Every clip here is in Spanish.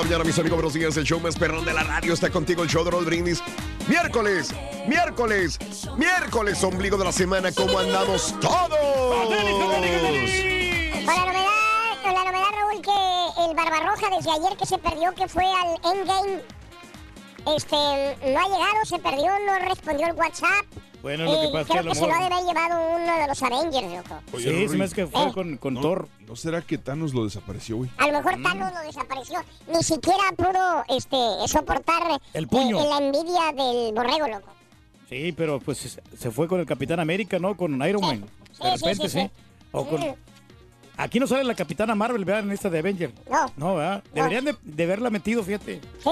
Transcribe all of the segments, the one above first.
La mañana, mis amigos. Buenos días. El show más perrón de la radio está contigo. El show de Raúl Brindis. Miércoles, miércoles, miércoles, ombligo de la semana. ¿Cómo andamos todos? Con la novedad, con la novedad, Raúl, que el Barbarroja desde ayer que se perdió, que fue al Endgame, este, no ha llegado, se perdió, no respondió el WhatsApp. Bueno, lo que Eh, pasa es que a lo que se lo mejor- ha de haber llevado uno de los Avengers, loco. Sí, se me hace que fue Eh. con, con ¿No, Thor. ¿No será que Thanos lo desapareció, güey? A lo mejor Thanos lo desapareció. Ni siquiera pudo este, soportar El puño. eh, la envidia del borrego, loco. Sí, pero pues se fue con el Capitán América, ¿no? Con Iron Man. Sí, De sí, repente, sí, sí. sí. O con... Mm. Aquí no sale la Capitana Marvel, ¿verdad? En esta de Avenger. No. No, ¿verdad? Deberían de, de haberla metido, fíjate. Sí,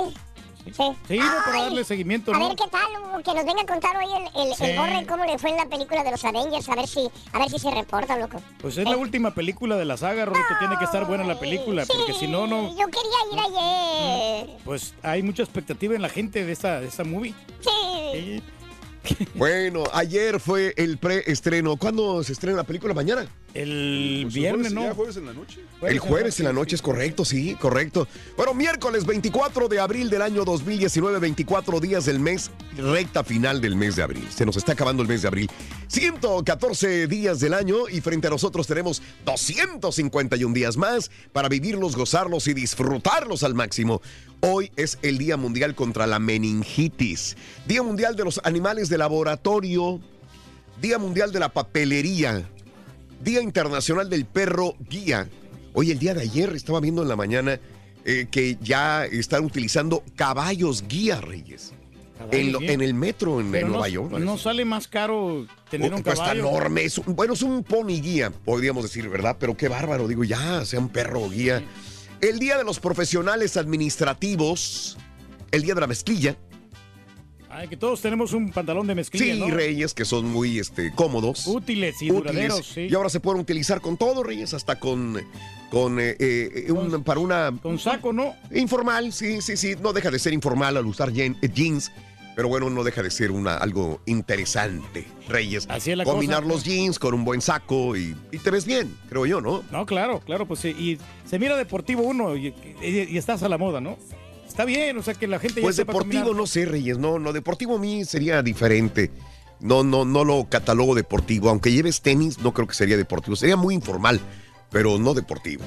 sí. Sí, no, para darle seguimiento, A ¿no? ver qué tal, que nos venga a contar hoy el, el, Sí. el Borre cómo le fue en la película de los Avengers, a ver si, a ver si se reporta, loco. Pues es la última película de la saga, Rorito. Tiene que estar buena la película, porque si no, no... Yo quería ir ayer. Pues hay mucha expectativa en la gente de esta, de esta movie. Sí. Bueno, ayer fue el preestreno. ¿Cuándo se estrena la película? ¿Mañana? El Pues, viernes, jueves, ¿no? ¿Ya jueves en la noche? El jueves en la noche es correcto, sí, correcto. Bueno, miércoles 24 de abril del año 2019, 24 días del mes, recta final del mes de abril. Se nos está acabando el mes de abril. 114 días del año y frente a nosotros tenemos 251 días más para vivirlos, gozarlos y disfrutarlos al máximo. Hoy es el Día Mundial contra la Meningitis, Día Mundial de los Animales de Laboratorio, Día Mundial de la Papelería, Día Internacional del Perro Guía. Hoy, el día de ayer, estaba viendo en la mañana eh, que ya están utilizando caballos guía, Reyes. En, lo- guía. en el metro en, Pero en no, Nueva York. no sale más caro tener Oh, un cuesta caballo. enorme. es un- bueno, es un pony guía, podríamos decir, ¿verdad? Pero qué bárbaro, digo, ya, sea un perro guía. El Día de los Profesionales Administrativos, el Día de la Mezclilla. Ay, que todos tenemos un pantalón de mezclilla, Sí, ¿no? Reyes, que son muy este, cómodos. Útiles y útiles, duraderos, sí. Y ahora se pueden utilizar con todo, Reyes, hasta con, con eh, eh, un- para una... Con saco, ¿no? Informal, sí, sí, sí. No deja de ser informal al usar jeans. Pero bueno, no deja de ser una, algo interesante, Reyes. Así es la Combinar cosa. los jeans con un buen saco y, y te ves bien, creo yo, ¿no? No, claro, claro, pues sí. Y se mira deportivo uno y, y- y estás a la moda, ¿no? Está bien, o sea que la gente Pues ya sepa deportivo no sé, Reyes. No, no, deportivo a mí sería diferente. No, no, no lo catalogo deportivo. Aunque lleves tenis, no creo que sería deportivo. Sería muy informal, pero no deportivo.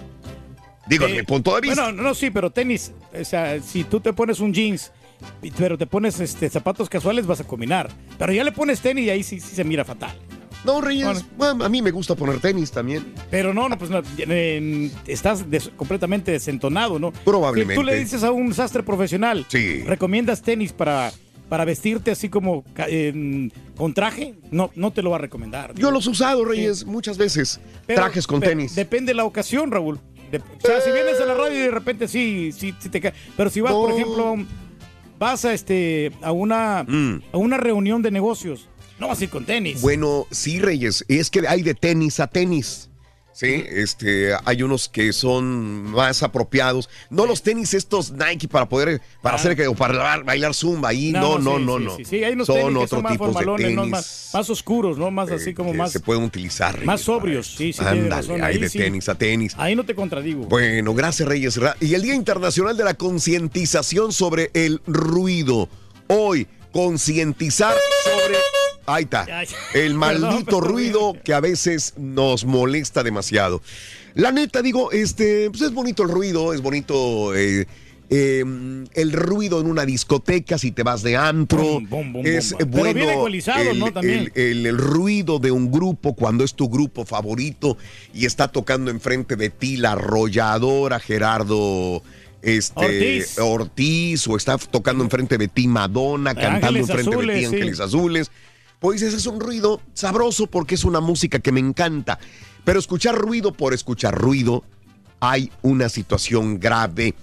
Digo, Eh, mi punto de vista. Bueno, no, sí, pero tenis, o sea, si tú te pones un jeans, pero te pones este, zapatos casuales, vas a combinar. Pero ya le pones tenis y ahí sí, sí se mira fatal. No, Reyes, bueno, a mí me gusta poner tenis también. Pero no, no, pues no, eh, estás des- completamente desentonado, ¿no? Probablemente. Si tú le dices a un sastre profesional, Sí. recomiendas tenis para para vestirte así como con traje, no, no te lo va a recomendar. Yo los he usado, Reyes, muchas veces. Pero- Trajes con pero tenis. Depende de la ocasión, Raúl. De- o sea, si vienes a la radio y de repente sí, sí, sí te cae. Pero si vas, por ejemplo, vas a este a una Mm. a una reunión de negocios, no vas a ir con tenis. Bueno, sí, Reyes, es que hay de tenis a tenis. Sí, este, hay unos que son más apropiados. No los tenis estos Nike para poder, para Ah. hacer que, o para bailar, zumba ahí. No, no, no, sí, no. Sí, sí, hay unos son tenis que otro son más tipo de tenis. más, más oscuros, ¿no? Más así eh, como que más, se pueden utilizar. Reyes, más sobrios. Sí, sí, Ándale, Ahí de tenis a tenis. Ahí no te contradigo. Bueno, gracias Reyes. Y el Día Internacional de la Concientización sobre el Ruido. Hoy, concientizar sobre... Ahí está. El maldito perdón. ruido que a veces nos molesta demasiado. La neta, digo, este, pues es bonito el ruido, es bonito eh, eh, el ruido en una discoteca si te vas de antro. Bum, bum, bum, es Pero bueno bien el, ¿no? También. el- el- el ruido de un grupo cuando es tu grupo favorito y está tocando enfrente de ti la arrolladora Gerardo este, Ortiz. Ortiz, o está tocando enfrente de ti Madonna, cantando enfrente de ti Azules, sí. Ángeles Azules. Pues dices, es un ruido sabroso porque es una música que me encanta. Pero escuchar ruido por escuchar ruido, hay una situación grave.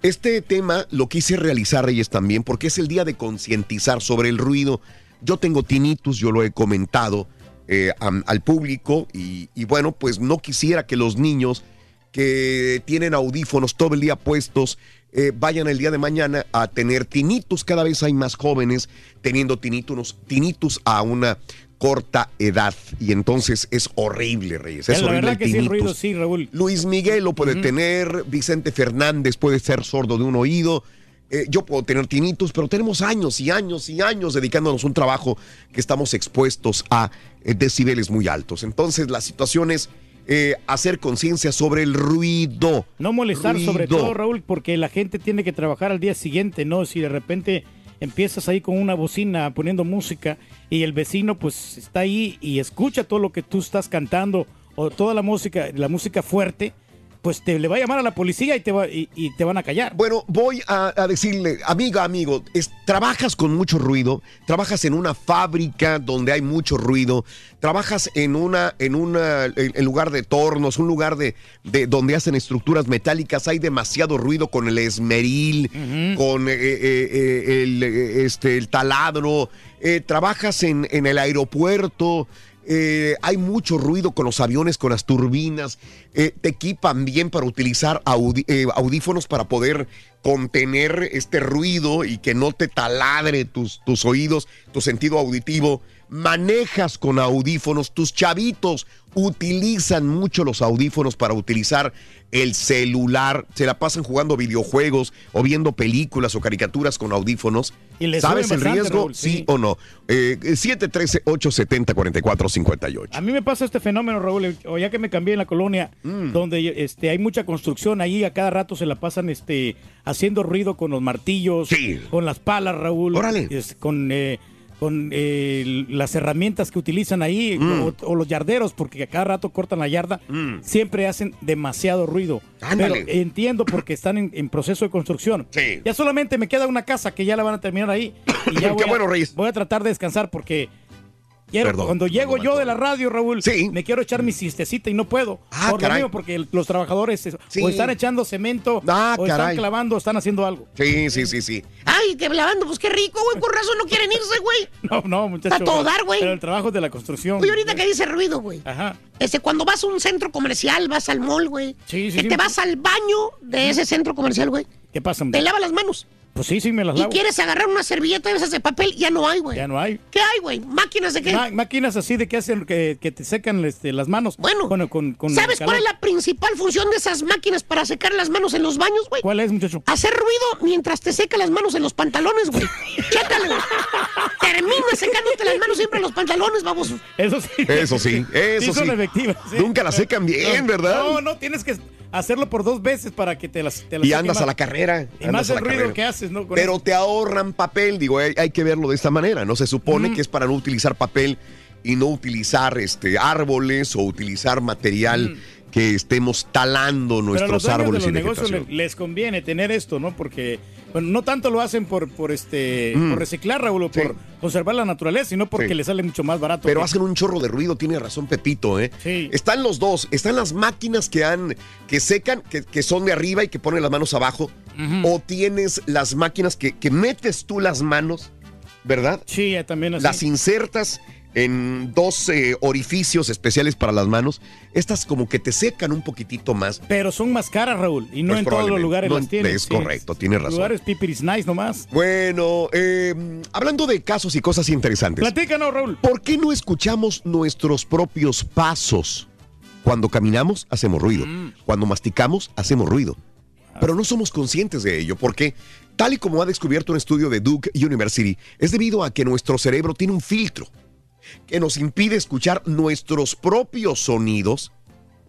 Este tema lo quise realizar, Reyes, también, porque es el día de concientizar sobre el ruido. Yo tengo tinnitus, yo lo he comentado eh, al público, y, y bueno, pues no quisiera que los niños que tienen audífonos todo el día puestos eh, vayan el día de mañana a tener tinnitus. Cada vez hay más jóvenes teniendo tinnitus, tinnitus a una corta edad. Y entonces es horrible, Reyes. Es la horrible verdad que sí, el ruido, sí, Raúl. Luis Miguel lo puede tener, Vicente Fernández puede ser sordo de un oído. eh, yo puedo tener tinnitus, pero tenemos años y años y años dedicándonos a un trabajo que estamos expuestos a eh, decibeles muy altos. Entonces, la situación es eh, hacer conciencia sobre el ruido. No molestar sobre todo, Raúl, porque la gente tiene que trabajar al día siguiente, ¿no? Si de repente empiezas ahí con una bocina poniendo música y el vecino pues está ahí y escucha todo lo que tú estás cantando o toda la música, la música fuerte, pues te le va a llamar a la policía y te, va, y, y te van a callar. Bueno, voy a, a decirle, amiga, amigo, es- trabajas con mucho ruido, trabajas en una fábrica donde hay mucho ruido, trabajas en una, en una, en, en lugar de tornos, un lugar de, de donde hacen estructuras metálicas, hay demasiado ruido con el esmeril, con eh, eh, eh, el, este, el taladro, eh, trabajas en, en el aeropuerto. Eh, hay mucho ruido con los aviones, con las turbinas. eh, te equipan bien para utilizar eh, audífonos para poder contener este ruido y que no te taladre tus oídos, tu sentido auditivo. Manejas con audífonos, tus chavitos utilizan mucho los audífonos para utilizar el celular, se la pasan jugando videojuegos o viendo películas o caricaturas con audífonos. Y ¿Sabes el bastante, riesgo? Raúl, sí. sí. o no. Eh, 713-870-4458. A mí me pasa este fenómeno, Raúl, o ya que me cambié en la colonia, Mm. donde este, hay mucha construcción ahí, a cada rato se la pasan este, haciendo ruido con los martillos, Sí. con las palas, Raúl, Órale. es- con, eh, con eh, las herramientas que utilizan ahí, Mm. o, o los yarderos, porque a cada rato cortan la yarda, siempre hacen demasiado ruido. Ándale. Pero entiendo porque están en, en proceso de construcción. Sí. Ya solamente me queda una casa que ya la van a terminar ahí. Y ya Qué voy a- bueno, Reyes. Voy a tratar de descansar porque quiero- Perdón, cuando llego yo de la radio, Raúl, Sí. me quiero echar mi siestecita y no puedo. Ah, por caray. lo mismo, porque los trabajadores Sí. o están echando cemento, Ah, o caray. están clavando, o están haciendo algo. Sí, sí, sí, sí. Ay, que lavando, pues qué rico, güey. Por razón no quieren irse, güey. No, no, muchachos. Está todo dar, güey. Pero el trabajo es de la construcción. Oye, ahorita que dice ruido, güey. Ajá. Este, cuando vas a un centro comercial, vas al mall, güey. Sí, sí, que sí. te vas al baño de ese centro comercial, güey. ¿Qué pasa? Te hombre? lavas las manos. Pues sí, sí, me las Y lavo. quieres agarrar una servilleta de esas de papel, ya no hay, güey. Ya no hay. ¿Qué hay, güey? ¿Máquinas de qué? Ma- máquinas así de que hacen que, que te secan este, las manos. Bueno, con, con, con ¿sabes cuál es la principal función de esas máquinas para secar las manos en los baños, güey? ¿Cuál es, muchacho? Hacer ruido mientras te seca las manos en los pantalones, güey. Chécale, güey. Termina secándote las manos siempre en los pantalones, vamos. Eso sí. Eso sí, eso son sí. efectivas. sí. Nunca las secan bien, No, ¿verdad? No, no, tienes que hacerlo por dos veces para que te las, te las Y andas a la carrera. Y más el ruido carrera. que haces, ¿no? Con Pero eso. te ahorran papel, digo, hay, hay que verlo de esta manera, ¿no? Se supone que es para no utilizar papel y no utilizar este árboles o utilizar material que estemos talando Pero a los nuestros árboles de y los negocios les conviene tener esto, ¿no? Porque Bueno, no tanto lo hacen por, por este Mm. por reciclar, Raúl, o Sí. por conservar la naturaleza, sino porque Sí. le sale mucho más barato. Pero que- hacen un chorro de ruido, tiene razón Pepito, ¿eh? Sí. Están los dos, están las máquinas que han, que secan, que, que son de arriba y que ponen las manos abajo, o tienes las máquinas que, que metes tú las manos, ¿verdad? Sí, eh, también así. Las insertas en dos eh, orificios especiales para las manos. Estas como que te secan un poquitito más. Pero son más caras, Raúl, y no Pues en todos los lugares No las en- tienen. es correcto, tienes razón. Lugares pipiris nice nomás. Bueno, eh, hablando de casos y cosas interesantes. Platícanos, Raúl. ¿Por qué no escuchamos nuestros propios pasos? Cuando caminamos, hacemos ruido. Cuando masticamos, hacemos ruido. Pero no somos conscientes de ello, porque, tal y como ha descubierto un estudio de Duke University, es debido a que nuestro cerebro tiene un filtro que nos impide escuchar nuestros propios sonidos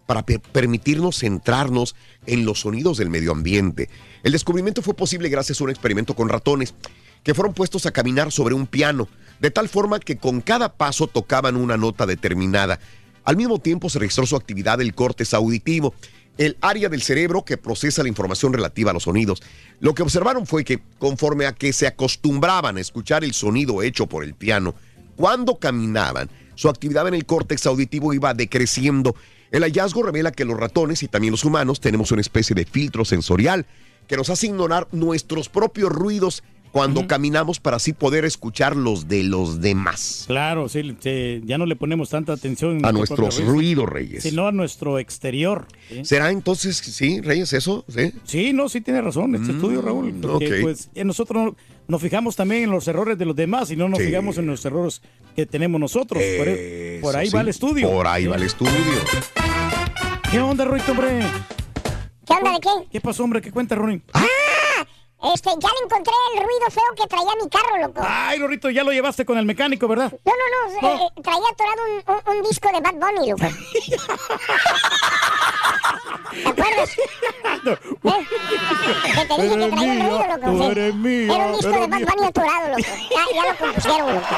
para per- permitirnos centrarnos en los sonidos del medio ambiente. El descubrimiento fue posible gracias a un experimento con ratones que fueron puestos a caminar sobre un piano, de tal forma que con cada paso tocaban una nota determinada. Al mismo tiempo se registró su actividad del cortes auditivo, el área del cerebro que procesa la información relativa a los sonidos. Lo que observaron fue que conforme a que se acostumbraban a escuchar el sonido hecho por el piano, cuando caminaban, su actividad en el córtex auditivo iba decreciendo. El hallazgo revela que los ratones y también los humanos tenemos una especie de filtro sensorial que nos hace ignorar nuestros propios ruidos cuando caminamos para así poder escuchar los de los demás. Claro, sí, sí, ya no le ponemos tanta atención A nuestro nuestros ruidos, Reyes. sino a nuestro exterior. ¿sí? ¿Será entonces, sí, Reyes, eso? ¿Sí? Sí, no, sí tiene razón este estudio, Raúl. Porque, ok. pues, eh, nosotros no- nos fijamos también en los errores de los demás y no nos Sí. fijamos en los errores que tenemos nosotros. Por, e- por ahí sí, va el estudio. Por ahí ¿sí? va el estudio. ¿Qué onda, Ruito, hombre? ¿Qué onda de qué? ¿Qué pasó, hombre? ¿Qué cuenta, Ronin? ¡Ah! Este, ya le encontré el ruido feo que traía mi carro, loco. Ay, Rorito, ya lo llevaste con el mecánico, ¿verdad? No, no, no, eh, eh, traía atorado un, un- un disco de Bad Bunny, loco. ¿Te acuerdas? ¿Eh? Que te dije que Eres traía un mía, ruido, loco. tú eres mía, Era un disco de Bad. Bunny atorado, loco. Ya, ya lo compusieron, loco.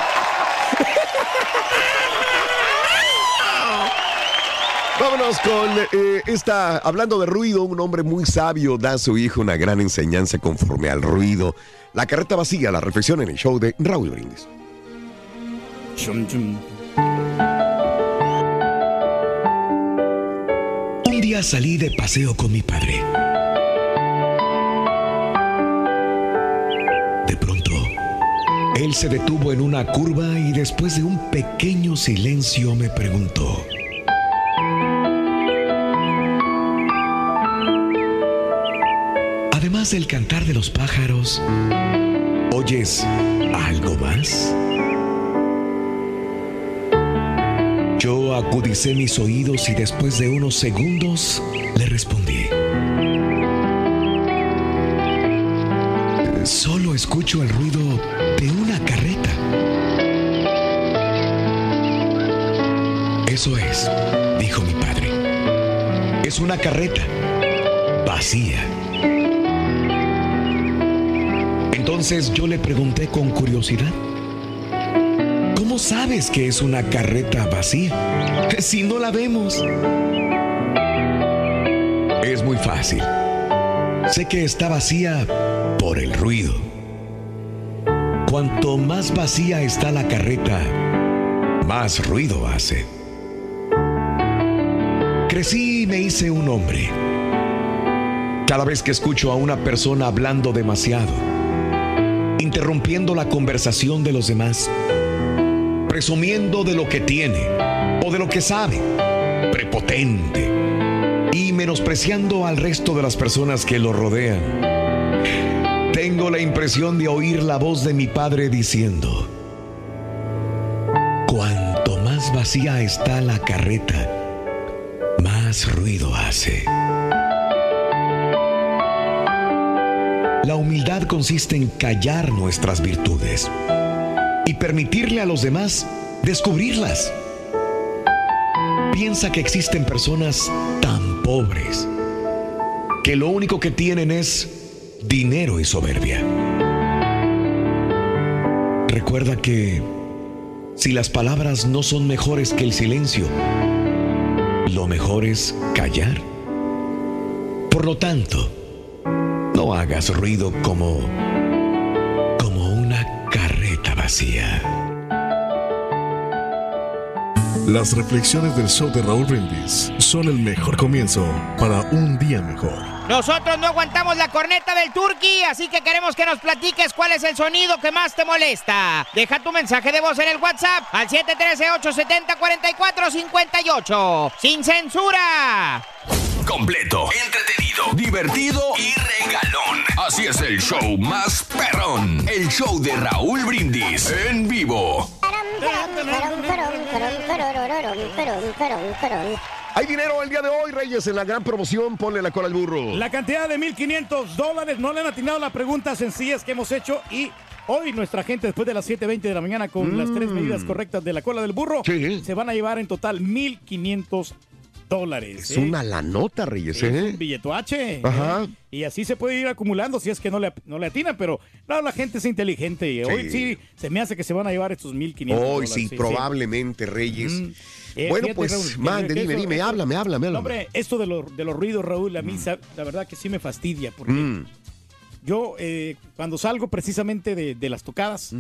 Vámonos con eh, esta, hablando de ruido, un hombre muy sabio da a su hijo una gran enseñanza conforme al ruido. La carreta vacía, la reflexión en el show de Raúl Brindis. Chum, chum. Un día salí de paseo con mi padre. De pronto, él se detuvo en una curva y después de un pequeño silencio me preguntó. Además del cantar de los pájaros, ¿oyes algo más? Yo acudicé mis oídos y después de unos segundos le respondí. Solo escucho el ruido de una carreta. Eso es, dijo mi padre. Es una carreta vacía. Entonces yo le pregunté con curiosidad. ¿Cómo sabes que es una carreta vacía? Si no la vemos. Es muy fácil. Sé que está vacía por el ruido. Cuanto más vacía está la carreta, más ruido hace. Crecí y me hice un hombre. Cada vez que escucho a una persona hablando demasiado, interrumpiendo la conversación de los demás, presumiendo de lo que tiene o de lo que sabe, prepotente y menospreciando al resto de las personas que lo rodean. Tengo la impresión de oír la voz de mi padre diciendo, cuanto más vacía está la carreta, más ruido hace. La humildad consiste en callar nuestras virtudes y permitirle a los demás descubrirlas. Piensa que existen personas tan pobres que lo único que tienen es dinero y soberbia. Recuerda que si las palabras no son mejores que el silencio, lo mejor es callar. Por lo tanto, No hagas ruido como. como una carreta vacía. Las reflexiones del show de Raúl Brindis son el mejor comienzo para un día mejor. Nosotros no aguantamos la corneta del Turqui, así que queremos que nos platiques cuál es el sonido que más te molesta. Deja tu mensaje de voz en el WhatsApp al 713-870-4458. ¡Sin censura! Completo, entretenido, divertido y regalón. Así es el show más perrón. El show de Raúl Brindis en vivo. Hay dinero el día de hoy, Reyes, en la gran promoción. Ponle la cola al burro. La cantidad de 1.500 dólares. No le han atinado las preguntas sencillas que hemos hecho y hoy nuestra gente, después de las 7.20 de la mañana, con las tres medidas correctas de la cola del burro, Sí. se van a llevar en total 1.500 dólares. Es ¿eh? una la nota, Reyes, Es ¿eh? un. Ajá. ¿eh? Y así se puede ir acumulando si es que no le, no le atinan, pero no, la gente es inteligente y hoy sí se me hace que se van a llevar estos 1.500 Hoy dólares. sí, probablemente, Reyes. Mm. Eh, bueno, fíjate, pues, Raúl, mande, que dime, eso- dime, háblame, háblame, háblame. Hombre, esto de, lo- de los ruidos, Raúl, a mí sa- la verdad que sí me fastidia, porque Mm. yo eh, cuando salgo precisamente de, de las tocadas,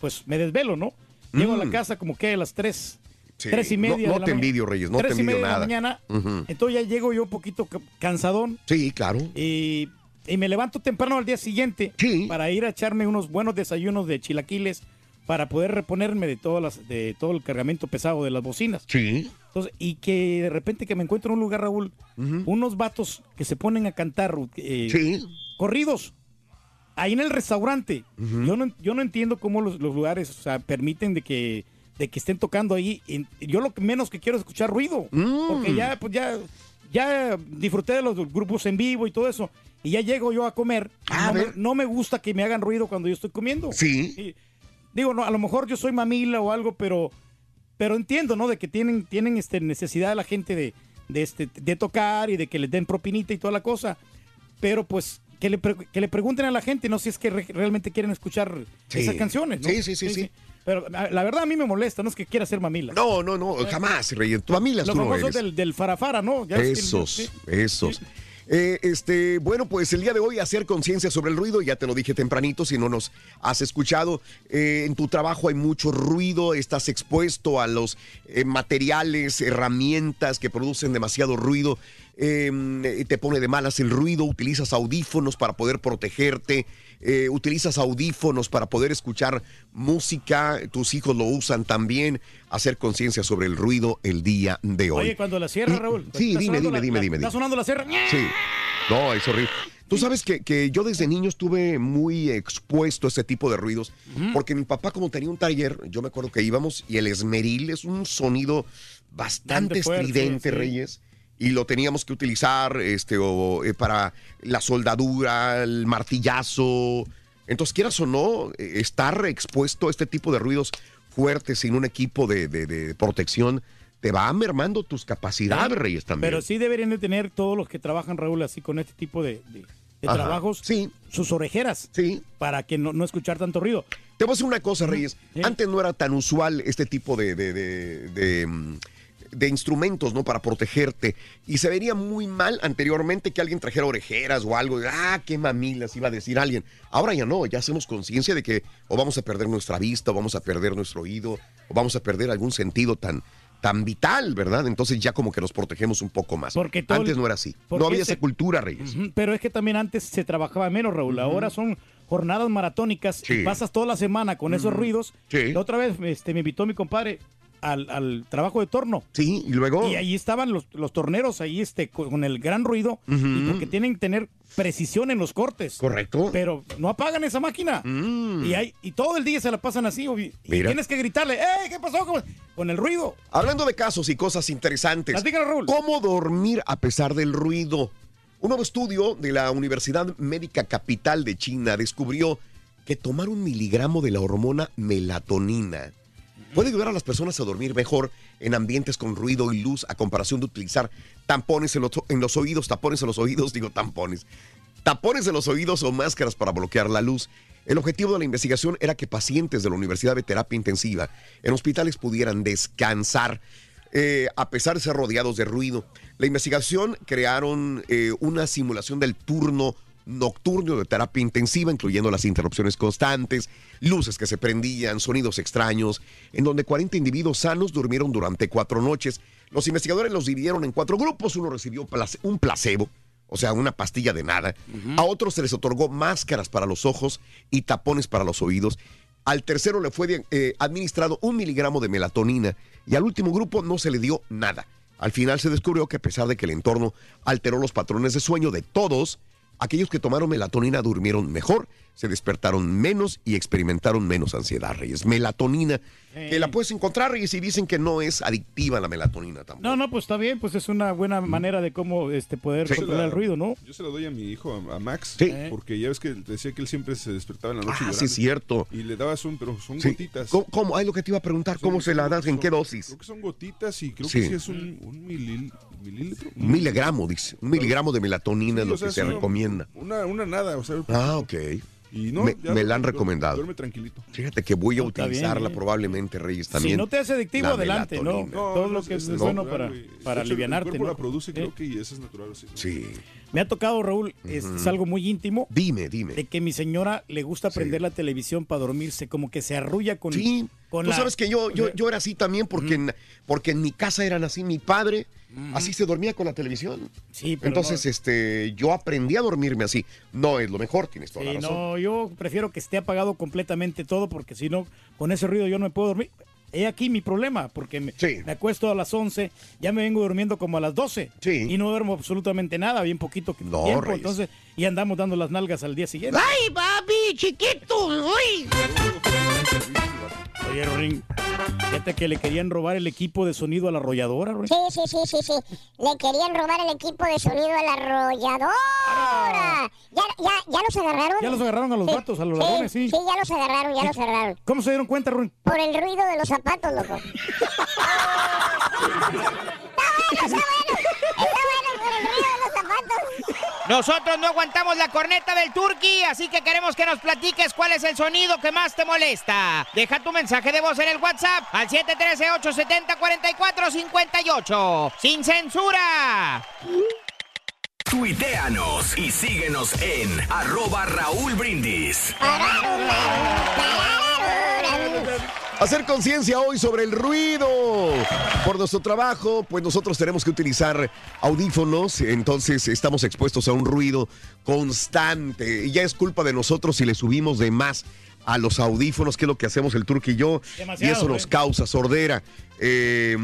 pues me desvelo, ¿no? Llego a la Mm. casa como que a las 3, Sí, tres y no- media no de la te envidio, Reyes, no te Tres y envidio media nada. de la mañana, entonces ya llego yo un poquito ca- cansadón. Sí, claro. Y, y me levanto temprano al día siguiente para ir a echarme unos buenos desayunos de chilaquiles para poder reponerme de todas las, de todo el cargamento pesado de las bocinas. Sí. Entonces, y que de repente que me encuentro en un lugar, Raúl, unos vatos que se ponen a cantar eh, corridos ahí en el restaurante. yo, no, yo no entiendo cómo los, los lugares o sea, permiten de que, de que estén tocando ahí. Y yo lo menos que quiero es escuchar ruido. Mm. Porque ya, pues ya, ya disfruté de los grupos en vivo y todo eso. Y ya llego yo a comer. y no, me, no me gusta que me hagan ruido cuando yo estoy comiendo. Sí. Y digo, no, a lo mejor yo soy mamila o algo, pero, pero entiendo, ¿no? De que tienen, tienen este, necesidad la gente de, de, este, de tocar y de que les den propinita y toda la cosa. Pero pues que le, pre- que le pregunten a la gente, no si es que re- realmente quieren escuchar Sí. esas canciones, ¿no? Sí, sí, sí, sí. Pero la verdad a mí me molesta, no es que quiera ser mamila. No, no, no, jamás, Reyes. Tu familia Los tú no famosos eres. del, del farafara, ¿no? Ya ves que- Esos, sí. esos. Eh, este, bueno, pues el día de hoy hacer conciencia sobre el ruido, ya te lo dije tempranito, si no nos has escuchado, eh, en tu trabajo hay mucho ruido, estás expuesto a los eh, materiales, herramientas que producen demasiado ruido, eh, te pone de malas el ruido, utilizas audífonos para poder protegerte, eh, utilizas audífonos para poder escuchar música, tus hijos lo usan también, hacer conciencia sobre el ruido el día de hoy. Oye, cuando la cierra, Raúl. Sí, dime, dime, la- dime, la- dime, Está sonando la sierra. Sí. No, es horrible. Tú sabes que, que yo desde niño estuve muy expuesto a ese tipo de ruidos, porque mi papá como tenía un taller, yo me acuerdo que íbamos y el esmeril es un sonido bastante estridente, sí. Reyes, y lo teníamos que utilizar este, o, eh, para la soldadura, el martillazo. Entonces, quieras o no, eh, estar expuesto a este tipo de ruidos fuertes sin un equipo de, de- de protección te va mermando tus capacidades, Reyes, también. Pero sí deberían de tener todos los que trabajan, Raúl, así con este tipo de, trabajos, sus orejeras, sí. para que no, no escuchar tanto ruido. Te voy a decir una cosa, Reyes. Antes no era tan usual este tipo de, de, instrumentos, ¿no? Para protegerte. Y se vería muy mal anteriormente que alguien trajera orejeras o algo. Ah, qué mamilas, iba a decir alguien. Ahora ya no, ya hacemos conciencia de que o vamos a perder nuestra vista, o vamos a perder nuestro oído, o vamos a perder algún sentido tan tan vital, ¿verdad? Entonces ya como que nos protegemos un poco más. Porque todo Antes no era así. No había ese- esa cultura, Reyes. Pero es que también antes se trabajaba menos, Raúl. Ahora son jornadas maratónicas Sí. y pasas toda la semana con esos ruidos. Sí. La otra vez este, me invitó mi compadre al, al trabajo de torno. Sí, y luego. Y ahí estaban los, los torneros ahí este, con el gran ruido. Y porque tienen que tener precisión en los cortes. Correcto. Pero no apagan esa máquina. Y, hay, y todo el día se la pasan así. Y Mira. tienes que gritarle, ¡eh! ¿Qué pasó? con- Con el ruido. Hablando de casos y cosas interesantes. ¿Cómo dormir a pesar del ruido? Un nuevo estudio de la Universidad Médica Capital de China descubrió que tomar un miligramo de la hormona melatonina puede ayudar a las personas a dormir mejor en ambientes con ruido y luz a comparación de utilizar tampones en los, en los oídos, tapones en los oídos, digo tampones, tapones en los oídos o máscaras para bloquear la luz. El objetivo de la investigación era que pacientes de la Universidad de Terapia Intensiva en hospitales pudieran descansar eh, a pesar de ser rodeados de ruido. La investigación crearon eh, una simulación del turno nocturno de terapia intensiva, incluyendo las interrupciones constantes, luces que se prendían, sonidos extraños, en donde 40 individuos sanos durmieron durante cuatro noches. Los investigadores los dividieron en cuatro grupos. Uno recibió place- un placebo, o sea, una pastilla de nada. A otros se les otorgó máscaras para los ojos y tapones para los oídos. Al tercero le fue eh, administrado un miligramo de melatonina y al último grupo no se le dio nada. Al final se descubrió que a pesar de que el entorno alteró los patrones de sueño de todos, aquellos que tomaron melatonina durmieron mejor, se despertaron menos y experimentaron menos ansiedad, Reyes. Melatonina, que la puedes encontrar, Reyes, y dicen que no es adictiva la melatonina tampoco. No, no, pues está bien, pues es una buena manera de cómo este poder controlar la- el ruido, ¿no? Yo se la doy a mi hijo, a, a Max, Sí. porque ya ves que decía que él siempre se despertaba en la noche Ah, llorando. sí, es cierto. Y le dabas un, pero son Sí. gotitas. ¿Cómo, cómo? Ay, lo que te iba a preguntar, ¿cómo se la das? ¿En qué dosis? Creo que son gotitas y creo Sí. que sí es un, un milil- mililitro. Un miligramo, dice. Un miligramo de melatonina es lo o sea, que se una- recomienda. Una, una nada, o sea. Ah, ok. Y no, me, ya me la han recomendado. Duerme tranquilito. Fíjate que voy a No, está bien, utilizarla ¿eh? probablemente, Reyes, también. Si no te hace adictivo, la adelante, ¿no? Todo lo que es, es bueno para, para De hecho, alivianarte, El cuerpo ¿no? la produce, Sí. creo que y eso es natural. así, ¿no? Sí. Me ha tocado, Raúl, es, es algo muy íntimo, Dime, dime. de que mi señora le gusta Sí. prender la televisión para dormirse, como que se arrulla con, Sí, con tú la- sabes que yo, yo, yo era así también porque, en, porque en mi casa eran así. Mi padre así se dormía con la televisión. Sí, pero Entonces, no- este, yo aprendí a dormirme así. No es lo mejor, tienes toda Sí, la razón. no, yo prefiero que esté apagado completamente todo porque si no, con ese ruido yo no me puedo dormir. He aquí mi problema, porque me, Sí. me acuesto a las 11, ya me vengo durmiendo como a las 12 Sí. y no duermo absolutamente nada, bien poquito No, tiempo, Reyes. entonces y andamos dando las nalgas al día siguiente. ¡Ay, papi, chiquito! ¡Uy! Oye, Ring, fíjate que le querían robar el equipo de sonido a la arrolladora, Ring. Sí, sí, sí, sí, sí. Le querían robar el equipo de sonido a la arrolladora. ¿Ya, ya, ya los agarraron? Ya los agarraron a los vatos, a los ladrones, sí. Sí, ya los agarraron, ya los agarraron. ¿Cómo se dieron cuenta, Ring? Por el ruido de los zapatos, loco. está bueno, está bueno. Está bueno por el ruido de los zapatos. Nosotros no aguantamos la corneta del Turqui, así que queremos que nos platiques cuál es el sonido que más te molesta. Deja tu mensaje de voz en el WhatsApp al 713-870-4458. ¡Sin censura! Tuiteanos y síguenos en arroba Raúl Brindis. Hacer conciencia hoy sobre el ruido. Por nuestro trabajo, pues nosotros tenemos que utilizar audífonos, entonces estamos expuestos a un ruido constante. Y ya es culpa de nosotros si le subimos de más a los audífonos, que es lo que hacemos el turco y yo. Demasiado, y eso nos ¿eh? causa sordera. eh,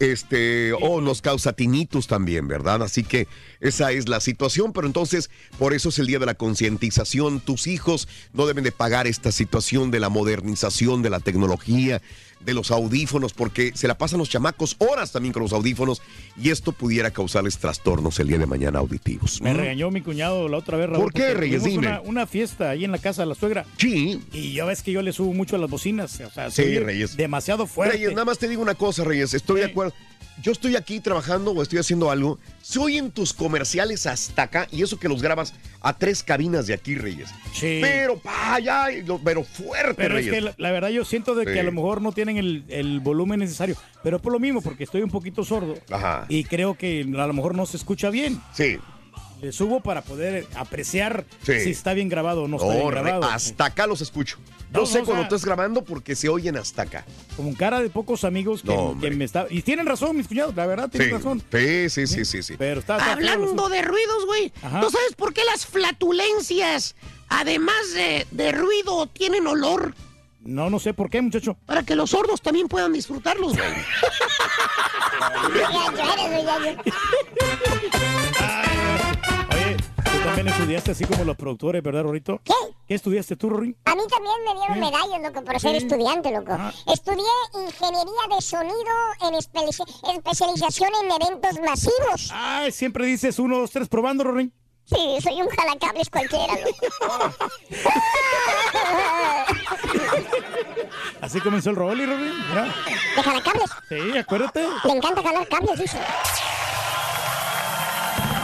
este, o nos causa tinnitus también, ¿verdad? Así que esa es la situación, pero entonces por eso es el día de la concientización. Tus hijos no deben de pagar esta situación de la modernización de la tecnología, de los audífonos, porque se la pasan los chamacos horas también con los audífonos y esto pudiera causarles trastornos el día de mañana auditivos. Me regañó mi cuñado la otra vez, Raúl. ¿Por qué, porque Reyes? Dime. Una, una fiesta ahí en la casa de la suegra. Sí. Y ya ves que yo le subo mucho a las bocinas. O sea, se Sí, Reyes. demasiado fuerte. Reyes, nada más te digo una cosa, Reyes, estoy de acuerdo. Yo estoy aquí trabajando o estoy haciendo algo, se oyen tus comerciales hasta acá y eso que los grabas a tres cabinas de aquí, Reyes. Sí. Pero, pa, ya, lo- pero fuerte, Pero es Reyes. que la, la verdad yo siento de que a lo mejor no tienen el, el volumen necesario. Pero por lo mismo, porque estoy un poquito sordo. Ajá. Y creo que a lo mejor no se escucha bien. Sí. Le subo para poder apreciar Sí. si está bien grabado o no está bien grabado. hasta acá los escucho. No, sé no, o cuando sea- estás grabando porque se oyen hasta acá. Como cara de pocos amigos que, No, que hombre. me está... Y tienen razón, mis cuñados, la verdad, tienen Sí, razón. sí, sí, sí, sí, sí. Pero está... Hablando de ruidos, güey. ¿Tú sabes por qué las flatulencias, además de, de ruido, tienen olor? No, no sé por qué, muchacho. Para que los sordos también puedan disfrutarlos, güey. También estudiaste así como los productores, ¿verdad, Rorito? ¿Qué? ¿Qué estudiaste tú, Rorín? A mí también me dieron medallas, loco, por ser Sí. estudiante, loco. Ajá. Estudié ingeniería de sonido en espe- especialización en eventos masivos. Ay, siempre dices uno, dos, tres, probando, Rorín. Sí, soy un jalacables cualquiera, loco. Así comenzó el Rolly, Rorín. ¿De jalacables? Sí, acuérdate. Le encanta jalar cables, dice.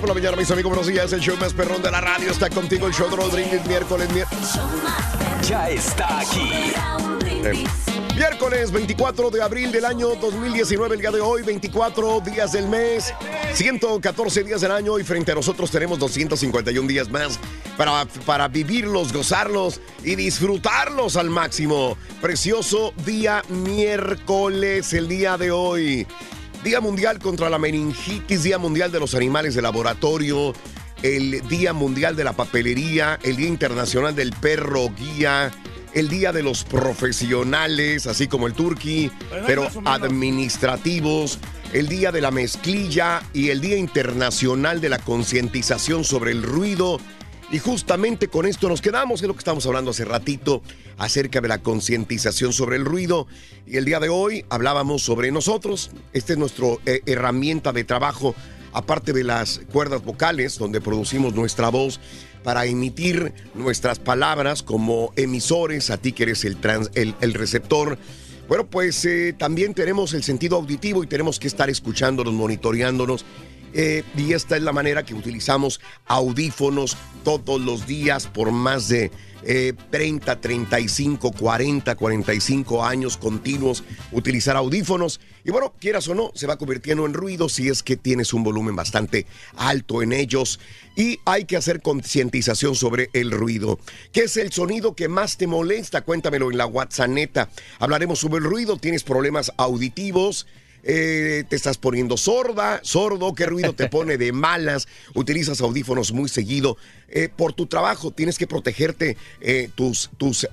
Por la mañana, mis amigos, buenos días. El show más perrón de la radio está contigo. El show de miércoles, miércoles. Ya está aquí. Eh, Miércoles 24 de abril del año 2019, el día de hoy, 24 días del mes, 114 días del año y frente a nosotros tenemos 251 días más para, para vivirlos, gozarlos y disfrutarlos al máximo. Precioso día miércoles, el día de hoy. Día Mundial contra la Meningitis, Día Mundial de los Animales de Laboratorio, el Día Mundial de la Papelería, el Día Internacional del Perro Guía, el Día de los Profesionales, así como el Turqui, pero administrativos, el Día de la Mezclilla y el Día Internacional de la Concientización sobre el Ruido. Y justamente con esto nos quedamos, es lo que estamos hablando hace ratito, acerca de la concientización sobre el ruido. Y el día de hoy hablábamos sobre nosotros. Esta es nuestra eh, herramienta de trabajo, aparte de las cuerdas vocales, donde producimos nuestra voz para emitir nuestras palabras como emisores, a ti que eres el, trans- el, receptor. Bueno, pues eh, también tenemos el sentido auditivo y tenemos que estar escuchándonos, monitoreándonos. Eh, y esta es la manera que utilizamos audífonos todos los días por más de eh, 30, 35, 40, 45 años continuos utilizar audífonos. Y bueno, quieras o no, se va convirtiendo en ruido si es que tienes un volumen bastante alto en ellos. Y hay que hacer concientización sobre el ruido. ¿Qué es el sonido que más te molesta? Cuéntamelo en la WhatsApp. Hablaremos sobre el ruido. ¿Tienes problemas auditivos? Eh, te estás poniendo sorda, sordo, qué ruido te pone de malas, utilizas audífonos muy seguido. Eh, por tu trabajo tienes que protegerte eh, tus, tus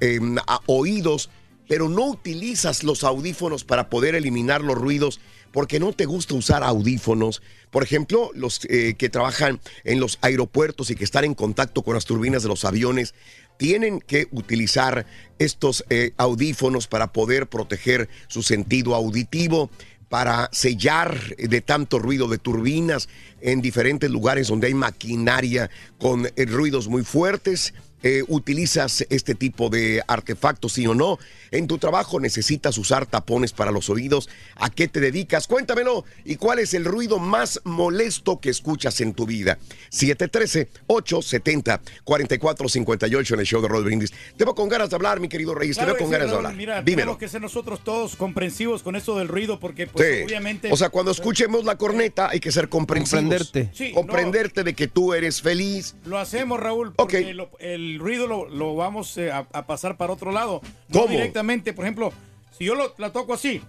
a- oídos, pero no utilizas los audífonos para poder eliminar los ruidos porque no te gusta usar audífonos. Por ejemplo, los que trabajan en los aeropuertos y que están en contacto con las turbinas de los aviones tienen que utilizar estos audífonos para poder proteger su sentido auditivo para sellar de tanto ruido de turbinas en diferentes lugares donde hay maquinaria con eh, ruidos muy fuertes. Eh, utilizas este tipo de artefactos, sí o no. En tu trabajo necesitas usar tapones para los oídos. ¿A qué te dedicas? Cuéntamelo. ¿Y cuál es el ruido más molesto que escuchas en tu vida? 713-870-4458 en el show de Rod Brindis. Te veo con ganas de hablar, mi querido Reyes. Claro te veo con sí, ganas de hablar. Mira, Dímelo. tenemos que ser nosotros todos comprensivos con eso del ruido porque pues Sí. obviamente... O sea, cuando escuchemos la corneta hay que ser comprensivos. Comprenderte. Sí, Comprenderte de que tú eres feliz. Lo hacemos, Raúl, porque lo- el ruido lo, lo vamos eh, a, a pasar para otro lado. No ¿Cómo? directamente, por ejemplo, si yo lo, la toco así,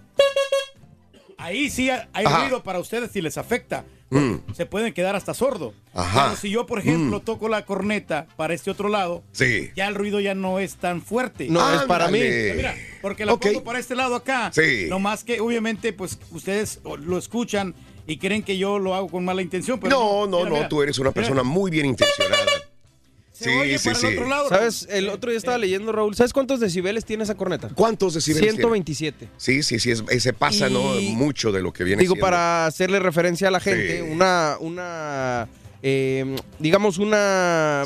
ahí sí hay Ajá. ruido para ustedes si les afecta. Mm. Se pueden quedar hasta sordos. Ajá. Pero si yo, por ejemplo, Mm. toco la corneta para este otro lado, Sí. ya el ruido ya no es tan fuerte. No, es para mí. Mira, porque la Ok. pongo para este lado acá. Sí. No más que, obviamente, pues ustedes lo escuchan y creen que yo lo hago con mala intención. Pero No, no, mira, no, mira. tú eres una Mira. persona muy bien intencionada. Sí, oye sí, para el sí. otro lado. ¿Sabes? El otro día estaba leyendo, Raúl. ¿Sabes cuántos decibeles tiene esa corneta? ¿Cuántos decibeles tiene? 127. Sí, sí, sí, es- eh, se pasa, ¿no? Mucho de lo que viene Digo, siendo. para hacerle referencia a la gente, Sí. una, una eh, digamos, una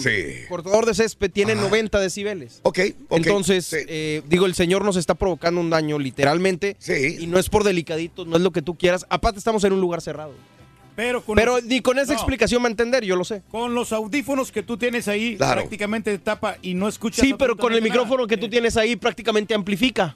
cortador de césped tiene 90 decibeles. Ok, ok. Entonces, eh, digo, el señor nos está provocando un daño literalmente. Y no es por delicadito, no es lo que tú quieras. Aparte, estamos en un lugar cerrado. Pero, con Pero los- ni con esa no, explicación va a entender, yo lo sé. Con los audífonos que tú tienes ahí, Claro. prácticamente te tapa y no escuchas. Sí, pero con el nada. micrófono que tú tienes ahí prácticamente amplifica.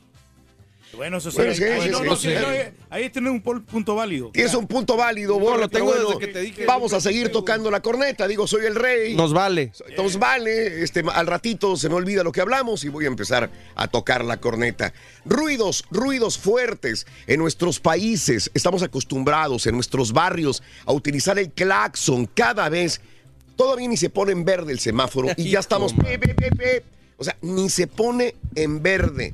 Bueno, eso sí. Bueno, sí, ahí, sí, no, sí, no, sí. sí, no, ahí- ahí tiene un punto válido. Tienes un punto válido, No, Borre, lo tengo desde bueno, que te dije. Vamos a seguir tocando la corneta. Digo, soy el rey. Nos vale. Nos vale. Este, al ratito se me olvida lo que hablamos y voy a empezar a tocar la corneta. Ruidos, ruidos fuertes. En nuestros países estamos acostumbrados, en nuestros barrios, a utilizar el claxon cada vez. Todavía ni se pone en verde el semáforo y ya estamos. pe, pe, pe, pe. O sea, ni se pone en verde.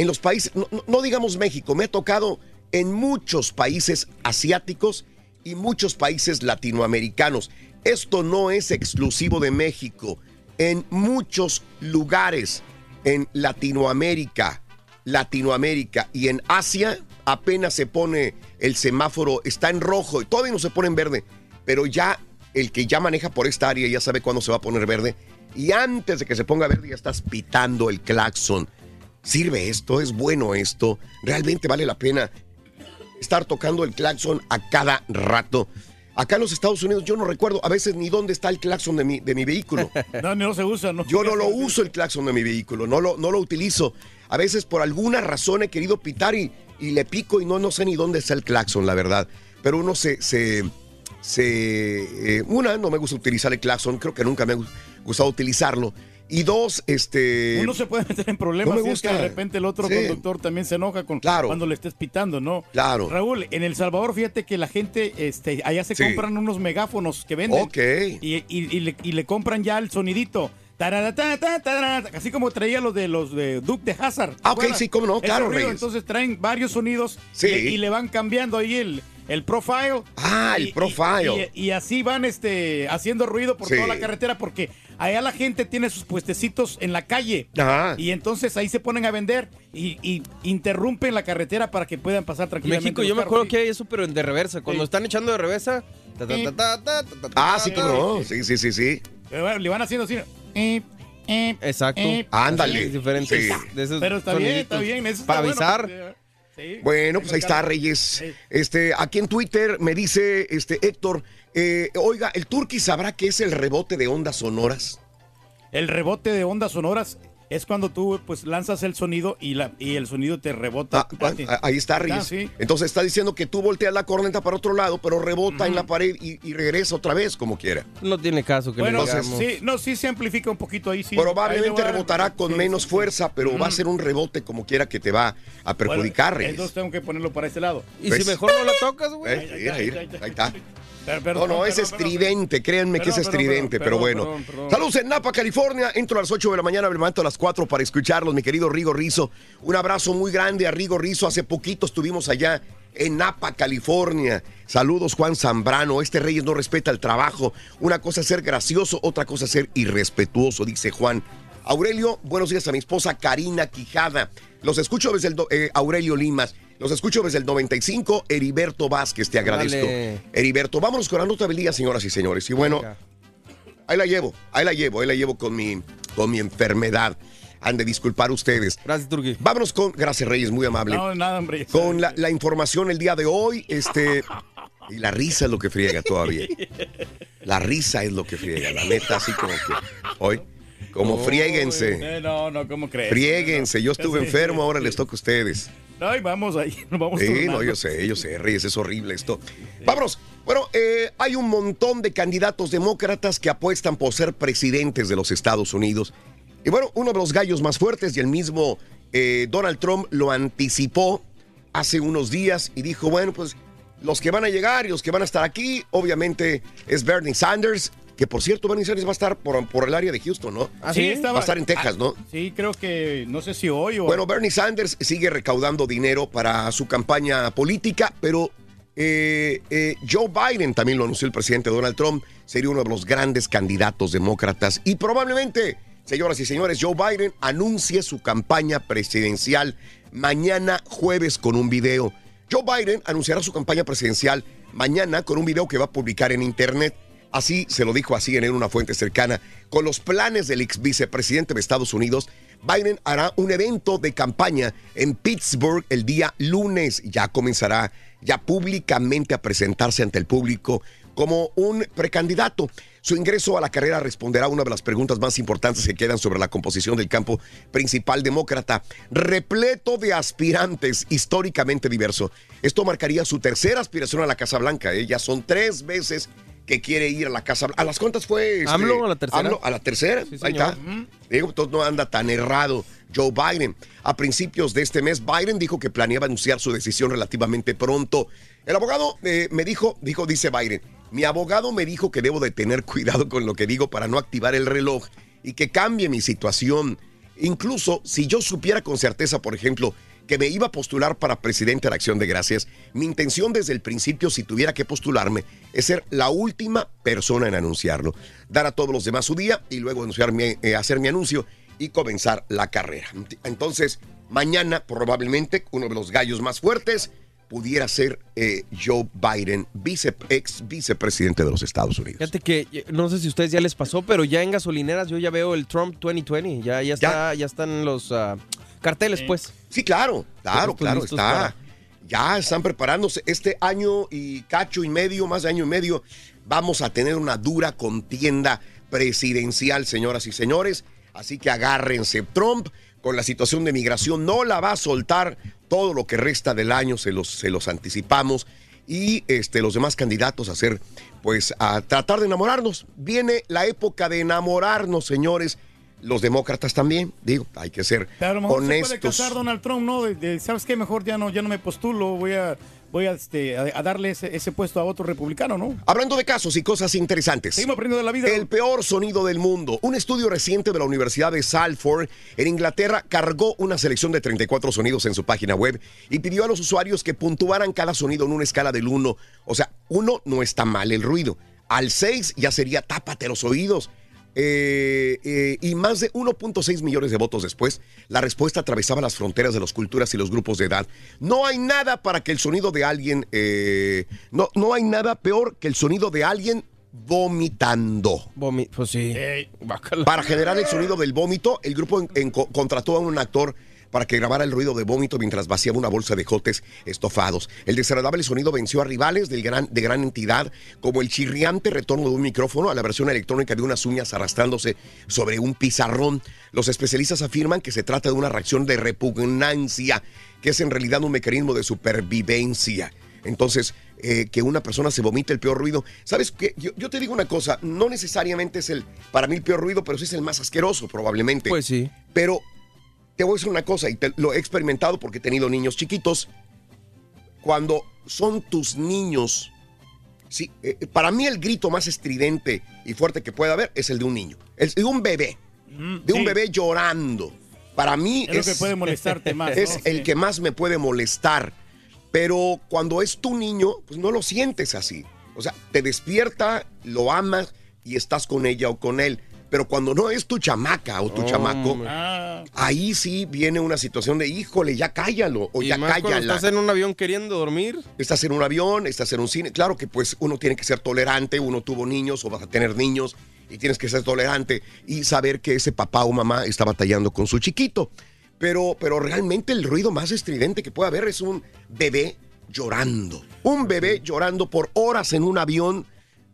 En los países, no, digamos México, me ha tocado en muchos países asiáticos y muchos países latinoamericanos. Esto no es exclusivo de México. En muchos lugares en Latinoamérica, Latinoamérica y en Asia apenas se pone el semáforo, está en rojo y todavía no se pone en verde, pero ya el que ya maneja por esta área ya sabe cuándo se va a poner verde y antes de que se ponga verde ya estás pitando el claxon. ¿Sirve esto? ¿Es bueno esto? ¿Realmente vale la pena estar tocando el claxon a cada rato? Acá en los Estados Unidos yo no recuerdo a veces ni dónde está el claxon de mi, de mi vehículo. No, no se usa, ¿no? Yo no lo uso el claxon de mi vehículo, no lo, no lo utilizo. A veces por alguna razón he querido pitar y, y le pico y no, no sé ni dónde está el claxon, la verdad. Pero uno se... se, se eh, una, no me gusta utilizar el claxon, creo que nunca me ha gu- gustado utilizarlo. Y dos, este... Uno se puede meter en problemas no me si es que gusta. de repente el otro Sí. conductor también se enoja con cuando le estés pitando, ¿no? Claro. Raúl, en El Salvador, fíjate que la gente, este, allá se Sí. compran unos megáfonos que venden. Ok. Y, y- y le, y le compran ya el sonidito. Tararata, ta, tarara, Así como traía los de los de Duke de Hazard. ¿te Ah, ok, sí, cómo no, claro, ruido. Entonces traen varios sonidos Sí. y, y le van cambiando ahí el, el profile. Ah, el Y- profile. Y, y así van este, haciendo ruido por Sí. toda la carretera porque allá la gente tiene sus puestecitos en la calle. Ajá. Y entonces ahí se ponen a vender y, y interrumpen la carretera para que puedan pasar En tranquilamente. México yo me acuerdo que hay eso, pero en de reversa. Cuando Sí. están echando de reversa. ta, ta, ta, ta, ta, ta, ta, Ah, sí, ta. cómo no. Sí, sí, sí, sí. Pero bueno, le van haciendo así. eh, eh, Exacto. eh. Ándale. Diferentes Sí. de esos Pero está bien, está bien. eso está Para bueno, avisar. porque, sí. Bueno, pues ahí está, Reyes. Este, aquí en Twitter me dice este Héctor, eh, oiga, ¿el Turqui sabrá qué es el rebote de ondas sonoras? El rebote de ondas sonoras es cuando tú pues lanzas el sonido y, la, y el sonido te rebota. a ti. Ah, Ahí está, Reyes. Ah, sí. Entonces está diciendo que tú volteas la corneta para otro lado, pero rebota en la pared y, y regresa otra vez como quiera. No tiene caso que Bueno, le digamos. sí, no, sí se amplifica un poquito ahí. Sí. Probablemente Ahí rebotará con sí, menos sí, sí. fuerza, pero va a ser un rebote como quiera que te va a perjudicar, Bueno, Reyes. entonces tengo que ponerlo para este lado. Y si mejor no la tocas, güey. Eh, mira, mira, ahí está. Perdón, no, no, es perdón, perdón. estridente, créanme que es estridente, pero bueno. Saludos en Napa, California. Entro a las 8 de la mañana, me levanto a las 4 para escucharlos, mi querido Rigo Rizo. Un abrazo muy grande a Rigo Rizo. Hace poquito estuvimos allá en Napa, California. Saludos, Juan Zambrano. Este Reyes no respeta el trabajo. Una cosa es ser gracioso, otra cosa es ser irrespetuoso, dice Juan. Aurelio, buenos días a mi esposa Karina Quijada. Los escucho desde el do- eh, Aurelio Limas. Los escucho desde el 95. Heriberto Vázquez, te agradezco. Dale. Heriberto, vámonos con la nota del día, señoras y señores. Y bueno, Venga. ahí la llevo, ahí la llevo, ahí la llevo con mi, con mi enfermedad. Han de disculpar ustedes. Gracias, Turqui. Vámonos con, gracias Reyes, muy amable. No, nada, hombre. Con la, la información el día de hoy, este, y la risa es lo que friega todavía. La risa es lo que friega, la neta, así como que, hoy, como friéguense, Eh, No, no, ¿cómo crees? friéguense. Yo estuve enfermo, ahora les toca a ustedes. Ay, vamos ahí, nos vamos Sí, no, yo sé, yo sé, Reyes, es horrible esto. Vámonos. Bueno, eh, hay un montón de candidatos demócratas que apuestan por ser presidentes de los Estados Unidos. Y bueno, uno de los gallos más fuertes y el mismo eh, Donald Trump lo anticipó hace unos días y dijo, bueno, pues los que van a llegar y los que van a estar aquí, obviamente es Bernie Sanders, que por cierto, Bernie Sanders va a estar por, por el área de Houston, ¿no? Ah, sí, estaba- Va a estar en Texas, ¿no? Sí, creo que, no sé si hoy o... Bueno, Bernie Sanders sigue recaudando dinero para su campaña política, pero eh, eh, Joe Biden, también lo anunció el presidente Donald Trump, sería uno de los grandes candidatos demócratas y probablemente, señoras y señores, Joe Biden anuncie su campaña presidencial mañana jueves con un video. Joe Biden anunciará su campaña presidencial mañana con un video que va a publicar en internet. Así se lo dijo así en una fuente cercana. Con los planes del ex vicepresidente de Estados Unidos, Biden hará un evento de campaña en Pittsburgh el día lunes. Ya comenzará ya públicamente a presentarse ante el público como un precandidato. Su ingreso a la carrera responderá a una de las preguntas más importantes que quedan sobre la composición del campo principal demócrata, repleto de aspirantes históricamente diverso. Esto marcaría su tercera aspiración a la Casa Blanca. Ya son tres veces que quiere ir a la Casa Blanca. ¿A las cuantas fue? este, AMLO, a la tercera. AMLO, a la tercera. Sí, Ahí está. Digo, entonces no anda tan errado Joe Biden. A principios de este mes, Biden dijo que planeaba anunciar su decisión relativamente pronto. El abogado eh, me dijo, dijo, dice Biden, mi abogado me dijo que debo de tener cuidado con lo que digo para no activar el reloj y que cambie mi situación. Incluso si yo supiera con certeza, por ejemplo, que me iba a postular para presidente de la Acción de Gracias, mi intención desde el principio, si tuviera que postularme, es ser la última persona en anunciarlo, dar a todos los demás su día y luego anunciar mi- eh, hacer mi anuncio y comenzar la carrera. Entonces, mañana probablemente uno de los gallos más fuertes pudiera ser eh, Joe Biden, vice- ex vicepresidente de los Estados Unidos. Fíjate que eh, no sé si a ustedes ya les pasó, pero ya en gasolineras yo ya veo el Trump 2020. Ya, ya, está, ya. están los ah, carteles, pues. Sí, claro, claro, claro, está. para- Ya están preparándose. Este año y cacho y medio, más de año y medio, vamos a tener una dura contienda presidencial, señoras y señores. Así que agárrense. Trump, con la situación de migración, no la va a soltar todo lo que resta del año, se los, se los anticipamos. Y este, los demás candidatos a hacer, pues, a tratar de enamorarnos. Viene la época de enamorarnos, señores. Los demócratas también, digo, hay que ser Pero a lo mejor se honestos. puede casar Donald Trump, ¿no? De- de, ¿Sabes qué? Mejor ya no, ya no me postulo, voy a, voy a, este, a, a darle ese, ese puesto a otro republicano, ¿no? Hablando de casos y cosas interesantes. Seguimos aprendiendo de la vida. El peor sonido del mundo. Un estudio reciente de la Universidad de Salford en Inglaterra cargó una selección de 34 sonidos en su página web y pidió a los usuarios que puntuaran cada sonido en una escala del 1. O sea, 1 no está mal el ruido. Al 6 ya sería tápate los oídos. Eh, eh, y más de 1.6 millones de votos después, la respuesta atravesaba las fronteras de las culturas y los grupos de edad. No hay nada para que el sonido de alguien, eh, no, no hay nada peor que el sonido de alguien vomitando. pues sí. Para generar el sonido del vómito, el grupo en- en- co- contrató a un actor para que grabara el ruido de vómito mientras vaciaba una bolsa de jotes estofados. El desagradable sonido venció a rivales del gran, de gran entidad, como el chirriante retorno de un micrófono a la versión electrónica de unas uñas arrastrándose sobre un pizarrón. Los especialistas afirman que se trata de una reacción de repugnancia, que es en realidad un mecanismo de supervivencia. Entonces, eh, que una persona se vomite el peor ruido. ¿Sabes qué? Yo, yo te digo una cosa, no necesariamente es el, para mí el peor ruido, pero sí es el más asqueroso probablemente. Pues sí. Pero te voy a decir una cosa, y te- lo he experimentado porque he tenido niños chiquitos. Cuando son tus niños, sí, eh, para mí el grito más estridente y fuerte que puede haber es el de un niño, es de un bebé, de un bebé llorando. Para mí Es lo que puede molestarte más, Es ¿no? el Sí. que más me puede molestar. Pero cuando es tu niño, pues no lo sientes así. O sea, te despierta, lo amas y estás con ella o con él. Pero cuando no es tu chamaca o tu chamaco, Ah. ahí sí viene una situación de, híjole, ya cállalo o Y ya más cállala. estás en un avión queriendo dormir. Estás en un avión, estás en un cine. Claro que pues uno tiene que ser tolerante, uno tuvo niños o vas a tener niños y tienes que ser tolerante y saber que ese papá o mamá está batallando con su chiquito. Pero, pero realmente el ruido más estridente que puede haber es un bebé llorando. Un bebé llorando por horas en un avión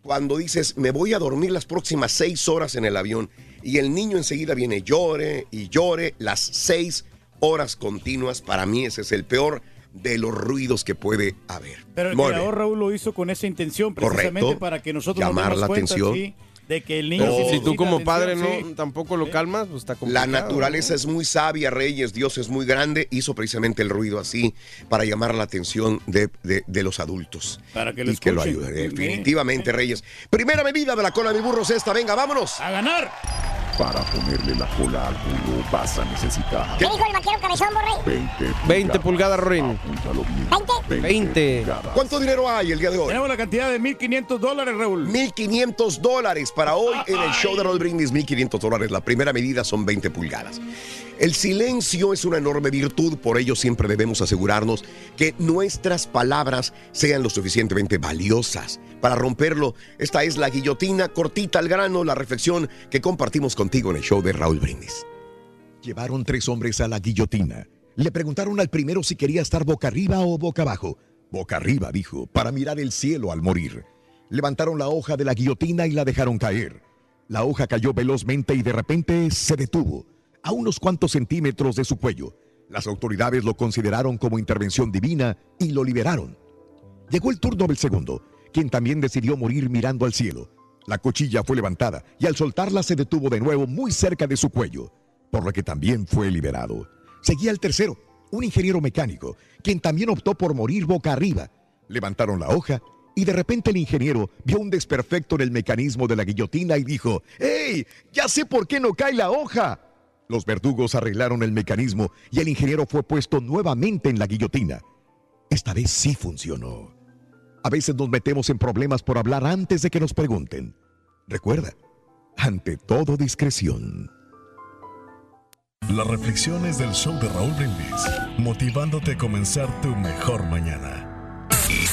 cuando dices, me voy a dormir las próximas seis horas en el avión y el niño enseguida viene llore y llore las seis horas continuas. Para mí ese es el peor de los ruidos que puede haber. Pero el Raúl lo hizo con esa intención, precisamente Correcto. para que nosotros Llamar nos la cuenta, atención. sí, de que el niño... No. Si tú como atención, padre no sí. tampoco lo calmas, pues está La complicado. naturaleza ¿no? es muy sabia, Reyes, Dios es muy grande, hizo precisamente el ruido así para llamar la atención de, de- de los adultos. Para que lo y que lo escuchen. ayuden, Sí. definitivamente, Reyes. Primera medida de la cola de mi burro es esta, venga, vámonos. ¡A ganar! Para ponerle la cola al burro vas a necesitar ¿Qué dijo el vaquero cabezón, Borrey? 20 20 pulgadas, Rorín. Apúntalo bien. ¿20? 20. ¿Cuánto dinero hay el día de hoy? Tenemos la cantidad de 1.500 dólares, Raúl. 1.500 dólares para hoy en el show de Roll Brindis, 1.500 dólares. La primera medida son 20 pulgadas. El silencio es una enorme virtud, por ello siempre debemos asegurarnos que nuestras palabras sean lo suficientemente valiosas. Para romperlo, esta es la guillotina cortita al grano, la reflexión que compartimos contigo en el show de Raúl Brindis. Llevaron tres hombres a la guillotina. Le preguntaron al primero si quería estar boca arriba o boca abajo. Boca arriba, dijo, para mirar el cielo al morir. Levantaron la hoja de la guillotina y la dejaron caer. La hoja cayó velozmente y de repente se detuvo, a unos cuantos centímetros de su cuello. Las autoridades lo consideraron como intervención divina y lo liberaron. Llegó el turno del segundo, quien también decidió morir mirando al cielo. La cuchilla fue levantada y al soltarla se detuvo de nuevo muy cerca de su cuello, por lo que también fue liberado. Seguía el tercero, un ingeniero mecánico, quien también optó por morir boca arriba. Levantaron la hoja y de repente el ingeniero vio un desperfecto en el mecanismo de la guillotina y dijo, ¡Hey! Ya sé por qué no cae la hoja. Los verdugos arreglaron el mecanismo y el ingeniero fue puesto nuevamente en la guillotina. Esta vez sí funcionó. A veces nos metemos en problemas por hablar antes de que nos pregunten. Recuerda, ante todo discreción. Las reflexiones del show de Raúl Brindis, motivándote a comenzar tu mejor mañana.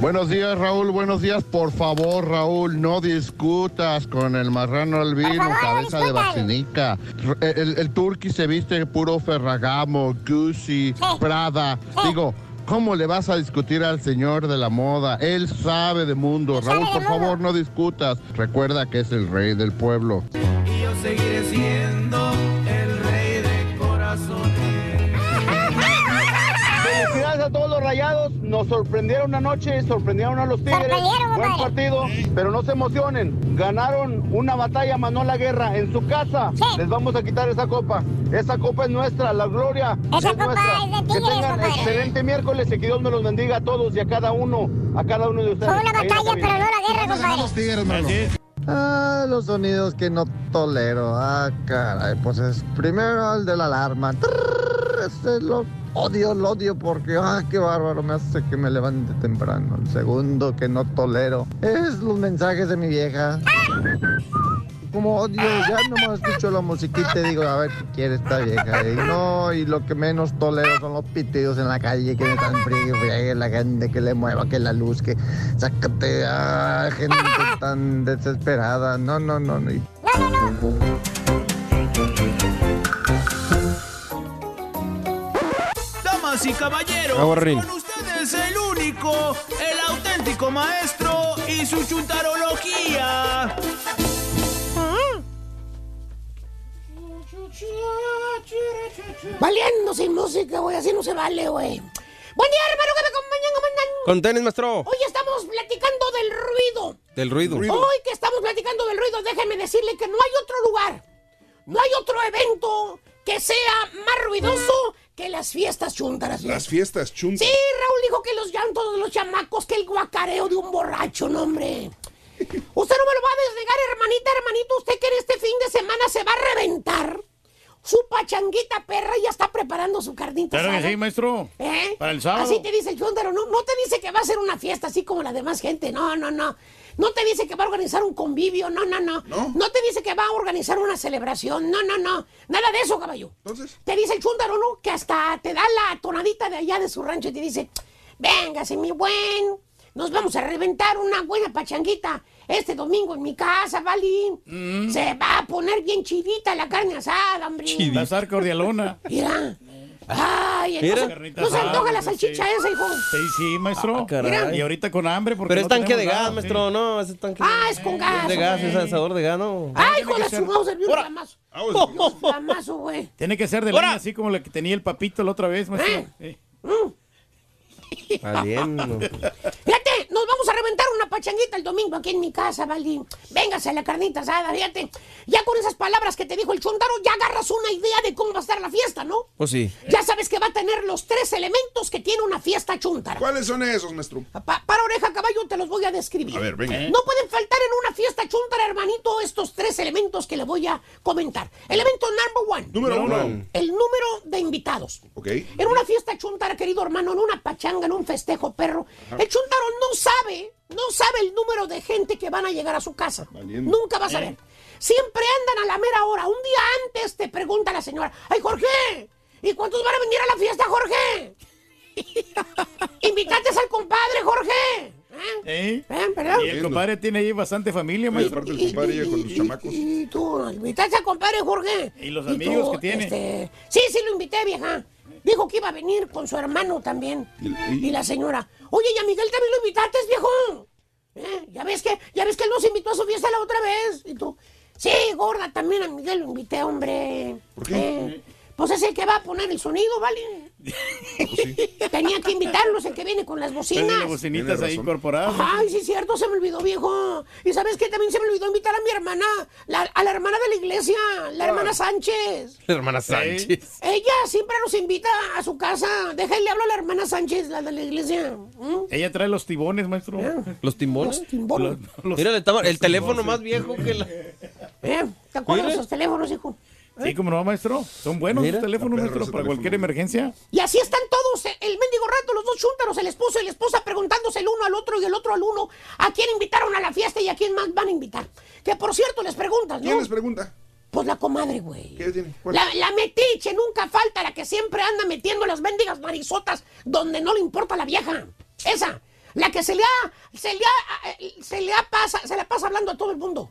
Buenos días, Raúl. Buenos días. Por favor, Raúl, no discutas con el marrano albino, cabeza de vacinica. El, el turqui se viste puro Ferragamo, Gucci, Prada. Digo, ¿cómo le vas a discutir al señor de la moda? Él sabe de mundo. Raúl, por favor, no discutas. Recuerda que es el rey del pueblo. Y yo seguiré siendo el rey de corazones. Rayados. Nos sorprendieron anoche, sorprendieron a los Tigres. Buen partido, pero no se emocionen. Ganaron una batalla, manó la guerra en su casa. Les vamos a quitar esa copa. Esa copa es nuestra, la gloria Esa es copa nuestra. es de que Tigres, tengan compadre. excelente miércoles y que Dios me los bendiga a todos y a cada uno, a cada uno de ustedes. Fue una batalla, pero no la guerra, compadre. Ah, los sonidos que no tolero. Ah, caray. Pues es primero el de la alarma. Trrr, Ese lo odio, lo odio porque, ah, qué bárbaro, me hace que me levante temprano. El segundo que no tolero es los mensajes de mi vieja. Como odio, ya nomás escucho la musiquita y digo, a ver qué quiere esta vieja. Y no, y lo que menos tolero son los pitidos en la calle que me están friegue, friegue, la gente que le mueva, que la luz, que sácate, ah, gente tan desesperada. No, no, no, no. Y- caballeros, con ustedes el único, el auténtico maestro y su chuntarología. Valiendo sin música, güey, así no se vale, güey. Buen día, hermano, que me acompañan, ¿cómo andan? Con tenis, maestro. Hoy estamos platicando del ruido. Del ruido. Hoy que estamos platicando del ruido, déjeme decirle que no hay otro lugar, no hay otro evento que sea más ruidoso que las fiestas chuntaras. Las fiestas chuntas. Sí, Raúl dijo que los llantos de los chamacos, que el guacareo de un borracho, no, hombre. Usted no me lo va a desnegar, hermanita, hermanito. Usted que en este fin de semana se va a reventar. Su pachanguita perra ya está preparando su carnita Claro que asada. sí, maestro. ¿Eh? Para el sábado. Así te dice el chúndaro, no, no te dice que va a ser una fiesta así como la demás gente, no, no, no. No te dice que va a organizar un convivio, no, no, no. No, te dice que va a organizar una celebración, no, no, no. Nada de eso, caballo. Entonces. Te dice el chúndaro, ¿no? Que hasta te da la tonadita de allá de su rancho y te dice, véngase, mi buen, nos vamos a reventar una buena pachanguita este domingo en mi casa, ¿vale? Mm. Se va a poner bien chidita la carne asada, hombre. Va a estar cordialona. Mira. Ay, Mira. no, se- antoja la sí. salchicha esa, hijo. Sí, sí, maestro. Ah. Mira, Y ahorita con hambre porque Pero no es tanque de gas, nada, maestro, no, es tanque Ah, es con gas. Es de gas, es asador de gas, no. Ay, hijo de su mouse, un flamazo. Oh, Flamazo, güey. Tiene que ser de leña, así como la que tenía el papito la otra vez, maestro. Eh. Valiendo. Nos vamos a reventar una pachanguita el domingo aquí en mi casa, Valdi. Véngase a la carnita asada, fíjate. Ya con esas palabras que te dijo el chondaro, ya agarras una idea de cómo va a estar la fiesta, ¿no? Pues sí. Ya sabes que va a tener los tres elementos que tiene una fiesta chuntara. ¿Cuáles son esos, maestro? Pa- para oreja, caballo, te los voy a describir. A ver, venga. No pueden faltar en una fiesta chuntara, hermanito, estos tres elementos que le voy a comentar. Elemento number one. Número uno. El número de invitados. Ok. En una fiesta chuntara, querido hermano, en una pachanga, en un festejo, perro, Ajá. el chuntaro no sabe, no sabe el número de gente que van a llegar a su casa. Valiendo. Nunca va a saber. Siempre andan a la mera hora. Un día antes te pregunta la señora, ay, Jorge, ¿y cuántos van a venir a la fiesta, Jorge? ¿Invitaste al compadre, Jorge? ¿Eh? ¿Eh? Y el compadre tiene ahí bastante familia, Y aparte el compadre con los chamacos. ¿Y tú invitaste al compadre Jorge? Y los tú, amigos que tiene. este, Sí, sí, lo invité, vieja. Dijo que iba a venir con su hermano también. Y- Y la señora, oye, ¿y a Miguel también lo invitaste, viejo? ¿Eh? ¿Ya ves que ya ves que él nos invitó a su fiesta la otra vez? Y tú, sí, gorda, también a Miguel lo invité, hombre. ¿Por qué? Eh, Pues es el que va a poner el sonido, ¿vale? Tenía que invitarlos, el que viene con las Tiene bocinas. las bocinitas Tiene ahí incorporadas. Ay, sí, cierto, se me olvidó, viejo. Y sabes qué, también se me olvidó invitar a mi hermana, la- a la hermana de la iglesia, la hermana Sánchez. La hermana Sánchez. Ella siempre nos invita a su casa. Déjale hablo a la hermana Sánchez, la de la iglesia. ¿Mm? Ella trae los tibones, maestro. Los timbones. Los timbones. Los- Mira, el, tama- el los teléfono timbones, más viejo que la. ¿Eh? ¿Te acuerdas de esos teléfonos, hijo? Sí, como no, maestro. Son buenos Mira. los teléfonos, maestro, para teléfono. cualquier emergencia. Y así están todos, eh, el mendigo rato, los dos chúntaros, el esposo y la esposa preguntándose el uno al otro y el otro al uno a quién invitaron a la fiesta y a quién más van a invitar. Que por cierto les preguntas, ¿no? ¿Quién les pregunta? Pues la comadre, güey. ¿Qué tiene? La metiche nunca falta, la que siempre anda metiendo las mendigas marisotas donde no le importa la vieja. Esa, la que se le ha, se le ha, eh, se le ha pasa, se le pasa hablando a todo el mundo.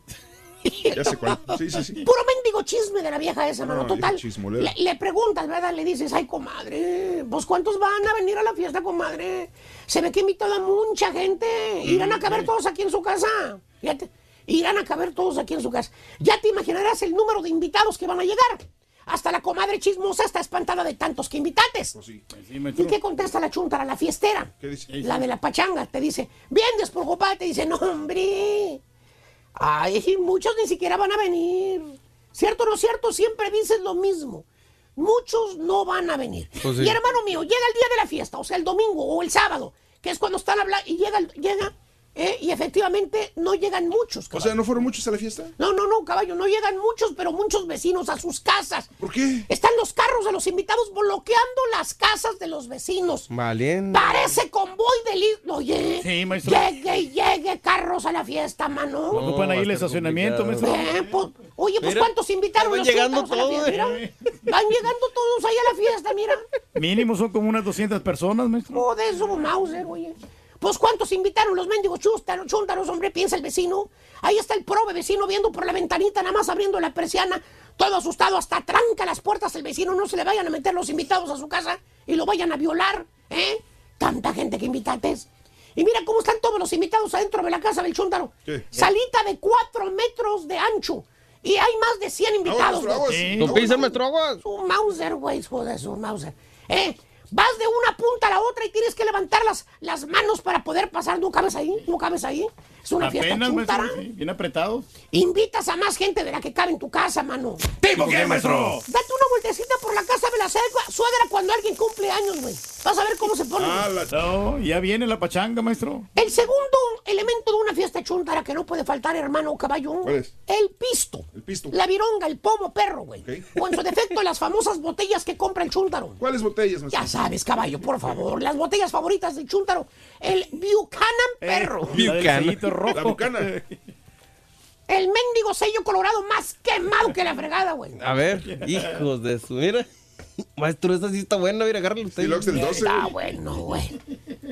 Ya sé cuál. Sí, sí, sí. Puro mendigo chisme de la vieja esa, mano. Ah, Total. Le, le preguntas, ¿verdad? Le dices, ay, comadre, pues ¿cuántos van a venir a la fiesta, comadre? Se ve que invitó a mucha gente. Irán a caber todos aquí en su casa. Fíjate. Irán a caber todos aquí en su casa. Ya te imaginarás el número de invitados que van a llegar. Hasta la comadre chismosa está espantada de tantos que invitates. sí. ¿Y qué contesta la chuntara, la fiestera? ¿Qué dice? La de la pachanga. Te dice, bien despreocupada. Te dice, no, hombre. Ay, muchos ni siquiera van a venir. ¿Cierto o no cierto? Siempre dices lo mismo. Muchos no van a venir. Pues sí. Y hermano mío, llega el día de la fiesta, o sea, el domingo o el sábado, que es cuando están hablando, y llega, llega eh, y efectivamente no llegan muchos. O caballo. sea, ¿no fueron muchos a la fiesta? No, no, no, caballo, no llegan muchos, pero muchos vecinos a sus casas. ¿Por qué? Están los carros de los invitados bloqueando las casas de los vecinos. Valiente. Parece convoy de Oye, Sí, maestro. llegue y llegue carros a la fiesta, mano. Ocupan ahí el estacionamiento, complicado. maestro. Eh, pues, oye, pues Mira, ¿cuántos invitaron van llegando todos, eh. Mira, van llegando todos ahí a la fiesta, mira. Mínimo son como unas 200 personas, maestro. Joder, eso Mauser, oye. Pues ¿cuántos invitaron los mendigos chúntaros, chúntaros, hombre? Piensa el vecino. Ahí está el prove vecino viendo por la ventanita, nada más abriendo la persiana, todo asustado, hasta tranca las puertas el vecino, no se le vayan a meter los invitados a su casa y lo vayan a violar, ¿eh? Tanta gente que invitates. Y mira cómo están todos los invitados adentro de la casa del chúntaro. Salita de cuatro metros de ancho. Y hay más de 100 invitados. ¿No pisa maestro aguas? Su Mauser, güey, su Mauser. ¿Eh? Vas de una punta a la otra y tienes que levantar las, las manos para poder pasar. ¿No cabes ahí? ¿No cabes ahí? Es una fiesta Apenas, chúntara. maestro. sí, bien apretados. Invitas a más gente de la que cabe en tu casa, mano. ¿Tipo qué, maestro? Date una vueltecita por la casa de la suegra, suegra cuando alguien cumple años, güey. Vas a ver cómo se pone. Ah, la... No, ya viene la pachanga, maestro. El segundo elemento de una fiesta chuntara que no puede faltar, hermano caballo. ¿Cuál es? El pisto. El pisto. La vironga, el pomo perro, güey. Ok. O en su defecto, las famosas botellas que compra el chúntaro. ¿Cuáles botellas, maestro? Ya sabes, caballo, por favor. Las botellas favoritas del chúntaro. El Buchanan perro. Eh, la del Buchanan. rojo. La bucana. El mendigo sello colorado más quemado que la fregada, güey. A ver, hijos de su. Mira. Maestro, esta sí está buena. Mira, agárralo usted. Deluxe del 12. Está bueno, güey.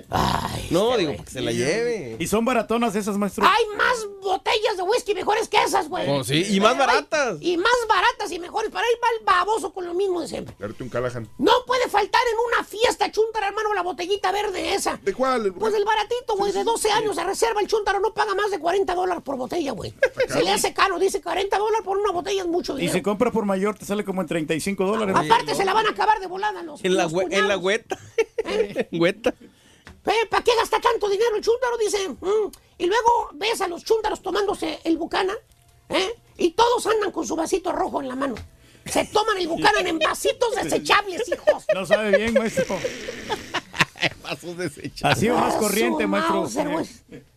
Ay, No, este digo, para que se la lleve. Y son baratonas esas, maestro. Hay más botellas de whisky mejores que esas, güey. Oh, sí, y más baratas. Y más baratas y mejores. Para va el baboso con lo mismo de siempre. Darte un Callahan. No puede faltar en una fiesta chuntara, hermano, la botellita verde esa. ¿De cuál? Pues el baratito, güey, de 12 años se reserva el chuntaro, no paga más de 40 dólares por botella, güey. Se le hace caro, dice 40 dólares por una botella es mucho Y dinero. si compras por mayor, te sale como en 35 dólares. Aparte se la van a acabar de volada los En la, los en la hueta. Hueta. ¿Para qué gasta tanto dinero el chúntaro? Dice. mm. Y luego ves a los chúntaros tomándose el bucana, ¿eh? Y todos andan con su vasito rojo en la mano. Se toman el bucana en vasitos desechables, hijos. No sabe bien, maestro. Vasos desechables. Así o más corriente, maestro.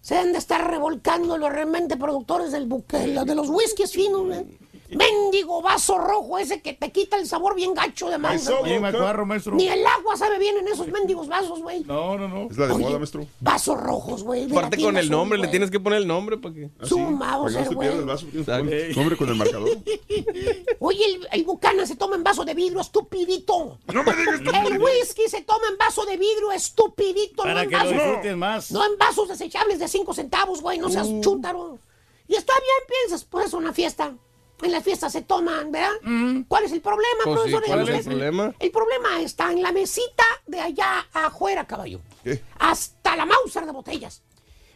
Se han de estar revolcando los realmente productores del buque, de los whiskies finos, güey. Mendigo vaso rojo ese que te quita el sabor bien gacho de Mauser. Eso, me acuerdo, maestro. Ni el agua sabe bien en esos mendigos vasos, güey. No, no, no. Es la de Oye, moda, maestro. Vasos rojos, güey. Aparte con el nombre, le tienes que poner el nombre para que. Ah, Su sí, Para que Mauser, no se güey. el vaso. Nombre con el marcador. Oye, el, el bucana se toma en vaso de vidrio, estupidito. No me digas tú. El whisky se toma en vaso de vidrio, estupidito. no en que lo más. No en vasos desechables de 5 centavos, güey, no Uh. seas chúntaro. Y está bien, piensas, pues es una fiesta. En la fiesta se toman, ¿verdad? ¿Cuál es el problema, Pues sí, profesor? ¿cuál es el usted. problema? El problema está en la mesita de allá afuera, caballo. ¿Qué? Hasta la Mauser de botellas.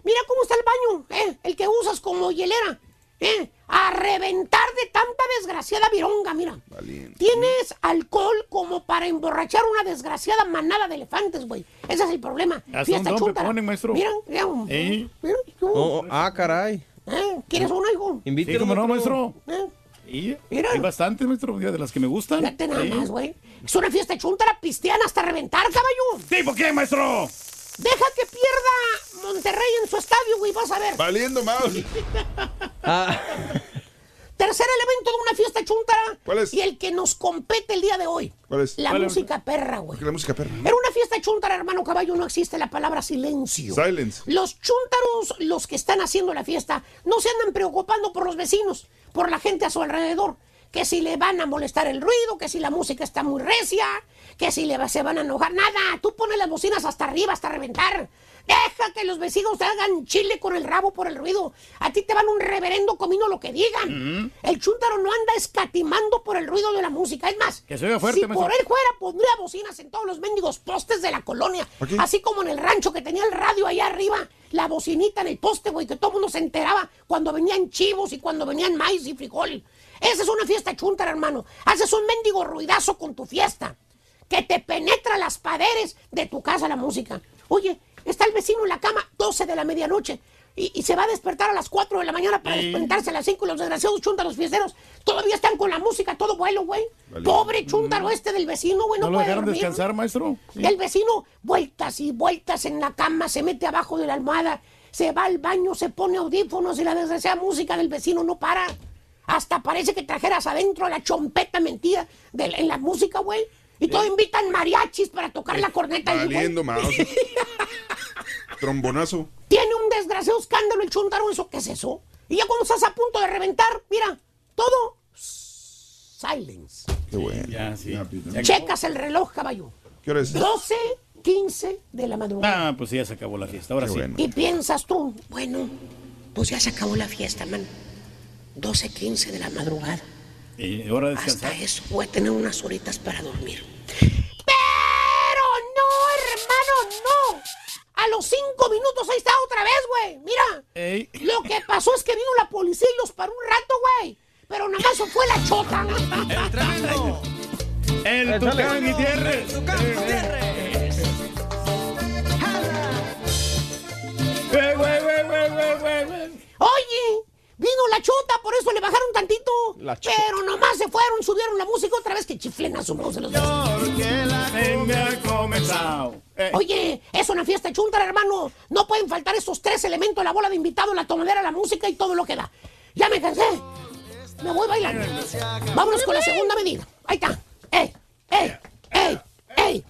Mira cómo está el baño, ¿eh? El que usas como hielera, ¿eh? A reventar de tanta desgraciada vironga, mira. Valiente. Tienes alcohol como para emborrachar una desgraciada manada de elefantes, güey. Ese es el problema. Hasta Fiesta ponen, maestro. Mira, mira. ¿Eh? mira, Oh, ah, caray. ¿Eh? ¿Quieres uno, hijo? Sí, Invítelo. como no, maestro. ¿Eh? Y Mira. hay bastantes, maestro, de las que me gustan. Fíjate nada Sí. más, güey. Es una fiesta chuntara, pistean hasta reventar, caballo. ¿Tipo qué, maestro? Deja que pierda Monterrey en su estadio, güey, vas a ver. Valiendo más. Ah, Tercer elemento de una fiesta chuntara. ¿Cuál es? Y el que nos compete el día de hoy. ¿Cuál es? La ¿Cuál es? música perra, güey. La música perra. En una fiesta chuntara, hermano caballo, no existe la palabra silencio. Silence. Los chúntaros, los que están haciendo la fiesta, no se andan preocupando por los vecinos, por la gente a su alrededor. Que si le van a molestar el ruido, que si la música está muy recia, que si le va- se van a enojar. Nada, tú pones las bocinas hasta arriba, hasta reventar. Deja que los vecinos hagan chile con el rabo por el ruido. A ti te van un reverendo comino lo que digan. El chúntaro no anda escatimando por el ruido de la música. Es más, Que se oiga fuerte, si maestro. por él fuera, pondría bocinas en todos los mendigos postes de la colonia. ¿Aquí? Así como en el rancho que tenía el radio allá arriba, la bocinita en el poste, güey, que todo el mundo se enteraba cuando venían chivos y cuando venían maíz y frijol. Esa es una fiesta chúntara, hermano. Haces un mendigo ruidazo con tu fiesta. Que te penetra las paredes de tu casa la música. Oye, está el vecino en la cama, 12 de la medianoche. Y, y se va a despertar a las 4 de la mañana para despertarse a las 5 y los desgraciados chúntaros fiesteros todavía están con la música todo vuelo, güey. Vale. Pobre chúntaro este del vecino, güey, no, ¿No lo puede dejaron dormir. descansar, maestro? El vecino, vueltas y vueltas en la cama, se mete abajo de la almohada, se va al baño, se pone audífonos y la desgraciada música del vecino no para. Hasta parece que trajeras adentro la chompeta mentira de, en la música, güey. Y todo invitan mariachis para tocar la corneta. Valiendo más. Trombonazo. Tiene un desgraciado escándalo el chuntaro, ¿eso qué es eso? Y ya cuando estás a punto de reventar, mira, todo silence. Qué bueno. Ya, sí. Checas el reloj, caballo. ¿Qué hora es? 12, 15 de la madrugada. Ah, pues ya se acabó la fiesta. Ahora Qué sí. bueno. Y piensas tú, bueno, pues ya se acabó la fiesta, man. 12, 15 de la madrugada. Y hora de descansar. Hasta eso voy a tener unas horitas para dormir. Pero no, hermano, no. A los cinco minutos ahí está otra vez, güey. Mira. Ey. Lo que pasó es que vino la policía y los paró un rato, güey. Pero nada más se fue la chota. El tremendo. El Tucán Gutiérrez. Güey, güey, güey, güey, güey, güey. Oye, vino la chota, por eso le bajaron tantito. La chota. Pero nomás se fueron, subieron la música otra vez que chiflen a su mouse los comenzado. Eh, Oye, es una fiesta chuntara, hermano. No pueden faltar esos tres elementos, la bola de invitado, la tomadera, la música y todo lo que da. Ya me cansé. Me voy bailando. Vámonos con la segunda medida. Ahí está. ¡Ey! ¡Ey! ¡Ey! ¡Ey!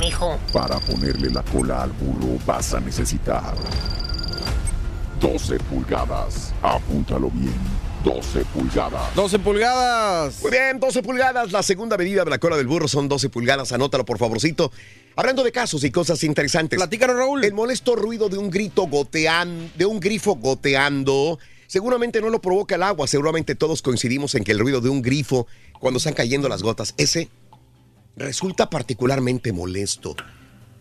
Mijo. Para ponerle la cola al burro vas a necesitar 12 pulgadas. Apúntalo bien. 12 pulgadas. 12 pulgadas. Muy bien, 12 pulgadas. La segunda medida de la cola del burro son 12 pulgadas. Anótalo, por favorcito. Hablando de casos y cosas interesantes. Platícanos, Raúl. El molesto ruido de un grito goteando, de un grifo goteando. Seguramente no lo provoca el agua. Seguramente todos coincidimos en que el ruido de un grifo, cuando están cayendo las gotas, ese resulta particularmente molesto.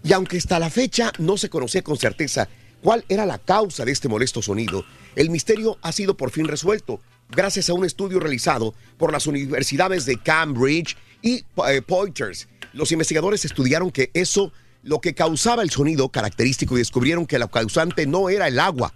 Y aunque hasta la fecha no se conocía con certeza cuál era la causa de este molesto sonido, el misterio ha sido por fin resuelto gracias a un estudio realizado por las universidades de Cambridge y eh, Poitiers. Los investigadores estudiaron que eso, lo que causaba el sonido característico y descubrieron que la causante no era el agua,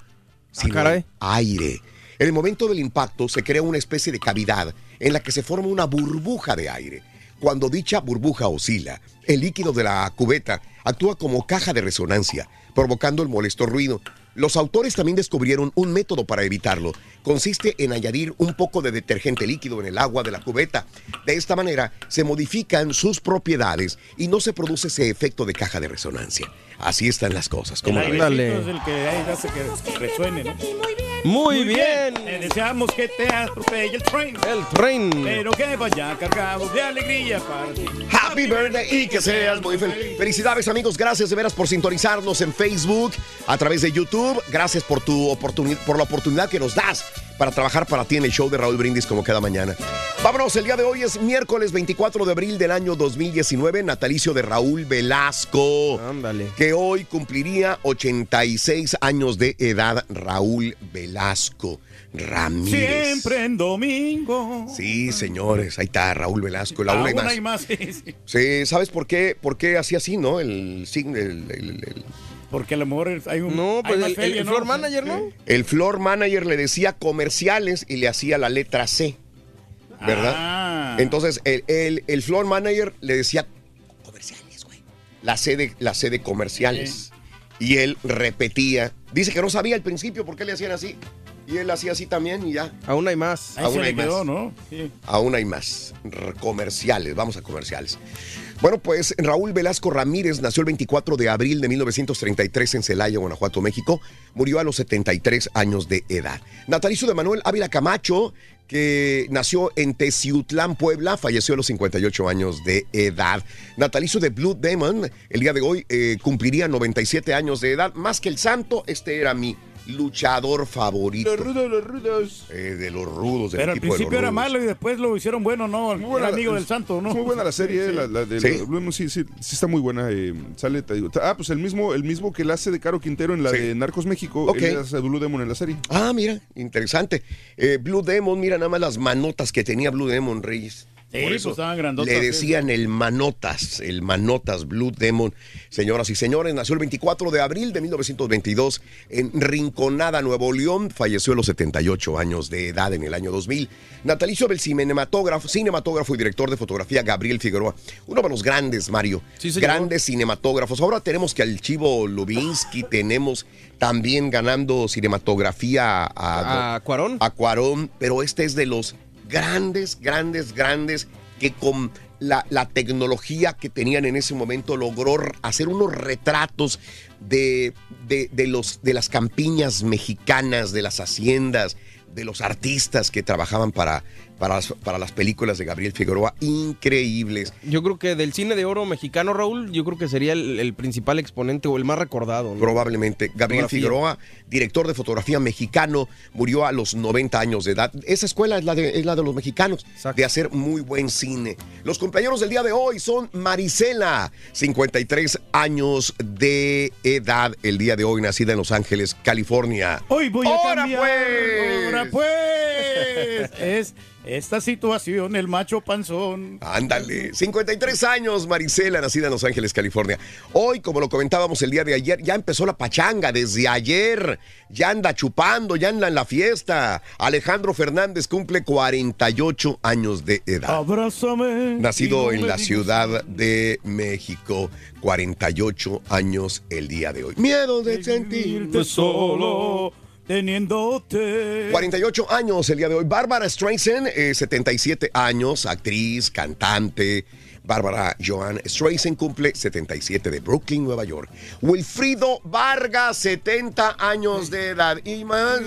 sino caray. el aire. En el momento del impacto se crea una especie de cavidad en la que se forma una burbuja de aire. Cuando dicha burbuja oscila, el líquido de la cubeta actúa como caja de resonancia, provocando el molesto ruido. Los autores también descubrieron un método para evitarlo. Consiste en añadir un poco de detergente líquido en el agua de la cubeta. De esta manera se modifican sus propiedades y no se produce ese efecto de caja de resonancia. Así están las cosas. El ¿Cómo la ven? airecito es el que ahí hace que resuene, ¿no? Muy bien. Eh, deseamos que te atropelle el tren. El tren. Pero que vaya cargado de alegría para ti. Happy birthday y que seas muy feliz. Felicidades amigos, gracias de veras por sintonizarnos en Facebook, a través de YouTube. Gracias por tu oportunidad, por la oportunidad que nos das para trabajar para ti en el show de Raúl Brindis como cada mañana. Vámonos, el día de hoy es miércoles 24 de abril del año 2019, natalicio de Raúl Velasco. Ándale. Que hoy cumpliría 86 años de edad Raúl Velasco Ramírez. Siempre en domingo. Sí, señores, ahí está Raúl Velasco, la Ah, una y más. y más, sí, sí. Sí, ¿sabes por qué? ¿Por qué hacía así, no? El signo, el, el- el- Porque a lo mejor hay un. No, pues el, feria, el ¿no? floor manager, ¿no? el floor manager le decía comerciales y le hacía la letra C, ¿verdad? Ah. Entonces, el, el- el floor manager le decía comerciales, güey. La C de, la C de comerciales. Y él repetía. Dice que no sabía al principio por qué le hacían así. Y él hacía así también y ya. Aún hay más. Ahí Aún se hay le quedó, más. ¿no? Sí. Aún hay más. R- Comerciales, vamos a comerciales. Bueno, pues Raúl Velasco Ramírez nació el 24 de abril de 1933 en Celaya, Guanajuato, México. Murió a los 73 años de edad. Natalicio de Manuel Ávila Camacho, que nació en Teciutlán, Puebla, falleció a los 58 años de edad. Natalicio de Blue Demon, el día de hoy eh, cumpliría 97 años de edad. Más que el santo, este era mi luchador favorito. Los rudos, los rudos. Eh, de los rudos, del Pero al equipo de los principio era malo y después lo hicieron bueno, ¿no? buena Era amigo del santo, ¿no? Es muy buena la serie, Sí, sí. la, la de ¿Sí? los Blue Demon, sí, sí, sí está muy buena. eh, sale, te digo. Ah, pues el mismo, el mismo que la hace de Caro Quintero en la Sí. de Narcos México, Ok. él hace de Blue Demon en la serie. Ah, mira, interesante. Eh, Blue Demon, mira nada más las manotas que tenía Blue Demon, Reyes. Sí, Por pues estaban grandotas, Le decían el manotas, el manotas Blue Demon. Señoras y señores, nació el 24 de abril de 1922 en Rinconada, Nuevo León. Falleció a los 78 años de edad en el año 2000. Natalicio del cinematógrafo, cinematógrafo y director de fotografía Gabriel Figueroa. Uno de los grandes, Mario. Sí, grandes cinematógrafos. Ahora tenemos que al Chivo Lubinsky, tenemos también ganando cinematografía a, ¿A Cuarón? a Cuarón, pero este es de los grandes, grandes, grandes que con la, tecnología que tenían en ese momento logró hacer unos retratos de, de los, de las campiñas mexicanas, de las haciendas, de los artistas que trabajaban para, para, las, para las películas de Gabriel Figueroa, increíbles. Yo creo que del cine de oro mexicano, Raúl, yo creo que sería el, el principal exponente o el más recordado. ¿no? Probablemente. Gabriel Fotografía. Figueroa, director de fotografía mexicano, murió a los 90 años de edad. Esa escuela es la de, es la de los mexicanos, de hacer muy buen cine. Los compañeros del día de hoy son Marisela, 53 años de edad, el día de hoy, nacida en Los Ángeles, California. Hoy voy a ¡Ahora, cambiar. pues! Ahora pues. Es esta situación, el macho panzón. Ándale, 53 años, Marisela, nacida en Los Ángeles, California. Hoy, como lo comentábamos el día de ayer, ya empezó la pachanga desde ayer. Ya anda chupando, ya anda en la fiesta. Alejandro Fernández cumple 48 años de edad. Abrázame. Nacido en la Ciudad de México, 48 años el día de hoy. Miedo de sentirte solo, teniéndote. 48 años el día de hoy. Bárbara Streisand, eh, 77 años, actriz, cantante. Bárbara Joan Streisand cumple 77 de Brooklyn, Nueva York. Wilfrido Vargas, 70 años de edad. Y más.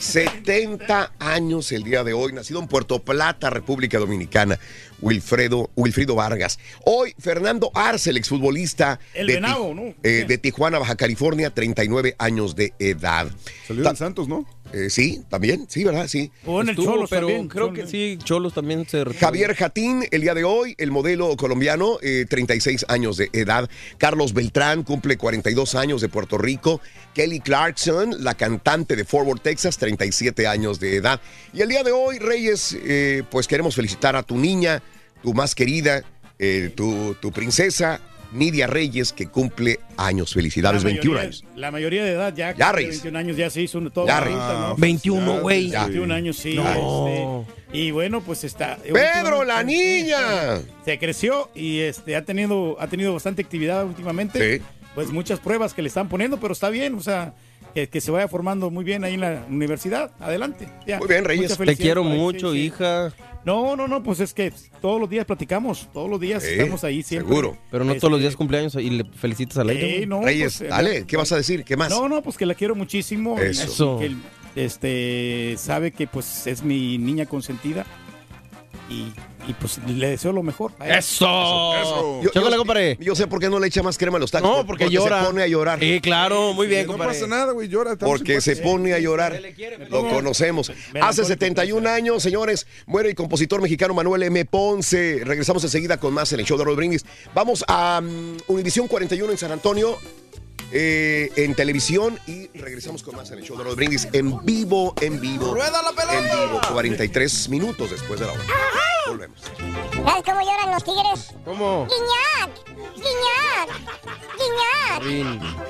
70 años el día de hoy, nacido en Puerto Plata, República Dominicana, Wilfredo, Wilfrido Vargas. Hoy, Fernando Arce, el exfutbolista El de, venado, Ti- ¿no? eh, de Tijuana, Baja California, 39 años de edad. Salió en Santos, ¿no? Eh, sí, también, sí, ¿verdad? Sí. O en el Estuvo, Cholos pero también. creo que sí, Cholos también se... Javier Jatín, el día de hoy, el modelo colombiano, eh, 36 años de edad. Carlos Beltrán cumple 42 años de Puerto Rico. Kelly Clarkson, la cantante de Forward, Texas, 37 años de edad. Y el día de hoy, Reyes, eh, pues queremos felicitar a tu niña, tu más querida, eh, tu, tu princesa, Nidia Reyes, que cumple años. Felicidades, la 21 mayoría- años. La mayoría de edad ya. Ya, cumple Reyes. 21 años ya se hizo todo. Ya. ¿no? 21, güey. 21 años, sí. No. este, y bueno, pues está. ¡Pedro, la niña! Se creció y este ha tenido, ha tenido bastante actividad últimamente. Sí. Pues muchas pruebas que le están poniendo, pero está bien, o sea, que, que se vaya formando muy bien ahí en la universidad. Adelante. ya. Muy bien, Reyes. Te quiero mucho, sí, sí. hija. No, no, no, pues es que todos los días platicamos, todos los días Sí, estamos ahí siempre. seguro. Pero no todos los Este, días cumpleaños y le felicitas al aire. eh, no, Reyes, pues, dale, no, ¿qué vas a decir? ¿Qué más? No, no, pues que la quiero muchísimo. Eso. y que este, sabe que pues es mi niña consentida. Y, y, pues le deseo lo mejor. ella. ¡Eso! Yo- yo- compadre. Yo sé por qué no le echa más crema a los tacos. No, porque, llora. se pone a llorar. Sí, claro, muy bien, No compadre. pasa nada, güey, llora. Porque se pone a llorar. Lo conocemos. Hace 71 años, señores, muere el compositor mexicano Manuel M. Ponce. Regresamos enseguida con más en el show de Roll Brindis. Vamos a mm, Univisión 41 en San Antonio. Eh, en televisión y regresamos con más en el show de Roll Brindis en vivo, en vivo. ¡Rueda la pelota! En vivo, 43 minutos después de la hora. Volvemos. ¿Sabes cómo lloran los tigres? ¿Cómo? ¡Guiñac! ¡Guiñac! ¡Guiñac!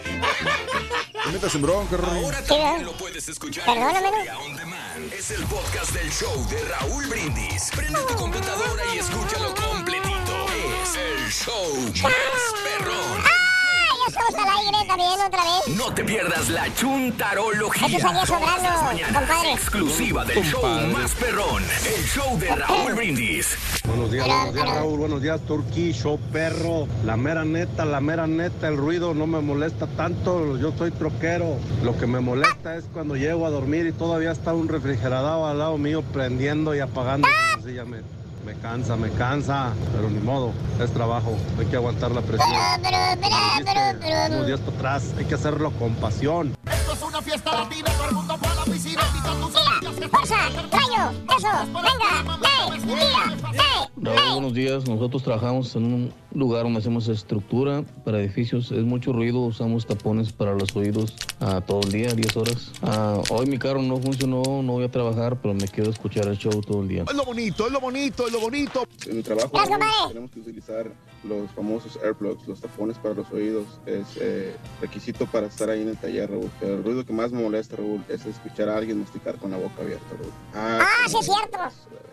Te metas en bronca, Rory. Ahora también lo puedes escuchar Perdóname, ¿no? Es el podcast del show de Raúl Brindis. Prende tu computadora y escúchalo completito. Es el show más perrón. ¡Ay, ya estamos al aire también otra vez. No te pierdas la chuntarología. Eso salía sobrando, compadre. Exclusiva del show más perrón. El show de Raúl Brindis. Buenos días, buenos días Raúl, buenos días Turquí, show perro. La mera neta, la mera neta, el ruido no me molesta tanto, yo soy troquero. Lo que me molesta es cuando llego a dormir y todavía está un refrigerador al lado mío prendiendo y apagando. Ya me, cansa, me cansa, pero ni modo, es trabajo, hay que aguantar la presión. Pero, pero, pero, pero, pero. Unos días para atrás, hay que hacerlo con pasión. ¡Fuerza! ¡Rayo! ¡Eso! ¡Venga! Buenos días. Nosotros trabajamos en un lugar donde hacemos estructura para edificios. Es mucho ruido, usamos tapones para los oídos ah, todo el día, 10 horas. Ah, hoy mi carro no funcionó, no voy a trabajar, pero me quiero escuchar el show todo el día. Es lo bonito, es lo bonito, es lo bonito. En el trabajo tenemos que utilizar los famosos airplugs, los tapones para los oídos. Es eh, requisito para estar ahí en el taller, Raúl. Pero el ruido que más me molesta, Raúl, es escuchar a alguien masticar con la boca abierta, Raúl. Ah, sí es cierto.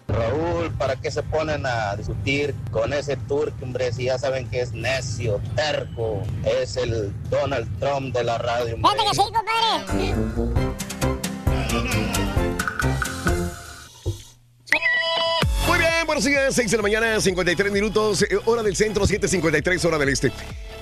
Raúl, ¿para qué se ponen a discutir con ese turco, hombre? Si ya saben que es necio, terco, es el Donald Trump de la radio, hombre. Que sí, compadre. Buenos días, 6 de la mañana, 53 minutos, eh, hora del centro, 7.53, hora del este.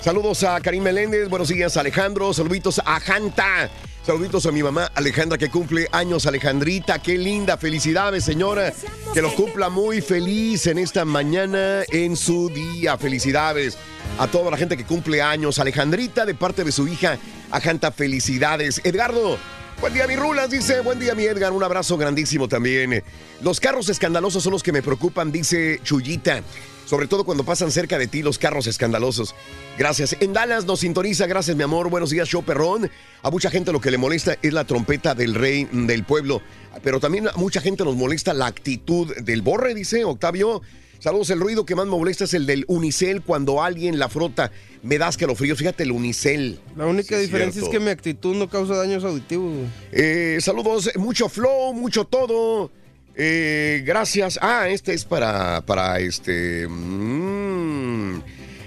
Saludos a Karim Meléndez, buenos días Alejandro, saluditos a Janta, saluditos a mi mamá Alejandra que cumple años, Alejandrita, qué linda, felicidades señora, que lo cumpla muy feliz en esta mañana, en su día, felicidades a toda la gente que cumple años, Alejandrita de parte de su hija, Ajanta, felicidades. Edgardo, Buen día, mi Rulas, dice. Buen día, mi Edgar. Un abrazo grandísimo también. Los carros escandalosos son los que me preocupan, dice Chuyita. Sobre todo cuando pasan cerca de ti los carros escandalosos. Gracias. En Dallas nos sintoniza. Gracias, mi amor. Buenos días, show perrón. A mucha gente lo que le molesta es la trompeta del rey del pueblo. Pero también a mucha gente nos molesta la actitud del borre, dice Octavio. Saludos, el ruido que más me molesta es el del unicel cuando alguien la frota. Me das que lo frío. Fíjate, el unicel. La única Sí, diferencia es que mi actitud no causa daños auditivos. Eh, saludos, mucho flow, mucho todo. Eh, gracias. Ah, este es para, para este. mm.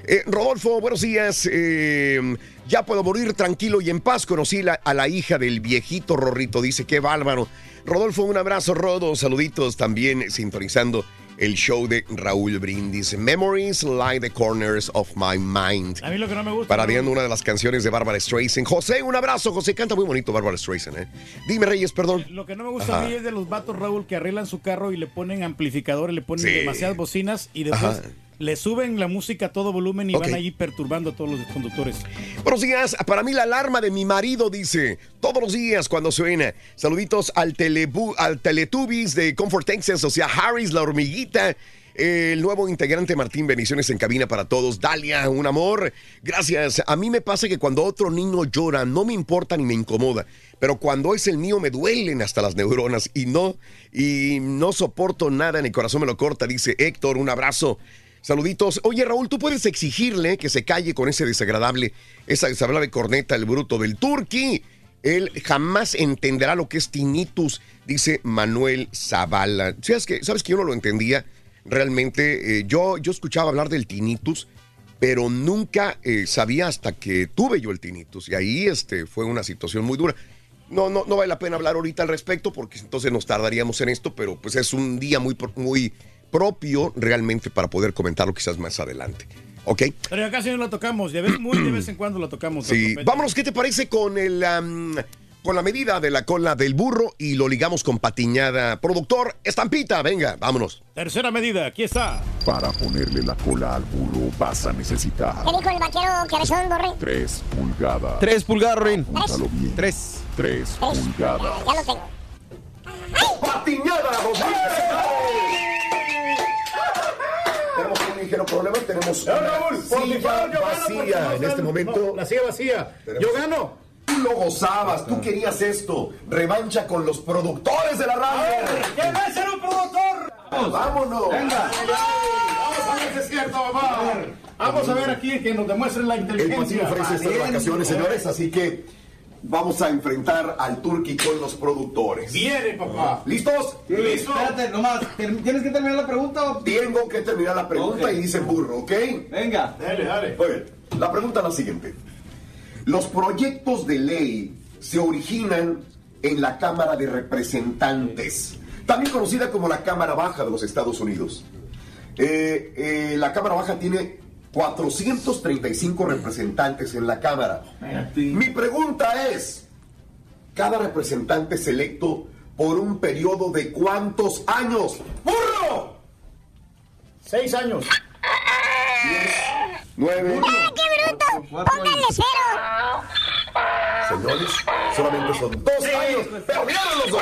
Eh, Rodolfo, buenos días. Eh, ya puedo morir tranquilo y en paz. Conocí la- a la hija del viejito Rorrito. Dice, qué bárbaro. Rodolfo, un abrazo, Rodo. Saluditos también sintonizando el show de Raúl Brindis. Memories lie the corners of my mind. A mí lo que no me gusta. Parodiando una de las canciones de Bárbara Streisand. José, un abrazo. José, canta muy bonito Bárbara Streisand, ¿eh? Dime, Reyes, perdón. Lo que no me gusta a mí es de los vatos, Raúl, que arreglan su carro y le ponen amplificadores, le ponen Sí. demasiadas bocinas y después Ajá. Le suben la música a todo volumen y van ahí perturbando a todos los conductores. Buenos días. Para mí la alarma de mi marido dice todos los días cuando suena. Saluditos al, telebu al Teletubbies de Comfort Texas, o sea, Harris, la hormiguita. El nuevo integrante Martín, bendiciones en cabina para todos. Dalia, un amor. Gracias. A mí me pasa que cuando otro niño llora no me importa ni me incomoda, pero cuando es el mío me duelen hasta las neuronas y no, y no soporto nada, en el corazón me lo corta, dice Héctor, un abrazo. Saluditos. Oye, Raúl, tú puedes exigirle que se calle con ese desagradable, esa desagradable corneta, el bruto del turqui. Él jamás entenderá lo que es tinnitus, dice Manuel Zavala. ¿Sabes que, ¿Sabes que yo no lo entendía? Realmente, eh, yo, yo escuchaba hablar del tinnitus, pero nunca eh, sabía hasta que tuve yo el tinnitus. Y ahí este, fue una situación muy dura. No, no, no vale la pena hablar ahorita al respecto porque entonces nos tardaríamos en esto, pero pues es un día muy, muy propio realmente para poder comentarlo quizás más adelante. ¿Ok? Pero ya casi no la tocamos, de vez, muy de vez en cuando la tocamos. Sí. Vámonos, ¿qué te parece con el am, con la medida de la cola del burro y lo ligamos con patiñada? Productor, estampita, venga, vámonos. Tercera medida, aquí está. Para ponerle la cola al burro vas a necesitar ¿Qué dijo el vaquero cabezón, borre? 3 pulgadas. Tres pulgadas, Rin. Bien. Tres. 3 pulgadas. Ya lo tengo. Patiñada, Tenemos un ligero problema, tenemos una silla vacía en este momento. La silla vacía. Yo gano. Tú lo gozabas, tú querías esto. Revancha con los productores de la radio. ¿Quién va a ser un productor? Vámonos. Venga. Vamos a ver si es cierto, papá. Vamos a ver aquí que nos demuestren la El inteligencia. Patino ofrece estas vacaciones, señores, así que vamos a enfrentar al Turqui con los productores. Viene, papá. ¿Listos? Listo. Espérate, nomás. ¿Tienes que terminar la pregunta o...? Tengo que terminar la pregunta y dice burro, ¿ok? Venga. Dale, dale. Muy bien. La pregunta es la siguiente. Los proyectos de ley se originan en la Cámara de Representantes, también conocida como la Cámara Baja de los Estados Unidos. Eh, eh, la Cámara Baja tiene 435 representantes en la Cámara. Mi pregunta es, ¿cada representante es electo por un periodo de cuántos años? ¡Burro! Seis años. Nueve. ¡Ah, qué bruto! ¡Póngale cero! Señores, solamente son dos años, pero vieron los dos.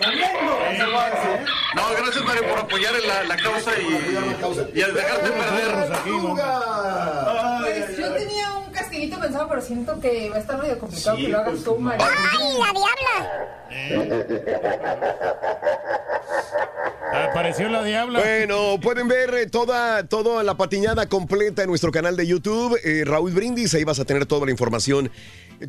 No, gracias Mario por apoyar la, la causa y, y al dejarte perder. Pues yo tenía un castiguito pensado, pero siento que va a estar medio complicado que lo hagas tú, Mario. ¡Ay, la diabla! Apareció la diabla. Bueno, pueden ver eh, toda, toda la patiñada completa en nuestro canal de YouTube. eh, Raúl Brindis, ahí vas a tener toda la información.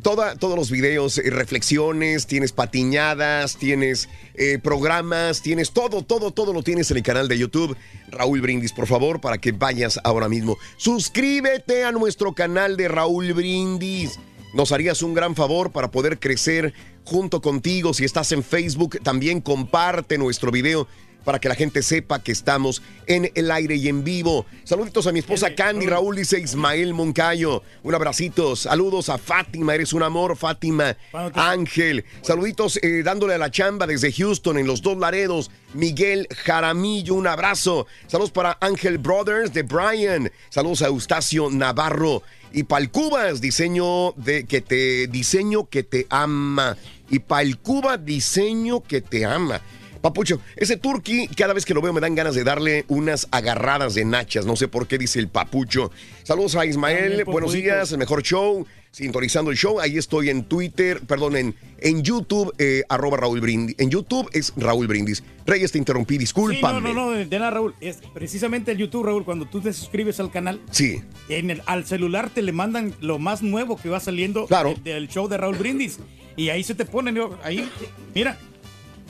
Toda, todos los videos, eh, reflexiones, tienes patiñadas, tienes eh, programas, tienes todo, todo, todo lo tienes en el canal de YouTube. Raúl Brindis, por favor, para que vayas ahora mismo. Suscríbete a nuestro canal de Raúl Brindis. Nos harías un gran favor para poder crecer junto contigo. Si estás en Facebook, también comparte nuestro video para que la gente sepa que estamos en el aire y en vivo. Saluditos a mi esposa Candy, Raúl dice Ismael Moncayo. Un abracito. Saludos a Fátima, eres un amor, Fátima. Ángel. Saluditos eh, dándole a la chamba desde Houston en los dos Laredos. Miguel Jaramillo, un abrazo. Saludos para Ángel Brothers de Brian. Saludos a Eustacio Navarro. Y Palcubas, diseño de que te diseño que te ama. Y Palcuba, diseño que te ama. Papucho, ese turqui, cada vez que lo veo me dan ganas de darle unas agarradas de nachas. No sé por qué dice el papucho. Saludos a Ismael, También, buenos días, el mejor show. Sintonizando el show, ahí estoy en Twitter, perdón, en, en YouTube, eh, arroba Raúl Brindis. En YouTube es Raúl Brindis. Reyes, te interrumpí, Sí, discúlpame. no, no, no, de nada, Raúl. Es precisamente el YouTube, Raúl, cuando tú te suscribes al canal, Sí. en el- al celular te le mandan lo más nuevo que va saliendo Claro. de- del show de Raúl Brindis. Y ahí se te ponen, ahí, mira,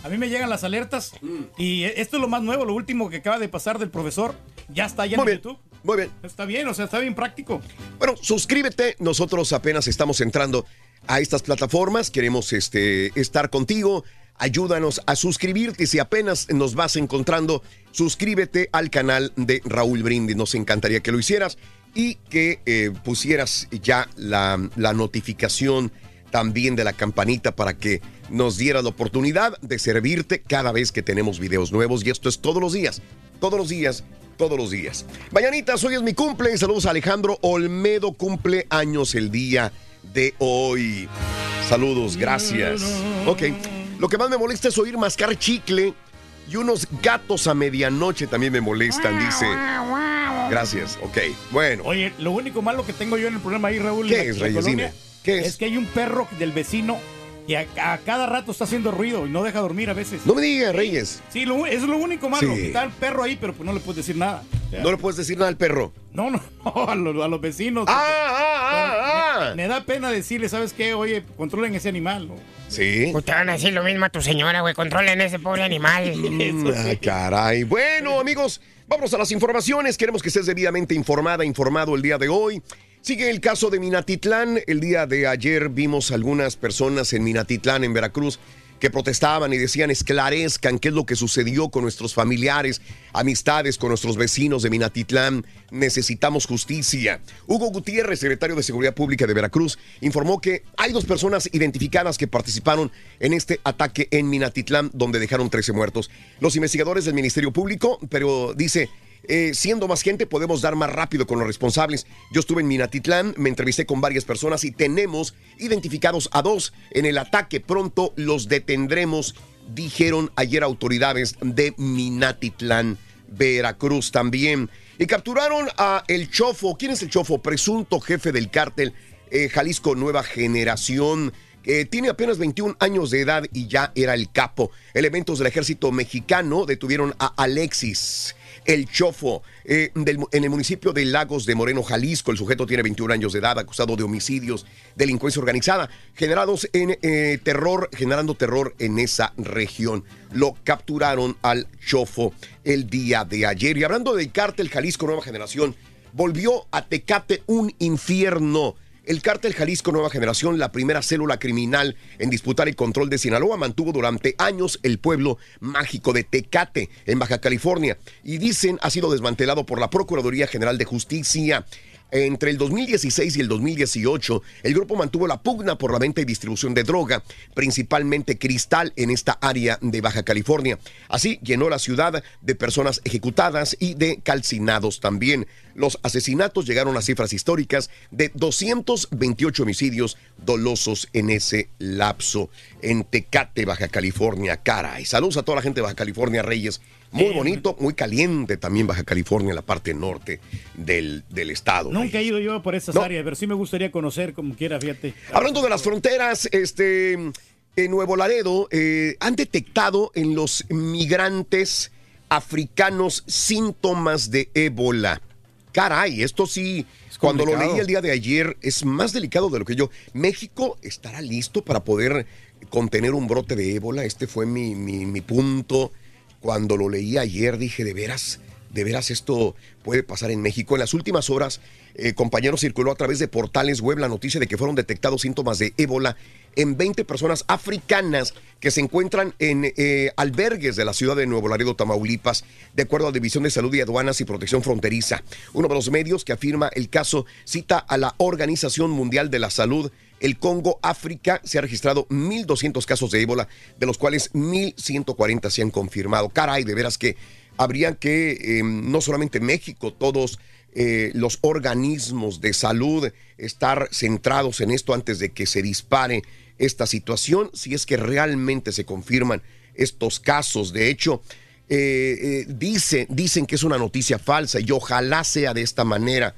a mí me llegan las alertas. Mm. Y esto es lo más nuevo, lo último que acaba de pasar del profesor. Ya está allá Muy en bien, YouTube. Muy bien. Está bien, o sea, está bien práctico. Bueno, suscríbete. Nosotros apenas estamos entrando a estas plataformas. Queremos este, estar contigo. Ayúdanos a suscribirte. Si apenas nos vas encontrando, suscríbete al canal de Raúl Brindis. Nos encantaría que lo hicieras y que eh, pusieras ya la, la notificación también de la campanita para que nos dieras la oportunidad de servirte cada vez que tenemos videos nuevos. Y esto es todos los días. Todos los días todos los días. Mañanitas, hoy es mi cumple. Saludos a Alejandro Olmedo, cumple años el día de hoy. Saludos, gracias. Ok, lo que más me molesta es oír mascar chicle y unos gatos a medianoche también me molestan, dice. Gracias, ok, bueno. Oye, lo único malo que tengo yo en el programa ahí, Raúl, ¿Qué es, Reyes? colonia, Dime, ¿qué es? Es que hay un perro del vecino que a, a cada rato está haciendo ruido y no deja dormir a veces. No me digas, Reyes. Sí, lo- eso es lo único malo. Sí. Está el perro ahí, pero pues no le puedes decir nada. O sea, No le puedes decir nada al perro. No, no, no, a los, a los vecinos. Ah, ah, Me, me da pena decirle, ¿sabes qué? Oye, controlen ese animal. ¿no? Sí. Pues te van a decir lo mismo a tu señora, güey. Controlen ese pobre animal. Mm, Ay, caray. Bueno, amigos, vámonos a las informaciones. Queremos que estés debidamente informada, informado el día de hoy. Sigue el caso de Minatitlán. El día de ayer vimos algunas personas en Minatitlán, en Veracruz, que protestaban y decían esclarezcan qué es lo que sucedió con nuestros familiares, amistades, con nuestros vecinos de Minatitlán. Necesitamos justicia. Hugo Gutiérrez, secretario de Seguridad Pública de Veracruz, informó que hay dos personas identificadas que participaron en este ataque en Minatitlán, donde dejaron 13 muertos. Los investigadores del Ministerio Público, pero dice, eh, siendo más gente podemos dar más rápido con los responsables. Yo estuve en Minatitlán, me entrevisté con varias personas y tenemos identificados a dos en el ataque. Pronto los detendremos, dijeron ayer autoridades de Minatitlán, Veracruz también. Y capturaron a El Chofo. ¿Quién es El Chofo? Presunto jefe del cártel eh, Jalisco Nueva Generación. Eh, tiene apenas 21 años de edad y ya era el capo. Elementos del ejército mexicano detuvieron a Alexis, el chofo, eh, en el municipio de Lagos de Moreno, Jalisco. El sujeto tiene 21 años de edad, acusado de homicidios, delincuencia organizada, generados en eh, terror, generando terror en esa región. Lo capturaron al chofo el día de ayer. Y hablando del cártel Jalisco Nueva Generación, volvió a Tecate un infierno. El cártel Jalisco Nueva Generación, la primera célula criminal en disputar el control de Sinaloa, mantuvo durante años el pueblo mágico de Tecate, en Baja California, y dicen ha sido desmantelado por la Procuraduría General de Justicia. Entre el 2016 y el 2018, el grupo mantuvo la pugna por la venta y distribución de droga, principalmente cristal en esta área de Baja California. Así llenó la ciudad de personas ejecutadas y de calcinados también. Los asesinatos llegaron a cifras históricas de 228 homicidios dolosos en ese lapso en Tecate, Baja California. Caray, saludos a toda la gente de Baja California, Reyes. Muy bonito, muy caliente también Baja California, en la parte norte del, del estado. Nunca he ido yo por esas No. áreas, pero sí me gustaría conocer como quiera, fíjate. Hablando de las fronteras, este, en Nuevo Laredo eh, han detectado en los migrantes africanos síntomas de ébola. Caray, esto sí, cuando lo leí el día de ayer, es más delicado de lo que yo. México estará listo para poder contener un brote de ébola. Este fue mi, mi- mi punto. Cuando lo leí ayer dije, de veras, de veras esto puede pasar en México. En las últimas horas, eh, compañeros, circuló a través de portales web la noticia de que fueron detectados síntomas de ébola en 20 personas africanas que se encuentran en eh, albergues de la ciudad de Nuevo Laredo, Tamaulipas, de acuerdo a la División de Salud y Aduanas y Protección Fronteriza. Uno de los medios que afirma el caso cita a la Organización Mundial de la Salud. El Congo, África, se ha registrado 1.200 casos de ébola, de los cuales 1.140 se han confirmado. Caray, de veras que habría que, eh, no solamente México, todos eh, los organismos de salud estar centrados en esto antes de que se dispare esta situación, si es que realmente se confirman estos casos. De hecho, eh, eh, dice, dicen que es una noticia falsa y ojalá sea de esta manera.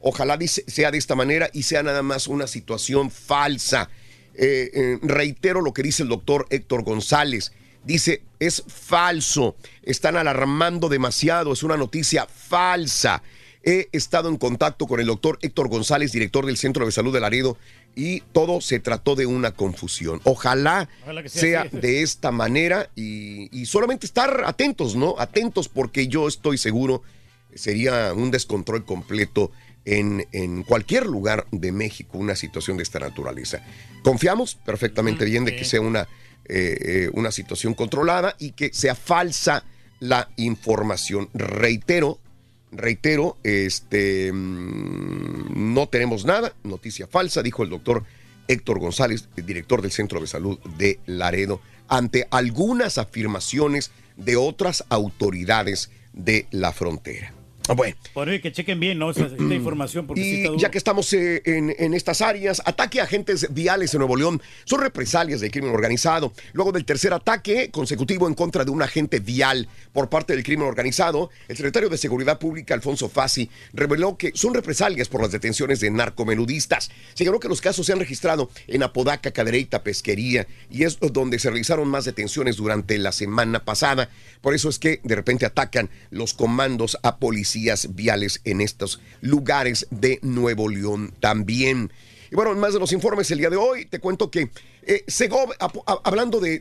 Ojalá sea de esta manera y sea nada más una situación falsa. Eh, eh, reitero lo que dice el doctor Héctor González. Dice, es falso, están alarmando demasiado, es una noticia falsa. He estado en contacto con el doctor Héctor González, director del Centro de Salud de Laredo, y todo se trató de una confusión. Ojalá, sea de esta manera y, y solamente estar atentos, ¿no? Atentos porque yo estoy seguro sería un descontrol completo en, en cualquier lugar de México una situación de esta naturaleza. Confiamos perfectamente bien de que sea una, eh, eh, una situación controlada y que sea falsa la información. Reitero, reitero, este mm, no tenemos nada, noticia falsa, dijo el doctor Héctor González, el director del Centro de Salud de Laredo, ante algunas afirmaciones de otras autoridades de la frontera. Ah, Bueno, Por ello que chequen bien, ¿no? Esta información, porque sí está y ya que estamos eh, en, en estas áreas, ataque a agentes viales en Nuevo León son represalias del crimen organizado. Luego del tercer ataque consecutivo en contra de un agente vial por parte del crimen organizado, el secretario de Seguridad Pública, Alfonso Fassi, reveló que son represalias por las detenciones de narcomenudistas. Señaló que los casos se han registrado en Apodaca, Cadereyta, Pesquería, y es donde se realizaron más detenciones durante la semana pasada. Por eso es que de repente atacan los comandos a viales en estos lugares de Nuevo León también. Y bueno, en más de los informes el día de hoy, te cuento que eh, Segov, hablando de,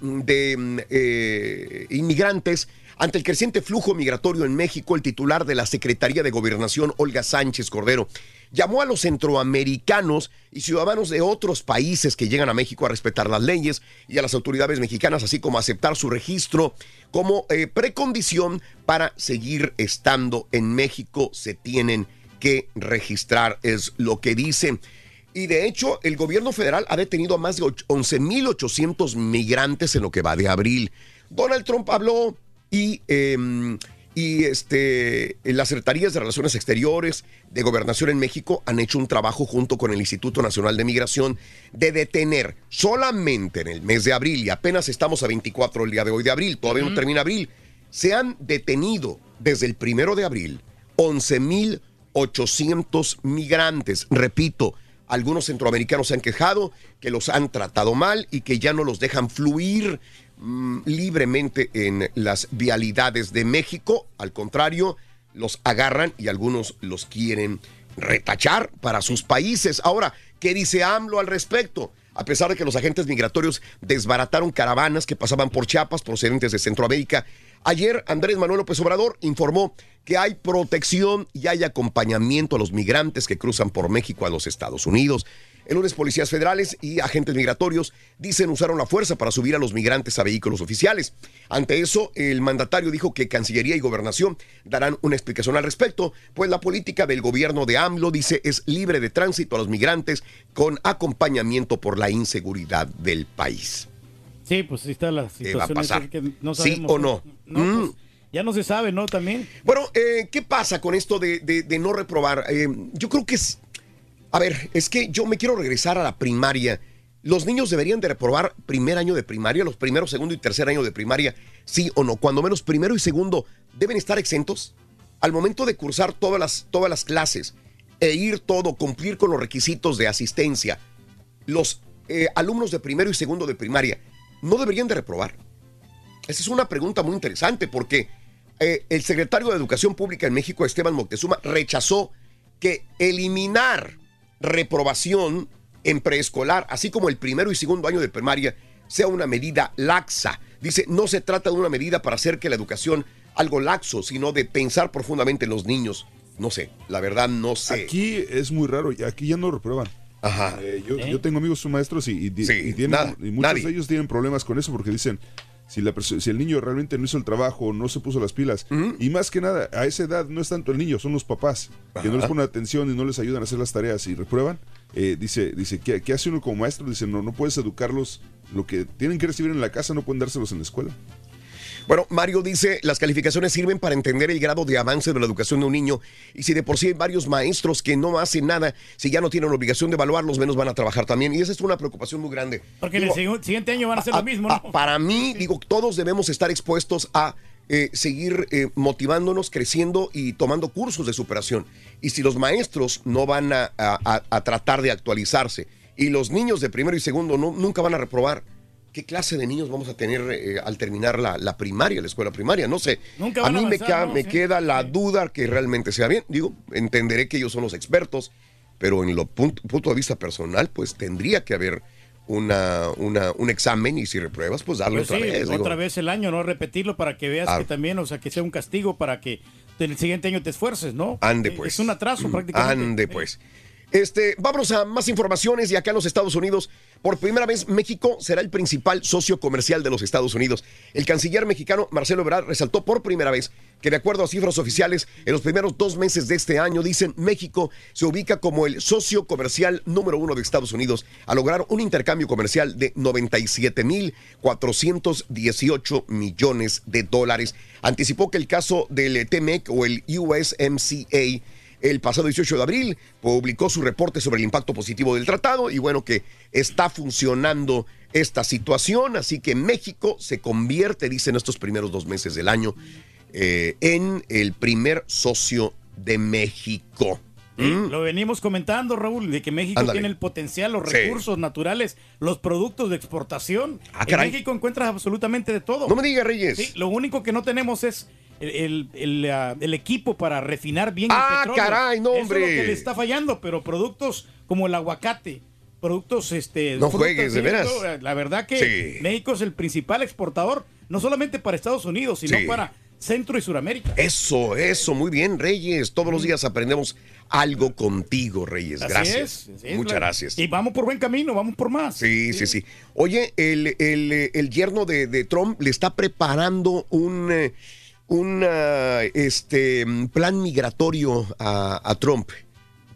mm, eh, inmigrantes, ante el creciente flujo migratorio en México, el titular de la Secretaría de Gobernación, Olga Sánchez Cordero, llamó a los centroamericanos y ciudadanos de otros países que llegan a México a respetar las leyes y a las autoridades mexicanas, así como aceptar su registro como eh, precondición para seguir estando en México. Se tienen que registrar, es lo que dice. Y de hecho, el gobierno federal ha detenido a más de och- 11.800 migrantes en lo que va de abril. Donald Trump habló y, eh, y este, las secretarías de Relaciones Exteriores de Gobernación en México han hecho un trabajo junto con el Instituto Nacional de Migración de detener solamente en el mes de abril, y apenas estamos a 24 el día de hoy de abril, todavía no termina abril, se han detenido desde el primero de abril 11.800 migrantes. Repito, algunos centroamericanos se han quejado que los han tratado mal y que ya no los dejan fluir mm, libremente en las vialidades de México. Al contrario, los agarran y algunos los quieren retachar para sus países. Ahora, ¿qué dice AMLO al respecto? A pesar de que los agentes migratorios desbarataron caravanas que pasaban por Chiapas procedentes de Centroamérica, Ayer Andrés Manuel López Obrador informó que hay protección y hay acompañamiento a los migrantes que cruzan por México a los Estados Unidos. El lunes policías federales y agentes migratorios dicen usaron la fuerza para subir a los migrantes a vehículos oficiales. Ante eso, el mandatario dijo que Cancillería y Gobernación darán una explicación al respecto, pues la política del gobierno de AMLO dice es libre de tránsito a los migrantes con acompañamiento por la inseguridad del país. Sí, pues ahí está la ¿Qué va a situación. pasar? que no ¿Sí o no? No, Mm. pues, ya no se sabe, ¿no? También. Bueno, eh, ¿qué pasa con esto de, de- de no reprobar? Eh, yo creo que es... A ver, es que yo me quiero regresar a la primaria. Los niños deberían de reprobar primer año de primaria, los primeros, segundo y tercer año de primaria, sí o no. Cuando menos primero y segundo deben estar exentos. Al momento de cursar todas las, todas las clases e ir todo, cumplir con los requisitos de asistencia, los eh, alumnos de primero y segundo de primaria no deberían de reprobar. Esa es una pregunta muy interesante porque eh, el secretario de Educación Pública en México, Esteban Moctezuma, rechazó que eliminar reprobación en preescolar, así como el primero y segundo año de primaria, sea una medida laxa. Dice, no se trata de una medida para hacer que la educación algo laxo, sino de pensar profundamente en los niños. No sé, la verdad no sé. Aquí es muy raro, y aquí ya no reprueban. Ajá. Eh, yo, ¿Eh? yo tengo amigos maestros y, y di- Sí, y tienen- nada, y muchos nadie. de ellos tienen problemas con eso porque dicen, si, la si el niño realmente no hizo el trabajo, no se puso las pilas, y más que nada, a esa edad no es tanto el niño, son los papás, que no les ponen atención y no les ayudan a hacer las tareas y reprueban. Eh, dice, dice ¿qué, qué hace uno como maestro? Dice, no, no puedes educarlos, lo que tienen que recibir en la casa no pueden dárselos en la escuela. Bueno, Mario dice, las calificaciones sirven para entender el grado de avance de la educación de un niño y si de por sí hay varios maestros que no hacen nada, si ya no tienen la obligación de evaluarlos, menos van a trabajar también. Y esa es una preocupación muy grande. Porque en el siguiente año van a hacer a- lo mismo, a- ¿no? para mí, digo, todos debemos estar expuestos a eh, seguir eh, motivándonos, creciendo y tomando cursos de superación. Y si los maestros no van a- a tratar de actualizarse y los niños de primero y segundo no, nunca van a reprobar, ¿qué clase de niños vamos a tener eh, al terminar la, la primaria, la escuela primaria? No sé. Nunca a mí me, avanzar, queda, ¿no? me Sí. queda la duda que realmente sea bien. Digo, entenderé que ellos son los expertos, pero en lo punto, punto de vista personal, pues tendría que haber una, una- un examen y si repruebas, pues darlo Pues otra sí, vez. digo. otra vez el año, ¿no? Repetirlo para que veas que también, o sea, que sea un castigo para que el siguiente año te esfuerces, ¿no? Ande Eh, pues. Es un atraso prácticamente. Ande pues. Este, vámonos a más informaciones y acá en los Estados Unidos, por primera vez México será el principal socio comercial de los Estados Unidos. El canciller mexicano Marcelo Ebrard resaltó por primera vez que de acuerdo a cifras oficiales, en los primeros dos meses de este año, dicen, México se ubica como el socio comercial número uno de Estados Unidos a lograr un intercambio comercial de 97.418 millones de dólares. Anticipó que el caso del TMEC o el USMCA el pasado 18 de abril publicó su reporte sobre el impacto positivo del tratado y bueno que está funcionando esta situación, así que México se convierte, dicen estos primeros dos meses del año, eh, en el primer socio de México. Sí, Lo venimos comentando, Raúl, de que México tiene el potencial, los Sí. recursos naturales, los productos de exportación. Ah, en. México encuentras absolutamente de todo. No me digas, Reyes. Sí, lo único que no tenemos es el, el- el, ah, el equipo para refinar bien Ah, el petróleo. caray, no, Eso es hombre. lo que le está fallando, pero productos como el aguacate, productos este No juegues, de veras. la verdad que Sí. México es el principal exportador, no solamente para Estados Unidos, sino Sí. para Centro y Suramérica. Eso, eso, muy bien, Reyes. Todos los días aprendemos algo contigo, Reyes. Así Gracias. es, así es, Muchas gracias. Y vamos por buen camino, vamos por más. Sí, sí, sí. Oye, el, el, el yerno de, de Trump le está preparando un, eh, un ah, este, plan migratorio a, a Trump.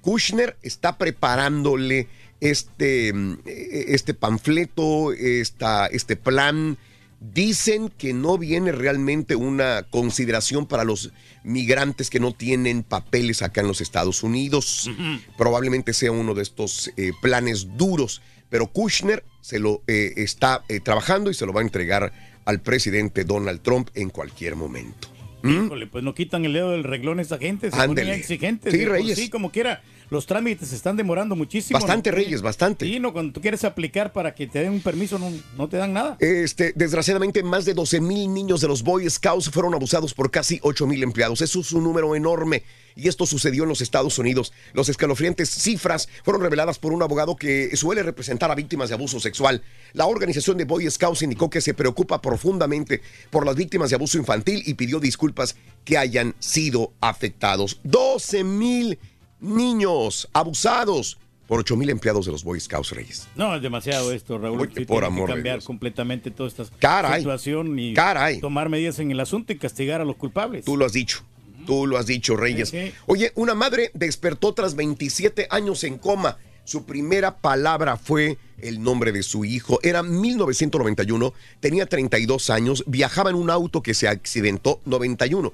Kushner está preparándole este, mm, eh, este panfleto, esta, este plan. Dicen que no viene realmente una consideración para los migrantes que no tienen papeles acá en los Estados Unidos. Probablemente sea uno de estos eh, planes duros, pero Kushner se lo eh, está eh, trabajando y se lo va a entregar al presidente Donald Trump en cualquier momento. ¿Mm? Híjole, pues no quitan el dedo del reglón esa gente, se Ándele. ponen exigentes. Sí, Reyes. Sí, como quiera. Los trámites se están demorando muchísimo. Bastante, ¿no? Reyes, bastante. Sí, no, cuando tú quieres aplicar para que te den un permiso, no, no te dan nada. Este, desgraciadamente, más de 12 mil niños de los Boy Scouts fueron abusados por casi 8 mil empleados. Eso es un número enorme. Y esto sucedió en los Estados Unidos. Los escalofriantes cifras fueron reveladas por un abogado que suele representar a víctimas de abuso sexual. La organización de Boy Scouts indicó que se preocupa profundamente por las víctimas de abuso infantil y pidió disculpas que hayan sido afectados. 12 mil niños abusados por 8 mil empleados de los Boy Scouts Reyes. No, es demasiado esto, Raúl. Sí por amor que de cambiar Dios. completamente toda esta Caray. situación y Caray. tomar medidas en el asunto y castigar a los culpables. Tú lo has dicho. Tú lo has dicho, Reyes. Sí, sí. Oye, una madre despertó tras 27 años en coma. Su primera palabra fue el nombre de su hijo. Era 1991, tenía 32 años, viajaba en un auto que se accidentó 91.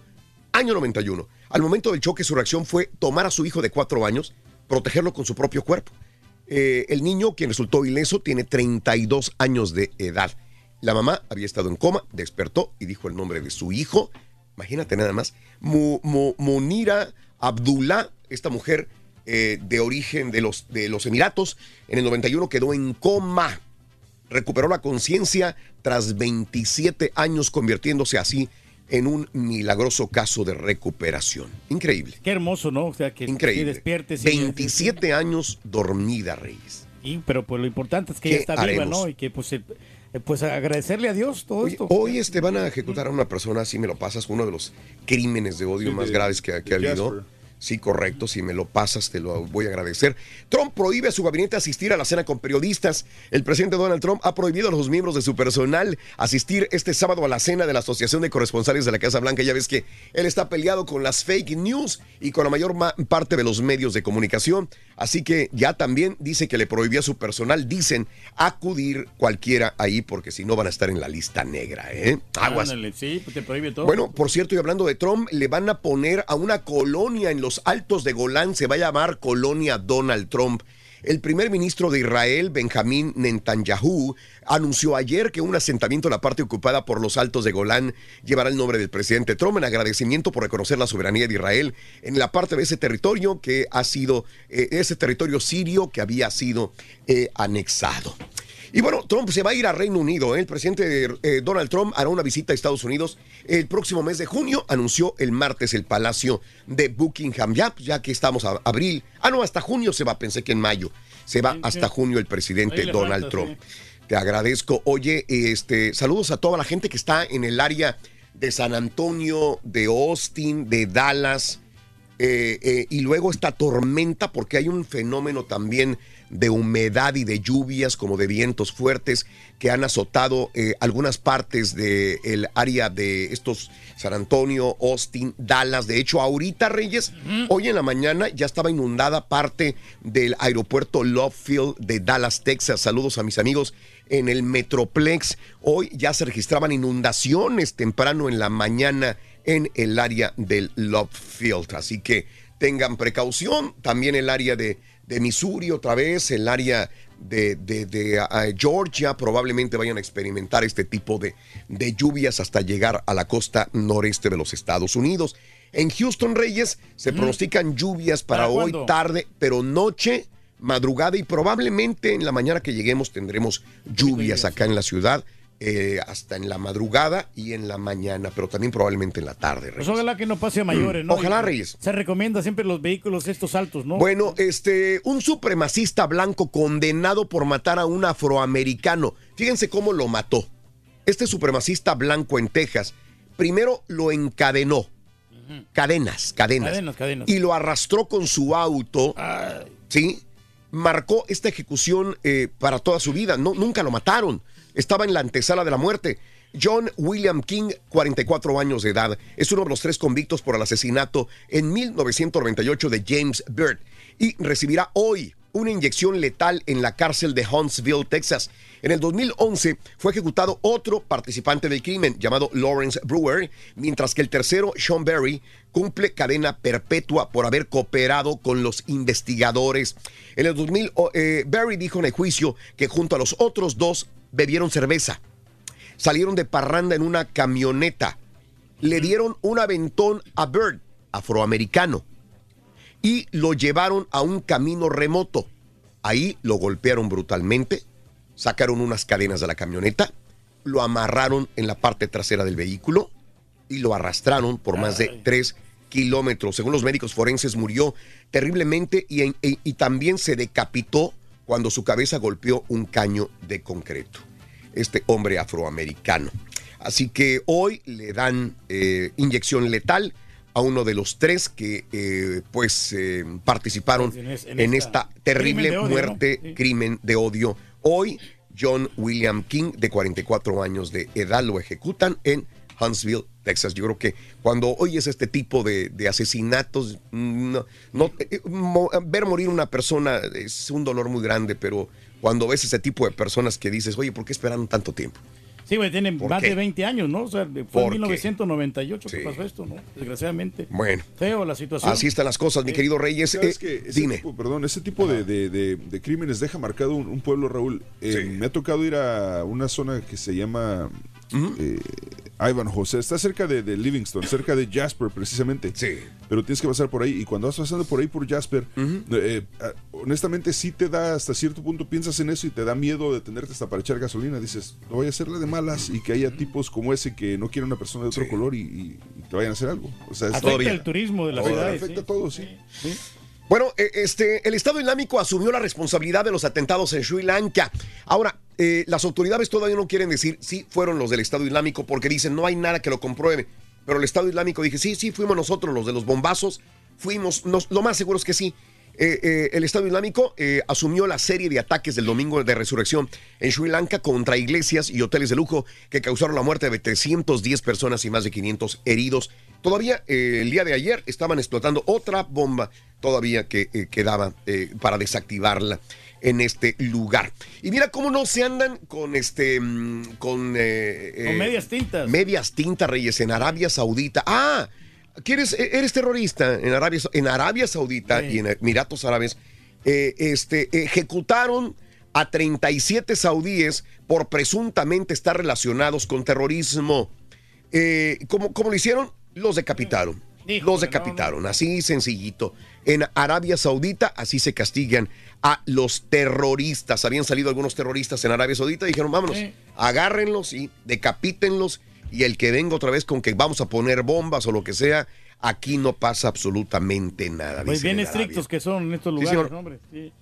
Año 91. Al momento del choque, su reacción fue tomar a su hijo de 4 años, protegerlo con su propio cuerpo. Eh, el niño, quien resultó ileso, tiene 32 años de edad. La mamá había estado en coma, despertó y dijo el nombre de su hijo. Imagínate nada más. Mu- Mu- Munira Abdullah, esta mujer eh, de origen de los, de los Emiratos, en el 91 quedó en coma. Recuperó la conciencia tras 27 años, convirtiéndose así en un milagroso caso de recuperación. Increíble. Qué hermoso, ¿no? O sea, que, Increíble. que despiertes. y- 27 años dormida, Reyes. y- pero pues lo importante es que ¿Qué ella está viva? ¿no? Y que pues, eh, eh, pues agradecerle a Dios todo esto. Hoy este, van a ejecutar a una persona, si me lo pasas, uno de los crímenes de odio Sí, más de- graves que, que ha habido. Sí, correcto, si me lo pasas te lo voy a agradecer. Trump prohíbe a su gabinete asistir a la cena con periodistas. El presidente Donald Trump ha prohibido a los miembros de su personal asistir este sábado a la cena de la Asociación de Corresponsales de la Casa Blanca. Ya ves que él está peleado con las fake news y con la mayor ma- parte de los medios de comunicación. Así que ya también dice que le prohibió a su personal, dicen, acudir cualquiera ahí porque si no van a estar en la lista negra, ¿eh? Aguas. Ándale, sí, pues te prohíbe todo. Bueno, por cierto, y hablando de Trump, le van a poner a una colonia en los altos de Golán, se va a llamar Colonia Donald Trump. El primer ministro de Israel, Benjamín Netanyahu, anunció ayer que un asentamiento en la parte ocupada por los altos de Golán llevará el nombre del presidente Trump en agradecimiento por reconocer la soberanía de Israel en la parte de ese territorio que ha sido, eh, ese territorio sirio que había sido eh, anexado. Y bueno, Trump se va a ir a Reino Unido. ¿eh? El presidente eh, Donald Trump hará una visita a Estados Unidos el próximo mes de junio. Anunció el martes el Palacio de Buckingham. Ya, ya que estamos a abril. Ah, no, hasta junio se va. Pensé que en mayo. Se va hasta junio el presidente Donald Trump. Te agradezco. Oye, este, saludos a toda la gente que está en el área de San Antonio, de Austin, de Dallas. Eh, eh, y luego esta tormenta, porque hay un fenómeno también de humedad y de lluvias, como de vientos fuertes, que han azotado eh, algunas partes del área de estos San Antonio, Austin, Dallas. De hecho, ahorita, Reyes, hoy en la mañana ya estaba inundada parte del aeropuerto Love Field de Dallas, Texas. Saludos a mis amigos en el Metroplex. Hoy ya se registraban inundaciones temprano en la mañana en el área del Love Field. Así que tengan precaución. También el área de, de Missouri otra vez, el área de, de- de, ah, Georgia, probablemente vayan a experimentar este tipo de, de lluvias hasta llegar a la costa noreste de los Estados Unidos. En Houston, Reyes, se pronostican lluvias para, ¿Para hoy cuándo? tarde, pero noche, madrugada y probablemente en la mañana que lleguemos tendremos lluvias acá en la ciudad. eh, hasta en la madrugada y en la mañana, pero también probablemente en la tarde. Pues ojalá que no pase a mayores, ¿no? Ojalá, Reyes. Se recomienda siempre los vehículos estos altos, ¿no? Bueno, este, un supremacista blanco condenado por matar a un afroamericano. Fíjense cómo lo mató. Este supremacista blanco en Texas, primero lo encadenó. Cadenas, cadenas. Cadenas, cadenas. Y lo arrastró con su auto. ¿Sí? Marcó esta ejecución eh, para toda su vida. No, nunca lo mataron. Estaba en la antesala de la muerte. John William King, 44 años de edad, es uno de los tres convictos por el asesinato en 1998 de James Byrd y recibirá hoy una inyección letal en la cárcel de Huntsville, Texas. En el 2011 fue ejecutado otro participante del crimen llamado Lawrence Brewer, mientras que el tercero, Sean Berry, cumple cadena perpetua por haber cooperado con los investigadores. En el 2000, oh, eh, Berry dijo en el juicio que junto a los otros dos bebieron cerveza salieron de parranda en una camioneta. Le dieron un aventón a Bird, afroamericano. Y lo llevaron a un camino remoto. Ahí lo golpearon brutalmente, sacaron unas cadenas de la camioneta, lo amarraron en la parte trasera del vehículo y lo arrastraron por más de tres kilómetros. Según los médicos forenses, murió terriblemente y, en- y- y también se decapitó cuando su cabeza golpeó un caño de concreto. Este hombre afroamericano. Así que hoy le dan eh, inyección letal a uno de los tres que eh, pues eh, participaron En es- en, en esta, esta terrible crimen de odio, muerte, ¿no? Sí. crimen de odio. Hoy, John William King, de 44 años de edad, lo ejecutan en Huntsville, Texas. Yo creo que cuando oyes este tipo de, de asesinatos, no, no- eh, mo- ver morir una persona es un dolor muy grande, pero cuando ves ese tipo de personas que dices, oye, ¿por qué esperaron tanto tiempo? Sí, güey, tienen ¿Por más qué? de 20 años, ¿no? O sea, fue ¿Por en qué? 1998 que Sí. pasó esto, ¿no? Desgraciadamente. Bueno. Feo la situación. Así están las cosas, mi querido Reyes. ¿Sabes Eh, qué? Ese dime. tipo, perdón, ese tipo de, de- de- de crímenes deja marcado un, un pueblo, Raúl. Eh, Me ha tocado ir a una zona que se llama eh, Ivanhoe. O sea, está cerca de, de Livingston, cerca de Jasper, precisamente. Sí. Pero tienes que pasar por ahí. Y cuando vas pasando por ahí, por Jasper, eh, ah, honestamente sí te da, hasta cierto punto, piensas en eso y te da miedo detenerte hasta para echar gasolina. Dices, no voy a hacerle de malas y que haya tipos como ese que no quieren una persona de otro color y, y- y te vayan a hacer algo. O sea, es- Afecta el turismo de la ciudad. afecta a todos, sí. Bueno, eh, este, el Estado Islámico asumió la responsabilidad de los atentados en Sri Lanka. Ahora, eh, las autoridades todavía no quieren decir si fueron los del Estado Islámico porque dicen no hay nada que lo compruebe. Pero el Estado Islámico dije, sí, sí, fuimos nosotros los de los bombazos. Fuimos, nos- lo más seguro es que sí. Eh, eh, el Estado Islámico eh, asumió la serie de ataques del domingo de resurrección en Sri Lanka contra iglesias y hoteles de lujo que causaron la muerte de 310 personas y más de 500 heridos. Todavía el día de ayer estaban explotando otra bomba todavía que quedaba para desactivarla en este lugar. Y mira cómo no se andan con este mm, con, Con medias tintas. medias tintas reyes en Arabia Saudita. Ah, ¿quieres e- eres terrorista en Arabia en Arabia Saudita y en Emiratos Árabes eh, este ejecutaron a 37 saudíes por presuntamente estar relacionados con terrorismo. Eh, ¿cómo, cómo lo hicieron? Los decapitaron. los decapitaron, así sencillito. En Arabia Saudita así se castigan a los terroristas. Habían salido algunos terroristas en Arabia Saudita y dijeron, vámonos, Sí. agárrenlos y decapítenlos. Y el que venga otra vez con que vamos a poner bombas o lo que sea, aquí no pasa absolutamente nada. Pues bien estrictos que son en estos lugares, señor. ¿no, hombre. Sí.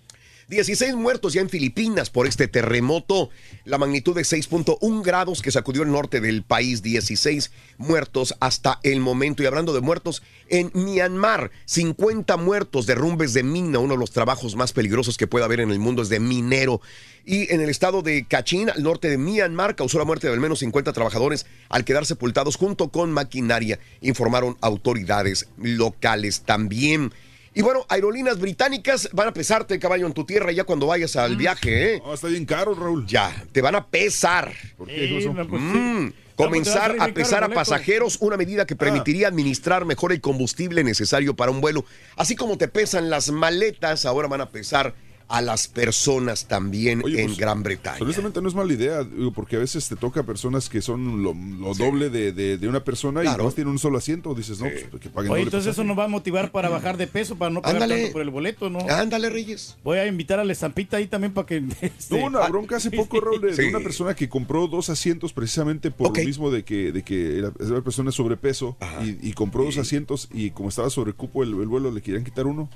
16 muertos ya en Filipinas por este terremoto. La magnitud de 6.1 grados que sacudió el norte del país. 16 muertos hasta el momento. Y hablando de muertos, en Myanmar, 50 muertos, derrumbes de mina. Uno de los trabajos más peligrosos que puede haber en el mundo es de minero. Y en el estado de Kachin, al norte de Myanmar, causó la muerte de al menos 50 trabajadores al quedar sepultados junto con maquinaria, informaron autoridades locales también. Y bueno, aerolíneas británicas van a pesarte, caballo, en tu tierra ya cuando vayas al viaje, ¿eh? No, está bien caro, Raúl. Ya, te van a pesar. ¿Por qué? No, pues, sí. Mm, pues, comenzar a pesar el a pasajeros, una medida que permitiría administrar mejor el combustible necesario para un vuelo. Así como te pesan las maletas, ahora van a pesar a las personas también Oye, en pues, Gran Bretaña. Honestamente no es mala idea, digo, porque a veces te toca personas que son lo, lo doble de, de- de una persona Claro. y no tienen un solo asiento. Dices, no, pues que paguen Oye, entonces eso nos va a motivar para bajar de peso, para no pagar Ándale. tanto por el boleto, ¿no? Ándale, Reyes. Voy a invitar a la estampita ahí también para que... este, Tuvo una bronca hace poco, Raúl, de, una persona que compró dos asientos precisamente por Ok. lo mismo de que, de que una persona de sobrepeso y, y compró dos asientos y como estaba sobrecupo el, el vuelo le querían quitar uno.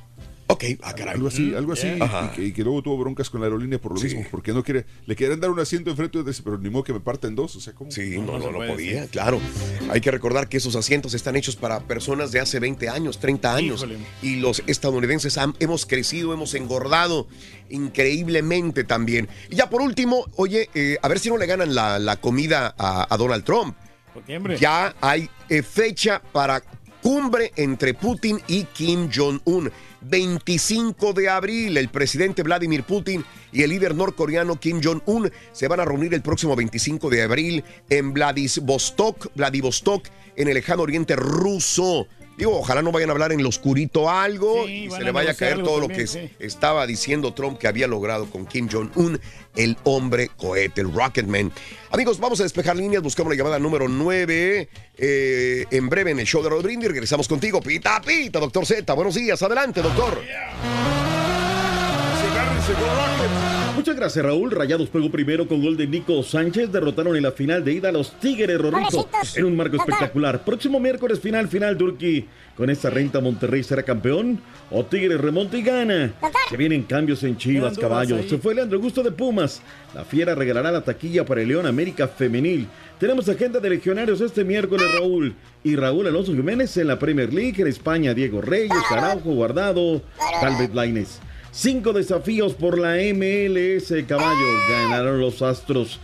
Ok, ah, caray. Algo así, algo así. Y, que, y que luego tuvo broncas con la aerolínea por lo Sí. mismo, porque no quiere, le querían dar un asiento enfrente, de- pero ni modo que me parten dos, o sea, ¿cómo? Sí, no, no, no puede, podía, claro. Hay que recordar que esos asientos están hechos para personas de hace 20 años, 30 años. Híjole. Y los estadounidenses han- hemos crecido, hemos engordado increíblemente también. Y ya por último, oye, eh, a ver si no le ganan la, la comida a, a Donald Trump. Ya hay eh, fecha para cumbre entre Putin y Kim Jong-un. 25 de abril, el presidente Vladimir Putin y el líder norcoreano Kim Jong-un se van a reunir el próximo 25 de abril en Vladivostok, Vladivostok, en el lejano oriente ruso. Digo, ojalá no vayan a hablar en lo oscurito algo y se le vaya a caer todo lo que sí. estaba diciendo Trump que había logrado con Kim Jong-un, el hombre cohete, el Rocketman. Amigos, vamos a despejar líneas, buscamos la llamada número 9. eh, en breve en el show de Brindis regresamos contigo. Pita, pita, doctor Z. Buenos días, adelante, doctor. Muchas gracias, Raúl. Rayados pegó primero con gol de Nico Sánchez. Derrotaron en la final de ida a los Tigres, Rorrito. En un marco espectacular. Próximo miércoles, final, final, Turquía. Con esta renta, Monterrey será campeón. O Tigres remonta y gana. Se vienen cambios en Chivas, caballos. Se fue Leandro Gusto de Pumas. La Fiera regalará la taquilla para el León América Femenil. Tenemos agenda de legionarios este miércoles, Raúl. Y Raúl Alonso Jiménez en la Premier League. En España, Diego Reyes, Araujo, Guardado, Calvet Laines. Cinco desafíos por la MLS, caballo. Ganaron los Astros.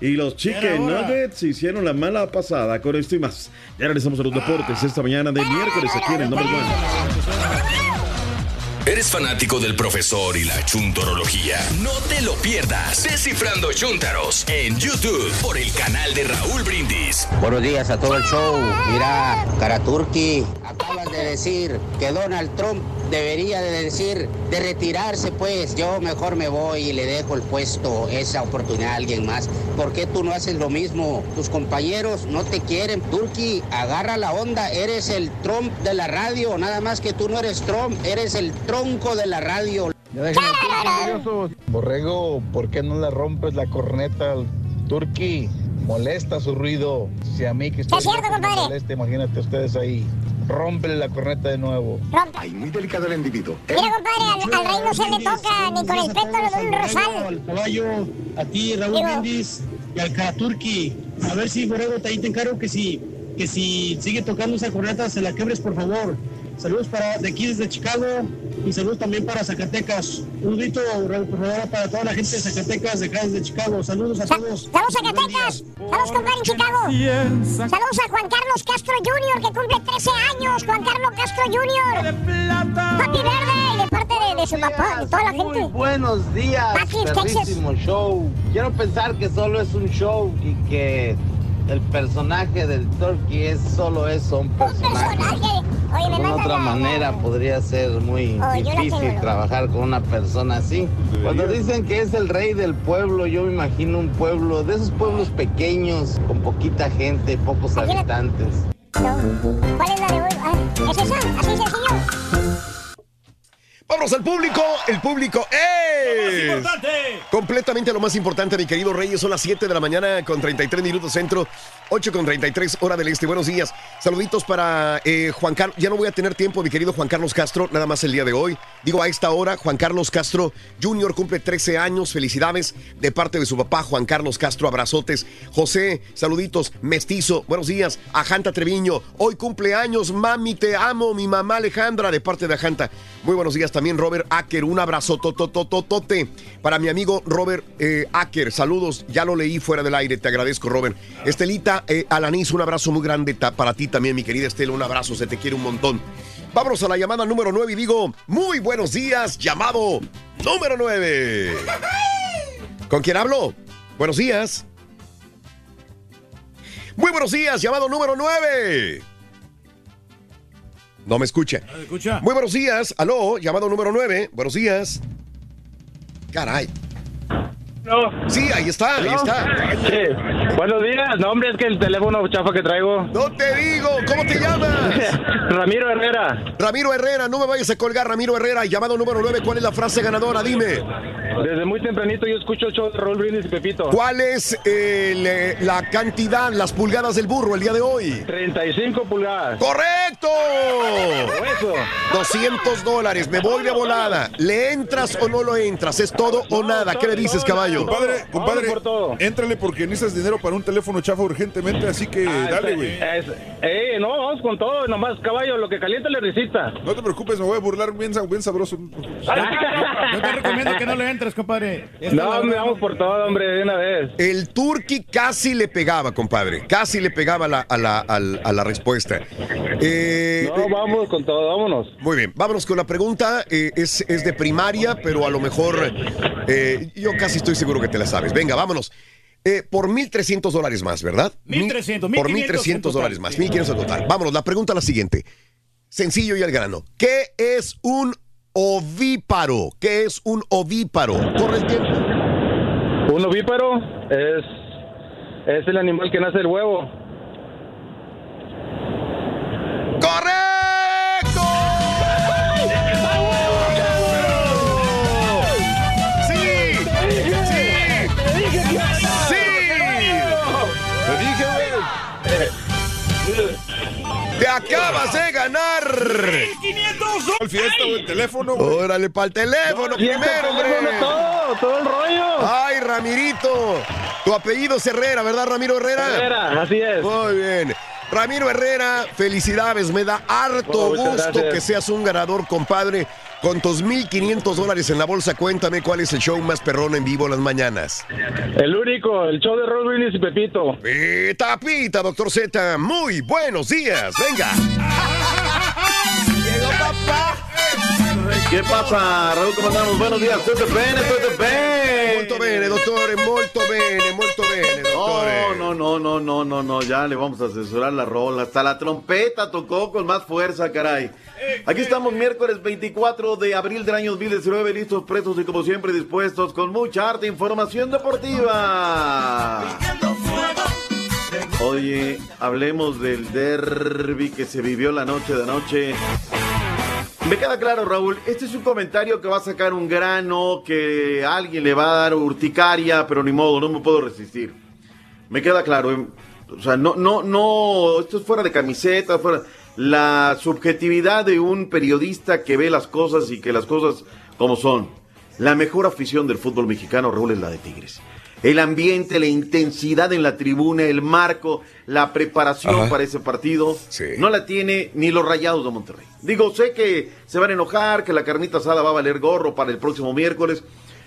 Y los Chicken. Nuggets hicieron la mala pasada con esto y más. Ya regresamos a los deportes esta mañana de miércoles aquí en el Number One. ¿Eres fanático del profesor y la chuntorología? No te lo pierdas. Descifrando Chuntaros en YouTube por el canal de Raúl Brindis. Buenos días a todo el show. Mira, Karaturki, acabas de decir que Donald Trump debería de decir de retirarse, pues yo mejor me voy y le dejo el puesto, esa oportunidad a alguien más. ¿Por qué tú no haces lo mismo? Tus compañeros no te quieren. Turki, agarra la onda, eres el Trump de la radio, nada más que tú no eres Trump, eres el tronco de la radio. Borrego, ¿por qué no le rompes la corneta al Turqui? Molesta su ruido. Si a mí que estoy Es cierto, compadre. molesta, imagínate ustedes ahí. Rómpele la corneta de nuevo. Ay, muy delicado el individuo. Mira, compadre, al, al rey no se le toca ni con el pétalo de un rosal. Al caballo, a ti, Raúl Digo- Brindis y al Karaturki. A ver si, Borrego, ahí te encargo que si, que si sigue tocando esa corneta, se la quebres, por favor. Saludos para de aquí desde Chicago y saludos también para Zacatecas. Un grito, para toda la gente de Zacatecas, de acá desde Chicago. Saludos a todos. Saludos Zacatecas, saludos compadre en Chicago. Saludos a Juan Carlos Castro Jr. que cumple 13 años. Juan Carlos Castro Jr. Happy Verde de parte de, de su papá, de toda la gente. Muy buenos días, show. Quiero pensar que solo es un show y que el personaje del Turkey es solo eso, un personaje. Oye, me De manda otra la- manera podría ser muy Oh, difícil trabajar con una persona así. Cuando dicen que es el rey del pueblo, yo me imagino un pueblo, de esos pueblos pequeños, con poquita gente, pocos habitantes. ¿Cuál es la de hoy? Ah, ¿Es esa? ¿Así sencillo? Vamos al público. El público es. Completamente lo más importante, mi querido Reyes. Son las 7 de la mañana con 33 minutos centro, 8 con 33 hora del este. Buenos días. Saluditos para eh, Juan Carlos. Ya no voy a tener tiempo, mi querido Juan Carlos Castro, nada más el día de hoy. Digo, a esta hora, Juan Carlos Castro Jr. cumple 13 años. Felicidades de parte de su papá, Juan Carlos Castro. Abrazotes. José, saluditos. Mestizo, buenos días. Ajanta Treviño, hoy cumple años. Mami, te amo. Mi mamá Alejandra, de parte de Ajanta. Muy buenos días también, Robert Acker. Un abrazo totototote para mi amigo Robert eh, Acker. Saludos, ya lo leí fuera del aire. Te agradezco, Robert. Estelita eh, Alanis, un abrazo muy grande para ti también, mi querida Estela. Un abrazo, se te quiere un montón. Vámonos a la llamada número 9 y digo, muy buenos días, llamado número 9. ¿Con quién hablo? Buenos días. Muy buenos días, llamado número 9. No me escucha. escucha? Muy buenos días. Aló, llamado número 9. Buenos días. Caray. Sí, ahí está, ahí está. Sí. Buenos días. No, hombre, es que el teléfono chafa que traigo. No te digo. ¿Cómo te llamas? Ramiro Herrera. Ramiro Herrera, no me vayas a colgar, Ramiro Herrera. Llamado número 9. ¿Cuál es la frase ganadora? Dime. Desde muy tempranito yo escucho el show de Raúl Brindis y Pepito. ¿Cuál es eh, le- la cantidad, las pulgadas del burro el día de hoy? 35 pulgadas. ¡Correcto! Eso. 200 dólares, me voy de volada. ¿Le entras o no lo entras? ¿Es todo o nada? ¿Qué le dices, caballo? Compadre, compadre, éntrale porque necesitas dinero para un teléfono chafa urgentemente, así que Ah, dale, es- güey. eh, no, vamos con todo. Nomás, caballo, lo que calienta le risita. No te preocupes, me voy a burlar bien, sa- bien sabroso. Yo te recomiendo que no le entres, compadre. Esta No, hora. me vamos por todo, hombre, de una vez. El turqui casi le pegaba, compadre. Casi le pegaba la- a, la, a la respuesta. Eh, No, vamos con todo, vámonos. Muy bien, vámonos con la pregunta. Eh, es, es de primaria, pero a lo mejor eh, yo casi estoy seguro que te la sabes. Venga, vámonos. Eh, por 1.300 dólares más, ¿verdad? 1,300, Por 1,500 en 1.300 total, dólares más, sí. 1.500 en total. Vámonos, la pregunta es la siguiente. sencillo y al grano. ¿Qué es un ovíparo? ¿Qué es un ovíparo? Corre el tiempo. Un ovíparo es, es el animal que nace el huevo. ¡Correcto! ¡Te acabas de ganar! ¿El fiesta o el teléfono? Órale, para el teléfono primero, hombre. Todo, todo el rollo. Ay, Ramirito. Tu apellido es Herrera, ¿verdad, Ramiro Herrera? Herrera, así es. Muy bien. Ramiro Herrera, felicidades. Me da harto Oh, gusto gracias. que seas un ganador, compadre. Con tus 1.500 dólares en la bolsa, cuéntame cuál es el show más perrón en vivo las mañanas. El único, el show de Roll Willis y Pepito. Pita, pita, doctor Z. Muy buenos días. Venga. Llegó papá. ¿Qué pasa, Raúl? ¿Cómo andamos? Buenos días. Tutto bene, tutto bene. Molto bene, dottore, molto bene, molto bene, dottore. No, no, no, no, no, no, no, ya le vamos a asesorar la rola. Hasta la trompeta tocó con más fuerza, caray. Aquí estamos miércoles 24 de abril del año 2019, listos, presos y como siempre dispuestos con mucha arte información deportiva. Oye, hablemos del derby que se vivió la noche de anoche. Me queda claro, Raúl, este es un comentario que va a sacar un grano, que a alguien le va a dar urticaria, pero ni modo, no me puedo resistir. Me queda claro, eh, o sea, no, no, no, esto es fuera de camiseta, fuera. La subjetividad de un periodista que ve las cosas y que las cosas como son. La mejor afición del fútbol mexicano, Raúl, es la de Tigres. El ambiente, la intensidad en la tribuna, el marco, la preparación Ajá. para ese partido, no la tiene ni los rayados de Monterrey. Digo, sé que se van a enojar, que la carnita asada va a valer gorro para el próximo miércoles,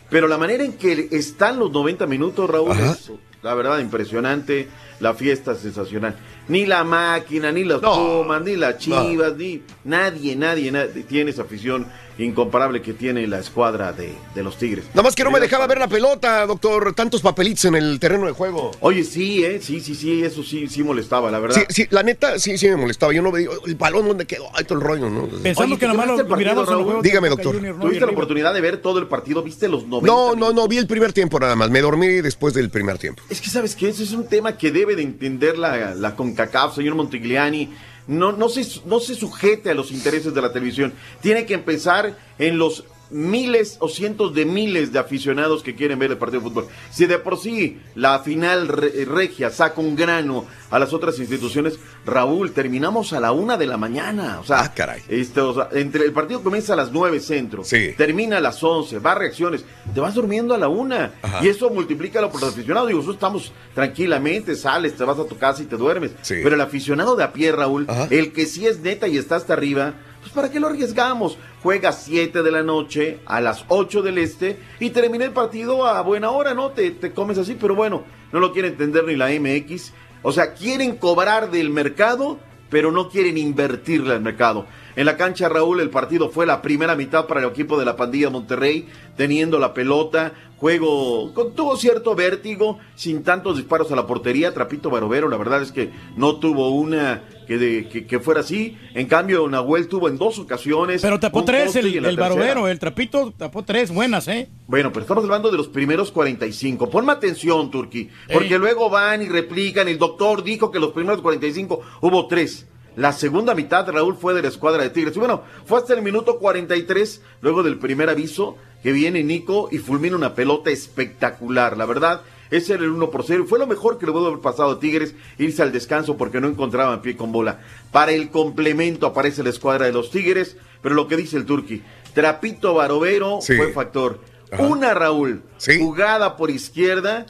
pero la manera en que están los 90 minutos, Raúl, Ajá. es la verdad impresionante, la fiesta sensacional. Ni la máquina, ni los Pumas, ni las Chivas, ni nadie, nadie, nadie tiene esa afición incomparable que tiene la escuadra de, de los Tigres. Nada más que no me dejaba ver la pelota, doctor. Tantos papelitos en el terreno de juego. Oye, sí, ¿eh? Sí, sí, sí, eso sí, sí molestaba, la verdad. Sí, sí, la neta, sí, sí me molestaba. Yo no veía el balón donde quedó. Ay, todo el rollo, ¿no? Oye, ¿tú viste el partido, Raúl? Dígame, doctor. ¿Tuviste la oportunidad de ver todo el partido? ¿Viste los 90? No, no, no, vi el primer tiempo nada más. Me dormí después del primer tiempo. Es que, ¿sabes qué? Ese es un tema que debe de entender la, la CONCACAF, señor Montigliani. No, no, se, no se sujete a los intereses de la televisión. Tiene que empezar en los miles o cientos de miles de aficionados que quieren ver el partido de fútbol. Si de por sí la final re- regia saca un grano a las otras instituciones, Raúl, terminamos a la una de la mañana. O sea, este, o sea, entre el partido comienza a las nueve centro, termina a las once, va a reacciones, te vas durmiendo a la una Ajá. y eso multiplícalo por los aficionados. Digo, nosotros estamos tranquilamente, sales, te vas a tu casa y te duermes. Pero el aficionado de a pie, Raúl, el que sí es neta y está hasta arriba, pues ¿para qué lo arriesgamos? Juega a 7 de la noche, a las 8 del este, y termina el partido a buena hora, ¿no? Te, te comes así, pero bueno, no lo quiere entender ni la MX. O sea, quieren cobrar del mercado, pero no quieren invertirle al mercado. En la cancha, Raúl, el partido fue la primera mitad para el equipo de la pandilla Monterrey, teniendo la pelota, juego con tuvo cierto vértigo, sin tantos disparos a la portería. Trapito Barovero, la verdad es que no tuvo una que, de- que, que fuera así. En cambio, Nahuel tuvo en dos ocasiones. Pero tapó tres el, el barovero, el trapito tapó tres buenas, ¿eh? Bueno, pero estamos hablando de los primeros 45. Ponme atención, Turki, porque luego van y replican. El doctor dijo que los primeros 45 hubo tres. La segunda mitad, Raúl, fue de la escuadra de Tigres. Y bueno, fue hasta el minuto 43, luego del primer aviso, que viene Nico y fulmina una pelota espectacular. La verdad, ese era el 1 por 0. Fue lo mejor que le pudo haber pasado a Tigres, irse al descanso porque no encontraban pie con bola. Para el complemento aparece la escuadra de los Tigres, pero lo que dice el Turqui, Trapito Barovero Sí. fue factor. Una, Raúl, jugada por izquierda,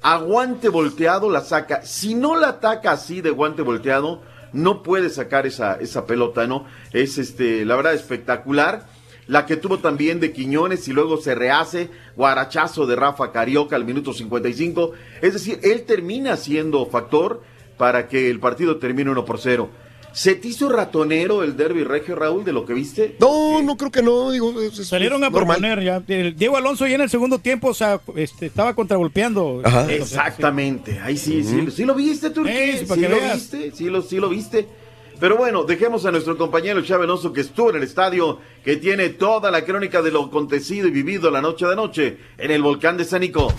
a guante volteado la saca. Si no la ataca así de guante volteado, no puede sacar esa, esa pelota, ¿no? Es este, la verdad, espectacular. La que tuvo también de Quiñones y luego se rehace, guarachazo de Rafa Carioca al minuto 55. Es decir, él termina siendo factor para que el partido termine 1 por 0. ¿Se te hizo ratonero el derby regio, Raúl, de lo que viste? No, no creo que no. Digo, es- es- Salieron a normal. proponer ya. Diego Alonso ya en el segundo tiempo, o sea, este, estaba contragolpeando. Ajá. Exactamente, ahí sí, sí, sí lo viste, Turquía, Eh, sí, lo veas. viste, sí lo, sí lo viste. Pero bueno, dejemos a nuestro compañero Chávez que estuvo en el estadio, que tiene toda la crónica de lo acontecido y vivido la noche de noche en el volcán de Sánico.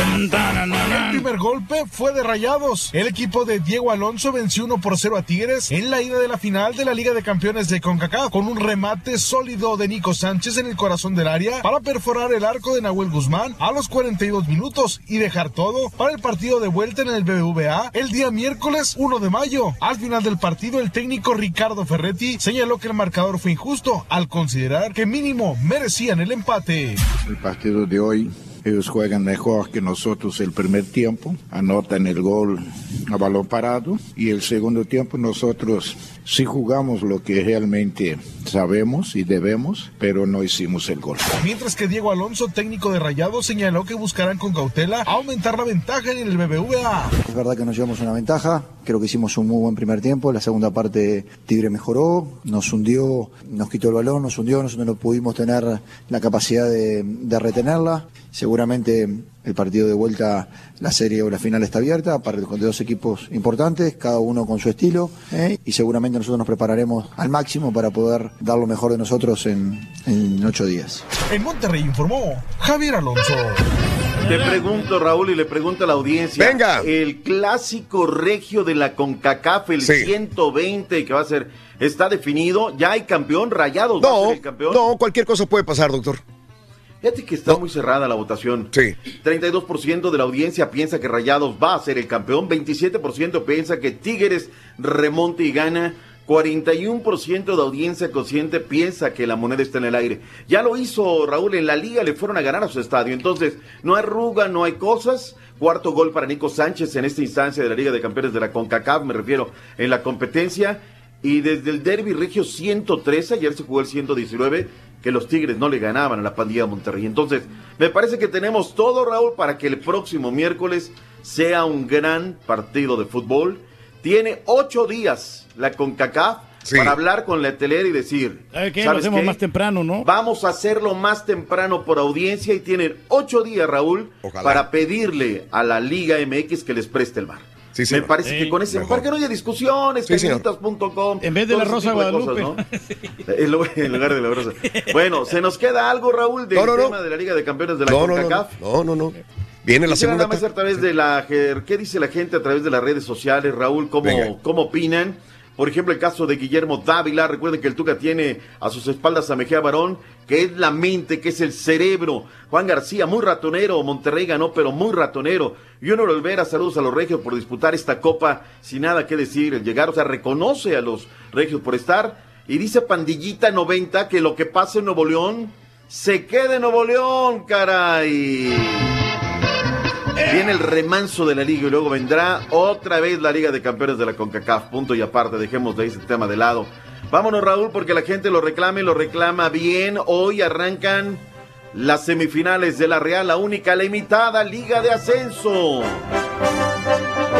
El primer golpe fue de Rayados. El equipo de Diego Alonso venció 1 por 0 a Tigres en la ida de la final de la Liga de Campeones de CONCACAF con un remate sólido de Nico Sánchez en el corazón del área para perforar el arco de Nahuel Guzmán a los 42 minutos y dejar todo para el partido de vuelta en el BBVA el día miércoles 1 de mayo. Al final del partido el técnico Ricardo Ferretti señaló que el marcador fue injusto al considerar que mínimo merecían el empate. El partido de hoy ellos juegan mejor que nosotros el primer tiempo, anotan el gol a balón parado y el segundo tiempo nosotros sí jugamos lo que realmente sabemos y debemos, pero no hicimos el gol. Mientras que Diego Alonso, técnico de Rayados, señaló que buscarán con cautela aumentar la ventaja en el BBVA. Es verdad que nos llevamos una ventaja, creo que hicimos un muy buen primer tiempo, la segunda parte Tigre mejoró, nos hundió, nos quitó el balón, nos hundió, nosotros no pudimos tener la capacidad de, de retenerla. Seguramente el partido de vuelta, la serie o la final está abierta para con dos equipos importantes, cada uno con su estilo, ¿eh? y seguramente nosotros nos prepararemos al máximo para poder dar lo mejor de nosotros en, en ocho días. En Monterrey informó Javier Alonso. Te pregunto, Raúl, y le pregunto a la audiencia. Venga. El clásico regio de la CONCACAF, el 120 que va a ser, ¿está definido? ¿Ya hay campeón? ¿Rayados va a No, ser el campeón? no, cualquier cosa puede pasar, doctor. Fíjate que está muy cerrada la votación. Sí. 32% de la audiencia piensa que Rayados va a ser el campeón, 27% piensa que Tigres remonte y gana, 41% de audiencia consciente piensa que la moneda está en el aire. Ya lo hizo Raúl en la liga, le fueron a ganar a su estadio. Entonces, no hay arruga, no hay cosas. Cuarto gol para Nico Sánchez en esta instancia de la Liga de Campeones de la CONCACAF, me refiero, en la competencia. Y desde el Derby Regio 113, ayer se jugó el 119, que los Tigres no le ganaban a la pandilla de Monterrey. Entonces, me parece que tenemos todo, Raúl, para que el próximo miércoles sea un gran partido de fútbol. Tiene ocho días la CONCACAF para hablar con la telera y decir, ¿Sabe qué? Lo ¿sabes hacemos qué? más temprano, ¿no? Vamos a hacerlo más temprano por audiencia y tienen ocho días, Raúl, Ojalá. para pedirle a la Liga MX que les preste el bar. Me parece Sí, que con ese, mejor. para que no haya discusiones, cañonitas.com, En vez de la Rosa cosas, Guadalupe. ¿no? En lu- en lugar de la Rosa. Bueno, ¿se nos queda algo, Raúl, del No, no, no. tema de la Liga de Campeones de la No, no, no, CONCACAF? no, no, no. Viene la segunda. nada más a través de la ¿qué dice la gente a través de las redes sociales, Raúl? ¿Cómo, Venga. cómo opinan? Por ejemplo, el caso de Guillermo Dávila, recuerden que el Tuca tiene a sus espaldas a Mejía Barón, que es la mente, que es el cerebro. Juan García, muy ratonero, Monterrey ganó, pero muy ratonero. Y uno Olvera, saludos a los regios por disputar esta copa sin nada que decir, el llegar, o sea, reconoce a los regios por estar. Y dice Pandillita 90 que lo que pasa en Nuevo León, se quede en Nuevo León, caray. Viene el remanso de la liga y luego vendrá otra vez la Liga de Campeones de la CONCACAF. Punto y aparte, dejemos de ese tema de lado. Vámonos, Raúl, porque la gente lo reclama y lo reclama bien. Hoy arrancan las semifinales de la Real, la única, la imitada Liga de Ascenso.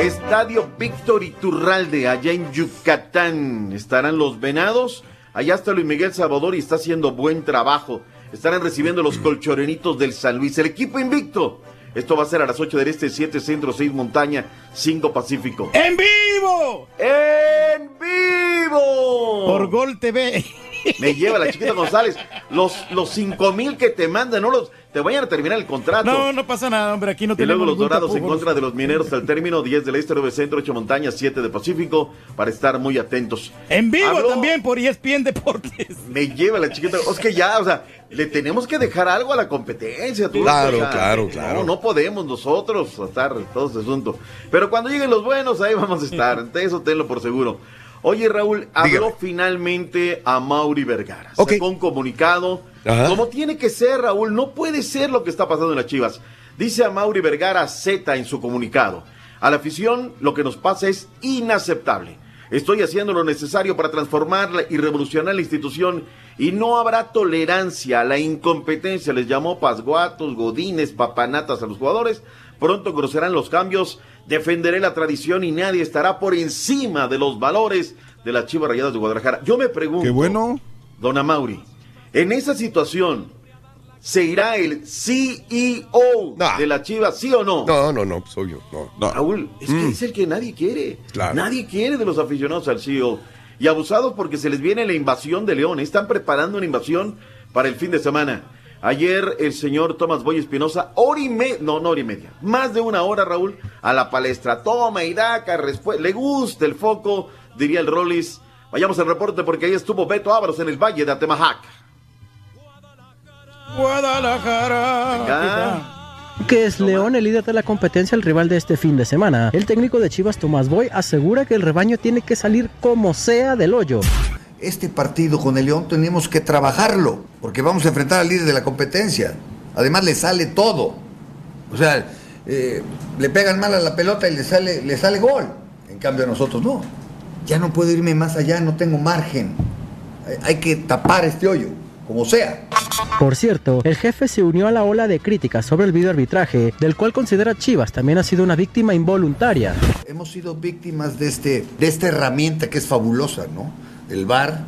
Estadio Víctor Iturralde, allá en Yucatán. Estarán los venados. Allá está Luis Miguel Salvador y está haciendo buen trabajo. Estarán recibiendo los colchorenitos del San Luis. El equipo invicto. Esto va a ser a las 8 del Este, 7 Centro, 6 Montaña, 5 Pacífico. ¡En vivo! ¡En vivo! Por Gol TV. Me lleva la chiquita González. Los, los 5 mil que te mandan, no los, te vayan a terminar el contrato. No, no pasa nada, hombre. Aquí no Y tenemos luego los dorados en contra de los mineros al término, 10 del este, 9 centro, 8 montañas, 7 de Pacífico, para estar muy atentos. En vivo Habló- también por ESPN Deportes. Me lleva la chiquita. Es que ya, o sea, le tenemos que dejar algo a la competencia. tú, Claro, o sea, claro, no, claro. No, podemos nosotros estar todo ese asunto. Pero cuando lleguen los buenos, ahí vamos a estar. Eso tenlo por seguro. Oye, Raúl, habló finalmente a Mauri Vergara. Ok. Sacó un comunicado. Ajá. Como tiene que ser, Raúl, no puede ser lo que está pasando en las Chivas. Dice a Mauri Vergara Z en su comunicado. A la afición lo que nos pasa es inaceptable. Estoy haciendo lo necesario para transformarla y revolucionar la institución y no habrá tolerancia a la incompetencia. Les llamó pasguatos, godines, papanatas a los jugadores. Pronto conocerán los cambios. Defenderé la tradición y nadie estará por encima de los valores de las Chivas Rayadas de Guadalajara. Yo me pregunto. Qué bueno. Don Amauri, en esa situación, ¿Se irá el CEO de la Chivas, sí o no? No, no, no, pues obvio, no. Raúl, es que Mm. es el que nadie quiere. Claro. Nadie quiere de los aficionados al CEO. Y abusados porque se les viene la invasión de León. Están preparando una invasión para el fin de semana. Ayer el señor Tomás Boy Espinosa, hora y media, no, no hora y media, más de una hora, Raúl, a la palestra. Toma y daca, respuesta. Le gusta el foco, diría el Rollis. Vayamos al reporte porque ahí estuvo Beto Ábalos en el Valle de Atemajac. Guadalajara. Que es León el líder de la competencia, el rival de este fin de semana. El técnico de Chivas, Tomás Boy, asegura que el rebaño tiene que salir como sea del hoyo. Este partido con el León tenemos que trabajarlo, porque vamos a enfrentar al líder de la competencia. Además le sale todo. O sea, eh, le pegan mal a la pelota y le sale, le sale gol. En cambio a nosotros no. Ya no puedo irme más allá, no tengo margen. Hay- que tapar este hoyo, como sea. Por cierto, el jefe se unió a la ola de críticas sobre el videoarbitraje, del cual considera Chivas también ha sido una víctima involuntaria. Hemos sido víctimas de, este, de esta herramienta que es fabulosa, ¿no? El VAR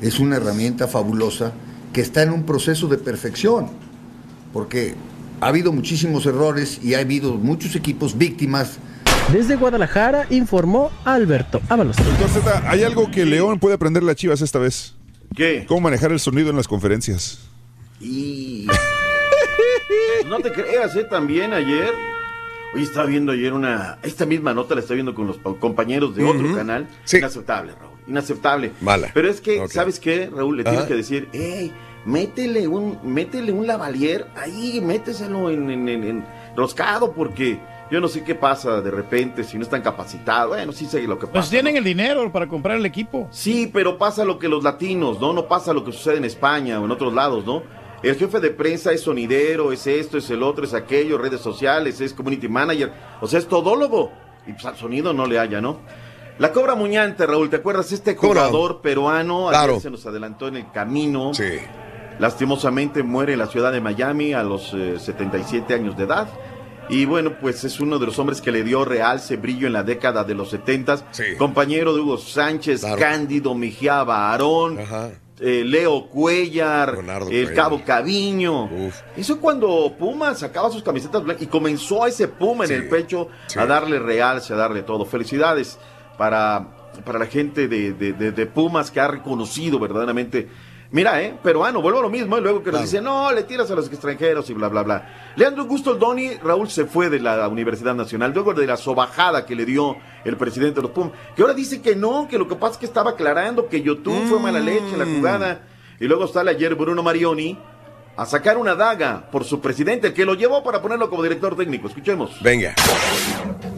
es una herramienta fabulosa que está en un proceso de perfección, porque ha habido muchísimos errores y ha habido muchos equipos víctimas. Desde Guadalajara informó Alberto Ábalos. Doctor Z, ¿hay algo que León puede aprender las Chivas esta vez? ¿Qué? ¿Cómo manejar el sonido en las conferencias? Y... no te creas, ¿eh? También ayer... Oye, estaba viendo ayer una... Esta misma nota la estaba viendo con los pa- compañeros de otro Ujú. canal. Sí. Inaceptable, Raúl. Inaceptable. Mala. Pero es que, Ok. ¿sabes qué, Raúl? Le tienes Ajá. que decir, hey, métele un, métele un lavalier ahí, méteselo en, en, en- en roscado, porque yo no sé qué pasa de repente, si no están capacitados. Bueno, sí sé lo que pasa. Pues tienen el dinero para comprar el equipo. Sí, pero pasa lo que los latinos, ¿no? No pasa lo que sucede en España o en otros lados, ¿no? El jefe de prensa es sonidero, es esto, es el otro, es aquello, redes sociales, es community manager, o sea, es todólogo. Y pues al sonido no le haya, ¿no? La Cobra Muñante, Raúl, ¿te acuerdas? Este jugador peruano, Claro. se nos adelantó en el camino. Sí. Lastimosamente muere en la ciudad de Miami a los eh, 77 años de edad. Y bueno, pues es uno de los hombres que le dio realce, brillo en la década de los 70. Compañero de Hugo Sánchez, Cándido Mejía Barón, eh, Leo Cuellar, el Cuellar. Cabo Caviño. Eso cuando Puma sacaba sus camisetas blancas y comenzó ese Puma en el pecho a darle realce, a darle todo. Felicidades para, para la gente de, de- de- de Pumas que ha reconocido verdaderamente. Mira, eh, peruano, vuelvo a lo mismo, y luego que nos dicen, no, le tiras a los extranjeros y bla, bla, bla. Leandro Gusto Doni, Raúl se fue de la Universidad Nacional, luego de la sobajada que le dio el presidente de los Pumas, que ahora dice que no, que lo que pasa es que estaba aclarando que YouTube fue mala leche en la jugada. Y luego sale ayer Bruno Marioni a sacar una daga por su presidente, el que lo llevó para ponerlo como director técnico. Escuchemos. Venga.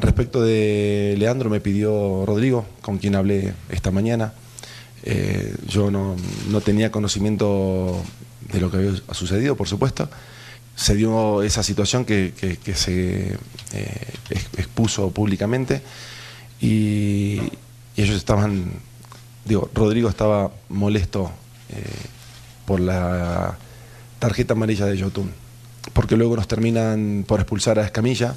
Respecto de Leandro, me pidió Rodrigo, con quien hablé esta mañana. Eh, yo no, no tenía conocimiento de lo que había sucedido, por supuesto. Se dio esa situación que, que- se eh, ex- expuso públicamente y, y ellos estaban, digo, Rodrigo estaba molesto eh, por la tarjeta amarilla de Yotun, porque luego nos terminan por expulsar a Escamilla.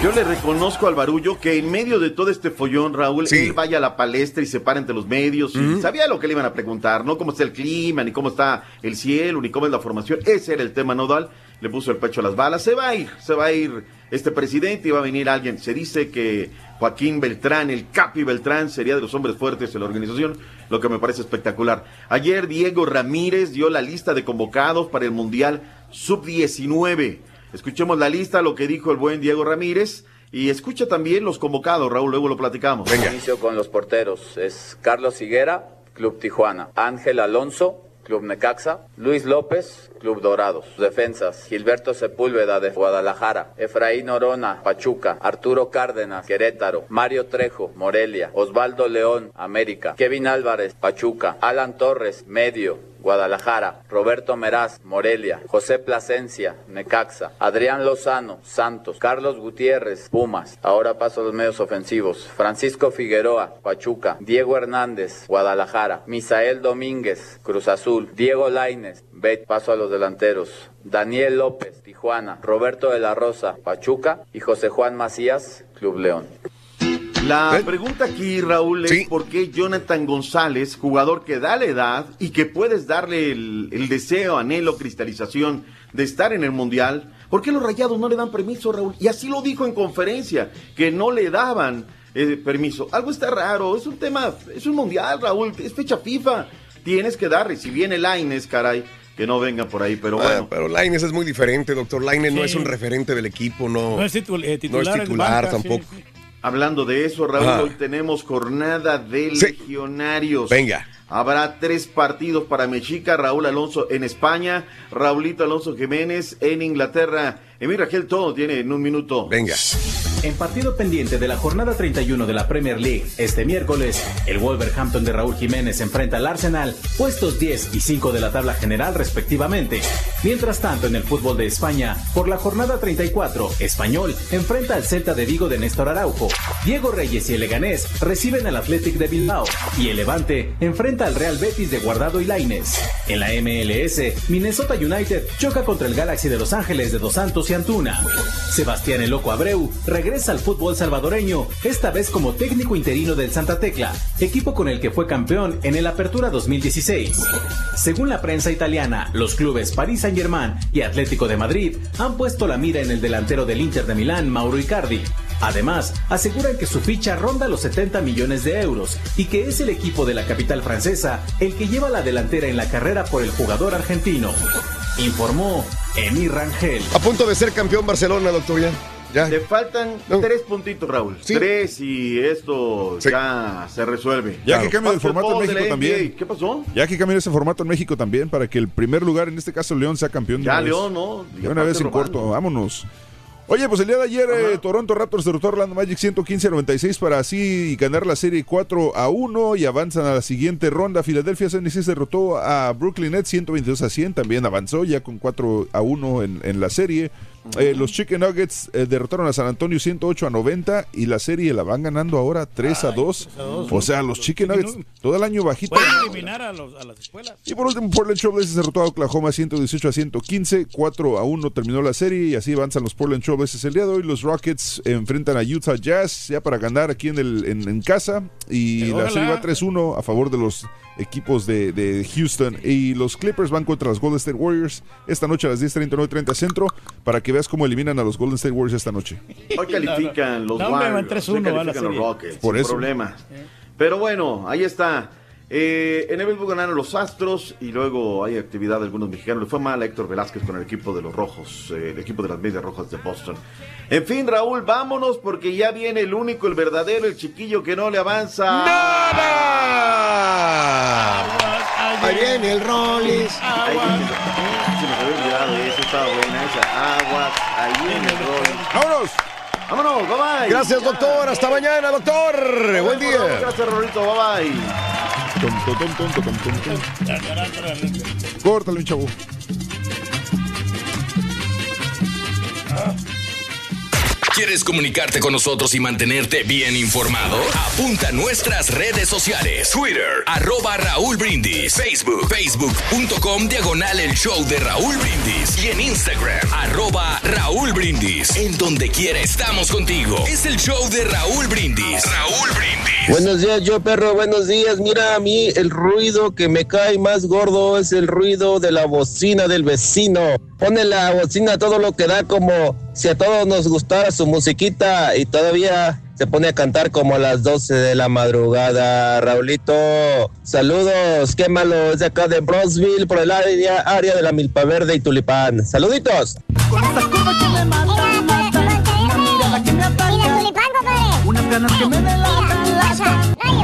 Yo le reconozco al Barullo que en medio de todo este follón, Raúl, él vaya a la palestra y se para entre los medios. y sabía lo que le iban a preguntar, no cómo está el clima, ni cómo está el cielo, ni cómo es la formación. Ese era el tema nodal. Le puso el pecho a las balas. Se va a ir, se va a ir este presidente y va a venir alguien. Se dice que Joaquín Beltrán, el Capi Beltrán, sería de los hombres fuertes de la organización, lo que me parece espectacular. Ayer Diego Ramírez dio la lista de convocados para el Mundial Sub-19. Escuchemos la lista, lo que dijo el buen Diego Ramírez. Y escucha también los convocados, Raúl, luego lo platicamos. Inicio con los porteros. Es Carlos Higuera, Club Tijuana. Ángel Alonso, Club Necaxa. Luis López, Club Dorados. Defensas. Gilberto Sepúlveda de Guadalajara. Efraín Orona, Pachuca. Arturo Cárdenas, Querétaro. Mario Trejo, Morelia. Osvaldo León, América. Kevin Álvarez, Pachuca. Alan Torres, Medio. Guadalajara, Roberto Meraz, Morelia, José Plasencia, Necaxa, Adrián Lozano, Santos, Carlos Gutiérrez, Pumas. Ahora paso a los medios ofensivos. Francisco Figueroa, Pachuca, Diego Hernández, Guadalajara, Misael Domínguez, Cruz Azul, Diego Laines, Bet, paso a los delanteros. Daniel López, Tijuana, Roberto de la Rosa, Pachuca y José Juan Macías, Club León. La pregunta aquí, Raúl, es por qué Jonathan González, jugador que da la edad y que puedes darle el, el deseo, anhelo, cristalización de estar en el Mundial, ¿por qué los rayados no le dan permiso, Raúl? Y así lo dijo en conferencia, que no le daban eh, permiso. Algo está raro, es un tema, es un Mundial, Raúl, es fecha FIFA. Tienes que darle, si viene Laines, caray, que no venga por ahí, pero Ah, bueno. pero Laines es muy diferente, doctor. Laines no Sí. es un referente del equipo, no. No es titul- eh, titular, No es titular banca, sí, tampoco. Hablando de eso, Raúl, hoy tenemos jornada de Sí. legionarios. Venga. Habrá tres partidos para Mexica, Raúl Alonso en España, Raulito Alonso Jiménez en Inglaterra. Emir Rangel todo tiene en un minuto. Venga. En partido pendiente de la jornada 31 de la Premier League, este miércoles, el Wolverhampton de Raúl Jiménez enfrenta al Arsenal, puestos 10 y 5 de la tabla general respectivamente. Mientras tanto, en el fútbol de España, por la jornada 34, Español enfrenta al Celta de Vigo de Néstor Araujo. Diego Reyes y el Leganés reciben al Athletic de Bilbao y el Levante al Real Betis de Guardado y Laines. En la MLS, Minnesota United choca contra el Galaxy de Los Ángeles de Dos Santos y Antuna. Sebastián El Loco Abreu regresa al fútbol salvadoreño, esta vez como técnico interino del Santa Tecla, equipo con el que fue campeón en el Apertura 2016. Según la prensa italiana, los clubes Paris Saint-Germain y Atlético de Madrid han puesto la mira en el delantero del Inter de Milán, Mauro Icardi. Además, aseguran que su ficha ronda los 70 millones de euros y que es el equipo de la capital francesa el que lleva la delantera en la carrera por el jugador argentino. Informó Emir Rangel. A punto de ser campeón Barcelona, doctor, ya. Ya. Te faltan tres puntitos, Raúl. Tres y esto ya se resuelve. Ya que cambia el formato en de México también. ¿Qué pasó? Ya que cambia ese formato en México también para que el primer lugar, en este caso León, sea campeón de Ya vez. León, ¿no? De una vez en robando. corto, vámonos. Oye, pues el día de ayer eh, Toronto Raptors derrotó a Orlando Magic 115 a 96 para así ganar la serie 4 a 1 y avanzan a la siguiente ronda. Philadelphia 76 derrotó a Brooklyn Nets 122 a 100, también avanzó ya con 4 a 1 en, en la serie. Eh, los Chicken Nuggets eh, derrotaron a San Antonio 108 a 90 y la serie la van ganando ahora 3 a 2. a dos, O sea, los Chicken Nuggets todo el año bajito. Eliminar a, los- a las escuelas. Y por último, Portland Trailblazers derrotó a Oklahoma 118 a 115, 4 a 1 terminó la serie y así avanzan los Portland Trailblazers el día de hoy. Los Rockets enfrentan a Utah Jazz ya para ganar aquí en, el, en, en casa y Pero la ojalá. serie va 3-1 a favor de los equipos de, de Houston y los Clippers van contra los Golden State Warriors esta noche a las 10.30, 9.30 centro para que veas cómo eliminan a los Golden State Warriors esta noche. Hoy califican los No, Warriors, 3-1 hoy a la califican los. Rockets, Por sin eso. problema. Pero bueno, ahí está. Eh, en el béisbol ganaron los Astros y luego hay actividad de algunos mexicanos. Le fue mal a Héctor Velázquez con el equipo de los Rojos, eh, el equipo de las Medias Rojas de Boston. En fin, Raúl, vámonos porque ya viene el único, el verdadero, el chiquillo que no le avanza. Ahí viene el Rollis. Se nos había olvidado eso, estaba buena esa. Aguas, ahí viene el rol. ¡Vámonos! ¡Vámonos, bye bye! Gracias, doctor. Hasta mañana, doctor. Buen día. Gracias, Rolito, bye bye. Córtale, mi chavo. ¿Quieres comunicarte con nosotros y mantenerte bien informado? Apunta a nuestras redes sociales. Twitter, arroba Raúl Brindis. Facebook, facebook.com, diagonal el show de Raúl Brindis. Y en Instagram, arroba Raúl Brindis. En donde quiera estamos contigo. Es el show de Raúl Brindis. Raúl Brindis. Buenos días, yo perro, buenos días. Mira, a mí el ruido que me cae más gordo es el ruido de la bocina del vecino. Pone la bocina todo lo que da como si a todos nos gustara su musiquita y todavía se pone a cantar como a las 12 de la madrugada. Raulito, saludos, qué malo, es de acá de Brosville por el área, área de la Milpa Verde y Tulipán. Saluditos. Unas ganas que me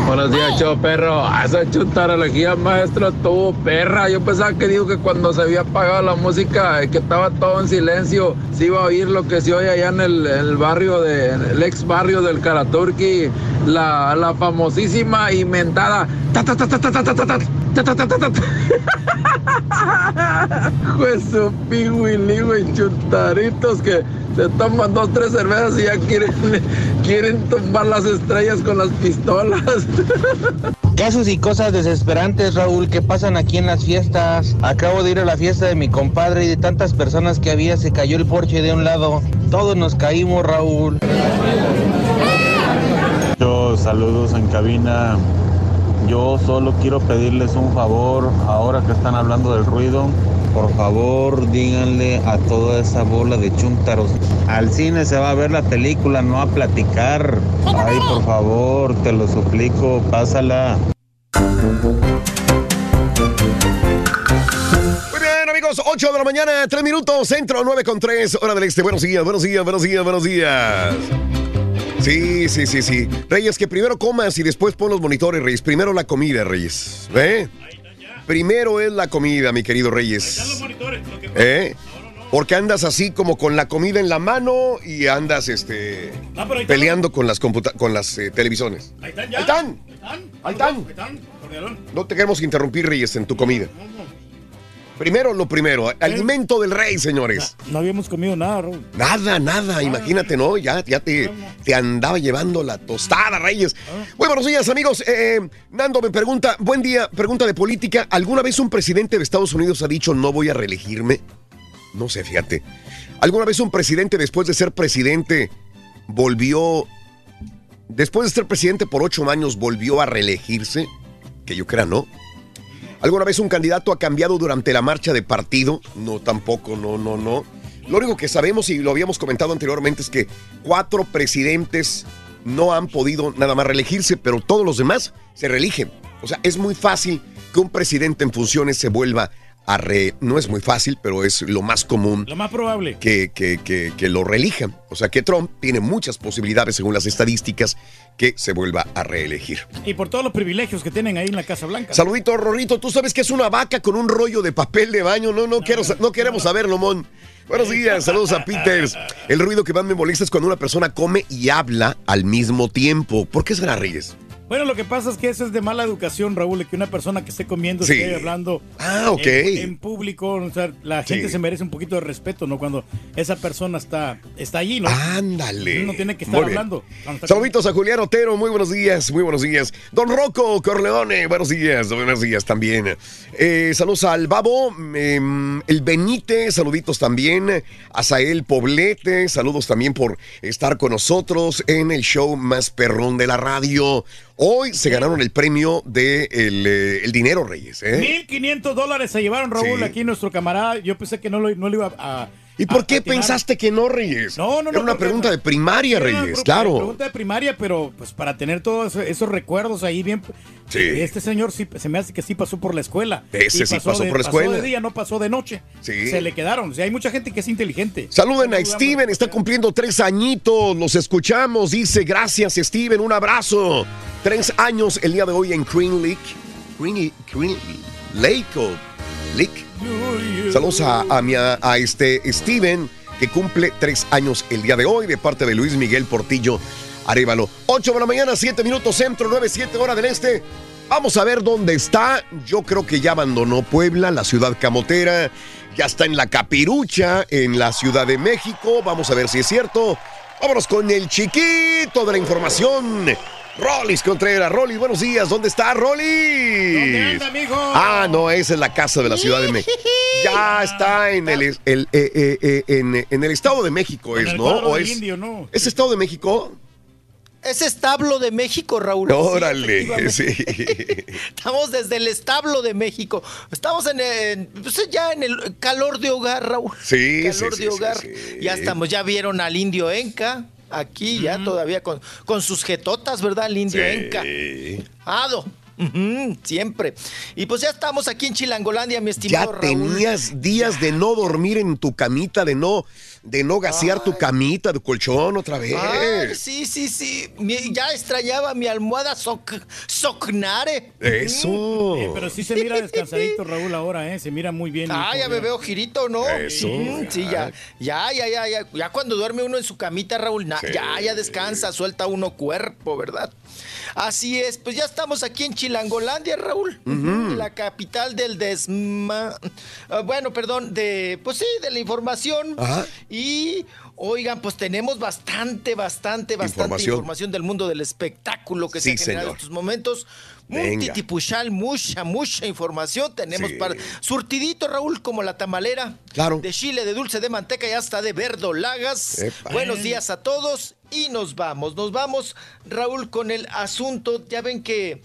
Buenos días, show perro. Esa chutarología, maestro, estuvo perra. Yo pensaba que dijo que cuando se había apagado la música, eh, que estaba todo en silencio, se iba a oír lo que se oye allá en el, barrio, de, el ex barrio del Karaturki, la, la famosísima inventada. ta, ta, ta, Pues su pingüilí, güey, que se toman dos, tres cervezas y ya quieren, quieren tumbar las estrellas con las pistolas. Casos y cosas desesperantes, Raúl, que pasan aquí en las fiestas. Acabo de ir a la fiesta de mi compadre y de tantas personas que había se cayó el porche de un lado. Todos nos caímos, Raúl. Yo, saludos en cabina. Yo solo quiero pedirles un favor, ahora que están hablando del ruido, por favor díganle a toda esa bola de chúntaros, al cine se va a ver la película, no a platicar. Ay, por favor, te lo suplico, pásala. Muy bien, amigos, 8 de la mañana, 3 minutos, centro 9 con 3, hora del este. Buenos días, buenos días, buenos días, buenos días. Sí, sí, sí, sí. Reyes, que primero comas y después pon los monitores, Reyes. Primero la comida, Reyes. ¿Eh? Primero es la comida, mi querido Reyes. ¿Eh? Porque andas así como con la comida en la mano y andas este No, están. peleando con las computa- con las eh, televisiones. Ahí están ya. Ahí están. Ahí están. Ahí están. Cordialón. No te queremos interrumpir, Reyes, en tu comida. Primero lo primero, alimento del rey, señores. No habíamos comido nada, Raúl. Nada, nada, imagínate, ¿no? Ya, ya te, te andaba llevando la tostada, Reyes. Muy buenos días, amigos. Eh, Nando me pregunta, buen día, pregunta de política. ¿Alguna vez un presidente de Estados Unidos ha dicho no voy a reelegirme? No sé, fíjate. ¿Alguna vez un presidente después de ser presidente volvió, después de ser presidente por ocho años, volvió a reelegirse? Que yo crea, ¿no? ¿Alguna vez un candidato ha cambiado durante la marcha de partido? No, tampoco, no, no, no. Lo único que sabemos y lo habíamos comentado anteriormente es que cuatro presidentes no han podido nada más reelegirse, pero todos los demás se reeligen. O sea, es muy fácil que un presidente en funciones se vuelva a re... No es muy fácil, pero es lo más común Lo más probable. que, que, que, que lo reelijan. O sea que Trump tiene muchas posibilidades, según las estadísticas, que se vuelva a reelegir. Y por todos los privilegios que tienen ahí en la Casa Blanca. Saludito, Rorrito. ¿Tú sabes que es una vaca con un rollo de papel de baño? No, no, quiero, no queremos saberlo, Mon. Buenos días, saludos a Peters. El ruido que más me molesta es cuando una persona come y habla al mismo tiempo. ¿Por qué será, Reyes? Bueno, lo que pasa es que eso es de mala educación, Raúl, que una persona que esté comiendo Sí. esté hablando Ah, en, en público, o sea, la gente Sí. se merece un poquito de respeto, ¿no? Cuando esa persona está, está allí, ¿no? Ándale. Uno tiene que estar hablando. Saluditos a Julián Otero, muy buenos días, muy buenos días. Don Rocco Corleone, buenos días, buenos días también. Eh, saludos al Babo, em, el Benite, saluditos también. A Sael Poblete, saludos también por estar con nosotros en el show más perrón de la radio. Hoy se ganaron el premio de el, eh, el dinero, Reyes. ¿eh? 1500 dólares se llevaron, Raúl, Sí. aquí nuestro camarada. Yo pensé que no lo, no lo iba a. ¿Y por qué atinar. pensaste que no, Reyes? No, no, no. Era una pregunta de primaria, Era una Reyes, pre- claro. Pregunta de primaria, pero pues para tener todos esos recuerdos ahí bien. Sí. Este señor sí, se me hace que sí pasó por la escuela. Ese sí pasó de- por la escuela. Pasó de día, no pasó de noche. Sí. Se le quedaron. O sea, hay mucha gente que es inteligente. Saluden a Steven, está cumpliendo tres añitos, los escuchamos, dice, gracias Steven, un abrazo. Tres años el día de hoy en Green Lake. Green, Green Lake o Lake. Saludos a, a mi- a este Steven, que cumple tres años el día de hoy, de parte de Luis Miguel Portillo Arevalo. 8 de la mañana, 7 minutos centro, 9, 7 hora del este. Vamos a ver dónde está. Yo creo que ya abandonó Puebla, la ciudad camotera. Ya está en la capirucha, en la Ciudad de México. Vamos a ver si es cierto. Vámonos con el chiquito de la información. Rolis Contreras. Rolis, buenos días. ¿Dónde está Rolis? ¿Dónde anda, amigo? Ah, no, esa es la casa de la Ciudad de México. Ya está en el, el- eh, eh, eh, en, en el Estado de México, En es, el ¿no? ¿O es, indio, ¿no? ¿Es Estado de México? Es establo de México, Raúl. Órale, sí. Estamos desde el establo de México. Estamos en, en- pues, ya en el calor de hogar, Raúl. Sí, calor sí, de sí, hogar. sí, sí. Ya estamos, ya vieron al indio Enca. Aquí ya todavía con, con sus jetotas, ¿verdad? El indio Enca. Ado. Siempre. Y pues ya estamos aquí en Chilangolandia, mi Ya estimado Raúl. tenías días de no dormir en tu camita, de no, de no gasear tu camita de colchón otra vez. Ay, sí, sí, sí. Mi- ya extrañaba mi almohada soc, socnare. Eso. Eh, pero sí se mira descansadito, Raúl, ahora, ¿eh? Se mira muy bien. Ah, ya me veo girito, ¿no? Eso, sí, ya, ya, ya, ya, ya. Ya cuando duerme uno en su camita, Raúl, na- ya, ya descansa, suelta uno cuerpo, ¿verdad? Así es, pues ya estamos aquí en Chilangolandia, Raúl, la capital del desma... ah, bueno, perdón, de, pues sí, de la información. Ajá. Y, oigan, pues tenemos bastante, bastante, bastante Información. información, del mundo del espectáculo que Sí, se ha generado señor. en estos momentos. Un Venga. titipuchal, mucha, mucha información tenemos Sí. para... Surtidito, Raúl, como la tamalera. Claro. De chile, de dulce, de manteca y hasta de verdolagas. Epa. Buenos días a todos y nos vamos. Nos vamos, Raúl, con el asunto. Ya ven que.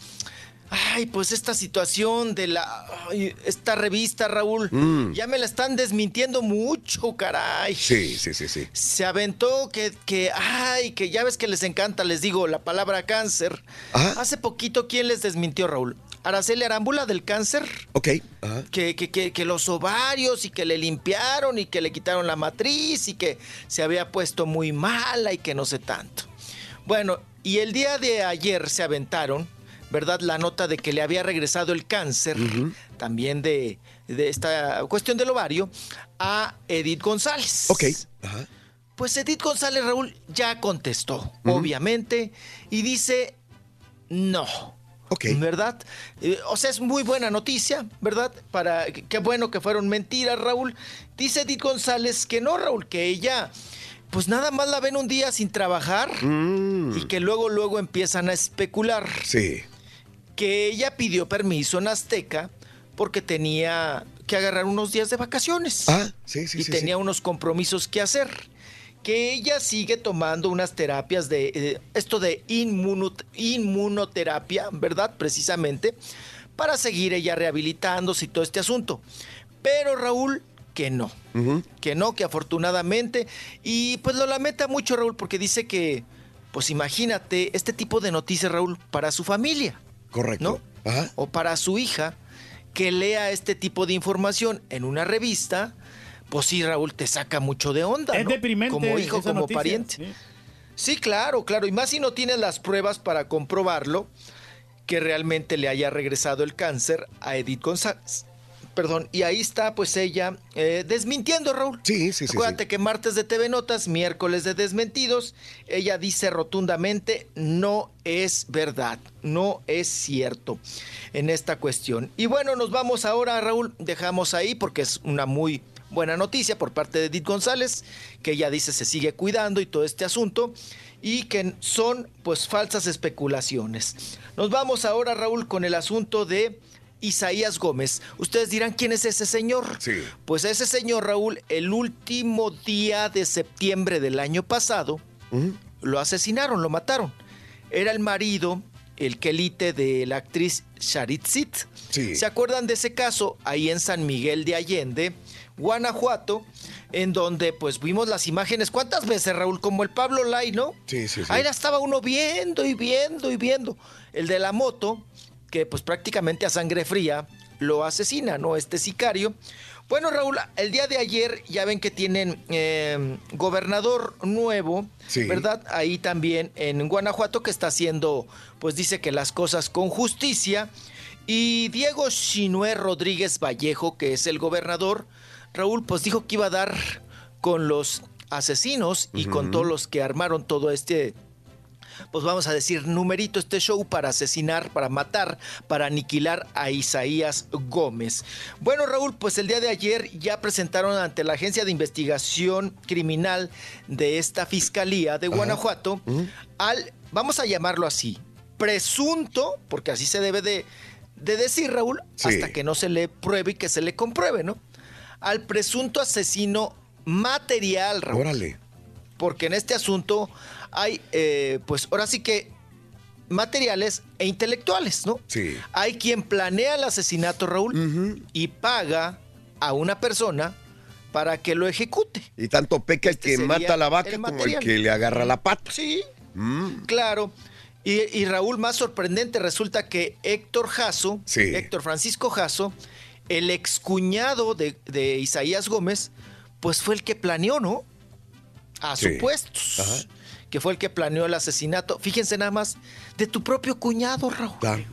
Ay, pues esta situación de la. ay, esta revista, Raúl, Mm. ya me la están desmintiendo mucho, caray. Sí, sí, sí, sí. Se aventó que, que, ay, que ya ves que les encanta, les digo, la palabra cáncer. Hace poquito, ¿quién les desmintió, Raúl? Araceli Arámbula del cáncer. Ok. Ajá. Que, que, que, que los ovarios y que le limpiaron y que le quitaron la matriz y que se había puesto muy mala y que no sé tanto. Bueno, y el día de ayer se aventaron, ¿verdad? La nota de que le había regresado el cáncer, también de, de esta cuestión del ovario, a Edith González. Ok. Pues Edith González Raúl ya contestó, obviamente, y dice no. ¿Verdad? Eh, o sea, es muy buena noticia, ¿verdad? Para qué bueno que fueron mentiras, Raúl. Dice Edith González que no, Raúl, que ella pues nada más la ven un día sin trabajar y que luego luego empiezan a especular. Mm. Sí. Que ella pidió permiso en Azteca porque tenía que agarrar unos días de vacaciones. Ah, sí, sí, y sí, tenía unos compromisos que hacer. Que ella sigue tomando unas terapias de eh, esto de inmuno- inmunoterapia, ¿verdad? Precisamente, para seguir ella rehabilitándose y todo este asunto. Pero Raúl, que no. Que no, que afortunadamente. Y pues lo lamenta mucho Raúl porque dice que, pues imagínate, este tipo de noticias, Raúl, para su familia. Correcto. Ajá. O para su hija, que lea este tipo de información en una revista, pues sí, Raúl, te saca mucho de onda. Es ¿no? deprimente Como hijo, esa como noticia, pariente. sí. Sí, claro, claro. Y más si no tienes las pruebas para comprobarlo, que realmente le haya regresado el cáncer a Edith González. Perdón, y ahí está pues ella eh, desmintiendo, Raúl. Sí, sí, sí. Acuérdate que martes de TV Notas, miércoles de desmentidos, ella dice rotundamente no es verdad, no es cierto en esta cuestión. Y bueno, nos vamos ahora, Raúl, dejamos ahí porque es una muy buena noticia por parte de Edith González, que ella dice se sigue cuidando y todo este asunto, y que son pues falsas especulaciones. Nos vamos ahora, Raúl, con el asunto de Isaías Gómez. Ustedes dirán, ¿quién es ese señor? Sí. Pues ese señor, Raúl, el último día de septiembre del año pasado, lo asesinaron, lo mataron. Era el marido, el quelite de la actriz Sharitzit. ¿Se acuerdan de ese caso? Ahí en San Miguel de Allende, Guanajuato, en donde pues vimos las imágenes. ¿Cuántas veces, Raúl? Como el Pablo Lai, ¿no? Sí, sí, sí. Ahí la estaba uno viendo y viendo y viendo. El de la moto, que pues prácticamente a sangre fría lo asesina, ¿no? Este sicario. Bueno, Raúl, el día de ayer ya ven que tienen eh, gobernador nuevo, Sí. ¿verdad? Ahí también en Guanajuato que está haciendo, pues dice que las cosas con justicia. Y Diego Chinué Rodríguez Vallejo, que es el gobernador, Raúl, pues dijo que iba a dar con los asesinos y con todos los que armaron todo este pues vamos a decir, numerito este show para asesinar, para matar, para aniquilar a Isaías Gómez. Bueno, Raúl, pues el día de ayer ya presentaron ante la Agencia de Investigación Criminal de esta Fiscalía de Guanajuato al, vamos a llamarlo así, presunto, porque así se debe de, de decir, Raúl, Sí. hasta que no se le pruebe y que se le compruebe, ¿no? Al presunto asesino material, Raúl Órale. porque en este asunto hay, eh, pues ahora sí que materiales e intelectuales, ¿no? Sí. Hay quien planea el asesinato, Raúl, y paga a una persona para que lo ejecute. Y tanto peca el que Este sería mata a la vaca el como el que le agarra la pata. Sí, Mm. claro. Y, y Raúl, más sorprendente, resulta que Héctor Jasso, Sí. Héctor Francisco Jasso, el excuñado de, de Isaías Gómez, pues fue el que planeó, ¿no? A Sí. supuestos. Ajá. Que fue el que planeó el asesinato. Fíjense nada más, de tu propio cuñado, Raúl. Claro.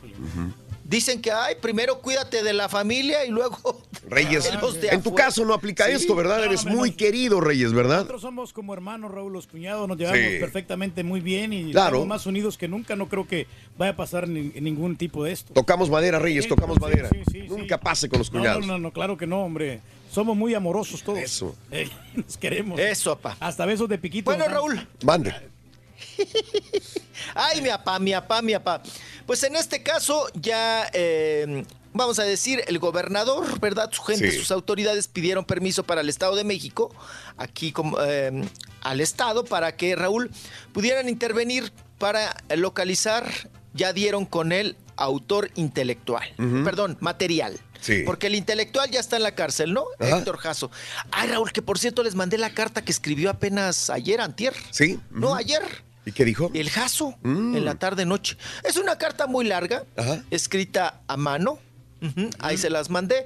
Dicen que, ay, primero cuídate de la familia y luego... Reyes, los de en tu caso no aplica Sí, esto, ¿verdad? Eres muy querido, Reyes, ¿verdad? Nosotros somos como hermanos, Raúl, los cuñados, nos llevamos Sí. perfectamente muy bien y Claro. estamos más unidos que nunca. No creo que vaya a pasar ni- ningún tipo de esto. Tocamos madera, Reyes, Sí, tocamos sí, madera. sí, sí, Nunca sí. pase con los No, cuñados. No, no, no, claro que no, hombre. Somos muy amorosos todos. Eso. Eh, nos queremos. Eso, papá. Hasta besos de piquito. Bueno. Raúl, Mande. Ay, mi papá, mi papá, mi papá. Pues en este caso ya, eh, vamos a decir, el gobernador, ¿verdad? Su gente, Sí. sus autoridades pidieron permiso para el Estado de México, aquí como, eh, al Estado, para que Raúl pudieran intervenir para localizar, ya dieron con el autor intelectual, perdón, material. Sí. Porque el intelectual ya está en la cárcel, ¿no? Ajá. Héctor Jasso. Ay, Raúl, que por cierto les mandé la carta que escribió apenas ayer, antier. Sí. No, ayer. ¿Y qué dijo? El Jasso, Mm. en la tarde-noche. Es una carta muy larga, Ajá. escrita a mano. Ahí se las mandé.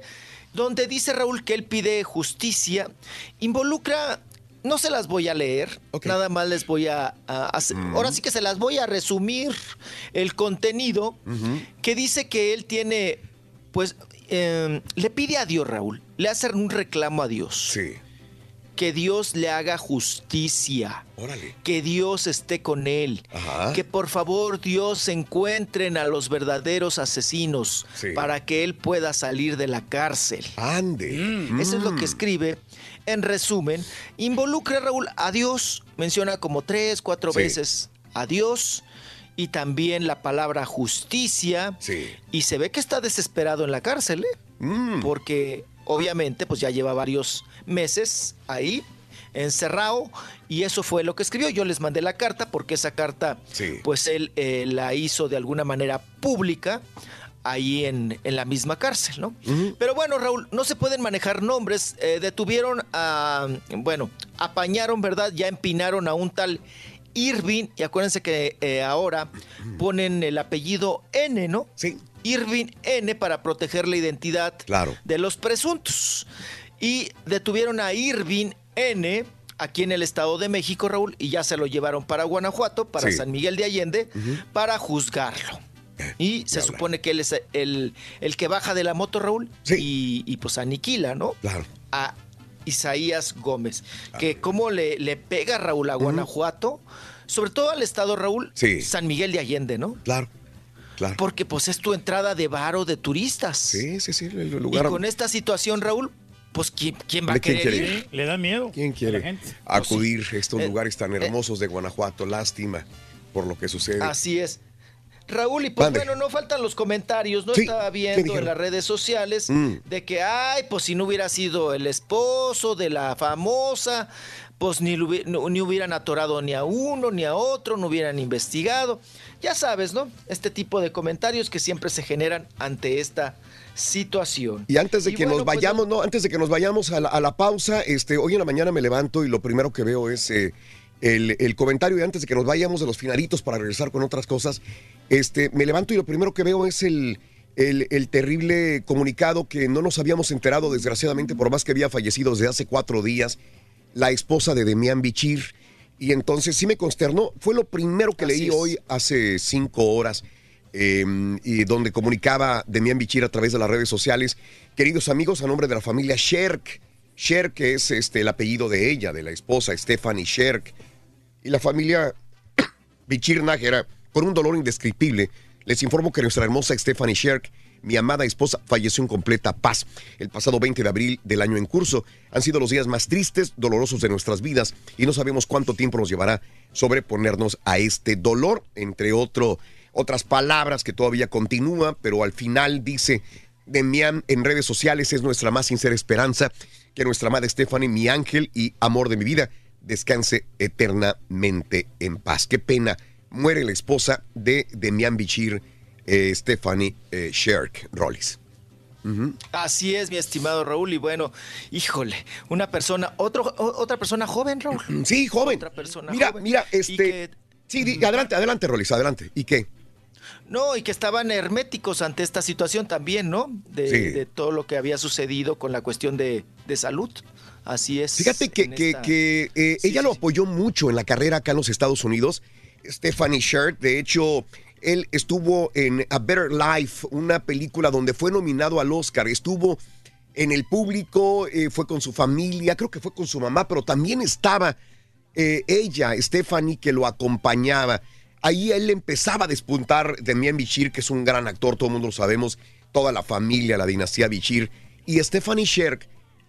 Donde dice Raúl que él pide justicia. Involucra. No se las voy a leer, nada más les voy a, a hacer. Mm. Ahora sí que se las voy a resumir el contenido que dice que él tiene, pues, eh, le pide a Dios, Raúl, le hace un reclamo a Dios. Sí. Que Dios le haga justicia. Órale. Que Dios esté con él. Ajá. Que por favor Dios encuentren a los verdaderos asesinos Sí. para que él pueda salir de la cárcel. Ande. Eso es lo que Mm. escribe. En resumen, involucra Raúl a Dios, menciona como tres, cuatro Sí. veces a Dios y también la palabra justicia. Sí. Y se ve que está desesperado en la cárcel, ¿eh? Mm. porque obviamente pues ya lleva varios meses ahí encerrado y eso fue lo que escribió. Yo les mandé la carta porque esa carta Sí. pues él eh, la hizo de alguna manera pública ahí en, en la misma cárcel, ¿no? Pero bueno, Raúl, no se pueden manejar nombres. Eh, detuvieron a, bueno, apañaron, ¿verdad? Ya empinaron a un tal Irving, y acuérdense que eh, ahora ponen el apellido N, ¿no? Sí. Irving N para proteger la identidad Claro. de los presuntos. Y detuvieron a Irving N aquí en el Estado de México, Raúl, y ya se lo llevaron para Guanajuato, para Sí. San Miguel de Allende, para juzgarlo. Y se supone que él es el, el que baja de la moto, Raúl, y, y pues aniquila, ¿no? Claro. A Isaías Gómez. Que cómo le, le pega Raúl a Guanajuato, sobre todo al estado, Raúl, Sí. San Miguel de Allende, ¿no? Claro. Claro. Porque pues es tu entrada de varo de turistas. Sí, sí, sí. El Y lugar. con esta situación, Raúl, pues ¿quién, quién va a ¿Quién querer quiere ir? Le da miedo. ¿Quién quiere gente. acudir a estos Eh, lugares tan hermosos de Guanajuato? Lástima por lo que sucede. Así es. Raúl, y pues bueno, no faltan los comentarios, ¿no? Sí, Estaba ¿qué viendo en las redes sociales Mm. de que, ay, pues si no hubiera sido el esposo de la famosa, pues ni, no- ni hubieran atorado ni a uno ni a otro, no hubieran investigado. Ya sabes, ¿no? Este tipo de comentarios que siempre se generan ante esta situación. Y antes de Y que bueno, nos pues, vayamos, no, antes de que nos vayamos a la, a la pausa, este, hoy en la mañana me levanto y lo primero que veo es eh, el, el comentario y antes de que nos vayamos de los finalitos para regresar con otras cosas, este, me levanto y lo primero que veo es el, el, el terrible comunicado que no nos habíamos enterado, desgraciadamente, por más que había fallecido desde hace cuatro días, la esposa de Demián Bichir. Y entonces sí me consternó. Fue lo primero que Así leí es. hoy hace cinco horas. eh, y donde comunicaba Demián Bichir a través de las redes sociales. Queridos amigos, a nombre de la familia Sherk, Sherk es este, el apellido de ella, de la esposa Stephanie Sherk, y la familia Bichir Nájera, con un dolor indescriptible, les informo que nuestra hermosa Stephanie Sherk, mi amada esposa, falleció en completa paz el pasado 20 de abril del año en curso. Han sido los días más tristes, dolorosos de nuestras vidas y no sabemos cuánto tiempo nos llevará sobreponernos a este dolor, entre otras palabras que todavía continúa, pero al final dice, Demian en redes sociales es nuestra más sincera esperanza, que nuestra amada Stephanie, mi ángel y amor de mi vida, descanse eternamente en paz. Qué pena, muere la esposa de Demian Bichir, eh, Stephanie eh, Sherk Rollis. Así es, mi estimado Raúl. Y bueno, híjole, una persona, otro, otra persona joven, Raúl. Sí, joven. Otra persona Mira, joven. mira, este... que- Sí, di- adelante, adelante, Rollis, adelante. ¿Y qué? no, y que estaban herméticos ante esta situación también, ¿no? De, Sí. de todo lo que había sucedido con la cuestión de, de salud. Así es. Fíjate que, que- esta- que, eh, ella lo apoyó mucho en la carrera acá en los Estados Unidos. Stephanie Shirt, de hecho, él estuvo en A Better Life, una película donde fue nominado al Oscar. Estuvo en el público, eh, fue con su familia, creo que fue con su mamá, pero también estaba eh, ella, Stephanie, que lo acompañaba. Ahí él empezaba a despuntar Demian Bichir, que es un gran actor, todo el mundo lo sabemos, toda la familia, la dinastía Bichir. Y Stephanie Sherk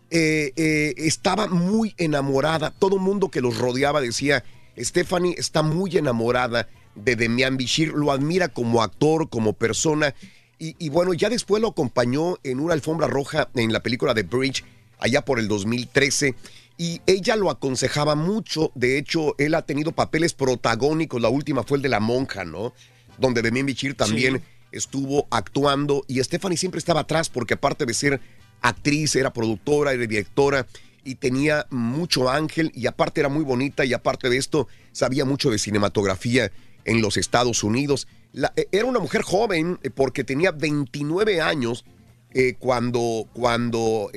eh, estaba muy enamorada. Todo el mundo que los rodeaba decía, Stephanie está muy enamorada de Demian Bichir, lo admira como actor, como persona. y, y bueno, ya después lo acompañó en una alfombra roja en la película The Bridge, allá por el 2013. Y ella lo aconsejaba mucho. De hecho, él ha tenido papeles protagónicos. La última fue el de la monja, ¿no? Donde Demian Bichir también estuvo actuando. Y Stephanie siempre estaba atrás porque aparte de ser actriz, era productora, era directora y tenía mucho ángel y aparte era muy bonita y aparte de esto sabía mucho de cinematografía en los Estados Unidos. Eh, era una mujer joven eh, porque tenía 29 años eh, cuando, cuando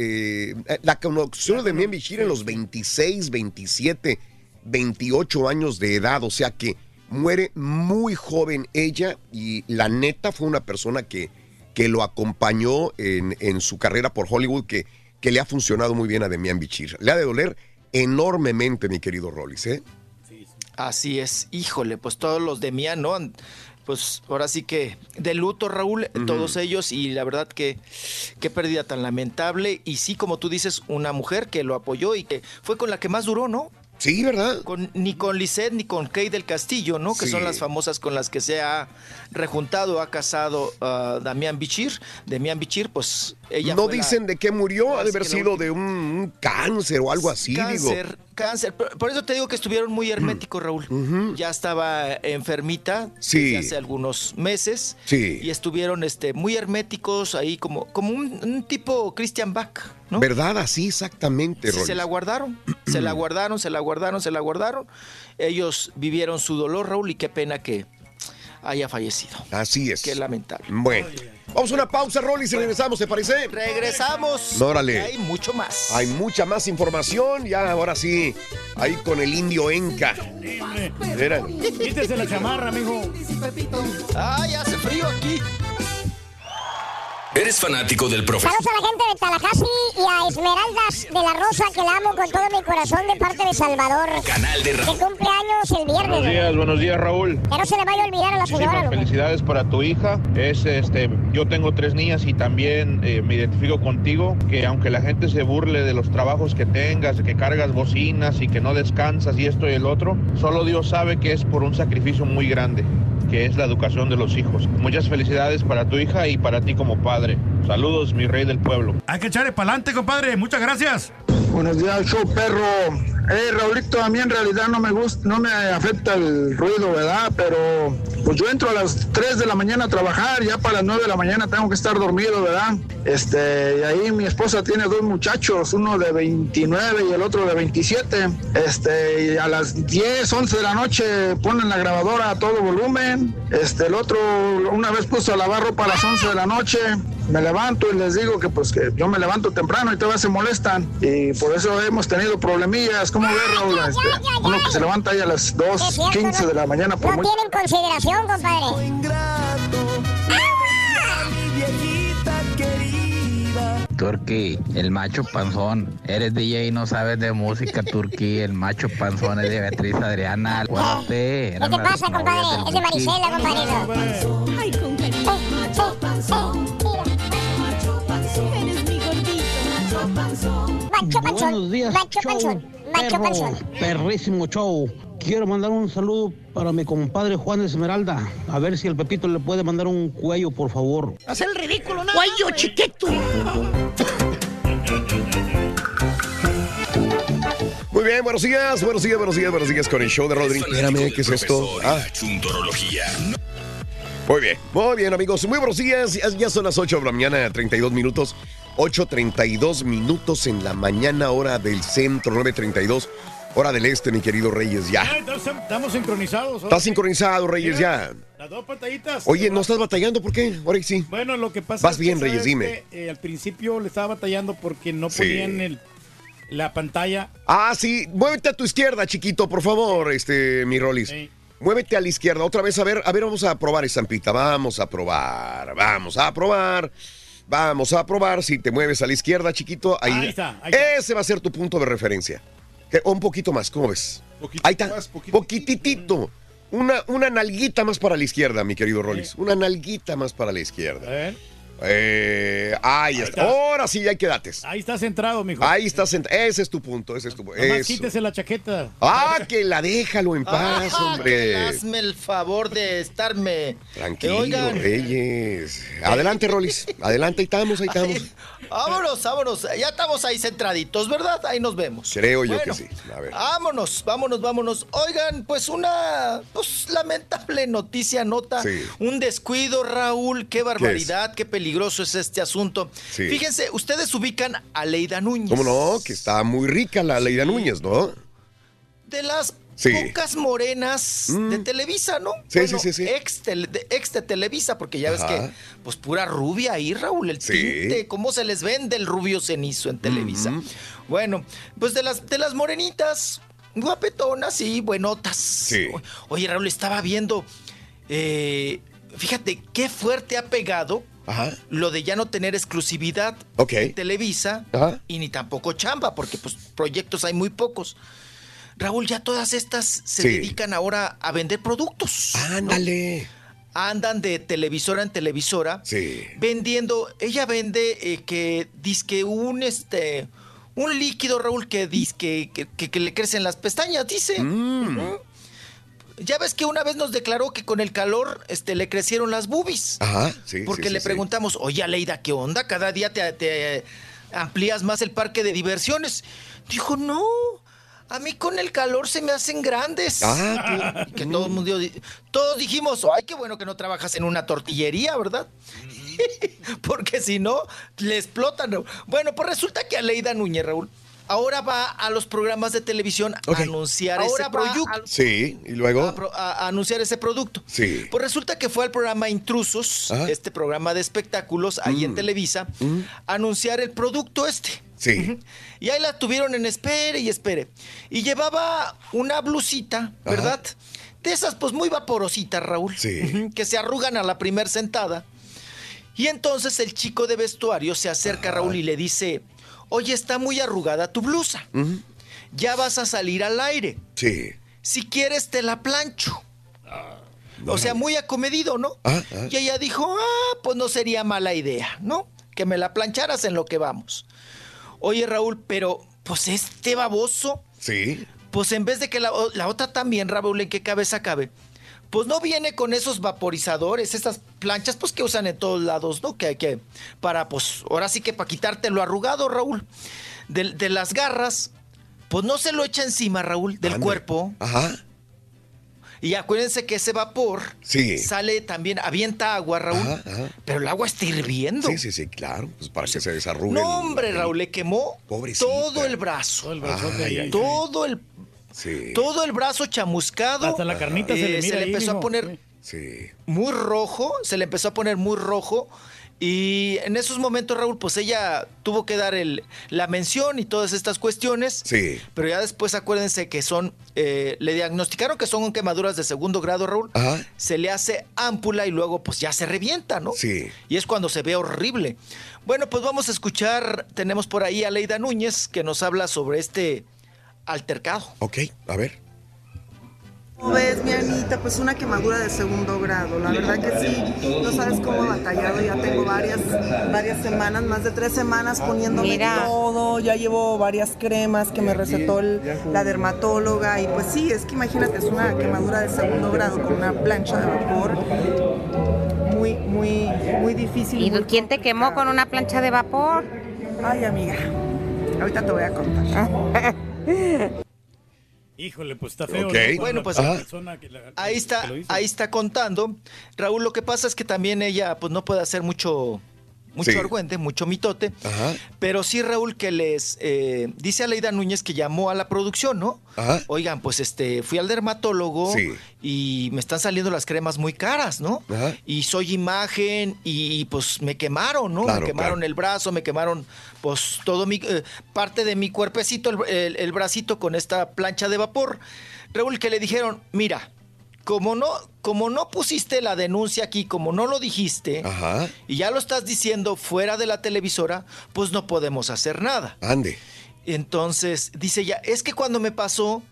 la conoció de Demian Bichir en los 26, 27, 28 años de edad, o sea que muere muy joven ella y la neta fue una persona que, que lo acompañó en, en su carrera por Hollywood que, que le ha funcionado muy bien a Demian Bichir. Le ha de doler enormemente, mi querido Rollis, ¿eh? Así es, híjole, pues todos los de Mía, ¿no? Pues ahora sí que de luto, Raúl, todos ellos, y la verdad que qué pérdida tan lamentable. Y sí, como tú dices, una mujer que lo apoyó y que fue con la que más duró, ¿no? Sí, ¿verdad? Con, ni con Lisette ni con Kay del Castillo, ¿no? Que Sí. son las famosas con las que se ha rejuntado, ha casado ah, Damián Bichir. Damián Bichir, pues ella No la- dicen de qué murió, ha de haber sido de un, un cáncer o algo así, digo. cáncer, cáncer. Por, por eso te digo que estuvieron muy herméticos, Raúl. Ya estaba enfermita Sí. desde hace algunos meses. Sí. Y estuvieron este, muy herméticos ahí, como, como un, un tipo Christian Bach, ¿no? ¿Verdad? Así exactamente, Sí, se la guardaron, se la guardaron, se la guardaron, se la guardaron. Ellos vivieron su dolor, Raúl, y qué pena que haya fallecido. Así es. Qué lamentable. Bueno, vamos a una pausa, Rollis, y regresamos, ¿te parece? Regresamos. Órale. Hay mucho más. Hay mucha más información, ya ahora sí, ahí con el indio Enca. Mira. Quítese la chamarra, amigo. Ay, hace frío aquí. ¿Eres fanático del profesor? Saludos a la gente de Tallahassee y a Esmeraldas de la Rosa, que la amo con todo mi corazón de parte de Salvador. Canal de Que cumple años el viernes. Buenos días, buenos días, Raúl. Que no se le vaya a olvidar a la señora. Muchísimas felicidades para tu hija. Es este, yo tengo tres niñas y también eh, me identifico contigo que aunque la gente se burle de los trabajos que tengas, de que cargas bocinas y que no descansas y esto y el otro, solo Dios sabe que es por un sacrificio muy grande, que es la educación de los hijos. Muchas felicidades para tu hija y para ti como padre. Saludos, mi rey del pueblo. Hay que echarle para adelante, compadre. Muchas gracias. Buenos días, show perro. Eh, Raulito, a mí en realidad no me gusta, no me afecta el ruido, ¿verdad? Pero pues yo entro a las 3 de la mañana a trabajar, ya para las 9 de la mañana tengo que estar dormido, ¿verdad? Este, y ahí mi esposa tiene dos muchachos, uno de 29 y el otro de 27. Este, y a las 10, 11 de la noche ponen la grabadora a todo volumen. Este, el otro una vez puso a lavar ropa a las 11 de la noche. Me levanto y les digo que pues que yo me levanto temprano y todavía se molestan. Y por eso hemos tenido problemillas. ¿Cómo ves, Raúl? Este, uno que se levanta ahí a las 2, 15 de la mañana por No muy... tienen consideración, compadre. Turki, el macho panzón. Eres DJ y no sabes de música, Turki. El macho panzón es de Beatriz Adriana. Acuérdate. ¿Qué te pasa, compadre? Es de. Marisela, compadre. Ay, con Macho panzón. Buenos días, Macho panzón. Macho panzón. perrísimo show. Quiero mandar un saludo para mi compadre Juan de Esmeralda. A ver si el Pepito le puede mandar un cuello, por favor. Hacer el ridículo, ¿no? Cuello chiquito. Muy bien, buenos días, buenos días, buenos días, buenos días con el show de Rodríguez. Espérame, ¿qué es esto? Ah, Chuntorología. muy bien, muy bien, amigos. Muy buenos días. Ya, ya son las 8 de la mañana, 32 minutos. 8.32 minutos en la mañana, hora del centro, 9.32, hora del este, mi querido Reyes, ya. Entonces Estamos sincronizados. Estás sincronizado, Reyes, ya. Las dos pantallitas. Oye, ¿no estás batallando? ¿Por qué? Ahora sí. Bueno, lo que pasa Vas es que, bien, ¿sabes Reyes, dime. Eh, al principio le estaba batallando porque no Sí. ponían el, la pantalla. Ah, sí, muévete a tu izquierda, chiquito, por favor, este, mi Rolis. Muévete a la izquierda, otra vez, a ver, a ver, vamos a probar, estampita, vamos a probar, vamos a probar, vamos a probar, si te mueves a la izquierda, chiquito, ahí, Ahí está, ahí está. ese va a ser tu punto de referencia. Que- Un poquito más, ¿cómo ves? ahí está, poquititito, una, una nalguita más para la izquierda, mi querido Rolis, una nalguita más para la izquierda. Eh, ahí está. Ahora sí, hay que dates. Ahí está centrado, mijo. Ahí está centrado. Ese es tu punto, ese es tu punto. Quítese la chaqueta. Ah, que la déjalo en paz, Ah, hombre. que hazme el favor de estarme. Tranquilo. Reyes. Adelante, Rolis. Adelante, ahí estamos, ahí estamos. Vámonos, vámonos. Ya estamos ahí centraditos, ¿verdad? Ahí nos vemos. Creo yo que sí. A ver. Vámonos, vámonos, vámonos. Oigan, pues una pues, lamentable noticia, nota. Sí. Un descuido, Raúl. Qué barbaridad, qué, peligroso es este asunto. Sí. Fíjense, ustedes ubican a Leida Núñez. ¿Cómo no? Que está muy rica la Leida Núñez, ¿no? De las Sí. Mm. pocas morenas de Televisa, ¿no? Sí, Bueno, sí, sí, sí. Ex, tele- de, ex de Televisa, porque ya ves que, pues pura rubia ahí, Raúl, el Sí. tinte, cómo se les vende el rubio cenizo en Televisa. Bueno, pues de las, de las morenitas, guapetonas y buenotas. Sí. Oye, Raúl, estaba viendo, eh, fíjate qué fuerte ha pegado Ajá. lo de ya no tener exclusividad en Televisa Ajá. y ni tampoco chamba, porque pues proyectos hay muy pocos. Raúl, ya todas estas se Sí. dedican ahora a vender productos. ¿no? Ándale. Andan de televisora en televisora Sí. vendiendo. Ella vende eh, que disque un este un líquido, Raúl, que disque que, que- que le crecen las pestañas, dice. Mm. Ya ves que una vez nos declaró que con el calor este, le crecieron las boobies. Ajá, sí. Porque sí, le sí, preguntamos, oye, Aleida, ¿qué onda? Cada día te, te amplías más el parque de diversiones. Dijo, no, a mí con el calor se me hacen grandes. Ah, que todo el mundo, todos dijimos, ay, qué bueno que no trabajas en una tortillería, ¿verdad? Porque si no, le explotan. Bueno, pues resulta que Aleida Núñez, Raúl, ahora va a los programas de televisión a anunciar Ahora ese va proyecto. Sí, y luego. A, pro- a- a anunciar ese producto. Sí. Pues resulta que fue al programa Intrusos, Ajá. este programa de espectáculos ahí en Televisa, a anunciar el producto este. Sí. Y ahí la tuvieron en espere y espere. Y llevaba una blusita, ¿verdad? De esas, pues muy vaporositas, Raúl. Sí. Que se arrugan a la primer sentada. Y entonces el chico de vestuario se acerca a Raúl y le dice: Oye, está muy arrugada tu blusa. Ya vas a salir al aire. Sí. Si quieres, te la plancho. O sea, muy acomedido, ¿no? Ah, ah. Y ella dijo, ah, pues no sería mala idea, ¿no? Que me la plancharas en lo que vamos. Oye, Raúl, pero pues este baboso, Sí. pues en vez de que la, otra también, Raúl, ¿en qué cabeza cabe? Pues no viene con esos vaporizadores, esas planchas, pues que usan en todos lados, ¿no? Que hay que, para, pues, ahora sí que para quitarte lo arrugado, Raúl. De, de las garras, pues no se lo echa encima, Raúl, del Ande. cuerpo. Ajá. Y acuérdense que ese vapor Sí. sale también, avienta agua, Raúl. Ajá, ajá. Pero el agua está hirviendo. Sí, sí, sí, claro. Pues para que se desarrugue. No, hombre, el- Raúl, le quemó Pobrecita. todo el brazo. Todo el brazote ahí. Todo el, Sí. todo el brazo chamuscado. Hasta la carnita se le Eh, mira ahí, empezó a poner Sí. muy rojo, se le empezó a poner muy rojo. Y en esos momentos, Raúl, pues ella tuvo que dar el, la mención y todas estas cuestiones. Sí. Pero ya después acuérdense que son, eh, le diagnosticaron que son quemaduras de segundo grado, Raúl. Ajá. Se le hace ámpula y luego pues ya se revienta, ¿no? Sí. Y es cuando se ve horrible. Bueno, pues vamos a escuchar, tenemos por ahí a Leida Núñez que nos habla sobre este altercado. Ok, a ver. ¿Cómo ves, mi Anita? Pues una quemadura de segundo grado. La verdad que sí, no sabes cómo he batallado. Ya tengo varias, varias semanas, más de tres semanas poniéndome Mira. todo. Ya llevo varias cremas que me recetó el- la dermatóloga. Y pues sí, es que imagínate, es una quemadura de segundo grado con una plancha de vapor. Muy, muy, muy difícil. ¿Y muy quién te quemó con una plancha de vapor? Ay, amiga. Ahorita te voy a contar. Híjole, pues está feo. Ok. ¿no? Bueno, pues, que la- Ahí está, ahí está contando. Raúl, lo que pasa es que también ella pues no puede hacer mucho, mucho Sí. argüente, mucho mitote. Ajá. Pero sí, Raúl, que les eh, dice a Leida Núñez que llamó a la producción, ¿no? Ajá. Oigan, pues este, fui al dermatólogo Sí. y me están saliendo las cremas muy caras, ¿no? Ajá. Y soy imagen y pues me quemaron, ¿no? Claro, me quemaron claro. el brazo, me quemaron pues todo mi, eh, parte de mi cuerpecito, el, el- el bracito con esta plancha de vapor. Raúl, que le dijeron, mira, como no, como no pusiste la denuncia aquí, como no lo dijiste, Ajá. y ya lo estás diciendo fuera de la televisora, pues no podemos hacer nada. Ande. Entonces, dice ella, es que cuando me pasó,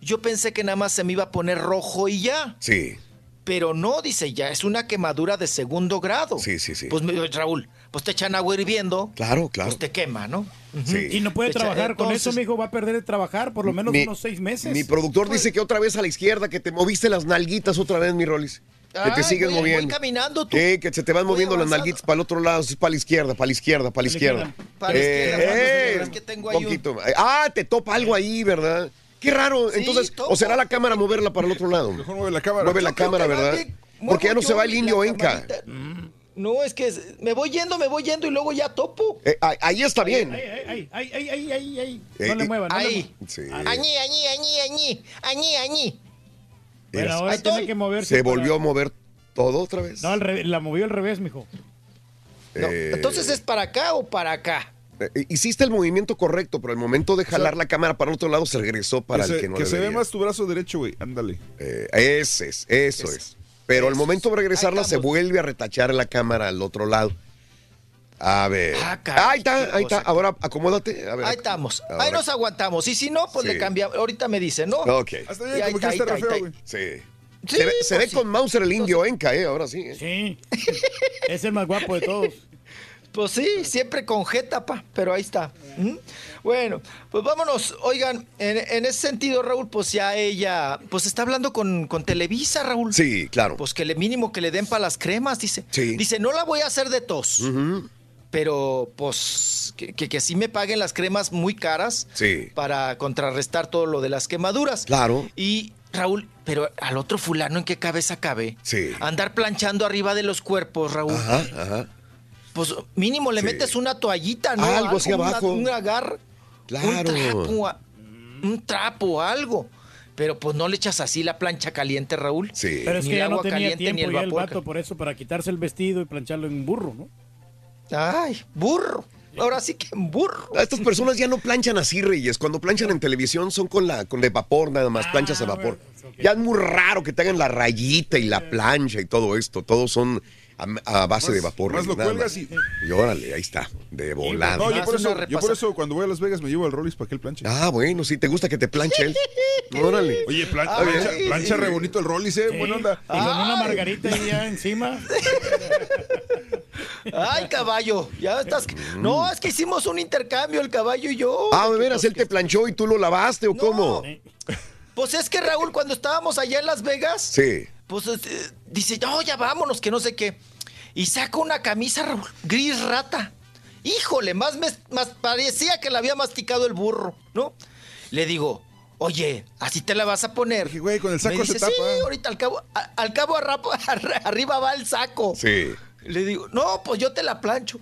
yo pensé que nada más se me iba a poner rojo y ya. Sí. Pero no, dice, ya es una quemadura de segundo grado. Sí, sí, sí. Pues me- Raúl, pues te echan agua hirviendo. Claro, claro. Pues te quema, ¿no? Sí. Y no puede Te echa- trabajar con entonces- eso, mijo, va a perder de trabajar por lo menos Mi- unos seis meses. Mi productor dice que otra vez a la izquierda, que te moviste las nalguitas otra vez, mi Rolis. Que te sigues voy- voy moviendo. caminando, tú. Sí, que se te van Voy moviendo las nalguitas para el otro lado, para la izquierda, para la izquierda, para la izquierda. Para la izquierda, Eh, eh, es que tengo ahí un- poquito. Ah, te topa algo ahí, ¿verdad? Qué raro. Sí, Entonces, topo. ¿o será la cámara moverla para el otro lado? Mejor mueve la cámara. Mueve la cámara, ¿verdad? Porque ya no se va el indio Enca. No, es que me voy yendo, me voy yendo y luego ya topo. Eh, ahí- ahí está bien. Ay, ay, ay, ay, ay, ay. Eh, No le eh, muevan, no le Ahí. muevan. Sí. Añi, añi, añi, añi, añi, añi. Pero ahora Ahí tiene que moverse. se para- volvió a mover todo otra vez. No, al revés, la movió al revés, mijo. No, Eh, Entonces es para acá o para acá. hiciste el movimiento correcto, pero al momento de jalar la cámara para el otro lado se regresó para que el se, que no que se ve debería. más tu brazo derecho, güey. Ándale. Eh, ese es, eso es. Pero al momento de regresarla se vuelve a retachar la cámara al otro lado. A ver. Ah, caray, ahí está, ahí está. Ahora acomódate. A ver. Ahí estamos. Ahora- Ahí nos aguantamos. Y si no, pues Sí. le cambiamos. Ahorita me dice, ¿no? Ok. Hasta ahí está, ahí está. Sí. Sí, se ve, se pues ve sí. con Mauser el indio Enca, ¿eh? Ahora sí. ¿eh? Sí. es el más guapo de todos. Pues sí, siempre con jeta, pa, pero ahí está. ¿Mm? Bueno, pues vámonos. Oigan, en, en ese sentido, Raúl, pues ya ella, pues está hablando con, con Televisa, Raúl. Sí, claro. Pues que le mínimo que le den para las cremas, dice. Sí. Dice, no la voy a hacer de tos, pero pues que, que, que sí me paguen las cremas muy caras Sí. para contrarrestar todo lo de las quemaduras. Claro. Y Raúl, pero al otro fulano en qué cabeza cabe. Sí. Andar planchando arriba de los cuerpos, Raúl. Ajá, ajá. Pues mínimo le Sí. metes una toallita, ¿no? Algo así una- abajo. Un agar. Claro. Un trapo, un trapo, algo. Pero pues no le echas así la plancha caliente, Raúl. Sí. Pero es Ni que el ya no agua tenía caliente, ni el ya el vapor vato por eso, para quitarse el vestido y plancharlo en burro, ¿no? Ay, burro. Ahora sí que en burro. Estas personas ya no planchan así, Reyes. Cuando planchan en televisión son con la con de vapor, nada más, planchas de vapor. Ya es muy raro que te hagan la rayita y la plancha y todo esto. Todos son a, a base de vapor. más lo nada cuelgas y- Y órale, ahí está, de volada. No, yo por, eso, yo por eso cuando voy a Las Vegas me llevo al Rollis para que él planche. Ah, bueno, sí, te gusta que te planche él. Órale. Oye, plan- Ay. plancha, plancha re bonito el Rollis, eh. Buena onda. Y con una margarita ahí ya encima. Ay, caballo. Ya estás. No, es que hicimos un intercambio el caballo y yo. Ah, de veras, él te planchó y tú lo lavaste o No. cómo? Pues es que Raúl, cuando estábamos allá en Las Vegas, Sí. Pues este, dice, no, ya vámonos, que no sé qué. Y saca una camisa gris rata. Híjole, más, me, más parecía que la había masticado el burro, ¿no? Le digo, oye, ¿así te la vas a poner? Dije, güey, con el saco Me se dice, sí, tapa". ahorita al cabo, a- al cabo arriba va el saco. Sí. Le digo, no, pues yo te la plancho.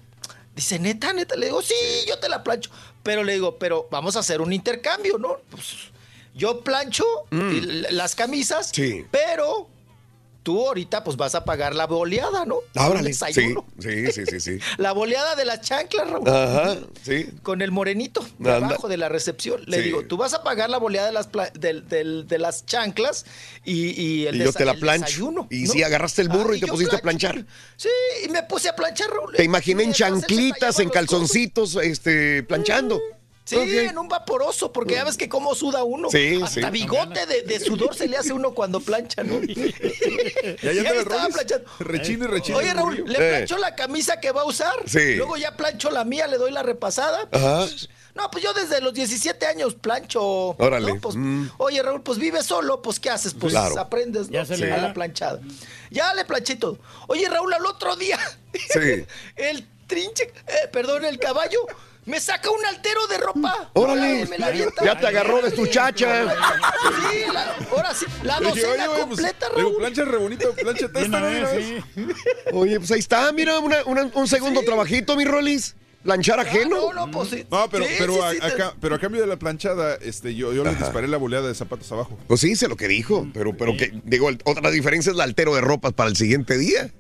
Dice, neta, neta. Le digo, sí, yo te la plancho. Pero le digo, pero vamos a hacer un intercambio, ¿no? Pues yo plancho l- las camisas, Mm. Sí. pero tú ahorita pues vas a pagar la boleada, ¿no? Ah, órale. Sí, sí, sí, sí, sí. La boleada de las chanclas, Raúl. Ajá, sí. Con el morenito de Anda. abajo de la recepción. Le Sí. digo, tú vas a pagar la boleada de las, de las chanclas y, y el, Y yo te la el desayuno, Y ¿no? sí, agarraste el burro Ah, y te yo pusiste a planchar. Sí, y me puse a planchar, Raúl. Te imaginé en chanclitas, en calzoncitos, este, planchando. Sí, en un vaporoso, porque ya ves que cómo suda uno. Sí, Hasta sí. bigote de, de sudor se le hace uno cuando plancha, ¿no? Ya, ya estaba planchando. Rechina y rechina. Oye, Raúl, le Eh. planchó la camisa que va a usar. Sí. Luego ya plancho la mía, le doy la repasada. Ajá. No, pues yo desde los 17 años plancho. Órale. ¿no? Pues, Mm. Oye, Raúl, pues vive solo, pues ¿qué haces? Pues Claro. aprendes, ¿no? Ya se le a da. la planchada. Ya le planché todo. Oye, Raúl, al otro día, Sí. el trinche, eh, perdón, el caballo, me saca un altero de ropa. Órale. Me la avienta. Ya te agarró de tu chacha. Sí, la- ahora sí, la docena oye, pues, completa, le digo, Raúl. plancha re bonito, plancha De una esta, vez, ¿no? sí. Oye, pues ahí está, mira, una- una- un segundo trabajito, mi Rolis. Planchar Ah, ajeno. no, no, pues sí. No, pero, Sí, pero, sí, a, sí, te- acá- pero a cambio de la planchada, este, yo, yo le disparé la boleada de zapatos abajo. Pues sí, sé lo que dijo, pero, pero que, digo, el- otra diferencia es el altero de ropas para el siguiente día.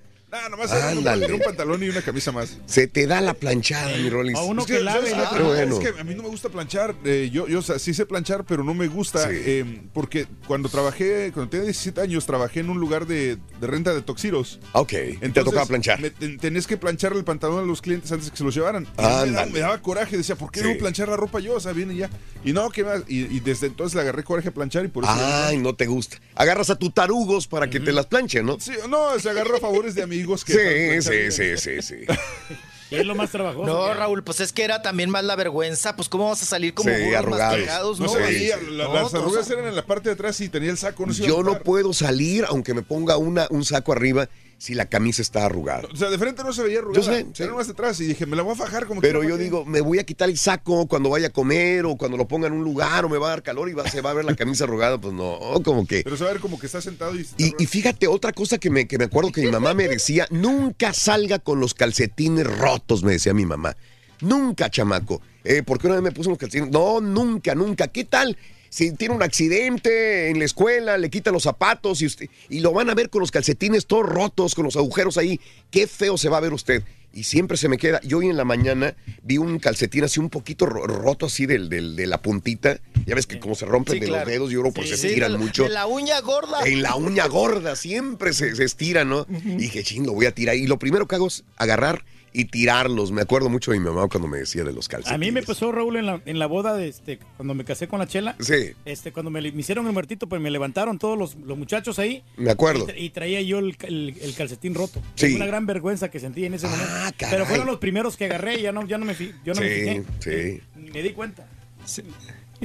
Ah, nomás Ándale. un pantalón y una camisa más. Se te da la planchada, mi Rolis. Es que, ¿sabes qué? Pero bueno. Es que a mí no me gusta planchar. eh, yo, yo o sea, sí sé planchar, pero no me gusta. eh, porque cuando trabajé, cuando tenía 17 años, trabajé en un lugar de, de renta de toxiros. Ok, te tocaba planchar. me- ten- tenés que plancharle el pantalón a los clientes antes que se los llevaran. Me, daba, Ándale. me daba coraje. Decía, ¿por qué Sí. debo planchar la ropa yo? O sea, viene ya. Y no, ¿qué más? Y, y desde entonces le agarré coraje a planchar y por eso. Ay, no te gusta. Agarras a tu tarugos para que te las planchen, ¿no? Sí, no, se agarró a favores de amigos que. Sí, sí, sí, sí, sí. Y es lo más trabajoso. No, Raúl, pues es que era también más la vergüenza. Pues, ¿cómo vas a salir como Sí, burros arrugados. No No, se veía, la- No, las todos- arrugas eran en la parte de atrás y tenía el saco. No se Yo no puedo salir aunque me ponga una, un saco arriba si la camisa está arrugada. O sea, de frente no se veía arrugada. Yo sé, sí. Más detrás y dije, me la voy a fajar como Pero yo digo, me voy a quitar el saco cuando vaya a comer o cuando lo ponga en un lugar o me va a dar calor y va- se va a ver la camisa arrugada. Pues no, como que... Pero se va a ver como que está sentado y... Y, y fíjate, otra cosa que me, que me acuerdo que mi mamá me decía, nunca salga con los calcetines rotos, me decía mi mamá. Nunca, chamaco. Eh, porque una vez me puso unos calcetines. No, nunca, nunca. ¿Qué tal? Si tiene un accidente en la escuela, le quitan los zapatos y, usted, y lo van a ver con los calcetines todos rotos, con los agujeros ahí. Qué feo se va a ver usted. Y siempre se me queda. Yo hoy en la mañana vi un calcetín así un poquito ro- roto así del, del- de la puntita. Ya ves que como se rompen Sí, de claro. los dedos, yo creo porque Sí, se sí, tiran de la- mucho. De la uña gorda. En la uña gorda, siempre se, se estira, ¿no? Y dije, ching, lo voy a tirar. Y lo primero que hago es agarrar y tirarlos. Me acuerdo mucho de mi mamá cuando me decía de los calcetines. A mí me pasó, Raúl, en la, en la boda, de este, cuando me casé con la chela. Sí. Este, cuando me, me hicieron el muertito, pues me levantaron todos los, los muchachos ahí. Me acuerdo. Y, tra- y traía yo el, el- el calcetín roto. Sí. Fue una gran vergüenza que sentí en ese momento. caray. Pero fueron los primeros que agarré y ya no, ya no me, yo no me Sí, fijé. sí. Ni me di cuenta.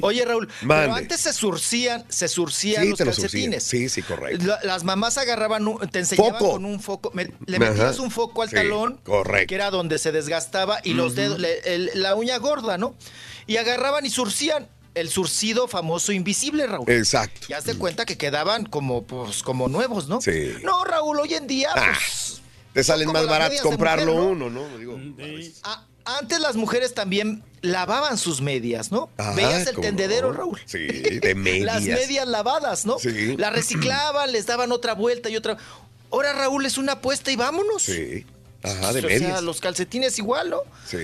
Oye, Raúl, Mande. pero antes se surcían, se surcían Sí, los te los surcían. calcetines. Sí, sí, correcto. La- las mamás agarraban, un- te enseñaban Foco. con un foco, me- le Ajá. metías un foco al Sí, talón, correcto. que era donde se desgastaba, y los dedos, le- el- la uña gorda, ¿no? Y agarraban y surcían el surcido famoso invisible, Raúl. Exacto. Ya te cuenta que quedaban como, pues, como nuevos, ¿no? Sí. No, Raúl, hoy en día, Ah, pues, Te salen más de comprarlo mujer, uno, ¿no? Digo, a- antes las mujeres también lavaban sus medias, ¿no? Ajá, Veías el ¿cómo tendedero, no? Raúl. Sí, de medias. Las medias lavadas, ¿no? Sí. Las reciclaban, les daban otra vuelta y otra. Ahora, Raúl, es una apuesta y vámonos. Sí. Ajá, de o sea, medias. los calcetines igual, ¿no? Sí.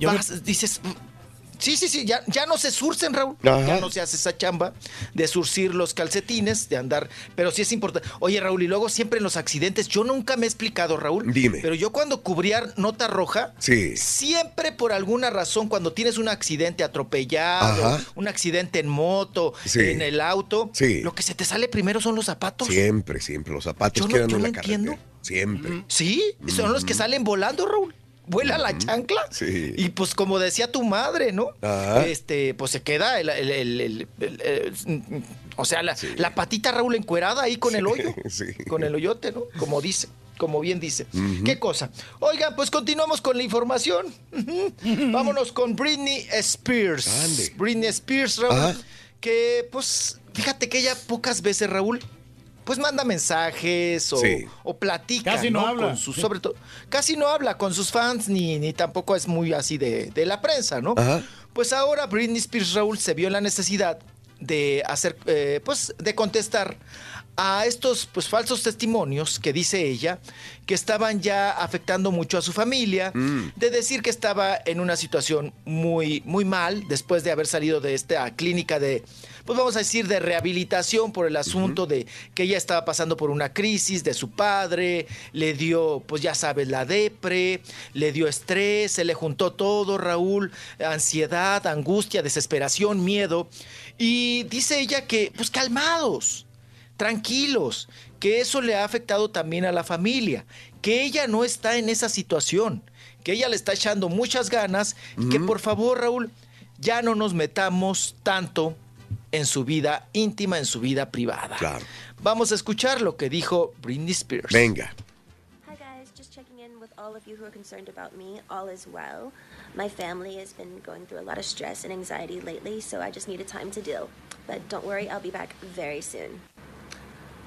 Vas, dices. Sí, sí, sí, ya, ya no se surcen, Raúl. Ajá. Ya no se hace esa chamba de surcir los calcetines, de andar. Pero sí es importante. Oye, Raúl, y luego siempre en los accidentes, yo nunca me he explicado, Raúl. Dime. Pero yo cuando cubría nota roja, Sí. siempre por alguna razón, cuando tienes un accidente atropellado, Ajá. un accidente en moto, Sí. en el auto, Sí. lo que se te sale primero son los zapatos. Siempre, siempre. Los zapatos Yo no- quedan yo en la entiendo. Siempre. Sí, son los que salen volando, Raúl. Vuela la chancla. Sí. Y pues como decía tu madre, ¿no? Ajá. Este, pues se queda el, el- el- el- o sea, la, la patita Raúl encuerada ahí con el hoyo. Sí. Con el hoyote, ¿no? Como dice, como bien dice. ¿Qué cosa? Oigan, pues continuamos con la información. Vámonos con Britney Spears. Ande. Britney Spears, Raúl. Ajá. Que pues, fíjate que ella pocas veces, Raúl, pues manda mensajes o, Sí. o platica. Casi no habla. Con sus- sobre todo, casi no habla con sus fans ni, ni tampoco es muy así de, de la prensa, ¿no? Ajá. Pues ahora Britney Spears Raúl se vio en la necesidad de hacer, eh, pues, de contestar a estos pues falsos testimonios que dice ella que estaban ya afectando mucho a su familia, Mm. de decir que estaba en una situación muy muy mal después de haber salido de esta clínica de pues vamos a decir de rehabilitación por el asunto de que ella estaba pasando por una crisis de su padre, le dio pues ya sabes la depre, le dio estrés, se le juntó todo, Raúl, ansiedad, angustia, desesperación, miedo. Y dice ella que pues calmados tranquilos, que eso le ha afectado también a la familia, que ella no está en esa situación, que ella le está echando muchas ganas que por favor, Raúl, ya no nos metamos tanto en su vida íntima, en su vida privada. Claro. Vamos a escuchar lo que dijo Britney Spears. Venga. Hi guys, just checking in with all of you who are concerned about me. All is well. My family has been going through a lot of stress and anxiety lately, so I just needed time to deal. But don't worry, I'll be back very soon.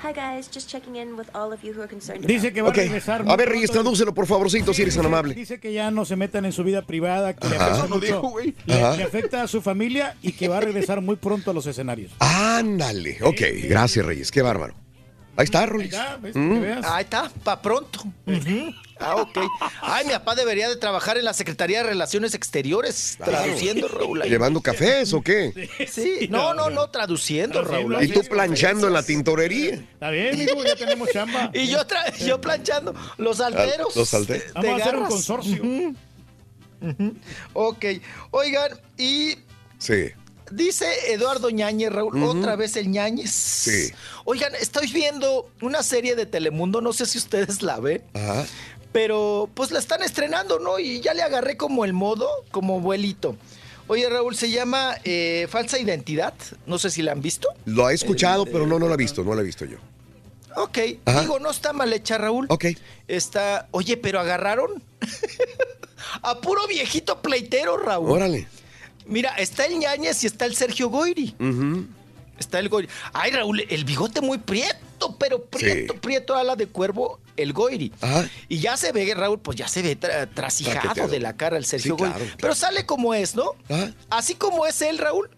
Hi guys, just checking in with all of you who are concerned Dice about que va Ok. a regresar. A ver, Reyes, tradúcelo, por favorcito, si eres tan amable. Dice que ya no se metan en su vida privada, que le Ajá. afecta Eso no mucho, dijo, güey. le- le afecta a su familia y que va a regresar muy pronto a los escenarios. Ándale. Ok, gracias, Reyes. Qué bárbaro. Ahí está, Rolis. Ves, Mm. Ahí está, pa' pronto. Ah, ok. Ay, mi papá debería de trabajar en la Secretaría de Relaciones Exteriores, traduciendo, Raúl. ahí. ¿Llevando cafés o qué? Sí, no, no, no, traduciendo, Raúl. ¿Y tú planchando en la tintorería? Está bien, mijo, ya tenemos chamba. Y yo, tra- yo planchando los alteros. Los alteros. de Vamos a hacer un garras. consorcio. Ujú. Ok. Oigan, y Sí. Dice Eduardo Ñañez, Raúl, otra vez el Ñañez. Sí. Oigan, estoy viendo una serie de Telemundo, no sé si ustedes la ven, Ajá. pero pues la están estrenando, ¿no? Y ya le agarré como el modo, como vuelito. Oye, Raúl, se llama eh, Falsa Identidad. No sé si la han visto. Lo he escuchado, pero no, no lo he visto, no lo he visto yo. Ok, Ajá. digo, no está mal hecha, Raúl. Ok. Está, oye, pero agarraron a puro viejito pleitero, Raúl. Órale. Mira, está el Ñañez y está el Sergio Goyri. Ujú. Está el Goyri. Ay, Raúl, el bigote muy prieto, pero prieto, prieto ala de cuervo, el Goyri. Ajá. Y ya se ve, Raúl, pues ya se ve tra- trasijado de la cara el Sergio Sí, claro, claro. Pero sale como es, ¿no? Ajá. Así como es él, Raúl.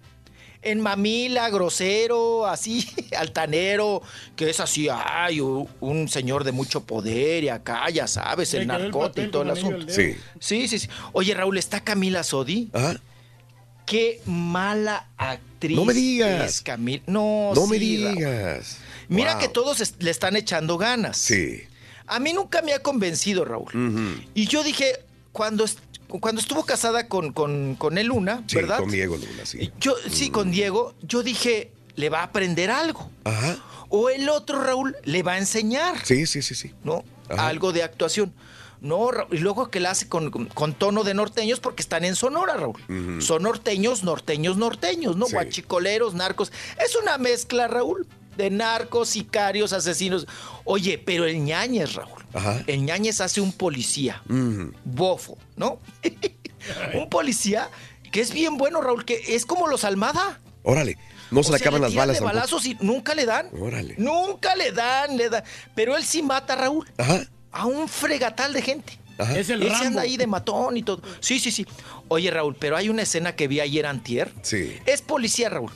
En mamila, grosero, así, altanero, que es así, ay, un señor de mucho poder y acá, ya sabes, el narcote y todo el asunto. Sí. Sí, sí, sí. Oye, Raúl, ¿está Camila Sodi? Ajá. Qué mala actriz. No me digas. es Camila. No, No me sí, Raúl. digas. Mira Wow. que todos le están echando ganas. Sí. A mí nunca me ha convencido, Raúl. Y yo dije, cuando, est- cuando estuvo casada con, con, con el Luna, Sí, ¿verdad? con Diego Luna, sí. Yo, sí, con Diego, yo dije, le va a aprender algo. Ajá. O el otro, Raúl, le va a enseñar, Sí, sí, sí, sí. ¿no? Ajá. Algo de actuación. No, y luego que la hace con, con- tono de norteños porque están en Sonora, Raúl. Son norteños, norteños, norteños, ¿no? Sí. Guachicoleros, narcos. Es una mezcla, Raúl, de narcos, sicarios, asesinos. Oye, pero el ñañez, Raúl. Ajá. El ñañez hace un policía, bofo, ¿no? un policía que es bien bueno, Raúl, que es como los Almada. Órale. No se O le sea, acaban las tiran balas de tampoco. balazos y nunca le dan. Órale. Nunca le dan, le dan. Pero él sí mata, Raúl, Ajá. A un fregatal de gente. Ajá. Es el Él se Rambo. anda ahí de matón y todo. Sí, sí, sí. Oye, Raúl, pero hay una escena que vi ayer antier. Sí. Es policía, Raúl.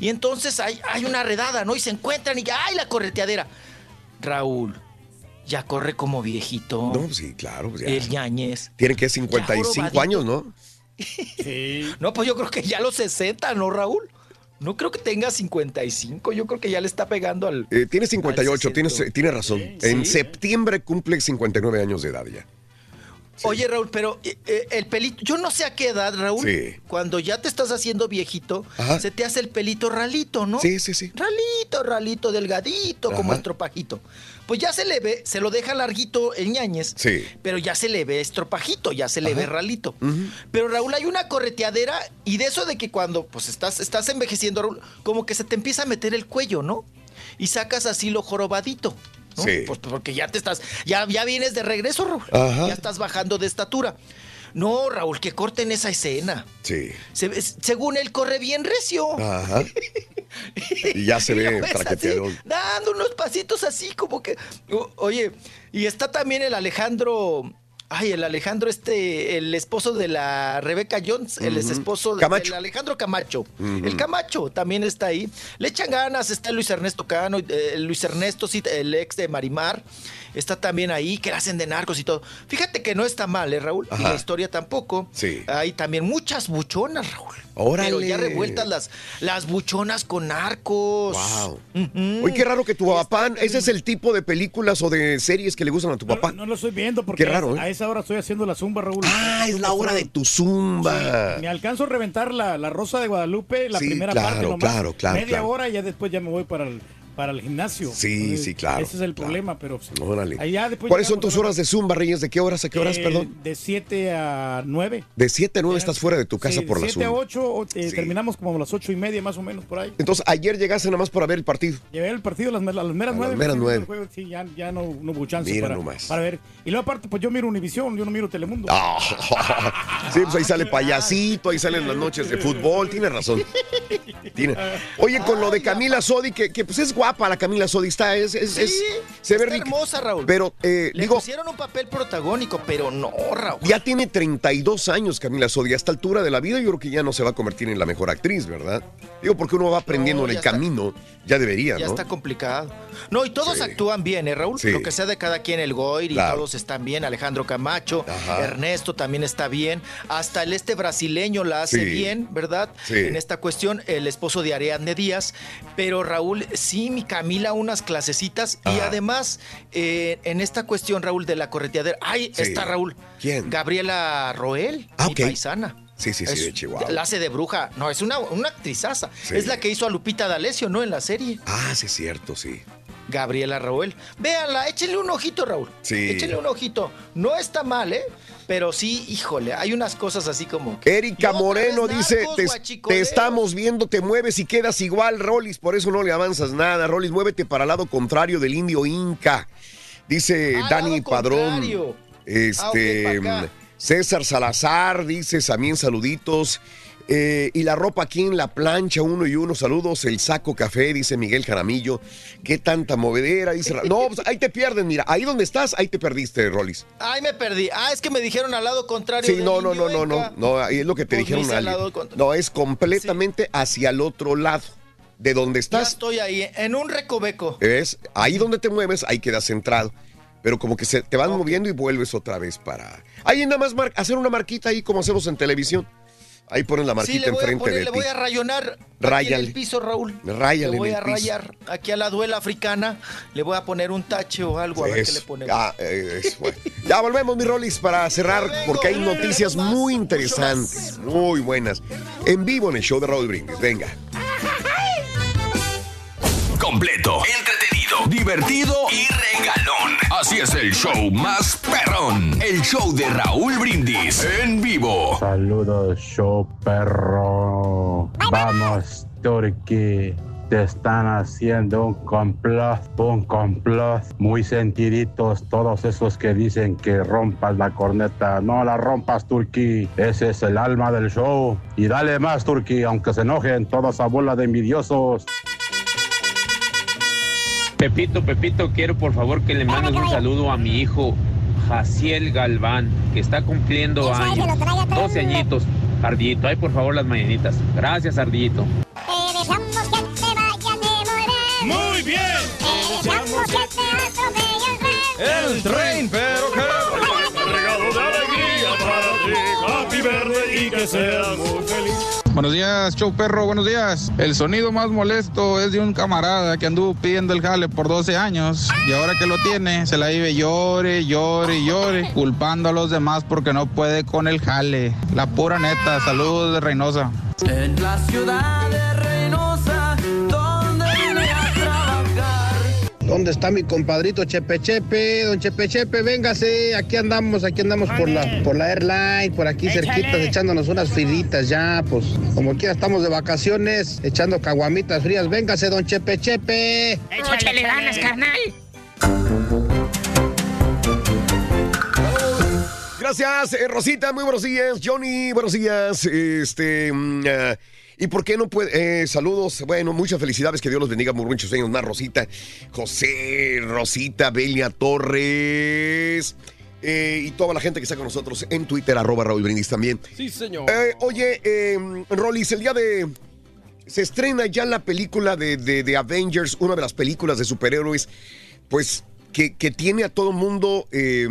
Y entonces hay, hay una redada, ¿no? Y se encuentran y ya, ¡ay, la correteadera! Raúl, ya corre como viejito. No, sí, claro. pues ya. El ñañez. Tienen que 55 jorobadito. años, ¿no? Sí. No, pues yo creo que ya los 60, ¿no, Raúl? No creo que tenga 55. Yo creo que ya le está pegando al. Eh, tiene 58, Al tienes, 60. tienes razón. En septiembre cumple 59 años de edad ya. Oye, Raúl, pero eh, eh, el pelito, yo no sé a qué edad, Raúl, Sí. cuando ya te estás haciendo viejito, Ajá. se te hace el pelito ralito, ¿no? Sí, sí, sí. Ralito, ralito, delgadito, como Ajá. estropajito. Pues ya se le ve, se lo deja larguito el ñañez, Sí. pero ya se le ve estropajito, ya se le Ajá. ve ralito. Pero Raúl, hay una correteadera y de eso de que cuando pues estás, estás envejeciendo, Raúl, como que se te empieza a meter el cuello, ¿no? Y sacas así lo jorobadito. ¿No? Sí. Pues porque ya te estás, ya, ya vienes de regreso, Raúl. Ajá. Ya estás bajando de estatura. No, Raúl, que corten esa escena. Sí. Se- según él corre bien recio. Ajá. Y ya se ve traqueteadón. dando unos pasitos así como que. o- oye, y está también el Alejandro. Ay, el Alejandro, este, el esposo de la Rebeca Jones, el ex esposo de- del Alejandro Camacho. El Camacho también está ahí. Le echan ganas, está Luis Ernesto Cano, eh, Luis Ernesto, sí, el ex de Marimar. Está también ahí, que la hacen de narcos y todo. Fíjate que no está mal, ¿eh, Raúl? Y la historia tampoco. Sí. Hay también muchas buchonas, Raúl. Órale. Pero ya revueltas las, las buchonas con narcos. Wow. Oye, qué raro que tu papá, ese es el tipo de películas o de series que le gustan a tu papá. No lo estoy viendo porque Qué raro, a, a ¿eh? esa hora estoy haciendo la zumba, Raúl. Ah, es la hora de tu zumba. Me alcanzo a reventar la, la Rosa de Guadalupe, la Sí, primera claro, parte nomás. claro, claro, Media claro. hora y ya después ya me voy para el, para el gimnasio. Sí, Entonces, sí, claro, Ese es el claro. problema, pero... Órale. Ya después ¿Cuáles son tus horas de zumba, Reyes? ¿De qué horas a qué horas, Eh, perdón? De 7 a 9. De 7 a 9 estás fuera de tu casa Sí, por la 7 a zumba. 8, eh, Sí. terminamos como a las 8 y media más o menos por ahí. Entonces, ayer llegaste nada más para ver el partido. Llevé el partido a las, meras A las 9. meras nueve. Sí, ya, ya no, no hubo chance Mira para, nomás. para ver. Y luego aparte, pues yo miro Univisión, yo no miro Telemundo. Ah, sí, pues ahí sale payasito, ahí salen las noches de fútbol, tiene razón. Tiene. Oye, con lo de Camila Sodi, que, que, pues es guapa la Camila Sodi, está, es, es, es, Se ve Está rica. hermosa, Raúl. Pero, eh, Le digo, pusieron un papel protagónico, pero no, Raúl. ya tiene 32 años Camila Sodi. A esta altura de la vida yo creo que ya no se va a convertir en la mejor actriz, ¿verdad? Digo, porque uno va aprendiendo No, en el ya está. camino. Ya debería, Ya ¿no? está complicado. No, y todos Sí. actúan bien, ¿eh, Raúl? Sí. Lo que sea de cada quien, el Goir y Claro. todos están bien. Alejandro Camacho, Ajá. Ernesto también está bien. Hasta el este brasileño la hace Sí. bien, ¿verdad? Sí. En esta cuestión, el esposo de Ariadne Díaz. Pero Raúl, sí, mi Camila, unas clasecitas. Y además, eh, en esta cuestión, Raúl, de la correteadera. ¡Ay, Sí. está Raúl! ¿Quién? Gabriela Roel, Ah, mi ok. paisana. Sí, sí, sí, Es- de Chihuahua. La hace de bruja. No, es una, una actrizaza. Sí. Es la que hizo a Lupita D'Alessio, ¿no? En la serie. Ah, sí, es cierto, sí. Gabriela Raúl. Véanla, échenle un ojito, Raúl. Sí. Échenle un ojito. No está mal, ¿eh? Pero sí, híjole, hay unas cosas así como. que- Erika Moreno dice, te, guachicoleo". te estamos viendo, te mueves y quedas igual, Rolis, por eso no le avanzas nada. Rolis, muévete para el lado contrario del indio Inca. Dice Dani Padrón. contrario. Este, Ah, acá. César Salazar dice también saluditos. Eh, y la ropa aquí en la plancha, uno y uno, saludos. El saco café, dice Miguel Jaramillo. Qué tanta movedera, dice. No, pues ahí te pierden, mira. Ahí donde estás, ahí te perdiste, Rolis. Ay, me perdí. Ah, es que me dijeron al lado contrario. Sí, no, no, no, no, no, no, ahí es lo que te Pues dijeron al lado No, es completamente hacia el otro lado, de donde Ya estás. estoy ahí, en un recoveco. Es ahí donde te mueves, ahí quedas centrado. Pero como que se te van moviendo y vuelves otra vez para. Ahí nada más mar- hacer una marquita ahí como hacemos en televisión. Ahí ponen la Sí, marquita le a enfrente poner, de le ti. voy a rayonar aquí en el piso, Raúl. Ráyale Le voy en a piso. rayar aquí a la duela africana. Le voy a poner un tache o algo, a ver qué le ponemos. ah, eh, es bueno. Ya volvemos, mi Rolis, para cerrar, porque hay noticias muy interesantes, muy buenas. En vivo en el show de Raúl Brindis. Venga. Completo, divertido y regalón. Así es el show más perrón. El show de Raúl Brindis en vivo. Saludos, show perro. Vamos, Turkey. Te están haciendo un complot, un complot. Muy sentiditos todos esos que dicen que rompas la corneta. No la rompas, Turkey. Ese es el alma del show. Y dale más, Turkey, aunque se enojen toda esa bola de envidiosos. Pepito, Pepito, quiero por favor que le mandes un saludo a mi hijo Jaciel Galván, que está cumpliendo años, 12 añitos. Ardillito, ay por favor las mañanitas. Gracias, Ardillito. Muy bien. El tren. El tren, pero que regalo de alegría para ti. Happy birthday y que seas muy. Buenos días, show perro, buenos días. El sonido más molesto es de un camarada que anduvo pidiendo el jale por 12 años y ahora que lo tiene, se la vive llore, llore, llore, culpando a los demás porque no puede con el jale. La pura neta, saludos de Reynosa. En la ciudad de Reynosa, ¿Dónde está mi compadrito Chepe Chepe? Don Chepe Chepe, véngase. Aquí andamos, aquí andamos por la, por la airline, por aquí cerquitas, echándonos unas filitas ya, pues como quiera estamos de vacaciones, echando caguamitas frías. Véngase, don Chepe Chepe. Échale ganas, carnal. Gracias, eh, Rosita, muy buenos días. Johnny, buenos días. Este, mm, ah, ¿y por qué no puede? eh, saludos, bueno, muchas felicidades, que Dios los bendiga, muy muchos años más, Rosita. José, Rosita, Belia Torres. eh, y toda la gente que está con nosotros en Twitter, arroba Raúl Brindis también. Sí, señor. Eh, oye, eh, Rolis, el día de. Se estrena ya la película de, de- de Avengers, una de las películas de superhéroes, pues que, que tiene a todo el mundo eh,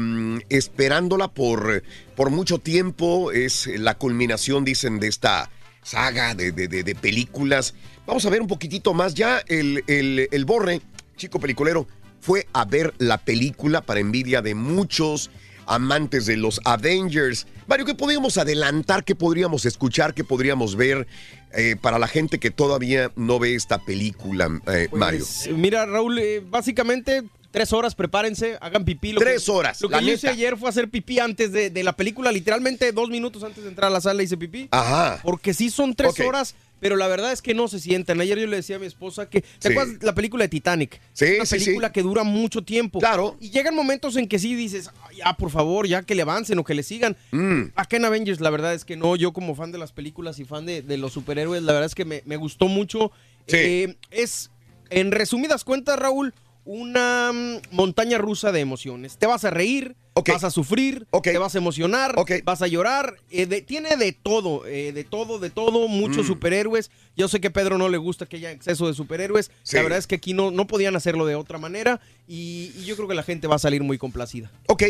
esperándola por, por mucho tiempo. Es la culminación, dicen, de esta saga de, de- de- de películas. Vamos a ver un poquitito más. Ya el, el, el Borre, chico peliculero, fue a ver la película para envidia de muchos amantes de los Avengers. Mario, ¿qué podríamos adelantar? ¿Qué podríamos escuchar? ¿Qué podríamos ver eh, para la gente que todavía no ve esta película, eh, Pues, Mario? Mira, Raúl, eh, básicamente tres horas, prepárense, hagan pipí. Lo Tres que- horas, Lo que yo hice ayer fue hacer pipí antes de, de la película, literalmente dos minutos antes de entrar a la sala hice pipí. Ajá. Porque sí son tres horas, pero la verdad es que no se sienten. Ayer yo le decía a mi esposa que... ¿Te Sí. acuerdas la película de Titanic? Sí, una sí, sí. película que dura mucho tiempo. Claro. Y llegan momentos en que sí dices, "Ay, ya, por favor, ya que le avancen o que le sigan. Mm. Acá en Avengers, la verdad es que no. Yo como fan de las películas y fan de, de los superhéroes, la verdad es que me, me gustó mucho. Eh, es, en resumidas cuentas, Raúl, una mm, montaña rusa de emociones. Te vas a reír, vas a sufrir, te vas a emocionar, vas a llorar. eh, de- tiene de todo, eh, de todo, de todo, muchos Mm. superhéroes. Yo sé que a Pedro no le gusta que haya exceso de superhéroes. Sí. La verdad es que aquí no, no podían hacerlo de otra manera y, y yo creo que la gente va a salir muy complacida. Ok,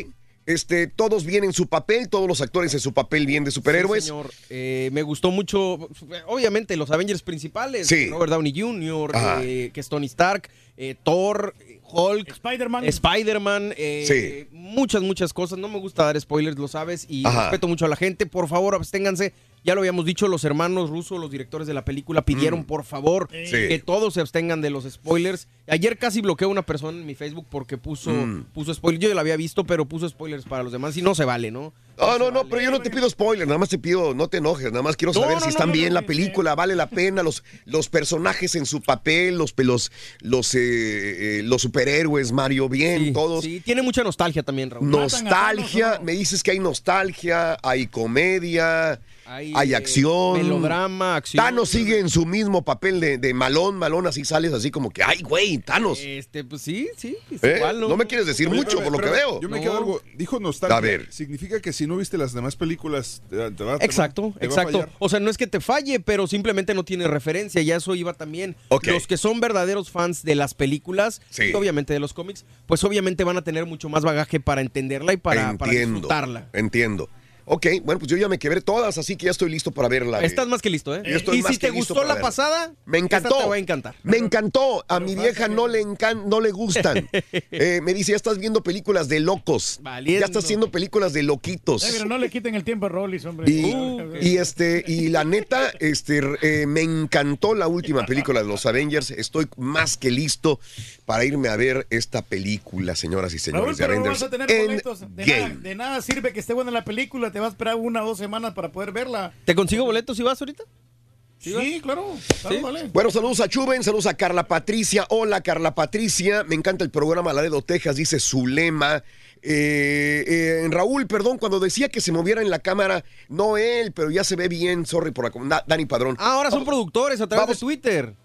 este, todos bien en su papel, todos los actores en su papel bien de superhéroes. Sí, señor. Eh, me gustó mucho, obviamente, los Avengers principales. Sí. Robert Downey Jr., eh, que es Tony Stark, eh, Thor, Hulk, Spider-Man. Spider-Man, eh, muchas, muchas cosas. No me gusta dar spoilers, lo sabes, y Ajá. respeto mucho a la gente. Por favor, absténganse. Ya lo habíamos dicho, los hermanos rusos, los directores de la película, pidieron, Mm. por favor, Sí. que todos se abstengan de los spoilers. Ayer casi bloqueé a una persona en mi Facebook porque puso, Mm. puso spoilers. Yo ya lo había visto, pero puso spoilers para los demás y no se vale, ¿no? No, no, no, pero yo no te pido spoiler, nada más te pido, no te enojes, nada más quiero saber no, si están no, bien la película, vale la pena, los, los personajes en su papel, los, los, los, eh, eh, los superhéroes, Mario, bien, todos. Sí, tiene mucha nostalgia también, Raúl. Nostalgia, me dices que hay nostalgia, hay comedia, hay, Hay, eh, acción. melodrama, acción. Thanos sigue en su mismo papel de, de malón, malón, así sales así como que, ay, güey, Thanos. Este, pues sí, sí. es ¿Eh? igual, No me quieres decir Oye, mucho por lo que veo. Yo me No. quedo algo. Dijo nostalgia. A ver. Significa que si no viste las demás películas, te, va- te Exacto, te va a exacto. fallar. O sea, no es que te falle, pero simplemente no tiene referencia. Ya eso iba también. Los que son verdaderos fans de las películas, Sí. y obviamente de los cómics, pues obviamente van a tener mucho más bagaje para entenderla y para, para entiendo, disfrutarla. entiendo. Ok, bueno, pues yo ya me quebré todas, así que ya estoy listo para verla. Estás más que listo, ¿eh? Yo estoy y más si que te listo gustó la verla. pasada, Me esta encantó. te va a encantar. Me encantó. A mi vieja no le encan- no le gustan. Eh, me dice, ya estás viendo películas de locos. Valiendo. Ya estás haciendo películas de loquitos. Eh, pero no le quiten el tiempo a Rollis, hombre. Y, y este, y la neta, este, eh, me encantó la última película de los Avengers. Estoy más que listo para irme a ver esta película, señoras y Raúl, señores de pero no Avengers. vas a tener. De nada, de nada sirve que esté buena la película. Te vas a esperar una o dos semanas para poder verla. ¿Te consigo boletos si vas ahorita? Sí, claro. claro, vale. Bueno, saludos a Chuben, saludos a Carla Patricia. Hola, Carla Patricia. Me encanta el programa Laredo, Texas, dice Zulema. Eh, eh, Raúl, perdón, cuando decía que se moviera en la cámara, no él, pero ya se ve bien, sorry por la... Da- Dani Padrón. Ah, ahora son productores a través Vamos. de Twitter.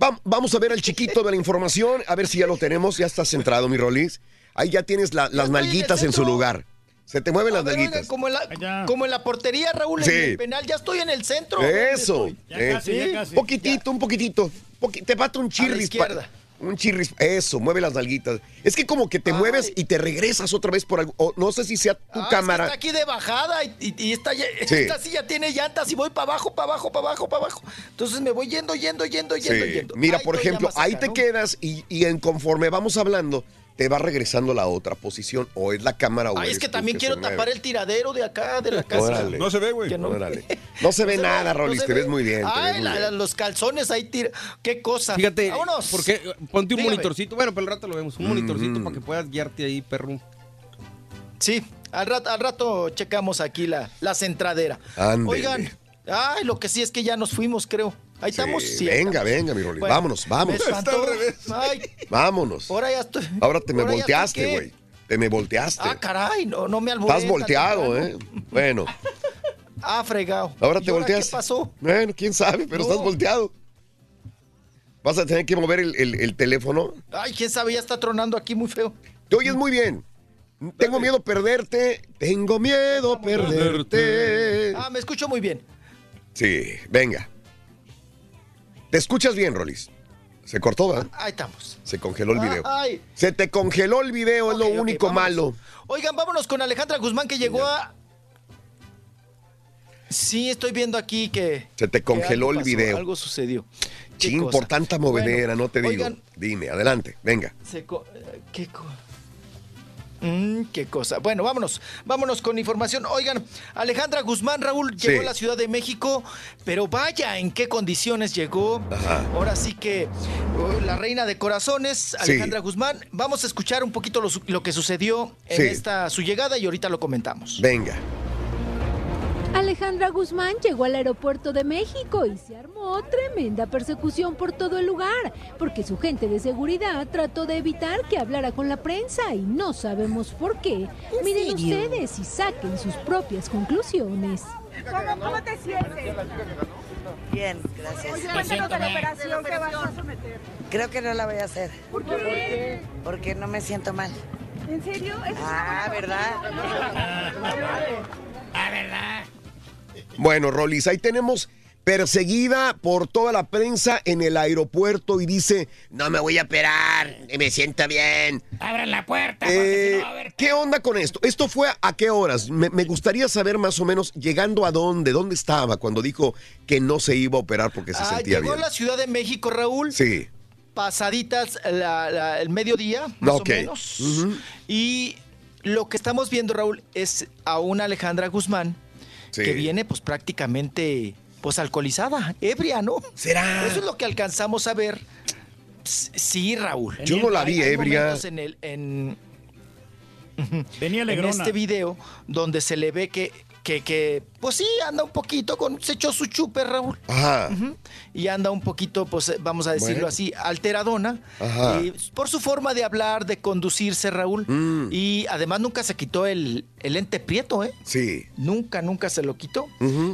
Va- vamos a ver al chiquito de la información, a ver si ya lo tenemos. Ya estás centrado, mi Rolis. Ahí ya tienes la- las nalguitas en su lugar. Se te mueven A las ver, nalguitas. como, en la, como en la portería, Raúl, Sí. en el penal. Ya estoy en el centro. ¿Dónde Eso. estoy? eh. Sí. Poquitito, un poquitito. Poqui- te falta un chirris. izquierda. un chirris. Eso, mueve las nalguitas. Es que como que te mueves y te regresas otra vez por algo. o no sé si sea tu Ah, es que cámara. está aquí de bajada y, y- y esta, ya- Sí. esta silla tiene llantas y voy para abajo, para abajo, para abajo, para abajo. Entonces me voy yendo, yendo, yendo, yendo, Sí. yendo. Mira, Ahí por ejemplo, ahí te ¿no? quedas y, y en conforme vamos hablando, te va regresando a la otra posición. O es la cámara o Ay, es que también quiero mueve. tapar el tiradero de acá, de la casa. Órale. No se ve, güey. No- Órale. No se ve No nada, Rolis. te ve. ves muy bien. Ay, ves muy la- bien. la- los calzones ahí tira. Qué cosa. Fíjate, Vámonos. porque ponte un Dígame. monitorcito. Bueno, pero el rato lo vemos. Un monitorcito para que puedas guiarte ahí, perro. Sí, al rato, al rato checamos aquí la, la centradera. Ándele. Oigan, ay, lo que sí es que ya nos fuimos, creo. Ahí estamos. Sí, Sí, ahí venga, estamos. venga, mi. Bueno, vámonos, me vámonos. Ay, Vámonos. ahora ya estoy. Ahora te me ahora volteaste, güey. Te me volteaste. Ah, caray, no, no me alboré. Estás volteado, ¿eh? Bueno, Ah, fregado. ahora ¿Y te volteas. ¿Qué pasó? Bueno, quién sabe, pero No. estás volteado. Vas a tener que mover el, el- el teléfono. Ay, quién sabe, ya está tronando aquí muy feo. Te oyes muy bien. Tengo miedo perderte. Tengo miedo perderte. Ah, me escucho muy bien. Sí, venga. Te escuchas bien, Rolis. Se cortó, ¿verdad? Ahí estamos. Se congeló el video. Ah, Ay. Se te congeló el video, es lo único malo. Oigan, vámonos con Alejandra Guzmán que llegó a. Sí, estoy viendo aquí que. Se te congeló el pasó, video. Algo sucedió. ¿Qué Chin, cosa? por tanta movedera, Bueno, no te digo. oigan, Dime, adelante, venga. se co- eh, ¿Qué cosa? Qué cosa. Bueno, vámonos, vámonos con información. Oigan, Alejandra Guzmán, Raúl, llegó Sí. a la Ciudad de México, pero vaya en qué condiciones llegó. Ajá. Ahora sí que uh, la reina de corazones, Alejandra Guzmán. Vamos a escuchar un poquito lo, lo que sucedió en Sí. esta su llegada y ahorita lo comentamos. Venga. Alejandra Guzmán llegó al aeropuerto de México y se armó tremenda persecución por todo el lugar, porque su gente de seguridad trató de evitar que hablara con la prensa y no sabemos por qué. Miren serio? ustedes y saquen sus propias conclusiones. ¿Cómo, cómo te sientes? Bien, gracias. Oye, cuéntanos de la operación que vas a someter. Creo que no la voy a hacer. ¿Por qué? Porque no me siento mal. ¿En serio? Ah, ¿verdad? Ah, ¿verdad? Bueno, Rolis, ahí tenemos perseguida por toda la prensa en el aeropuerto y dice, no me voy a operar, me siento bien. Abran la puerta. Eh, ¿Qué onda con esto? ¿Esto fue a qué horas? Me, me gustaría saber más o menos llegando a dónde, dónde estaba cuando dijo que no se iba a operar porque se Ah, sentía llegó bien. a la Ciudad de México, Raúl. Sí. Pasaditas la- la- el mediodía, más Ok. o menos. Y lo que estamos viendo, Raúl, es a una Alejandra Guzmán Sí. que viene pues prácticamente pues alcoholizada, ebria, ¿no? ¿Será? Eso es lo que alcanzamos a ver. Sí, Raúl. Yo no la vi Hay- hay ebria. momentos En, el, en, Venía en este video donde se le ve que, que, que, pues sí, anda un poquito con, se echó su chupe, Raúl. Ajá. Y anda un poquito, pues eh, vamos a decirlo Bueno. así, alteradona. Ajá. Y por su forma de hablar, de conducirse, Raúl. Mm. Y además nunca se quitó el, el lente prieto, ¿eh? Sí. Nunca, nunca se lo quitó.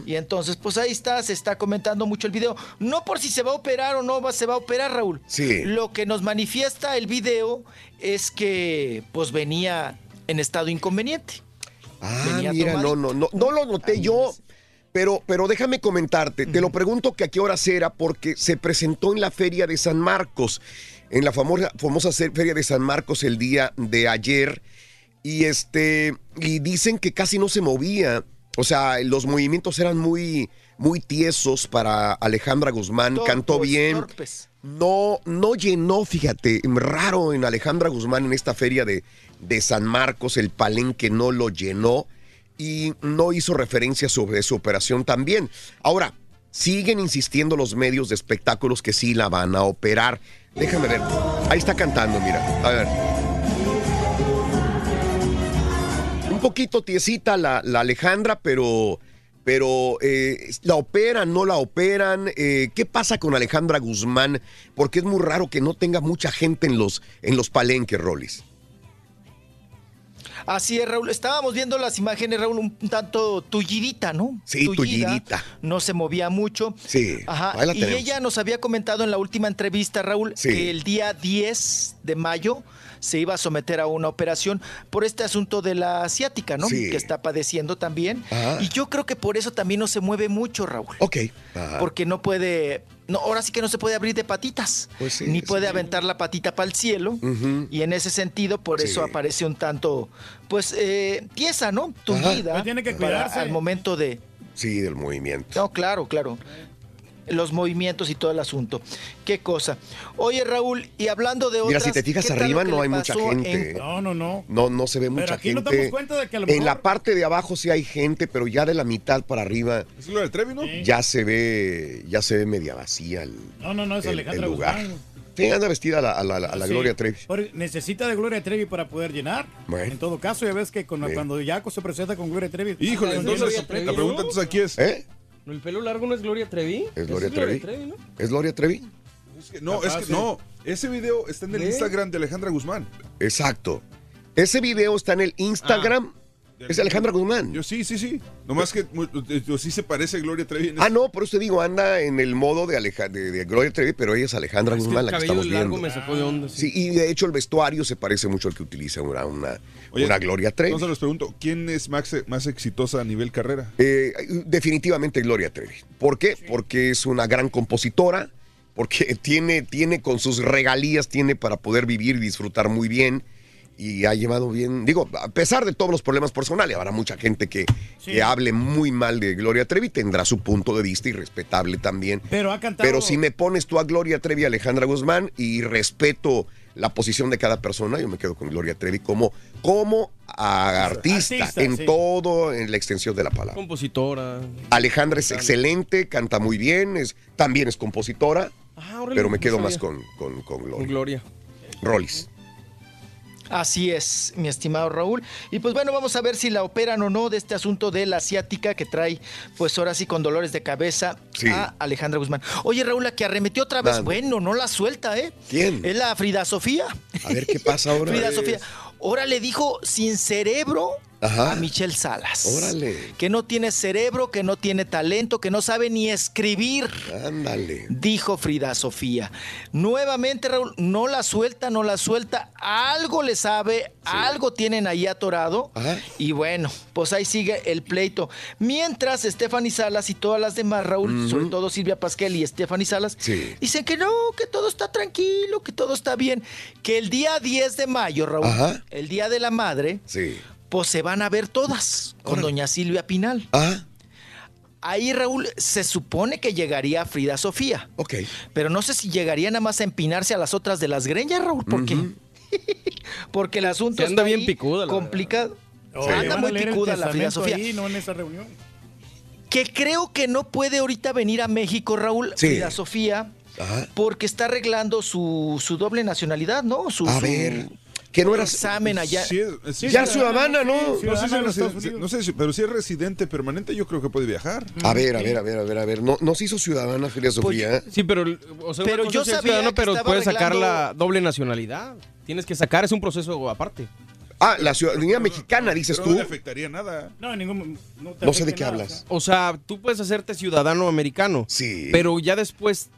Y entonces, pues ahí está, se está comentando mucho el video. No por si se va a operar o no va, se va a operar, Raúl. Sí. Lo que nos manifiesta el video es que, pues venía en estado inconveniente. Ah, mira, no, no, no, no lo noté yo, pero, pero déjame comentarte. Te lo pregunto que a qué horas era porque se presentó en la feria de San Marcos, en la famosa, feria de San Marcos el día de ayer, y este, y dicen que casi no se movía. O sea, los movimientos eran muy, muy tiesos para Alejandra Guzmán, cantó bien. torpes. No, no llenó, fíjate, raro en Alejandra Guzmán en esta feria de, de San Marcos, el palenque no lo llenó y no hizo referencia sobre su operación también. Ahora, siguen insistiendo los medios de espectáculos que sí la van a operar. Déjame ver, ahí está cantando, mira, a ver. Un poquito tiesita la, la Alejandra, pero, pero eh, la operan, no la operan. Eh, ¿Qué pasa con Alejandra Guzmán? Porque es muy raro que no tenga mucha gente en los, en los palenques, Rolis. Así es, Raúl. Estábamos viendo las imágenes, Raúl, un tanto tullidita, ¿no? Sí, tullidita. No se movía mucho. Sí, Ajá. ahí la Y tenemos. ella nos había comentado en la última entrevista, Raúl, Sí. que el día 10 de mayo se iba a someter a una operación por este asunto de la asiática, ¿no? Sí. Que está padeciendo también. Ajá. Y yo creo que por eso también no se mueve mucho, Raúl. Ok. Ajá. Porque no puede. No, ahora sí que no se puede abrir de patitas. Pues sí, ni sí. puede aventar la patita para el cielo. Y en ese sentido, por Sí. eso aparece un tanto, pues, eh, tiesa, ¿no? Tungida. Pues tiene que para- cuidarse. Al momento de. Sí, del movimiento. No, claro, claro. Los movimientos y todo el asunto. Qué cosa. Oye, Raúl, y hablando de Mira, otras. si te fijas ¿qué tal arriba no hay mucha gente. en- No, no, no. No, no se ve Pero mucha aquí gente. nos damos cuenta de que a lo En mejor- la parte de abajo sí hay gente, pero ya de la mitad para arriba Es lo del Trevi, ¿no? ya se ve, ya se ve media vacía el, No, no, no, es el- Alejandra el lugar. Guzmán. Sí, anda vestida a la, a la- a la Sí. Gloria Trevi. Pero necesita de Gloria Trevi para poder llenar. Bueno. En todo caso, ya ves que con- cuando Jaco se presenta con Gloria Trevi. Híjole, Ah, entonces la pregunta entonces aquí es. ¿Eh? ¿El pelo largo no es Gloria Trevi? ¿Es Gloria Trevi? ¿no? ¿Es Gloria Trevi? Es que no, es Capaz, que sí. no. Ese video está en el. Instagram de Alejandra Guzmán. Exacto. Ese video está en el Instagram. Es Alejandra Guzmán. Yo sí, sí, sí. Nomás que yo sí se parece a Gloria Trevi. En Ah, no, por eso te digo, anda en el modo de, Aleja- de, de Gloria Trevi, pero ella es Alejandra Es que Guzmán, el la que cabello estamos largo viendo. me sacó de onda. Sí, y de hecho el vestuario se parece mucho al que utiliza una, una, Oye, una Gloria Trevi. Entonces les pregunto, ¿quién es más, más exitosa a nivel carrera? Eh, definitivamente Gloria Trevi. ¿Por qué? Porque es una gran compositora, porque tiene, tiene con sus regalías, tiene para poder vivir y disfrutar muy bien. Y ha llevado bien, digo, a pesar de todos los problemas personales, habrá mucha gente que, que hable muy mal de Gloria Trevi, tendrá su punto de vista y respetable también. Pero ha cantado. Pero si me pones tú a Gloria Trevi y Alejandra Guzmán y respeto la posición de cada persona, yo me quedo con Gloria Trevi como, como a artista, Artista, en sí. todo, en la extensión de la palabra. Compositora. Alejandra es excelente, canta muy bien, es, también es compositora, Ah, órale, pero me quedo más con, con, con Con Gloria. Gloria. Rollis. Así es, mi estimado Raúl. Y pues bueno, vamos a ver si la operan o no de este asunto de la asiática que trae, pues ahora sí con dolores de cabeza Sí. a Alejandra Guzmán. Oye, Raúl, la que arremetió otra vez, bueno, no la suelta, ¿eh? ¿Quién? Es la Frida Sofía. A ver qué pasa ahora. Frida Sofía. Ahora le dijo sin cerebro Ajá. a Michelle Salas. Órale. Que no tiene cerebro, que no tiene talento, que no sabe ni escribir. Ándale. Dijo Frida Sofía. Nuevamente, Raúl, no la suelta, no la suelta. Algo le sabe, algo tienen ahí atorado. Y bueno, pues ahí sigue el pleito. Mientras Stephanie Salas y todas las demás, Raúl, sobre todo Silvia Pasquel y Stephanie Salas, Sí. dicen que no, que todo está tranquilo, que todo está bien. Que el día 10 de mayo, Raúl, Ajá. el día de la madre, Sí. Pues se van a ver todas con doña Silvia Pinal. Ah. Ahí, Raúl, se supone que llegaría Frida Sofía. Ok. Pero no sé si llegaría nada más a empinarse a las otras de las greñas, Raúl. ¿Por qué? Porque el asunto anda está bien ahí picuda, la complicado. Oh, Anda muy picuda la Frida Sofía. ahí, no en esa reunión. Que creo que no puede ahorita venir a México, Raúl, Sí. Frida Sofía, Ajá. porque está arreglando su, su doble nacionalidad, ¿no? Su, A su ver, que no era examen allá. Sí, es- sí, Ya sí, ciudadana, ¿no? No sé, si residen- no sé si- pero si es residente permanente, yo creo que puede viajar. A ver, a ver, a ver, a ver, a ver. No, no se hizo ciudadana Frida Sofía. Sí, pero, o sea, Pero yo sabía ciudadano, que pero estaba puedes sacar arreglando- la doble nacionalidad. Tienes que sacar, es un proceso aparte. Ah, la ciudadanía mexicana, dices Pero tú. no le afectaría nada. No, en ningún. No, te No sé de qué nada, hablas. O sea, tú puedes hacerte ciudadano americano. Sí. Pero ya después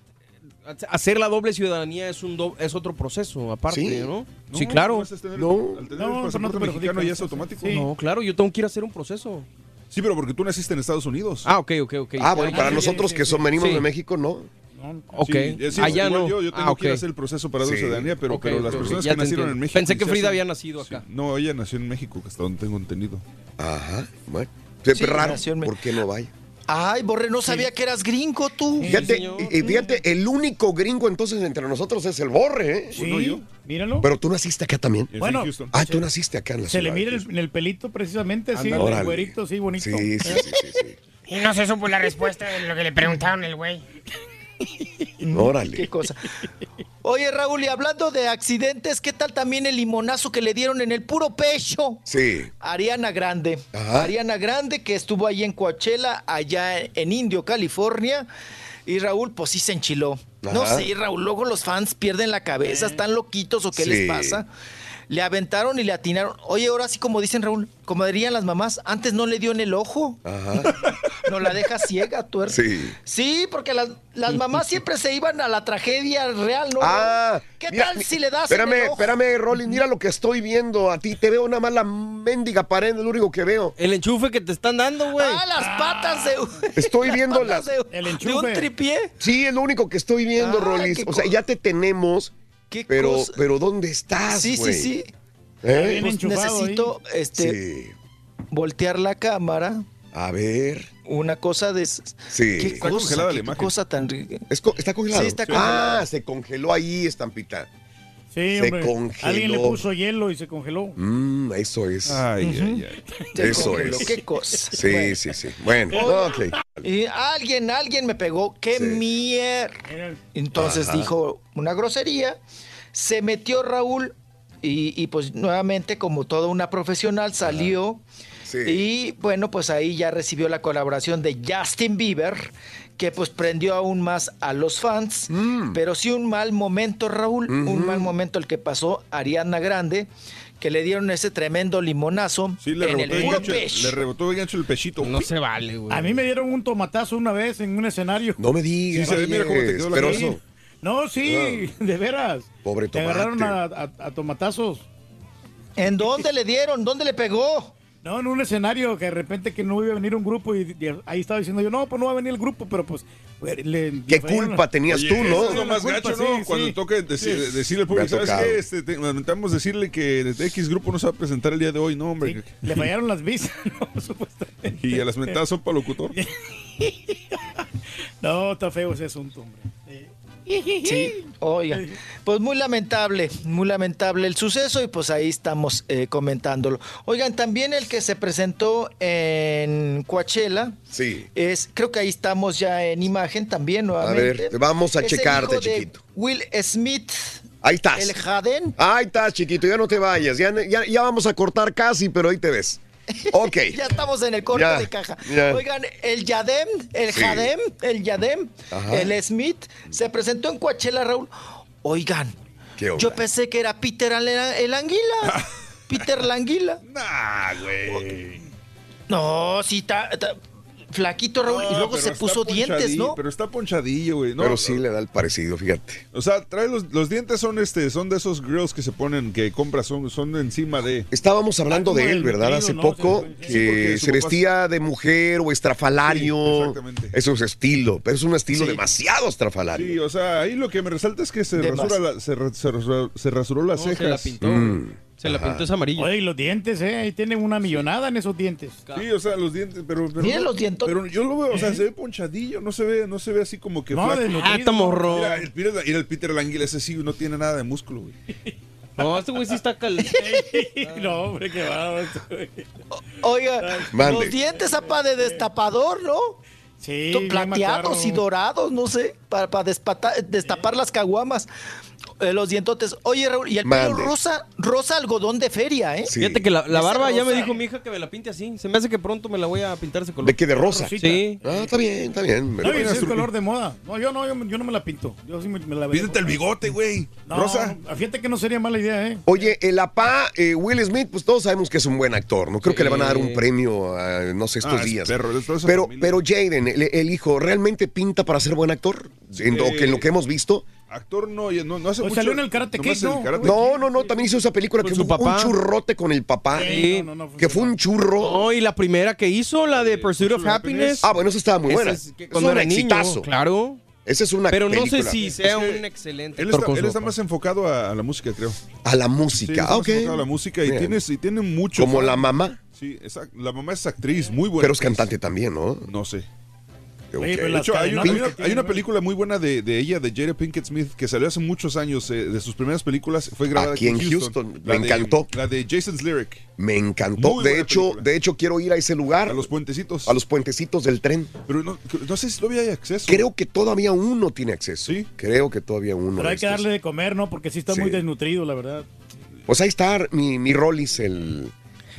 hacer la doble ciudadanía es un do- es otro proceso aparte, Sí. ¿no? No, Sí, claro. tener- No. Al tener No, el no pasaporte perjudica mexicano ya es automático. sí. No, claro, yo tengo que ir a hacer un proceso. Sí, pero porque tú naciste en Estados Unidos. Ah, ok, ok, ok. Ah, bueno, para nosotros que son, venimos sí. de México, no. No, Ok, Sí, sí, allá no. Yo, yo tengo ah, que ir a ok. hacer el proceso para la Sí. ciudadanía, pero, pero las personas que nacieron entiendo. en México. Pensé que Frida había nacido Sí, acá. No, ella nació en México, hasta donde tengo entendido. Ajá, bueno. Siempre Sí, raro. ¿Por qué no vaya? Ay, Borre, no sabía que eras gringo tú. Fíjate, y fíjate, el único gringo entonces entre nosotros es el borre, ¿eh? Sí, Bueno, yo. míralo. Pero tú naciste acá también. Bueno. Ah, tú naciste acá en la se le ciudad mira el- en el pelito precisamente, sí, el Órale. güerito, sí, bonito. Sí, sí, sí, sí, sí. Y no se supo la respuesta de lo que le preguntaron el güey. Órale. Qué cosa. Oye, Raúl, y hablando de accidentes, ¿qué tal también el limonazo que le dieron en el puro pecho? Sí. Ariana Grande. Ajá. Ariana Grande, que estuvo ahí en Coachella, allá en Indio, California. Y Raúl, pues sí se enchiló. No sé, Raúl, luego los fans pierden la cabeza, están loquitos o qué Sí. les pasa. Le aventaron y le atinaron. Oye, ahora sí, como dicen Raúl, como dirían las mamás, antes no le dio en el ojo. Ajá. No la deja ciega, tuerta. Sí. Sí, porque las, las mamás siempre se iban a la tragedia real, ¿no? Ah, ¿Qué mira, tal si le das en Espérame, el ojo? espérame, Rolly, mira lo que estoy viendo a ti. Te veo una mala mendiga pared, es lo único que veo. El enchufe que te están dando, güey. Ah, las patas de... Estoy viendo patas las... de, El de un enchufe. tripié. Sí, es lo único que estoy viendo, Ah, O sea, ya te tenemos, Qué pero, cosa. pero ¿dónde estás, Sí, sí, güey? sí. ¿Eh? Pues necesito este, Sí. voltear la cámara. A ver. Una cosa de... Sí. Qué Está cosa, congelada la qué imagen. cosa tan rica. Es co- ¿Está congelado? Sí, está congelado. Ah, se congeló ahí, estampita. Sí, Se hombre. congeló. Alguien le puso hielo y se congeló. Mm, eso es. Ay, ay, ay. Eso congeló, es. Qué cosa. Sí, Bueno. sí, sí. Bueno, ok. Y alguien, alguien me pegó. ¡Qué Sí. mier! Entonces Ajá. dijo una grosería. Se metió Raúl y, y, pues nuevamente, como toda una profesional, salió. Sí. Y bueno, pues ahí ya recibió la colaboración de Justin Bieber, que pues prendió aún más a los fans. Mm. Pero sí un mal momento, Raúl, un mal momento el que pasó Ariana Grande, que le dieron ese tremendo limonazo Sí, le en el rebotó, el puro gancho, pecho. le rebotó el gancho el pechito. No se vale, güey. A mí me dieron un tomatazo una vez en un escenario. No me digas. Sí, se ve, mira cómo te quedó la asqueroso. No, sí, de veras. Pobre Te tomate. agarraron a, a- a tomatazos. ¿En dónde le dieron? ¿Dónde le pegó? No, en un escenario que de repente que no iba a venir un grupo y, y ahí estaba diciendo yo, no, pues no va a venir el grupo, pero pues... le- le ¿Qué culpa tenías Oye, tú, no? Es lo más La gacho, culpa, ¿no? sí, Cuando sí. toque deci- Sí. decirle al público, ¿sabes qué? Este, te- lamentamos decirle que de X grupo no se va a presentar el día de hoy, no, hombre. Sí, le fallaron las visas, ¿no? Supuestamente. Y a las mentadas son para locutor. No, está feo ese asunto, hombre. Sí, oiga, pues muy lamentable, muy lamentable el suceso y pues ahí estamos eh, comentándolo. Oigan, también el que se presentó en Coachella Sí. es, creo que ahí estamos ya en imagen también A nuevamente. ver, vamos a Es checarte, de chiquito. Will Smith, Ahí estás. el Jaden. Ahí estás, chiquito. Ya no te vayas. Ya, ya, ya vamos a cortar casi, pero ahí te ves. Ok. Ya estamos en el corte Ya, de caja. ya. Oigan, el Yadem, el Sí. Jadem, el Yadem, Ajá. el Smith, se presentó en Coachella, Raúl. Oigan, yo pensé que era Peter el, anguila. Peter Languila. Nah, güey. No, sí, está flaquito Raúl. y luego se puso dientes, ¿no? Pero está ponchadillo, güey. No, Pero sí le da el parecido, fíjate. O sea, trae los, los dientes son este, son de esos grills que se ponen, que compras, son, son encima de. Estábamos hablando como de él, ¿verdad? Hace ¿no? poco, Sí, que se papá- vestía de mujer o estrafalario. exactamente. Eso es estilo, pero es un estilo Sí. demasiado estrafalario. Sí, o sea, ahí lo que me resalta es que se, rasura la- se, se se rasuró las No, se cejas. la pintó. Mm. Se la pintó esa amarilla. Oye, y los dientes, ¿eh? Ahí tienen una millonada en esos dientes. Sí, o sea, los dientes, pero, pero Miren no- los dientos. Pero yo lo veo, o sea, se ve ponchadillo, no se ve, no se ve así como que No, flaco. desnutrido. Ah, está morro. Mira, el, Peter- mira el Peter Languila, ese sí no tiene nada de músculo, güey. No, este güey sí está cal... no, hombre, qué va. Oiga, Mande. los dientes, apa, de destapador, ¿no? Sí, plateados y dorados, no sé, para, para despata- destapar las caguamas. Eh, los dientotes. Oye, Raúl, y el pelo Mande. rosa, rosa algodón de feria, ¿eh? Fíjate que la, barba ya me dijo mi hija que me la pinte así. Se me hace que pronto me la voy a pintar ese color. ¿De qué? ¿De rosa? Sí. Ah, está bien, está bien. No, ese es color de moda. No, yo no, yo, yo no me la pinto. Yo sí me, me la Píntate el bigote, güey. No, Rosa. Fíjate que no sería mala idea, ¿eh? Oye, el apá eh, Will Smith, pues todos sabemos que es un buen actor, ¿no? Creo que le van a dar un premio, a, no sé, estos Ah, es días. perro, es pero, familia. pero Jaden, el, el hijo, ¿realmente pinta para ser buen actor? En, lo que, en lo que hemos visto. Actor no, no, no hace Pues mucho. salió en el Karate Kid, ¿no? Karate No, no, no, también hizo esa película Con que su fue papá. un churrote con el papá. Sí. que fue un churro. No, y la primera que hizo, la de Pursuit of Happiness. Ah, bueno, esa estaba muy Esa buena. es que Es cuando un era niño, exitazo. Claro. Esa es una Pero no sé película. si sea Es que un excelente Él actor está, él está más enfocado a, a la música, creo. A la Sí, música, está ah, más ok. enfocado a la música y tiene, y tiene mucho. Como fan. la mamá. Sí, exacto. La mamá es actriz, muy buena. Pero es actriz. cantante también, ¿no? No sé. De hecho, hay, una, hay película muy buena de, de ella, de Jada Pinkett Smith, que salió hace muchos años. eh, de sus primeras películas fue grabada Aquí en Houston. Me de- encantó. La de Jason's Lyric. Me encantó. Muy De hecho, película. de hecho, quiero ir a ese lugar. A los puentecitos. A los puentecitos del tren. Pero no, no sé si todavía hay acceso. Creo que todavía uno tiene acceso. Sí. Creo que todavía uno. Pero hay que darle de comer, ¿no? Porque sí está Sí. muy desnutrido, la verdad. Pues ahí está mi, mi Rollis, el,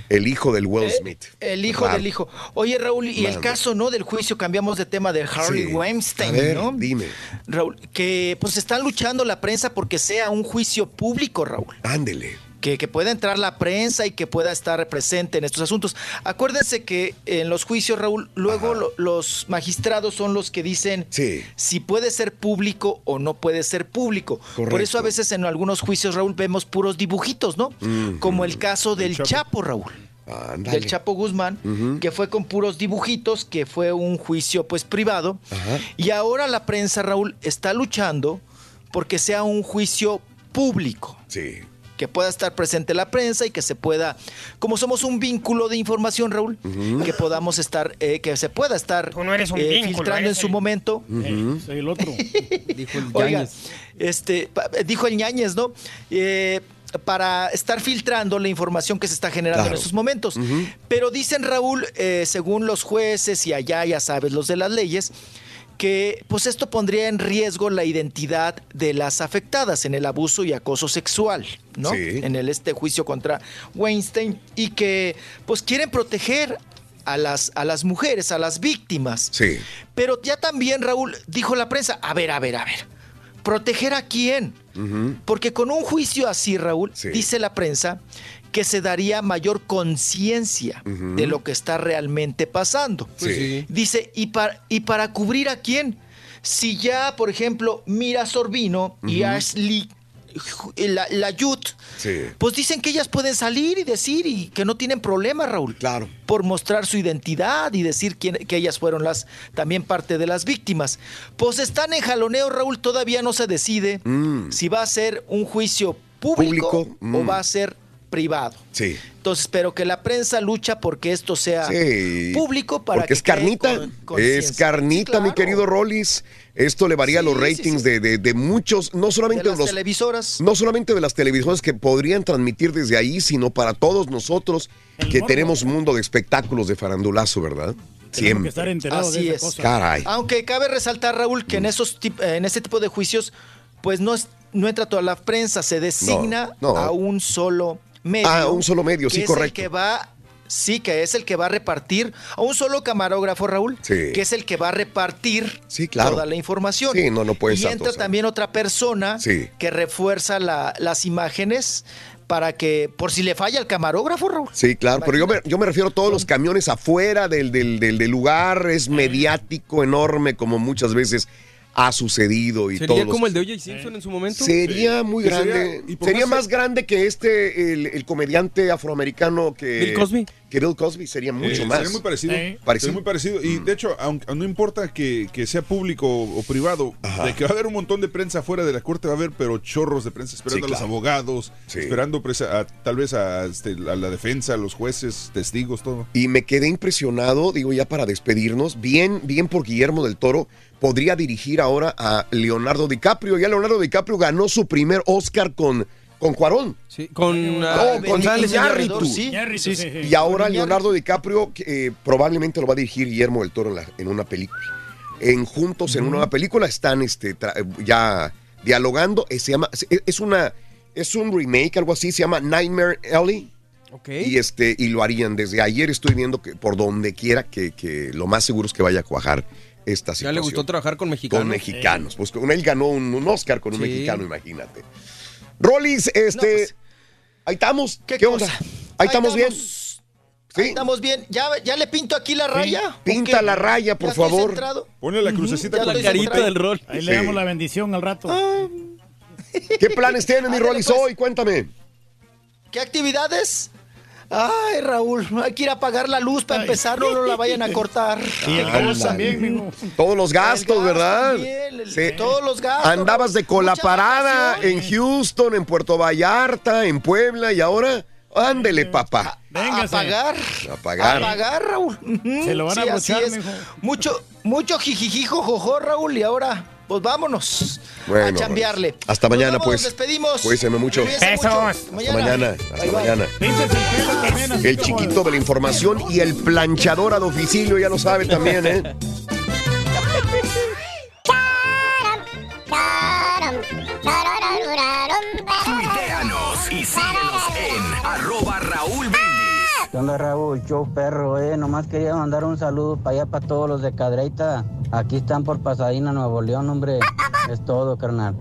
el hijo del Will Smith. El hijo del hijo. Oye, Raúl, y el caso, ¿no? Del juicio, cambiamos de tema de Harry Sí. Weinstein, A ver, ¿no? dime. Raúl, que pues están luchando la prensa porque sea un juicio público, Raúl. Ándele. Que, que pueda entrar la prensa y que pueda estar presente en estos asuntos. Acuérdense que en los juicios, Raúl, luego lo- los magistrados son los que dicen Sí. si puede ser público o no puede ser público. Por eso a veces en algunos juicios, Raúl, vemos puros dibujitos, ¿no? Mm. Como el caso del Chapo, Raúl del Chapo Guzmán, que fue con puros dibujitos, que fue un juicio pues privado. Ajá. Y ahora la prensa, Raúl, está luchando porque sea un juicio público. Sí. Que pueda estar presente la prensa y que se pueda, como somos un vínculo de información, Raúl, que podamos estar, eh, que se pueda estar Tú no eres un eh, vínculo, filtrando en eres su el- momento. Eh, soy el otro. Dijo el Oiga, este, dijo el ñañez, ¿no? Eh, para estar filtrando la información que se está generando Claro. en estos momentos. Pero dicen, Raúl, eh, según los jueces y allá, ya sabes, los de las leyes, que pues esto pondría en riesgo la identidad de las afectadas en el abuso y acoso sexual, ¿no? Sí. En el este juicio contra Weinstein y que pues quieren proteger a las, a las mujeres, a las víctimas. Sí. Pero ya también, Raúl, dijo la prensa, a ver, a ver, a ver, ¿proteger a quién? Porque con un juicio así, Raúl, Sí. dice la prensa que se daría mayor conciencia de lo que está realmente pasando. Pues sí. Dice, ¿y para, ¿y para cubrir a quién? Si ya, por ejemplo, Mira Sorbino y. Ashley la, la Yut, Sí. pues dicen que ellas pueden salir y decir y que no tienen problema, Raúl. Claro. Por mostrar su identidad y decir quién- que ellas fueron las también parte de las víctimas. Pues están en jaloneo, Raúl, todavía no se decide Mm. si va a ser un juicio público, Público, o mm. va a ser privado. Sí. Entonces, pero que la prensa lucha porque esto sea Sí. público para Porque que es carnita. con- es carnita, Sí, mi querido Rollis. Esto le varía Sí, los ratings sí. De, de- de muchos, no solamente de, las los. televisoras. No solamente de las televisiones que podrían transmitir desde ahí, sino para todos nosotros El que morbo. tenemos un mundo de espectáculos de farandulazo, ¿verdad? Tenemos que Siempre. estar enterados Así de es. cosa. Caray. Aunque cabe resaltar, Raúl, que en esos tip- en este tipo de juicios, pues no es, no entra toda la prensa, se designa No, no. a un solo medio. Ah, un solo medio, que sí, es correcto. El que va, sí, que es el que va a repartir, a un solo camarógrafo, Raúl, Sí. que es el que va a repartir Sí, claro. toda la información. Sí, no, no puede Y entra también otra persona que refuerza la- las imágenes para que, por si le falla el camarógrafo, Raúl. Sí, claro, pero yo me, yo me refiero a todos los camiones afuera del, del, del, del lugar, es mediático, enorme, como muchas veces ha sucedido y ¿Sería todos los- como el de O.J. Simpson en su momento? Sería muy grande. sería- Sería, más- grande que este, el, el comediante afroamericano que. Bill Cosby. Que Bill Cosby sería mucho Eh, más. Sería muy parecido. Parecido. Sería muy parecido. Y de hecho, aunque no importa que, que sea público o privado, de que va a haber un montón de prensa fuera de la corte, va a haber, pero chorros de prensa esperando Sí, a los abogados, esperando presa- a- tal vez a, este, a la defensa, a los jueces, testigos, todo. Y me quedé impresionado, digo ya para despedirnos, bien, bien por Guillermo del Toro, podría dirigir ahora a Leonardo DiCaprio. Ya Leonardo DiCaprio ganó su primer Oscar con, con Cuarón. Sí, con No, ah, con González Iñárritu. Sí. Sí, sí. Y ahora Leonardo DiCaprio eh, probablemente lo va a dirigir Guillermo del Toro en, la- en una película. En juntos en una película están este, ya dialogando. eh, se llama, es- una es un remake, algo así, se llama Nightmare Alley. Y este y lo harían desde ayer. Estoy viendo que por donde quiera que, que lo más seguro es que vaya a cuajar esta Ya situación. le gustó trabajar con mexicanos. Con mexicanos. Pues con él ganó un, un Oscar con un Sí. mexicano, imagínate. Rolis, este. ahí estamos. ¿Qué, onda? cosa? Ahí estamos bien. Ahí estamos bien. ¿Ya, ya le pinto aquí la raya? Pinta ¿O qué? la raya, por ¿Ya favor. centrado? Ponle la crucecita Ya con estoy centrado. Ahí le Sí. damos la bendición al rato. ¿Qué planes tienen, mi Rolis, pues. hoy? Cuéntame. ¿Qué actividades? Ay, Raúl, hay que ir a apagar la luz para empezar, no la vayan a cortar. Qué cosa. Todos los gastos, ¿verdad? también, el- Sí. Todos los gastos. Andabas de cola parada en Houston, en Puerto Vallarta, en Puebla y ahora, ándele, papá. A pagar. A pagar. A pagar, Raúl. Se lo van a sí, mijo. Mucho, mucho jijijijo, jojo, Raúl, y ahora, pues vámonos Bueno, a chambearle. Hasta Nos mañana, vamos, pues. Nos despedimos. Cuídense mucho. Besos. Hasta mañana. Hasta Bye, bye. mañana. El chiquito de la información y el planchador a domicilio, ya lo saben también, ¿eh? Tuiteanos y síguenos en arroba Raúl. ¿Qué onda, Raúl? Show perro, eh. Nomás quería mandar un saludo para allá para todos los de Cadreita. Aquí están por Pasadena, Nuevo León, hombre. Es todo, carnal.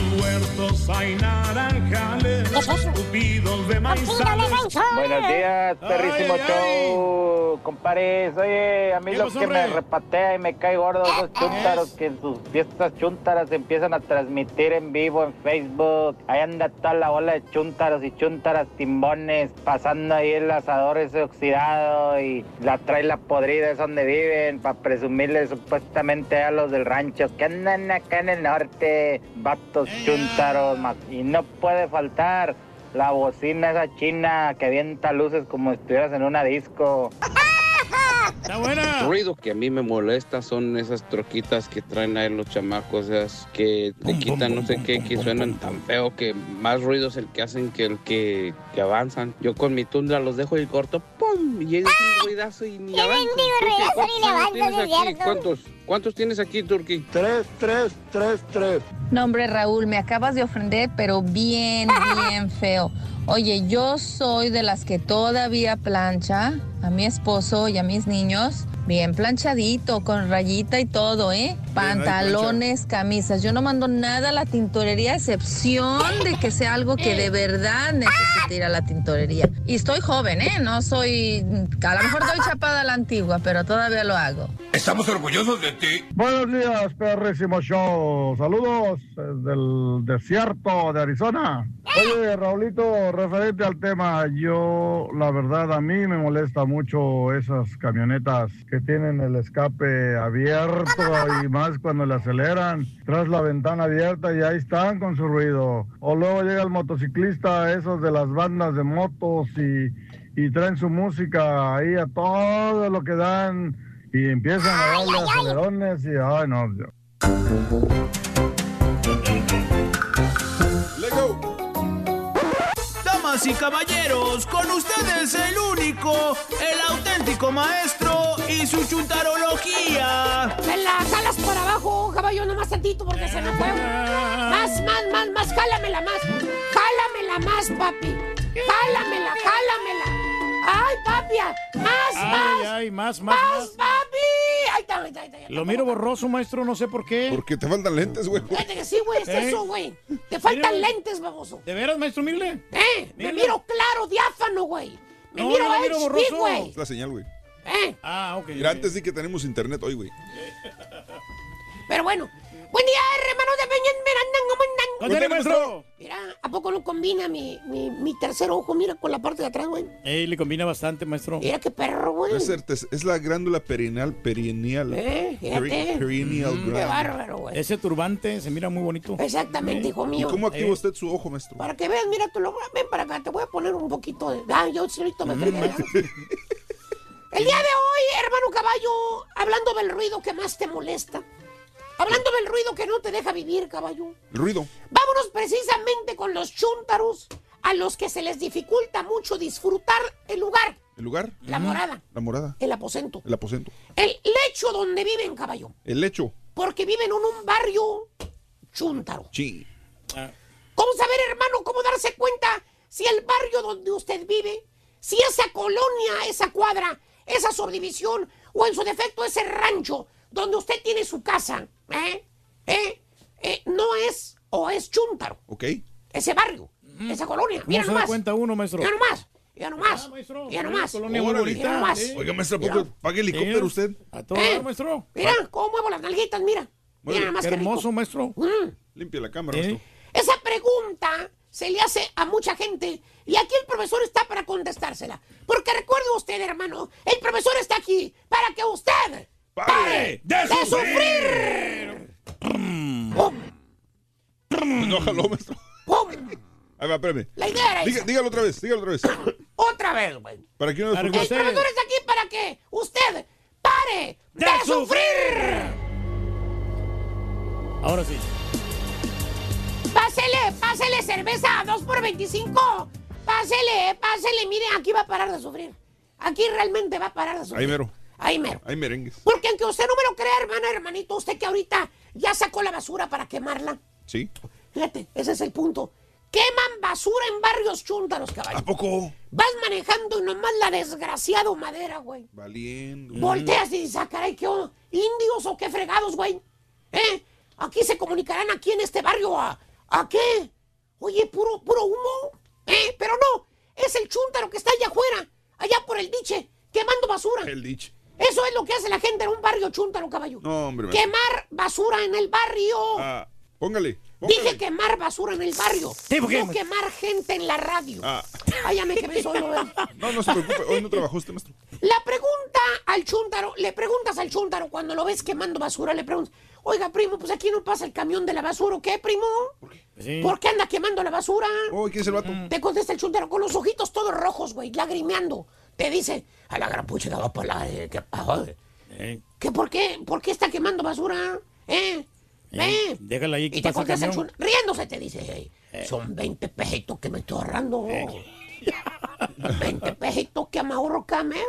Sus huertos hay naranjales, tupidos de maizales. Buenos días, perrísimo show, compadres. Oye, a mí ¿Qué lo que me repatea y me cae gordo esos chúntaros que en sus fiestas chúntaras empiezan a transmitir en vivo en Facebook. Ahí anda toda la ola de chúntaros y chúntaras timbones pasando ahí el asador ese oxidado y la trae la podrida es donde viven para presumirle supuestamente a los del rancho que andan acá en el norte, vatos chúntaros ma- y no puede faltar la bocina esa china que avienta luces como si estuvieras en una disco. Está buena. ruido que a mí me molesta son esas troquitas que traen ahí los chamacos, esas que le quitan no sé qué, que suenan tan feo que más ruido es el que hacen que el que, que avanzan. Yo con mi tundra los dejo y corto, ¡pum! Y es un ruidazo y ni. ¿Cuántos, ¿Cuántos tienes aquí, Turki? Tres, tres, tres, tres. No, hombre, Raúl, me acabas de ofender, pero bien, bien feo. Oye, yo soy de las que todavía plancha a mi esposo y a mis niños. Bien planchadito, con rayita y todo, ¿eh? Pantalones, camisas. Yo no mando nada a la tintorería, a excepción de que sea algo que de verdad necesite ir a la tintorería. Y estoy joven, ¿eh? No soy... A lo mejor doy chapada a la antigua, pero todavía lo hago. Estamos orgullosos de ti. Buenos días, perrísimo show. Saludos desde el desierto de Arizona. Oye, Raulito, referente al tema, yo, la verdad, a mí me molesta mucho esas camionetas que tienen el escape abierto y más cuando le aceleran, tras la ventana abierta y ahí están con su ruido. O luego llega el motociclista, esos de las bandas de motos y, y traen su música ahí a todo lo que dan y empiezan a darle acelerones y ay no. Y caballeros, con ustedes el único, el auténtico maestro y su chuntarología. Me la jalas por abajo, caballo, nomás tantito porque se me fue. Más, más, más, más, jálamela más. Jálamela más, papi. Jálamela, jálamela. Ay, papi, más, Ay, más. ay, más, más, Más, papi. ahí está, ahí está, ahí está. Lo miro borroso, maestro, no sé por qué. Porque te faltan lentes, güey. Sí, güey, es ¿Eh? eso, güey. Te faltan lentes, baboso. ¿De veras, maestro, mire? ¿Eh? Me miro claro, diáfano, güey. Me No, miro lo miro HD, borroso. güey. Es la señal, güey. ¿Eh? Ah, ok. Mira, antes di que tenemos internet hoy, güey. Pero bueno. Buen día, hermanos de Peña. Miranda, ¿cómo andan? ¿Dónde eres, maestro? Mira, ¿a poco no combina mi, mi, mi tercer ojo? Mira, con la parte de atrás, güey. Ey, le combina bastante, maestro. Mira qué perro, güey. Es, es la glándula perineal, perineal. Eh, fíjate. Peri- perineal Mm, Qué bárbaro, güey. Ese turbante se mira muy bonito. Exactamente, hijo ¿Y mío. cómo activa Eh. usted su ojo, maestro? Para que veas, mira, tú lo... ven para acá, te voy a poner un poquito de... Ah, yo solito Mm. me fregué. El día de hoy, hermano caballo, hablando del ruido que más te molesta. Hablando del ruido que no te deja vivir, caballo. El ruido. Vámonos precisamente con los chúntaros a los que se les dificulta mucho disfrutar el lugar, ¿El lugar? la morada, La morada. el aposento, El aposento. el lecho donde viven, caballo. El lecho. Porque viven en un barrio chúntaro. Sí. ¿Cómo saber, hermano, cómo darse cuenta si el barrio donde usted vive, si esa colonia, esa cuadra, esa subdivisión o en su defecto ese rancho donde usted tiene su casa, ¿eh? ¿eh? eh, no es o es chúntaro? ¿Ok? Ese barrio, esa colonia. ¿Cómo Mira nomás. cuenta uno, maestro? Mira nomás. Mira nomás. Ah, maestro, Mira una nomás. colonia bonita, nomás. ¿eh? Oiga, maestro, ¿a Mira. poco paga helicóptero usted? A todo ¿Eh? maestro. Mira cómo muevo las nalguitas, mira. Mira nomás Qué hermoso, maestro. Mm. Limpia la cámara, ¿Eh? maestro. Esa pregunta se le hace a mucha gente y aquí el profesor está para contestársela. Porque recuerde usted, hermano, el profesor está aquí para que usted pare de, sufrir. ¡Pum! No jaló, maestro. ¡Pum! Ahí va, espérame. La idea era Diga- esa. dígalo otra vez, dígalo otra vez. Otra vez, güey. Para que no El usted- profesor está aquí para que usted pare de, De sufrir. Ahora sí. Pásele, pásele cerveza, 2 por 25. Pásele, pásele, mire, aquí va a parar de sufrir. Aquí realmente va a parar de sufrir. Ahí mero. Ahí mero. Hay merengues. Porque aunque usted no me lo crea, hermana, hermanito, usted que ahorita ya sacó la basura para quemarla. ¿Sí? Fíjate, ese es el punto. Queman basura en barrios chúntaros, ¿A caballo. poco? Vas manejando y nomás la desgraciado madera, güey. Valiendo. Volteas y dices, ah, caray, ¿qué onda? indios o qué fregados, güey? ¿Eh? Aquí se comunicarán aquí en este barrio a, ¿a qué? Oye, puro, puro humo. ¿Eh? Pero no, es el chúntaro que está allá afuera, allá por el diche, quemando basura. El dicho. Eso es lo que hace la gente en un barrio chúntaro, caballo. No, hombre. Quemar basura en el barrio. Ah, póngale. póngale. Dije quemar basura en el barrio. Sí, ¿por qué? no quemar gente en la radio. Ah, Ay, ya me quemé solo, ¿eh? no, no se preocupe. Hoy no trabajó usted, maestro. La pregunta al chúntaro, le preguntas al chúntaro cuando lo ves quemando basura, le preguntas, oiga, primo, pues aquí no pasa el camión de la basura, ¿o qué, primo? Sí. ¿Por qué anda quemando la basura? Oh, ¿quién es el vato? Te contesta el chúntaro con los ojitos todos rojos, güey, lagrimeando. Te dice, a la gran pucha, va para la... eh, que- ah, Eh, ¿Qué, por qué? ¿Por qué está quemando basura? ¿Eh? eh, ¿Eh? Déjala ahí Y que te pasa el contesta el camión. chúntaro, riéndose, te dice, "Ey, son 20 pejitos que me estoy ahorrando. 20 pejitos que me ahorro cameo.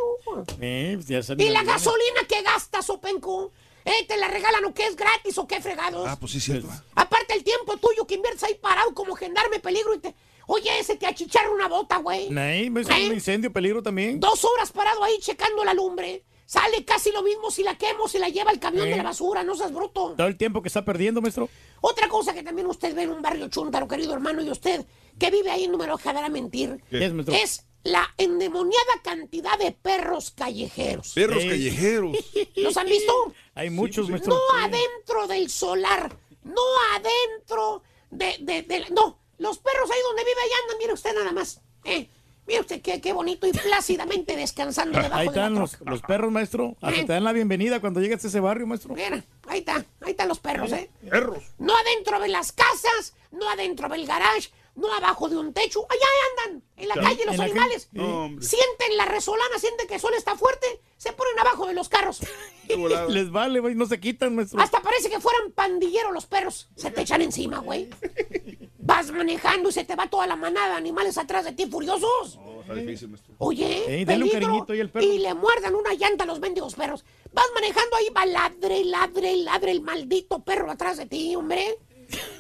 Eh, pues ¿Y la gasolina que gastas, Openco? ¿Eh? ¿Te la regalan o qué es gratis o qué fregados? Ah, pues sí, cierto. Aparte el tiempo tuyo que inviertes ahí parado como gendarme peligro y te... Oye, ese te achicharra una bota, güey. Ahí, ¿ves? ¿Eh? un incendio, peligro también. Dos horas parado ahí checando la lumbre. Sale casi lo mismo si la quemo, si la lleva el camión ¿Eh? de la basura, no seas bruto. Todo el tiempo que está perdiendo, maestro. Otra cosa que también usted ve en un barrio chúntaro, querido hermano, y usted que vive ahí no me lo dejará mentir, ¿Qué es, maestro? es la endemoniada cantidad de perros callejeros. Perros callejeros. ¿Los han visto? Hay muchos, maestro. No Sí. adentro del solar, no adentro de, de, de- No, los perros ahí donde vive, ahí andan, mire usted nada más. Eh, mire usted qué, qué bonito y plácidamente descansando debajo Ahí de la están los, perros, maestro. Hasta Eh. te dan la bienvenida cuando llegas a ese barrio, maestro. Mira, ahí está, ahí están los perros, ¿eh? Perros. No adentro de las casas, no adentro del garage, no abajo de un techo. Allá andan, en la Sí, calle los la animales. No. Sienten la resolana, sienten que el sol está fuerte, se ponen abajo de los carros. Les vale, güey, no se quitan, maestro. Hasta parece que fueran pandilleros los perros. Se te echan encima, güey. Vas manejando y se te va toda la manada de animales atrás de ti furiosos. No, está difícil, maestro. Oye, dale un cariñito ahí al perro. Y le muerdan una llanta a los mendigos perros. Vas manejando ahí, va ladre, ladre, ladre el maldito perro atrás de ti, hombre.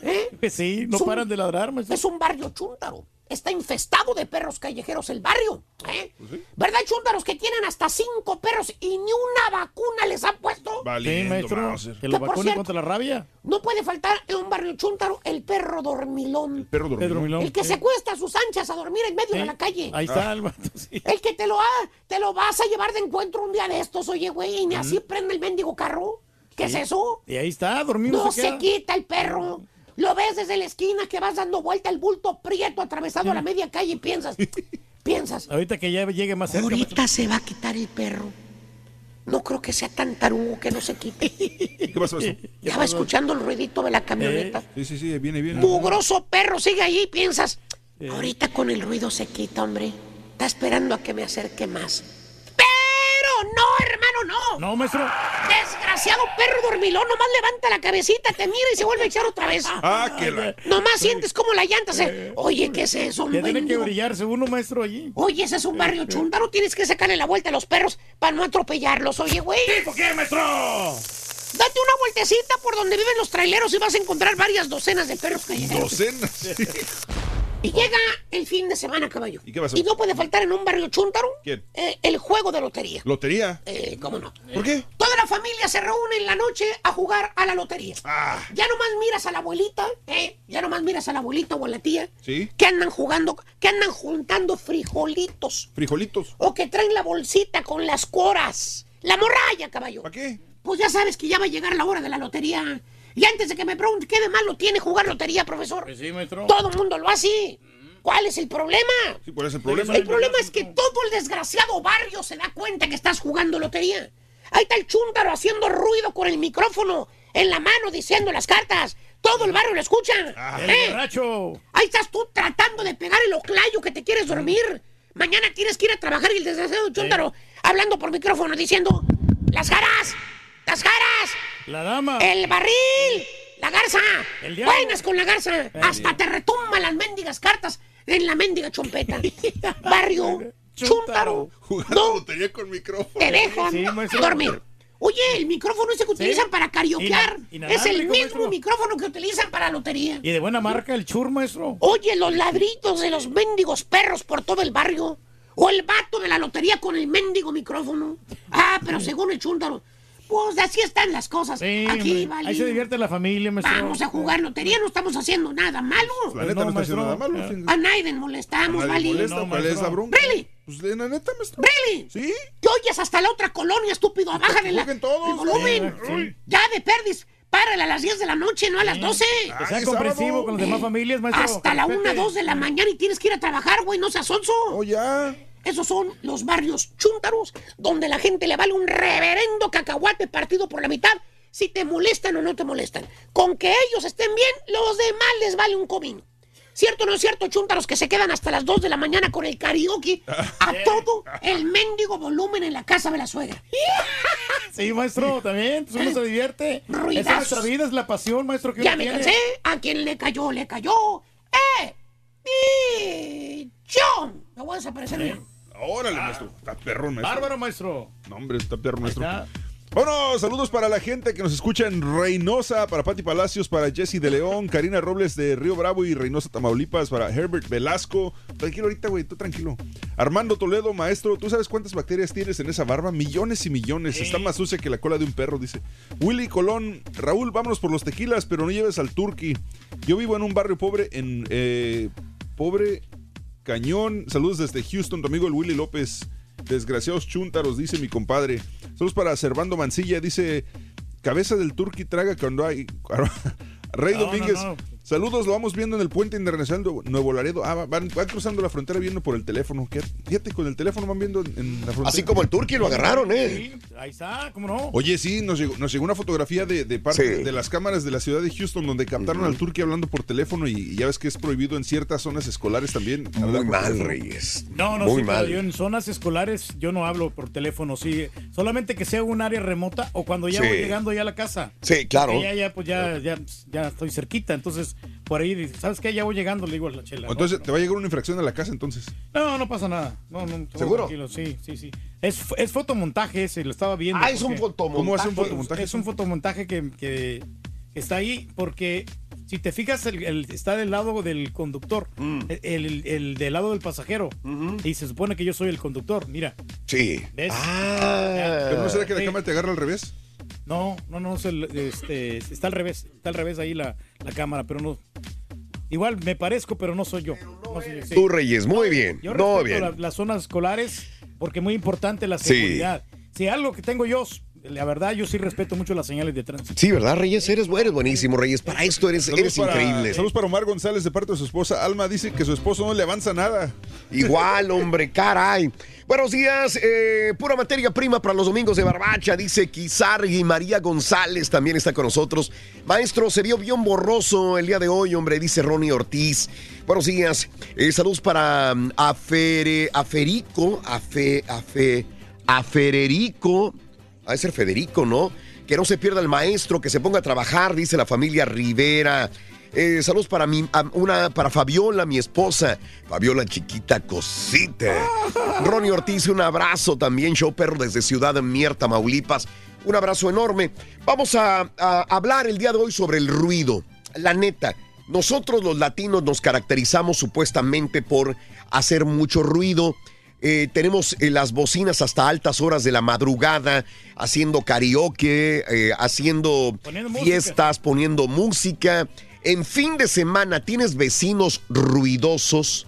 ¿Eh? Pues sí, no Es un- paran de ladrar, maestro. Es un barrio chúntaro. Está infestado de perros callejeros el barrio. ¿eh? ¿Verdad, chúntaros, que tienen hasta cinco perros y ni una vacuna les han puesto? Sí, Valiendo, maestro. Mauser. Que lo Que, por vacunen cierto- contra la rabia. No puede faltar en un barrio chúntaro el perro dormilón. Perro dormido. Pedro Milón. El que sí. se acuesta a sus anchas a dormir en medio Sí. de la calle. Ahí está el vato, sí. El que te lo, ha- te lo vas a llevar de encuentro un día de estos, oye, güey, y ni así prende el mendigo carro. ¿Qué es eso? Y ahí está, dormido No se quita el perro. Lo ves desde la esquina que vas dando vuelta el bulto prieto atravesado a la media calle y piensas, piensas, Ahorita que ya llegue más cerca. ahorita se va a quitar el perro. No creo que sea tan tarugo que no se quite. ¿Qué pasó eso? Ya va escuchando el ruidito de la camioneta. Sí, sí, sí, viene, viene. Mugroso perro, sigue ahí y piensas, ahorita con el ruido se quita, hombre. Está esperando a que me acerque más. No, hermano, no. No, maestro. Desgraciado perro dormilón, nomás levanta la cabecita, te mira y se vuelve a echar otra vez. Ah, que la... Nomás sientes como la llanta se... Oye, ¿qué es eso, Ya tiene que brillarse uno, maestro, allí. Oye, ese es un barrio chúntaro, tienes que sacarle la vuelta a los perros para no atropellarlos, oye, güey. ¿Por qué, maestro? Date una vueltecita por donde viven los traileros y vas a encontrar varias docenas de perros callejeros. Docenas. Y llega el fin de semana, caballo. ¿Y qué pasó? Y no puede faltar en un barrio chúntaro ¿Quién? eh, el juego de lotería. Lotería. Eh, ¿Cómo no? ¿Por qué? Toda la familia se reúne en la noche a jugar a la lotería. Ah, Ya nomás miras a la abuelita, ¿eh? Ya nomás miras a la abuelita o a la tía sí. que andan jugando, que andan juntando frijolitos Frijolitos. o que traen la bolsita con las coras. La morralla, caballo. ¿Para qué? Pues ya sabes que ya va a llegar la hora de la lotería. Y antes de que me pregunte qué de malo tiene jugar lotería, profesor, Pues sí, maestro. todo el mundo lo hace. ¿Cuál es el problema? Sí, ¿cuál es el problema? El problema es que todo el desgraciado barrio se da cuenta que estás jugando lotería. Ahí está el chúntaro haciendo ruido con el micrófono en la mano diciendo las cartas. Todo el barrio lo escucha. El ¿Eh? borracho. Ahí estás tú tratando de pegar el oclayo que te quieres dormir. Mañana tienes que ir a trabajar y el desgraciado chúntaro hablando por micrófono diciendo las caras, las caras, La dama. el barril, la garza. El diablo. Buenas con la garza. Hasta te retumban las mendigas cartas en la mendiga chompeta. Barrio, chúntaro. Jugando No lotería con micrófono. te dejan Sí, dormir. Oye, el micrófono ese que utilizan para kariokear Ina- es el mismo maestro. micrófono que utilizan para lotería. Y de buena marca el chur, maestro. Oye, los ladritos de los mendigos perros por todo el barrio. O el vato de la lotería con el mendigo micrófono. Ah, pero según el chúntaro, pues así están las cosas. Sí, Aquí, vale. Ahí se divierte la familia, maestro. Vamos a jugar lotería, no estamos haciendo nada malo. La neta no, no, está haciendo nada malo. sí. A nadie molestamos, Nadie vale. molesta. No, ¿Cuál es la bronca? Really? Pues la neta, maestro. ¿Really? ¿Sí? ¿Te oyes hasta la otra colonia, estúpido? Bájale la, todos. el volumen. Sí, sí. Ya de perdis, párale a las 10 de la noche, no a las 12. Que sea comprensivo sábado. con las demás familias, maestro. Hasta la 1, Respete. 2 de la mañana y tienes que ir a trabajar, güey, no seas sonso. Oh, ya. Esos son los barrios chúntaros, donde la gente le vale un reverendo cacahuate partido por la mitad, si te molestan o no te molestan. Con que ellos estén bien, los demás les vale un comino. ¿Cierto o no es cierto, chúntaros, que se quedan hasta las 2 de la mañana con el karaoke a todo el mendigo volumen en la casa de la suegra? Sí, maestro, también. Pues uno se divierte. Esa es nuestra vida, es la pasión, maestro, que Ya me tiene. cansé. A quien le cayó, le cayó. ¡Eh! ¡Dicho! Me voy a desaparecer, mira. Órale, maestro. Está perrón, maestro. Bárbaro, maestro. No, hombre, está perrón, maestro. está. Bueno, saludos para la gente que nos escucha en Reynosa, para Pati Palacios, para Jesse de León, Karina Robles de Río Bravo y Reynosa, Tamaulipas, para Herbert Velasco. Tranquilo ahorita, güey, tú tranquilo. Armando Toledo, maestro, ¿tú sabes cuántas bacterias tienes en esa barba? Millones y millones. Está más sucia que la cola de un perro, dice. Willy Colón, Raúl, vámonos por los tequilas, pero no lleves al turqui. Yo vivo en un barrio pobre, en eh, pobre Cañón. Saludos desde Houston, tu amigo el Willy López. Desgraciados chúntaros, dice mi compadre. Saludos para Servando Mancilla, dice cabeza del turqui traga cuando hay. Rey No, no, Domínguez, no. Saludos, lo vamos viendo en el puente internacional de Nuevo Laredo. Ah, van, van cruzando la frontera viendo por el teléfono. ¿Qué? Fíjate, con el teléfono van viendo en la frontera. Así como el turqui lo agarraron, ¿eh? Sí, ahí está, ¿cómo no? Oye, sí, nos llegó, nos llegó una fotografía de, de parte Sí. de las cámaras de la ciudad de Houston donde captaron al turqui hablando por teléfono y, y ya ves que es prohibido en ciertas zonas escolares también. hablar Muy mal. Reyes. No, no, Muy sí, mal. yo en zonas escolares yo no hablo por teléfono, sí. Solamente que sea un área remota o cuando ya Sí. voy llegando ya a la casa. Sí, claro. Ya, ya, pues ya, ya, ya estoy cerquita. Entonces, por ahí, ¿sabes qué? Ya voy llegando, le digo a la chela. ¿no? Entonces, te va a llegar una infracción a la casa entonces. No, no pasa nada. No, no, ¿Seguro? tranquilo, sí, sí, sí. Es, es fotomontaje ese, lo estaba viendo. Ah, es un fotomontaje. ¿Cómo es un fotomontaje? Es un fotomontaje que, que está ahí porque Si te fijas, el, el- está del lado del conductor, Mm. el, el- el del lado del pasajero. Y se supone que yo soy el conductor, mira. Sí. ¿Ves? Ah. ¿Pero no será que la Sí. cámara te agarra al revés? No, no, no, es el- este, está al revés, está al revés ahí la, la cámara, pero no. Igual me parezco, pero no soy yo. No soy yo, sí. Tú, Reyes, muy bien. Yo Muy respeto bien. la- las zonas escolares porque es muy importante la Sí. seguridad. Si algo que tengo yo, la verdad, yo sí respeto mucho las señales de tránsito. Sí, ¿verdad, Reyes? Eres, eres buenísimo, Reyes. Para esto eres, eres para, increíble. Saludos para Omar González de parte de su esposa. Alma dice que su esposo no le avanza nada. Igual, hombre, caray. Buenos días, eh, pura materia prima para los domingos de Barbacha, dice Kizargi. María González también está con nosotros. Maestro, se vio bien borroso el día de hoy, hombre, dice Ronnie Ortiz. Buenos días, eh, saludos para mm, Afere, Aferico, Afe, Afe, Afererico, ha de ser Federico, ¿no? Que no se pierda el maestro, que se ponga a trabajar, dice la familia Rivera. Eh, saludos para mi, una para Fabiola, mi esposa. Fabiola chiquita cosita. Ronnie Ortiz, un abrazo también, show perro desde Ciudad Mier, Tamaulipas. Un abrazo enorme. Vamos a, a hablar el día de hoy sobre el ruido. La neta, nosotros los latinos nos caracterizamos supuestamente por hacer mucho ruido. Eh, tenemos eh, las bocinas hasta altas horas de la madrugada, haciendo karaoke, eh, haciendo Poniendo música. fiestas, poniendo música. En fin de semana tienes vecinos ruidosos.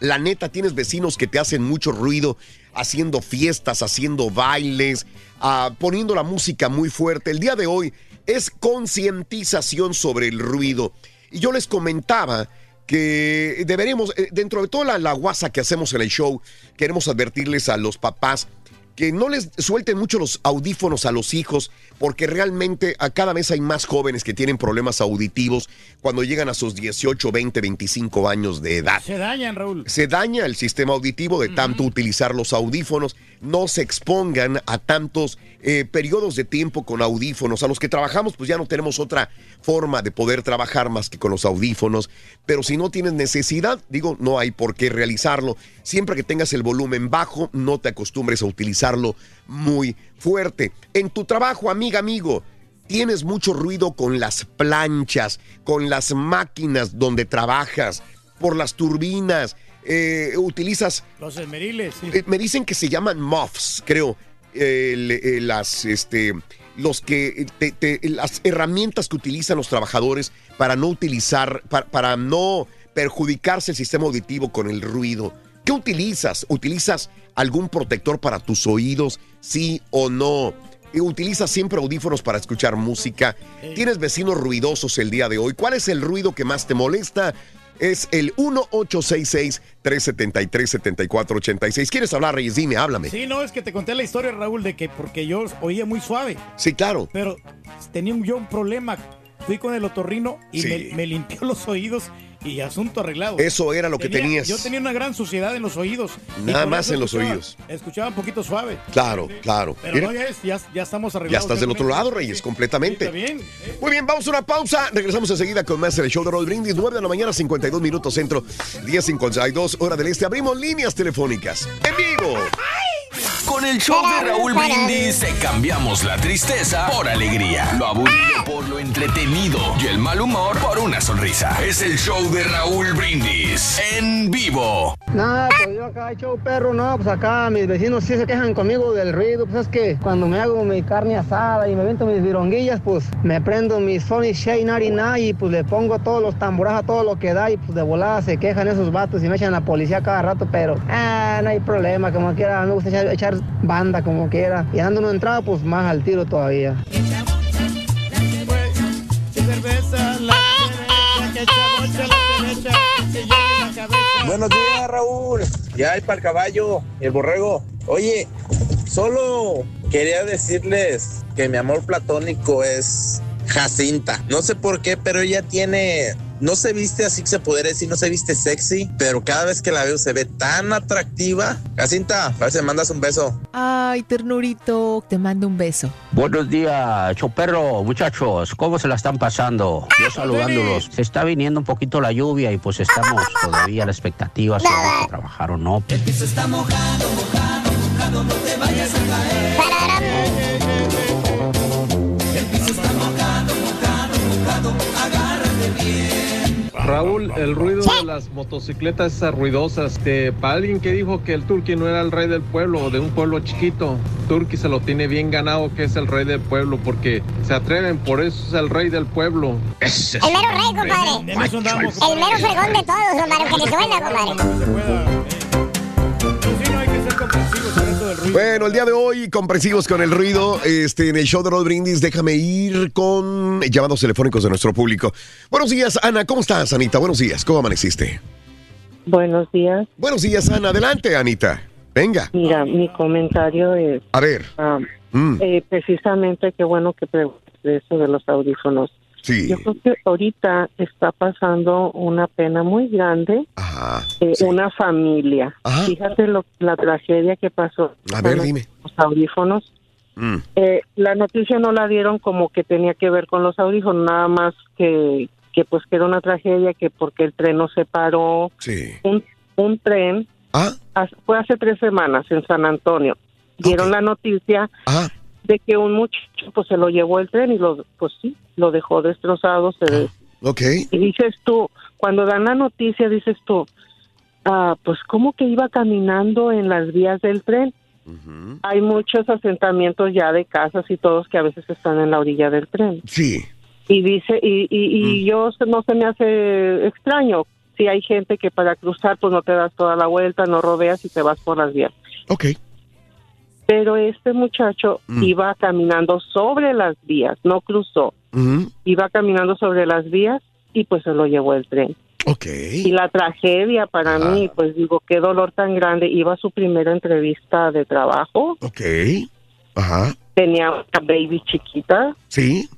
La neta, tienes vecinos que te hacen mucho ruido, haciendo fiestas, haciendo bailes, ah, poniendo la música muy fuerte. El día de hoy es concientización sobre el ruido. Y yo les comentaba que deberemos, eh, dentro de toda la, la guasa que hacemos en el show, queremos advertirles a los papás que no les suelten mucho los audífonos a los hijos, porque realmente a cada vez hay más jóvenes que tienen problemas auditivos cuando llegan a sus 18, 20, 25 años de edad. Se dañan, Raúl. Se daña el sistema auditivo de tanto utilizar los audífonos. No se expongan a tantos eh, periodos de tiempo con audífonos. A los que trabajamos, pues ya no tenemos otra forma de poder trabajar más que con los audífonos. Pero si no tienes necesidad, digo, no hay por qué realizarlo. Siempre que tengas el volumen bajo, no te acostumbres a utilizarlo muy fuerte. En tu trabajo, amiga, amigo, tienes mucho ruido con las planchas, con las máquinas donde trabajas, por las turbinas, eh, utilizas, Los esmeriles, sí. eh, me dicen que se llaman muffs, creo, eh, las, este, los que, te- te- las herramientas que utilizan los trabajadores para no utilizar, para, para no perjudicarse el sistema auditivo con el ruido. ¿Qué utilizas? ¿Utilizas algún protector para tus oídos? ¿Sí o no? Eh, ¿Utilizas siempre audífonos para escuchar música? ¿Tienes vecinos ruidosos el día de hoy? ¿Cuál es el ruido que más te molesta? Es el 1866-373-7486. ¿Quieres hablar, Reyes? Dime, háblame. Sí, no, es que te conté la historia, Raúl, de que porque yo oía muy suave. Sí, claro. Pero tenía un- yo un problema. Fui con el otorrino y Sí. me, me limpió los oídos y asunto arreglado. Eso era lo que Tenía- tenías. Yo tenía una gran suciedad en los oídos. Nada más en los oídos. Escuchaba un poquito suave. Claro, claro. Pero Mira, no, ya, es- ya, ya estamos ya arreglados. estás del otro lado, Reyes, completamente. está bien. Muy bien, vamos a una pausa. Regresamos enseguida con más del show de Roll Brindis. 9 de la mañana, 52 minutos centro, 10.52 hora del este. Abrimos líneas telefónicas en vivo. Con el show de Raúl Brindis te cambiamos la tristeza por alegría, lo aburrido lo entretenido y el mal humor por una sonrisa. Es el show de Raúl Brindis en vivo. No, pues yo acá he hecho perro, no, pues acá mis vecinos sí se quejan conmigo del ruido, pues es que cuando me hago mi carne asada y me vento mis vironguillas, pues me prendo mi Sony Shea 99 y pues le pongo todos los tamborazos, todo lo que da y pues de volada se quejan esos vatos y me echan a la policía cada rato, pero ah, no hay problema, como quiera, me gusta echar, echar banda como quiera y dando una entrada pues más al tiro todavía. Buenos días, Raúl. Ya hay para el caballo y el borrego. Oye, solo quería decirles que mi amor platónico es Jacinta. No sé por qué, pero ella tiene. No se viste así que se podría decir, no se viste sexy, pero cada vez que la veo se ve tan atractiva. Jacinta, a ver si me mandas un beso. Ay, ternurito, te mando un beso. Buenos días, choperro, muchachos, ¿cómo se la están pasando? Yo saludándolos. Se está viniendo un poquito la lluvia y pues estamos todavía a la expectativa si vamos a trabajar o no. está mojado, mojado, mojado, no te vayas a caer. Raúl, el ruido de las motocicletas esas ruidosas, este, para alguien que dijo que el Turqui no era el rey del pueblo o de un pueblo chiquito, Turqui se lo tiene bien ganado que es el rey del pueblo porque se atreven, por eso es el rey del pueblo. El mero rey, compadre. El mero fregón de todos, compadre, que le suena, compadre. Bueno, el día de hoy, comprensivos con el ruido, este, en el show de Rod Brindis, déjame ir con llamados telefónicos de nuestro público. Buenos días, Ana, ¿cómo estás, Anita? Buenos días, ¿cómo amaneciste? Buenos días. Buenos días, Ana, adelante, Anita. Venga. Mira, mi comentario es... A ver. ah, Mm. eh, precisamente, qué bueno que preguntes de eso de los audífonos. Sí. Yo creo que ahorita está pasando una pena muy grande eh, una familia. Fíjate lo, la tragedia que pasó. A ver, dime. Los audífonos. Mm. Eh, la noticia no la dieron como que tenía que ver con los audífonos, nada más que, que pues que era una tragedia, que porque el tren no se paró. Sí. Un, un tren, hace- fue hace tres semanas en San Antonio. Dieron la noticia de que un muchacho pues se lo llevó el tren y lo, pues sí, lo dejó destrozado. Se de- Ok. y dices tú, cuando dan la noticia, dices tú, ah, pues ¿cómo que iba caminando en las vías del tren? Hay muchos asentamientos ya de casas y todos que a veces están en la orilla del tren. Sí. Y dice, y, y, y yo se- no se me hace extraño si hay gente que para cruzar pues no te das toda la vuelta, no rodeas y te vas por las vías. Ok. Pero este muchacho iba caminando sobre las vías, no cruzó, iba caminando sobre las vías y pues se lo llevó el tren. Ok. Y la tragedia para mí, pues digo, qué dolor tan grande. Iba a su primera entrevista de trabajo, Ok. Ajá. tenía una baby chiquita, Sí.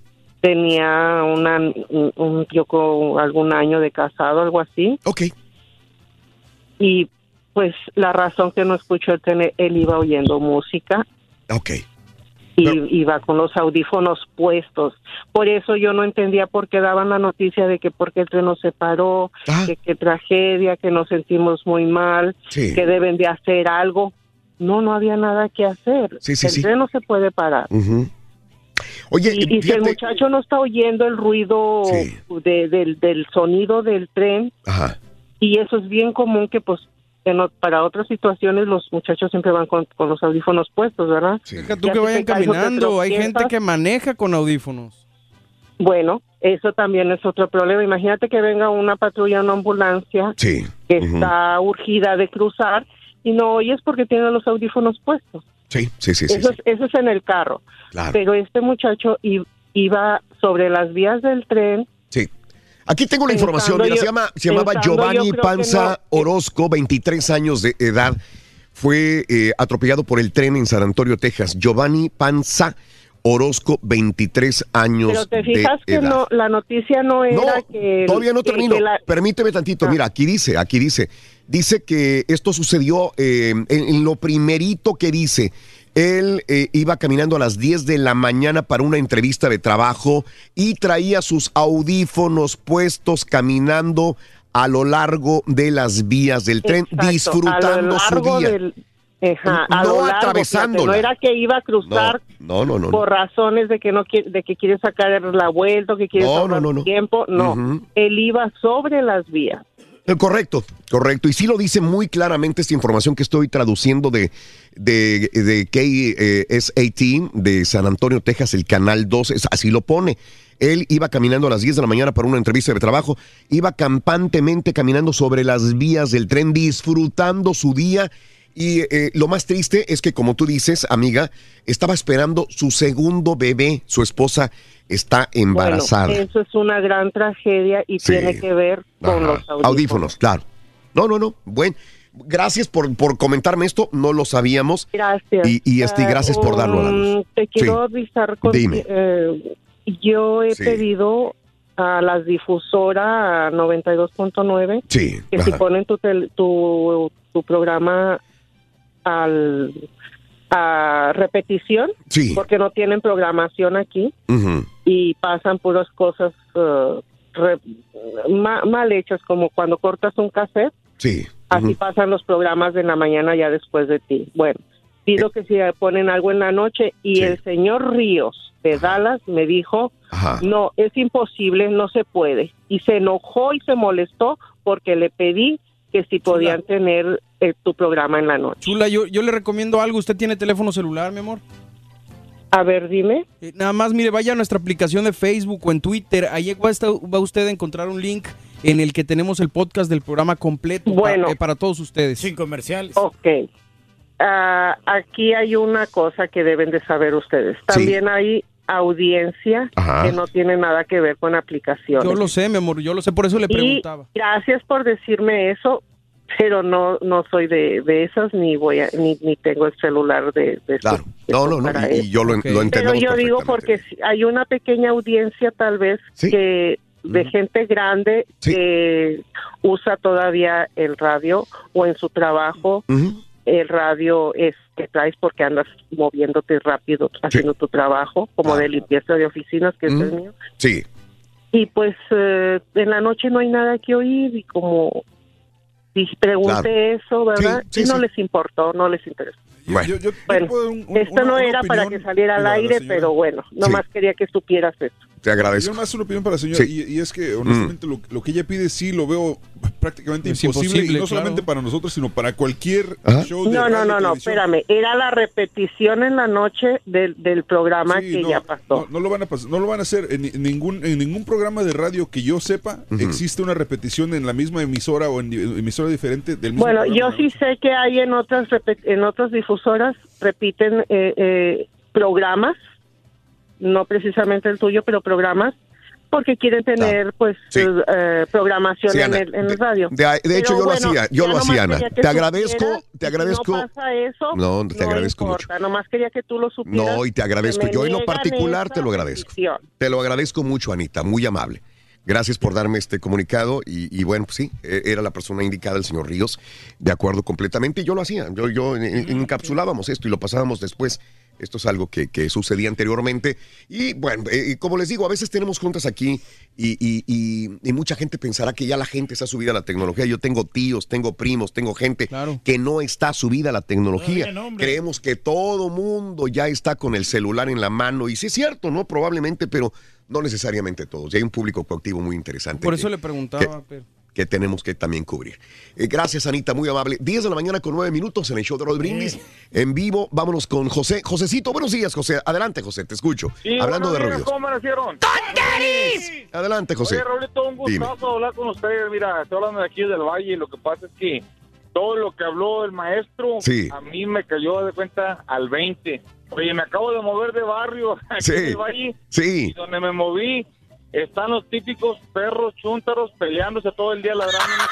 tenía una, un, un- yo con algún año de casado, algo así. Ok. Y pues la razón que no escuchó el tren, él iba oyendo música. Ok. Y iba con los audífonos puestos. Por eso yo no entendía por qué daban la noticia de que porque el tren no se paró, que qué tragedia, que nos sentimos muy mal, Sí. que deben de hacer algo. No, no había nada que hacer. Sí, sí, el tren no se puede parar. Oye, y, y si el muchacho no está oyendo el ruido de- del, del sonido del tren, Ajá. y eso es bien común que pues en o- para otras situaciones los muchachos siempre van con, con los audífonos puestos, ¿verdad? Deja tú Ya que vayan caminando. Hay gente que maneja con audífonos. Bueno, eso también es otro problema. Imagínate que venga una patrulla, una ambulancia Sí. que está urgida de cruzar y no oyes porque tiene los audífonos puestos. Sí, sí, sí, sí. eso, sí. Es, eso es en el carro. Claro. Pero este muchacho i- iba sobre las vías del tren. Sí. Aquí tengo la Pensando información. Mira, yo- se, llama, se llamaba Giovanni Panza no. Orozco, 23 años de edad. Fue eh, atropellado por el tren en San Antonio, Texas. Giovanni Panza Orozco, 23 años Pero te de fijas que no, la noticia no era que... Todavía no que- termino. que la- Permíteme tantito. Ah. Mira, aquí dice, aquí dice. Dice que esto sucedió eh, en, en lo primerito que dice. Él eh, iba caminando a las 10 de la mañana para una entrevista de trabajo y traía sus audífonos puestos caminando a lo largo de las vías del tren, Exacto, disfrutando su día. del- ajá, a No lo largo, atravesándola. fíjate, No era que iba a cruzar No, no, no. por razones de que no quiere, de que quiere sacar la vuelta que quiere No, tiempo. No, él iba sobre las vías. Eh, Correcto, correcto. Y sí lo dice muy claramente esta información que estoy traduciendo de, de, de KSAT de San Antonio, Texas, el canal 12, es- así lo pone. Él iba caminando a las 10 de la mañana para una entrevista de trabajo, iba campantemente caminando sobre las vías del tren, disfrutando su día. Y eh, lo más triste es que, como tú dices, amiga, estaba esperando su segundo bebé. Su esposa está embarazada. Bueno, eso es una gran tragedia y Sí. tiene que ver con Ajá. los audífonos. audífonos, claro. No, no, no. Buen. Gracias por, por comentarme esto. No lo sabíamos. Gracias. Y, y este, Eh, gracias por darlo a la luz. um, Te quiero Sí. avisar con Dime. eh, yo he Sí. pedido a las difusoras 92.9 Sí. que si ponen tu, tel- tu, tu programa al a repetición Sí. porque no tienen programación aquí y pasan puras cosas eh, re- ma- mal hechas como cuando cortas un cassette Sí. Así pasan los programas de la mañana ya después de ti. Bueno, pido que si ponen algo en la noche y el señor Ríos de Dallas me dijo, no, es imposible, no se puede. Y se enojó y se molestó porque le pedí que si podían tener eh, tu programa en la noche. Chula, yo, yo le recomiendo algo. ¿Usted tiene teléfono celular, mi amor? A ver, dime. Eh, nada más, mire, vaya a nuestra aplicación de Facebook o en Twitter. Ahí va, a estar- va usted a encontrar un link en el que tenemos el podcast del programa completo eh, para todos ustedes. Sin comerciales. Ok. Ah, aquí hay una cosa que deben de saber ustedes. También hay audiencia Ajá. que no tiene nada que ver con aplicaciones. Yo lo sé, mi amor, yo lo sé, por eso le Y preguntaba. gracias por decirme eso, pero no no soy de, de esas ni voy a, ni, ni tengo el celular de, de Claro. No, no, no. Y, yo lo, lo Pero entendemos yo digo porque hay una pequeña audiencia tal vez que de gente grande que usa todavía el radio o en su trabajo el radio es que traes porque andas moviéndote rápido haciendo tu trabajo como de limpieza de oficinas que es el mío Sí. y pues eh, en la noche no hay nada que oír y como si pregunté Claro. eso, ¿verdad? Sí, sí, y no sí. les importó, no les interesó. Bueno, Bueno, esto no una era para que saliera al aire, pero bueno, nomás quería que supieras eso. te agradezco. Yo más una opinión para la señora, Sí. y, y es que honestamente lo, lo que ella pide sí lo veo prácticamente Es imposible, imposible, y no solamente claro. para nosotros, sino para cualquier show de No, no, radio, no, no, espérame, era la repetición en la noche del, del programa Sí, que no, ya pasó. No, no lo van a pas- no lo van a hacer en, ni- ningún en ningún programa de radio que yo sepa existe una repetición en la misma emisora o en di- emisora diferente del mismo Bueno, programa. yo sí sé que hay en otras en otras difusoras repiten eh, eh, programas, no precisamente el tuyo, pero programas porque quieren tener pues Sí. eh, programación Sí, en, el, en el radio. De, de hecho, Pero yo bueno, lo hacía, yo lo hacía, Ana. Te agradezco, supieras, te agradezco. no pasa eso, No, te agradezco mucho. nomás quería que tú lo supieras. No, y te agradezco. Yo en lo particular te lo agradezco. petición. Te lo agradezco mucho, Anita, muy amable. Gracias por darme este comunicado y, y bueno, pues sí, e- era la persona indicada, el señor Ríos, de acuerdo completamente. y Yo lo hacía, yo, yo en- en- encapsulábamos esto y lo pasábamos después. Esto es algo que, que sucedía anteriormente. Y bueno, eh, como les digo, a veces tenemos juntas aquí y, y- y- y mucha gente pensará que ya la gente está subida a la tecnología. Yo tengo tíos, tengo primos, tengo gente que no está subida a la tecnología. Creemos que todo mundo ya está con el celular en la mano. Y sí es cierto, ¿no? Probablemente, pero no necesariamente todos. Y hay un público coactivo muy interesante. Por que- eso le preguntaba. pero- que tenemos que también cubrir. Eh, gracias, Anita, muy amable. 10 de la mañana con 9 minutos en el show de Roll Brindis. En vivo, vámonos con José. Josecito, buenos días, José. Adelante, José, te escucho. Hablando de ruidos. ¿Cómo amanecieron? Adelante, José. Oye, Raulito, un Dime. gustazo hablar con ustedes. Mira, estoy hablando de aquí del Valle y lo que pasa es que todo lo que habló el maestro Sí. a mí me cayó de cuenta al 20. Oye, me acabo de mover de barrio aquí Sí. en el Valle. Sí. Y donde me moví están los típicos perros chúntaros peleándose todo el día ladrando.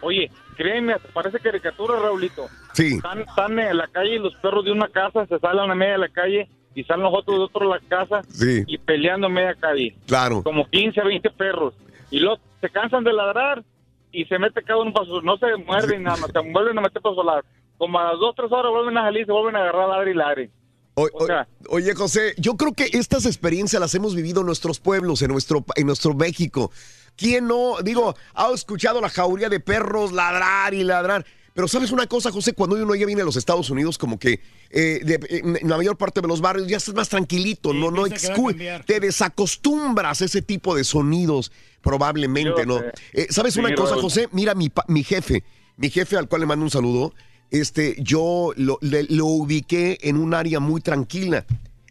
Oye, créeme, parece caricatura, Raulito. Sí. Están, están en la calle y los perros de una casa se salen a media de la calle y salen los otros de otro de la casa Sí. y peleando en media calle. Claro. Como 15, 20 perros. Y luego se cansan de ladrar y se mete cada uno para su... No se muerden nada más, se vuelven a meter para su lado. Como a las 2, 3 horas vuelven a salir se vuelven a agarrar ladre y ladre. O- o- oye, José, yo creo que estas experiencias las hemos vivido en nuestros pueblos, en nuestro, en nuestro México. ¿Quién no? Digo, ha escuchado la jauría de perros ladrar y ladrar. Pero sabes una cosa, José, cuando uno ya viene a los Estados Unidos, como que eh, de- en la mayor parte de los barrios ya estás más tranquilito, no, no cambiar. te desacostumbras a ese tipo de sonidos, probablemente, Yo ¿no? Eh, ¿Sabes Sí, una cosa. José? Mira, mi, mi jefe, mi jefe al cual le mando un saludo, este, yo lo, le- lo ubiqué en un área muy tranquila.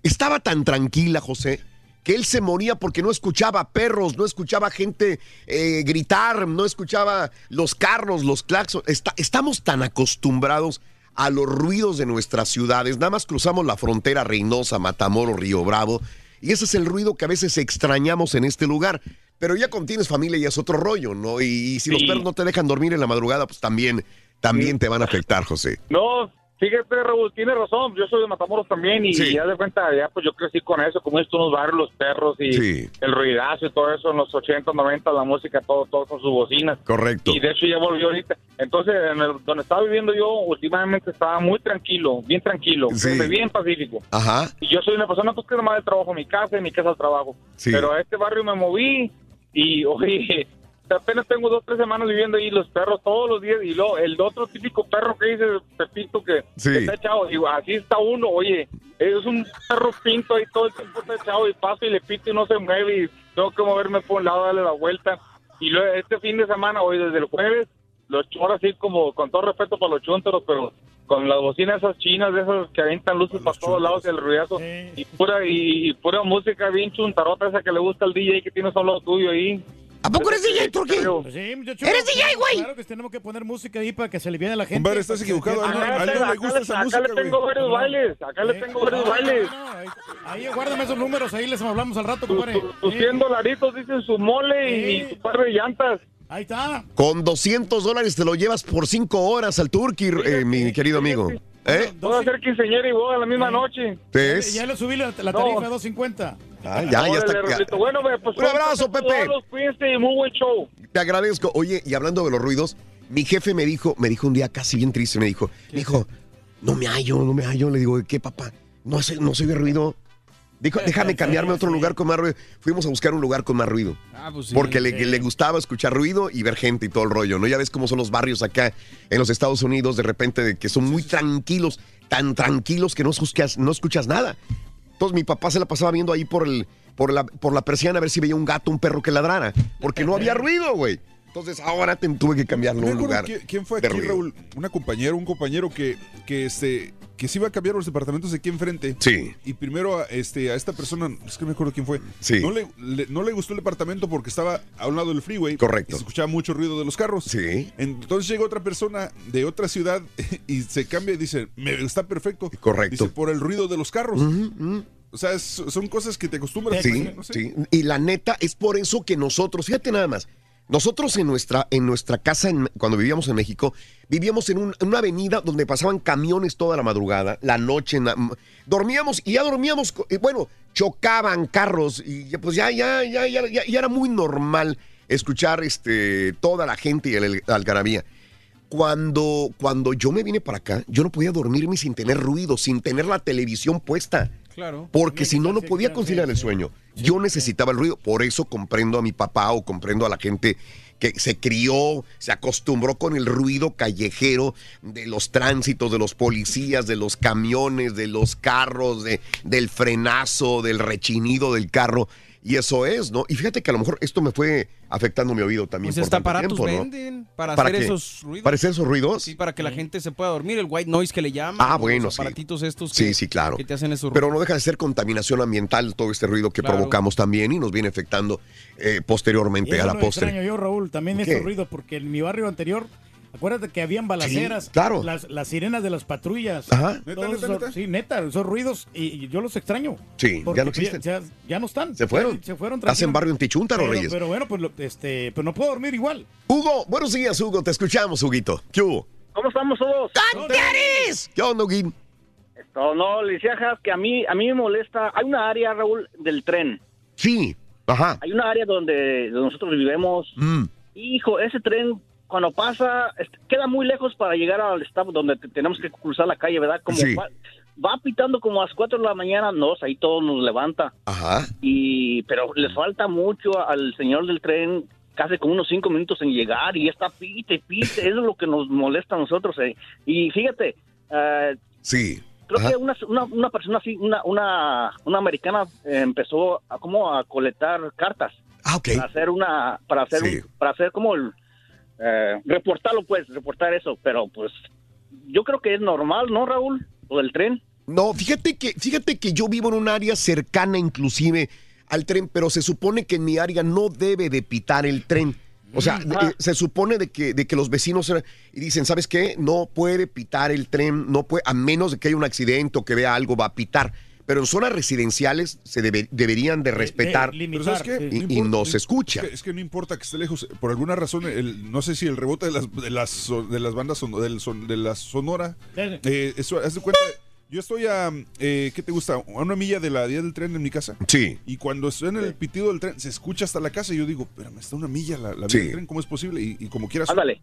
Estaba tan tranquila, José, que él se moría porque no escuchaba perros, no escuchaba gente eh, gritar, no escuchaba los carros, los claxons. Está- estamos tan acostumbrados a los ruidos de nuestras ciudades. Nada más cruzamos la frontera Reynosa, Matamoros, Río Bravo. Y ese es el ruido que a veces extrañamos en este lugar. Pero ya cuando tienes familia ya es otro rollo, ¿no? Y, si los perros no te dejan dormir en la madrugada, pues también, también te van a afectar, José. No, fíjate, Raúl, tiene razón. Yo soy de Matamoros también y Sí. ya de cuenta, ya pues yo crecí con eso, como estos unos barrios, los perros y Sí. el ruidazo y todo eso en los 80, 90, la música, todo, todo con sus bocinas. Correcto. Y de hecho ya volvió ahorita. Entonces, en el- donde estaba viviendo yo, últimamente estaba muy tranquilo, bien tranquilo, Sí. bien pacífico. Ajá. Y yo soy una persona pues, que nomás de trabajo mi casa y mi casa al trabajo. Sí. Pero a este barrio me moví y, oye, apenas tengo dos, tres semanas viviendo ahí, los perros todos los días, y luego el otro típico perro que dice Pepito que, Sí. que está echado, digo, así está uno, oye, es un perro pinto ahí todo el tiempo está echado y paso y le pito y no se mueve y tengo que moverme por un lado, darle la vuelta. Y luego este fin de semana, hoy desde el jueves, los ahora sí como, con todo respeto para los chunteros, pero con las bocinas esas chinas, de esas que avientan luces para todos lados y el ruidazo, y pura y, y pura música bien chuntarota esa que le gusta al DJ que tienes solo tuyo ahí. ¿A poco eres DJ, Turki? Pues sí, muchacho. ¿Eres DJ, güey? Claro que tenemos que poner música ahí para que se aliviane la gente. Compadre, estás equivocado. A él no- a le Acá gusta esa acá música, le tengo varios bailes, acá le tengo varios bailes. Ahí, guárdame esos números, ahí les hablamos al rato, compadre. Tus 100 dolaritos dicen su mole y su par de llantas. Ahí está. Con 200 dólares te lo llevas por 5 horas al Turkey, eh, mi querido amigo. ¿Eh? Voy a hacer quinceañera y boda la misma noche. Ya le subí la, la tarifa a 250. Ah, ya, ya está. Ya. Bueno, pues, Un abrazo, Pepe. todos, Cuídense y muy buen show. Te agradezco. Oye, y hablando de los ruidos, mi jefe me dijo, me dijo un día casi bien triste, me dijo, dijo, no me hallo, no me hallo. Le digo, ¿qué papá? No no soy de ruido. Dijo, déjame cambiarme a otro lugar con más ruido. Fuimos a buscar un lugar con más ruido. Ah, pues sí. Porque le, gustaba escuchar ruido y ver gente y todo el rollo, ¿no? Ya ves cómo son los barrios acá en los Estados Unidos, de repente, de que son muy tranquilos, tan tranquilos que no escuchas, no escuchas nada. Entonces mi papá se la pasaba viendo ahí por, el, por, la, por la persiana a ver si veía un gato, un perro que ladrara, porque no había ruido, güey. Entonces ahora te- tuve que cambiarlo a un lugar. qui- ¿Quién fue aquí. Raúl? Una compañera, un compañero que, que, este, que se iba a cambiar los departamentos de aquí enfrente. Sí. Y primero a, este, a esta persona, es que no me acuerdo quién fue. Sí. No le, le- no le gustó el departamento porque estaba a un lado del freeway. Correcto. Y se escuchaba mucho ruido de los carros. Sí. Entonces llega otra persona de otra ciudad y se cambia y dice, me está perfecto. Correcto. Dice, por el ruido de los carros. O sea, es- son cosas que te acostumbras. Sí, no sé. sí. Y la neta, es por eso que nosotros, fíjate nada más, nosotros en nuestra, en nuestra casa, cuando vivíamos en México, vivíamos en, un- en una avenida donde pasaban camiones toda la madrugada, la noche, la- dormíamos y ya dormíamos, bueno, chocaban carros y pues ya, ya, ya, ya, ya, ya era muy normal escuchar este, toda la gente y el, el algarabía. Cuando, cuando yo me vine para acá, yo no podía dormirme sin tener ruido, sin tener la televisión puesta. Claro. Porque si no, no podía conciliar el sueño. Yo necesitaba el ruido. Por eso comprendo a mi papá o comprendo a la gente que se crió, se acostumbró con el ruido callejero de los tránsitos, de los policías, de los camiones, de los carros, de, del frenazo, del rechinido del carro. Y eso es, ¿no? Y fíjate que a lo mejor esto me fue afectando mi oído también. Pues por aparatos tiempo, ¿no? venden para, ¿Para hacer qué? esos ruidos. ¿Para hacer esos ruidos? Sí, para que la gente se pueda dormir. El white noise que le llaman. Ah, los bueno, sí. aparatitos estos Sí, que, sí, claro. que te hacen esos Pero no deja de ser contaminación ambiental todo este ruido que Claro. provocamos también y nos viene afectando eh, posteriormente Eso a la lo postre. extraño yo, Raúl, también ¿Qué? estos ruidos, porque en mi barrio anterior, acuérdate que habían balaceras, claro. las, las sirenas de las patrullas. Ajá. Todos ¿Neta, neta, esos- neta? Sí, neta, esos ruidos, y, y yo los extraño. Sí, ya no existen. Ya, ya no están. Se fueron. Ya- Se fueron. Estás en tranquilamente. barrio en Tichúntaro, pero, Reyes. Pero bueno, pues, lo- este, pues no puedo dormir igual. Hugo, buenos días, Hugo. Te escuchamos, Huguito. ¿Qué hubo? ¿Cómo estamos todos? ¿Qué onda, Huguín? Esto, no, le decía que a mí, a mí me molesta. Hay una área, Raúl, del tren. Sí, ajá. Hay una área donde, donde nosotros vivimos. Mm. Hijo, ese tren cuando pasa este, queda muy lejos para llegar al estado donde te- tenemos que cruzar la calle, ¿verdad? Como Sí. va, va pitando como a las 4 de la mañana, nos, ahí todo nos levanta. Ajá. Y pero le falta mucho al señor del tren, casi como unos cinco minutos en llegar y está pite, pite, eso es lo que nos molesta a nosotros. eh. Y fíjate, eh, Sí. creo Ajá. que una, una, una persona así, una, una, una americana eh, empezó a como a colectar cartas Ah, ok. para hacer una, para hacer, Sí. un- para hacer como el, eh, reportarlo pues, reportar eso, pero pues yo creo que es normal, ¿no, Raúl? Lo del tren. No, fíjate que, fíjate que yo vivo en un área cercana inclusive al tren, pero se supone que en mi área no debe de pitar el tren. O sea, Ah. eh, se supone de que, de que los vecinos y dicen, ¿sabes qué? No puede pitar el tren, no puede, a menos de que haya un accidente o que vea algo, va a pitar. Pero en zonas residenciales se debe- deberían de respetar Pero ¿sabes qué? y, importa- no se escucha. Es que, es que no importa que esté lejos. Por alguna razón, el, no sé si el rebote de las, de las, de las bandas son- del son- de la sonora. eh, eso, haz de cuenta. Yo estoy a, eh, ¿qué te gusta? A una milla de la vía del tren en mi casa. Sí. Y cuando suena el pitido del tren, se escucha hasta la casa. Y yo digo, espérame, está una milla la, la vía Sí. del tren, ¿cómo es posible? Y, y como quieras. Ándale.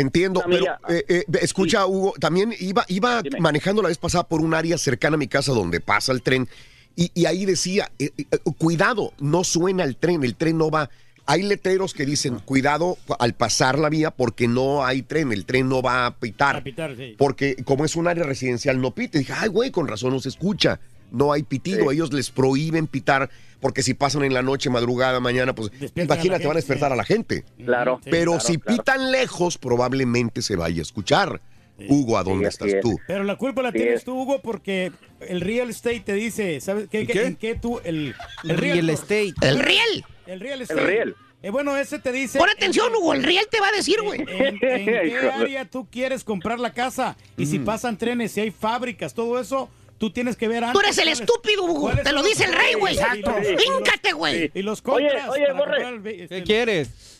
Entiendo, Una pero milla. eh, eh, escucha, Hugo, también iba, iba manejando la vez pasada por un área cercana a mi casa donde pasa el tren y, y ahí decía, eh, eh, cuidado, no suena el tren, el tren no va, hay letreros que dicen, cuidado al pasar la vía porque no hay tren, el tren no va a pitar. A pitar, sí. Porque como es un área residencial no pite. Dije, ay, güey, con razón no se escucha. No hay pitido. Sí. Ellos les prohíben pitar porque si pasan en la noche, madrugada, mañana, pues a la imagínate, van a despertar a la gente. Claro. Sí, Pero claro, si claro. pitan lejos, probablemente se vaya a escuchar. Hugo, ¿a dónde estás es. tú? Pero la culpa la Sí, tienes es. tú, Hugo, porque el real estate te dice, ¿sabes qué? ¿El qué- qué? ¿En qué tú? El, El real estate. El riel. El real estate. El real. Eh, bueno, ese te dice... Pon en- atención, Hugo, el riel te va a decir, güey. En, en qué área tú quieres comprar la casa y si pasan trenes, si hay fábricas, todo eso, tú tienes que ver antes. Tú eres el estúpido, Hugo. Te lo dice el rey, güey. los- Híncate, güey. Y los Oye, contras. oye, para Borre. el este, ¿Qué quieres?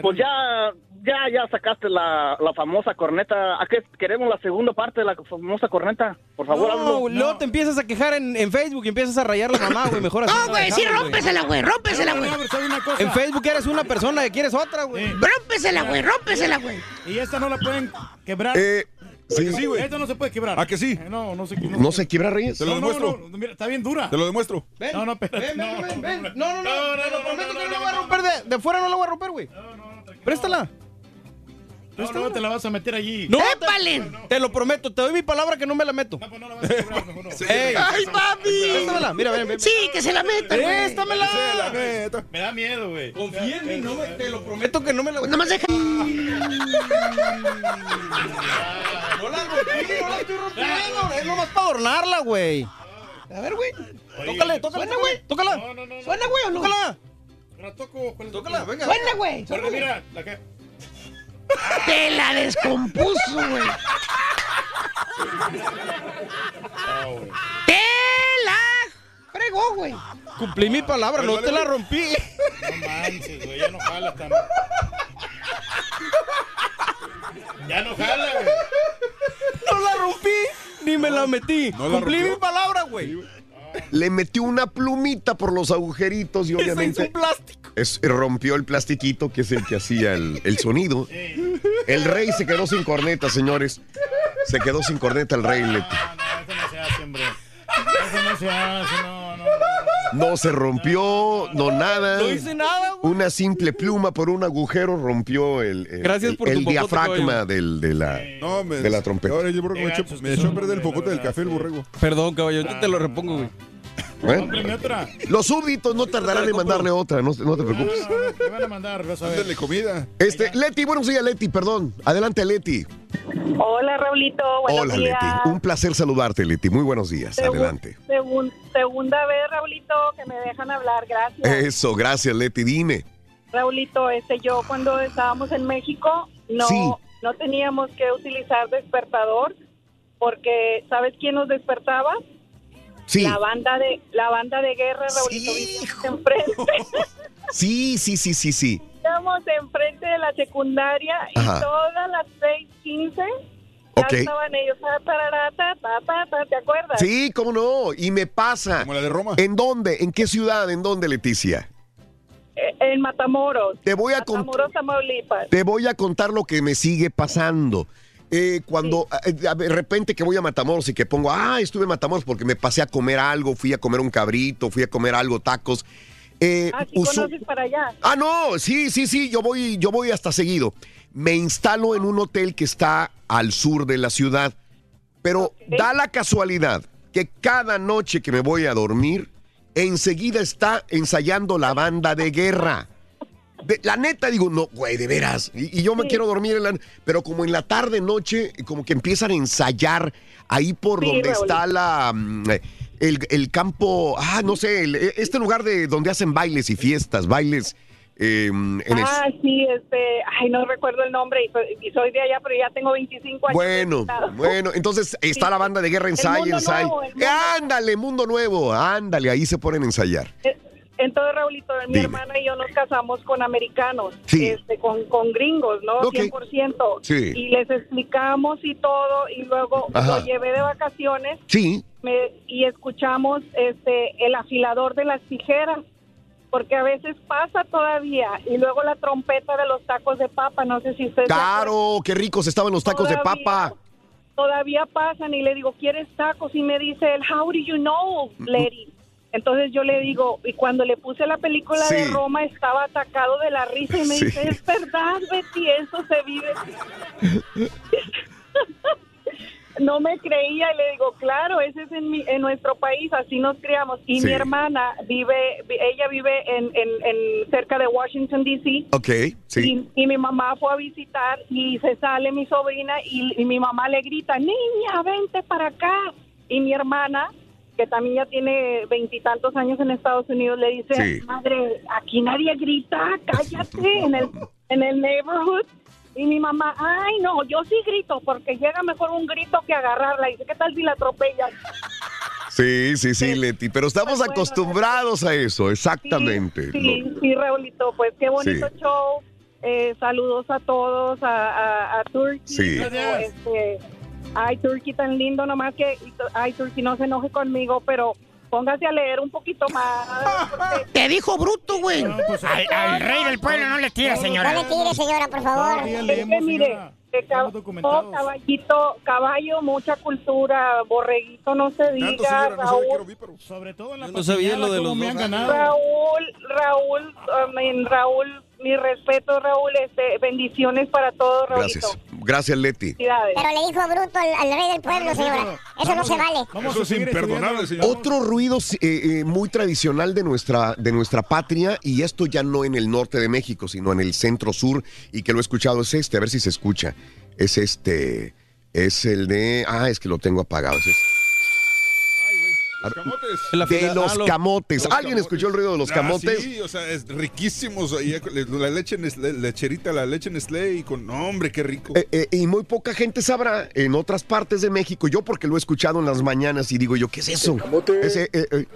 Pues ya, ya, ya sacaste la, la famosa corneta. ¿A qué queremos la segunda parte de la famosa corneta? Por favor, No, luego te empiezas a quejar en, en Facebook y empiezas a rayar la mamá, güey. Mejor así. No, güey, sí, rómpesela, güey. Rómpesela, No, güey. no. En Facebook eres una persona y quieres otra, güey. Sí. Rómpesela, güey. Rómpesela, güey. Y esta no la pueden quebrar. Eh, sí, Sí, güey. Esta no se puede quebrar. ¿A que sí? Eh, No, no se ¿No se quiebra, Reyes? Te lo No, no, demuestro. no, mira, está bien dura. Te lo demuestro. Ven, No, no, espérate, ven, ven, no, ven, ven. no, No, no, no, no, te lo no, prometo no, que no no, la no, voy a no. romper de, de fuera, no la voy a romper, güey. Préstala. No, no te la vas a meter allí. No, ¡Épale! te, te lo prometo, te doy mi palabra que no me la meto. No, pues no la vas a quebrar, mejor no. Ey, ¡Ay, papi! mira, ven, ven. Sí, que se la meta, güey. Préstamela. La neta. Me da miedo, güey. Confía en mí, no me, te lo prometo que no me la Pues nomás deja. No la rompí, no la estoy rompiendo. Es nomás para adornarla, güey. A ver, güey. Tócale, tócala, Suena, güey. Tócala. No, no, no. ¿Suena, güey, o no? Tócala. La toco. ¿cuál es la Tócala, venga. Suena, güey. Porque mira, la que... Te la descompuso, güey. Te la fregó, güey. Cumplí mi palabra, no te la rompí. No manches, güey, ya no jala tan... Ya no jala, güey. No la rompí, ni me la metí. No la Cumplí rompió. mi palabra, güey. Le metió una plumita por los agujeritos y Esa hizo obviamente un plástico. es- rompió el plastiquito que es el que hacía el, el sonido. El rey se quedó sin corneta, señores. Se quedó sin corneta el rey. Leti. No, eso no se hace, hombre. Eso no se hace, no, no. No se rompió, no nada. No hice nada, güey. Una simple pluma por un agujero rompió el, el- Gracias el- por el tu popote, diafragma del, de, la, No, me, de la trompeta. Ahora el borrego me echó, me que echó a perder el la del café el borrego. Perdón, caballo, yo te lo repongo, güey. ¿Eh? Otra. Los súbditos no tardarán en mandarle otra, no, no te preocupes. No, no, te van a mandar, vas a ver. Mándale comida. Este, Leti, buenos días, Leti, perdón. Adelante, Leti. Hola, Raulito. Buenos Hola, días. Leti. Un placer saludarte, Leti. Muy buenos días. Segun- Adelante. segun- segunda vez, Raulito, que me dejan hablar. Gracias. Eso, gracias, Leti. Dime. Raulito, este, yo cuando estábamos en México no, Sí. no teníamos que utilizar despertador porque ¿sabes quién nos despertaba? Sí. La banda de la banda de guerra, vivíamos enfrente. Sí, sí, sí, sí, sí. Estábamos enfrente de la secundaria y Ajá. todas las 6:15 ya Ok. estaban ellos, ta, tarara, ta, ta, ta, ta, ¿te acuerdas? Sí, cómo no. Y me pasa. Como la de Roma. ¿En dónde? ¿En qué ciudad? ¿En dónde, Leticia? Eh, En Matamoros. Te voy a contar. Matamoros, Tamaulipas. Te voy a contar lo que me sigue pasando. Eh, cuando eh, de repente que voy a Matamoros y que pongo, ah, estuve en Matamoros porque me pasé a comer algo, fui a comer un cabrito, fui a comer algo, tacos. Eh, Ah, sí conoces para allá. Ah, no, sí, sí, sí, yo voy, yo voy hasta seguido. Me instalo en un hotel que está al sur de la ciudad, pero da la casualidad que cada noche que me voy a dormir, enseguida está ensayando la banda de guerra. De- la neta digo, no, güey, de veras. Y, y yo me quiero dormir en la... Pero como en la tarde, noche, como que empiezan a ensayar ahí por Sí, donde Raúl. está la... mm, El, el campo, ah, no sé, el- este lugar de donde hacen bailes y fiestas, bailes eh, en Ah, sí, este, ay, no recuerdo el nombre y soy, y soy de allá, pero ya tengo 25 años. Bueno, bueno, entonces está la banda de guerra el Mundo Ándale, mundo nuevo, ándale, ahí se ponen a ensayar. Eh, Entonces, Raulito, mi Dime. hermana y yo nos casamos con americanos, Sí. este, con, con gringos, ¿no? Ok. 100%. Sí. Y les explicamos y todo, y luego Ajá. lo llevé de vacaciones Sí, me- y escuchamos este el afilador de las tijeras, porque a veces pasa todavía, y luego la trompeta de los tacos de papa, no sé si ustedes... claro, qué ricos estaban los tacos de papa. todavía pasan y le digo, ¿quieres tacos? Y me dice él, how do you know, lady? Entonces yo le digo, y cuando le puse la película de. Roma estaba atacado de la risa y me Sí. dice, es verdad, Betty, eso se vive. no me creía y le digo, claro, ese es en, mi- en nuestro país, así nos criamos. Y Sí. mi hermana vive, vi- ella vive en, en, en cerca de Washington, D.C. Ok, sí. Y, y mi mamá fue a visitar y se sale mi sobrina y, y mi mamá le grita, niña, vente para acá. Y mi hermana, que también ya tiene veintitantos años en Estados Unidos, le dice, Sí. madre, aquí nadie grita, cállate en el, en el neighborhood. Y mi mamá, ay, no, yo sí grito porque llega mejor un grito que agarrarla. Y dice, ¿qué tal si la atropellas? Sí, sí, sí, Leti. Pero estamos acostumbrados a eso, exactamente. Sí, sí, Raulito, pues qué bonito Sí. show. Eh, saludos a todos, a, a, a Turkey. Sí. Este, ay, Turkey tan lindo, nomás que, ay, Turkey no se enoje conmigo, pero póngase a leer un poquito más. porque- Te dijo bruto, güey. pues, al, al rey del pueblo no le tira, señora. No le tire, señora, por favor. Es que mire, cab- oh, caballito, caballo, mucha cultura, borreguito, no se diga, Raúl. Sobre todo en la no sabía lo de los me han años. ganado. Raúl, Raúl, I mean, Raúl, mi respeto, Raúl, este, bendiciones para todos, Raúlito. Gracias. Gracias, Leti. Pero le dijo bruto al, al rey del pueblo, señora. Eso no se vale. Eso es imperdonable, señor. Otro ruido eh, eh, muy tradicional de nuestra, de nuestra patria, y esto ya no en el norte de México, sino en el centro sur, y que lo he escuchado, es este, a ver si se escucha. Es este, es el de, ah, es que lo tengo apagado. es este. Ver, De los camotes. ¿Alguien escuchó el ruido de los Ah, camotes? sí, o sea, es riquísimos. ahí, La leche Nestlé, lecherita, la leche Nestlé y con... Hombre, qué rico. Eh, eh, y muy poca gente sabrá en otras partes de México, yo porque lo he escuchado en las mañanas y digo yo, ¿qué es eso? Ese, eh, eh,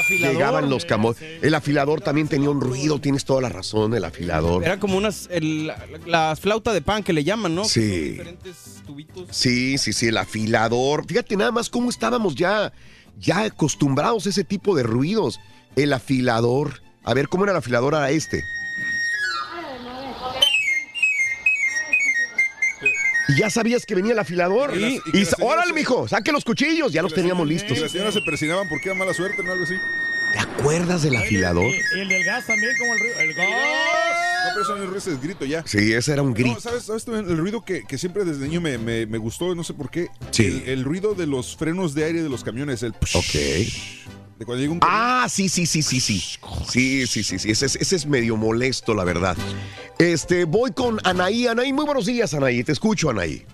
afilador. llegaban los camotes. El afilador también tenía un ruido, tienes toda la razón, el afilador. Era como unas, el- la, la flauta de pan que le llaman, ¿no? Sí. Diferentes tubitos. Sí, sí, sí, el afilador. Fíjate nada más cómo estábamos ya, ya acostumbrados a ese tipo de ruidos. El afilador. A ver, ¿cómo era el afilador a este? ¿Y ya sabías que venía el afilador? Y y y, órale, se- mijo, saque los cuchillos, ya los teníamos Y listos. las señoras se persinaban porque era mala suerte, ¿no? Algo así. ¿Te acuerdas del afilador? Y, y el del gas también, como el, ru- el gas. No, pero eso no es ruido, ese es grito ya. Sí, ese era un grito. No, ¿sabes, sabes también el ruido que, que siempre desde niño me, me- me gustó, no sé por qué? Sí. El, el ruido de los frenos de aire de los camiones, el... Ok. De cuando llega un Ah, sí, sí, sí, sí, sí. Sí, sí, sí, sí. Ese es, ese es medio molesto, la verdad. Este, voy con Anaí. Anaí, muy buenos días, Anaí. Te escucho, Anaí.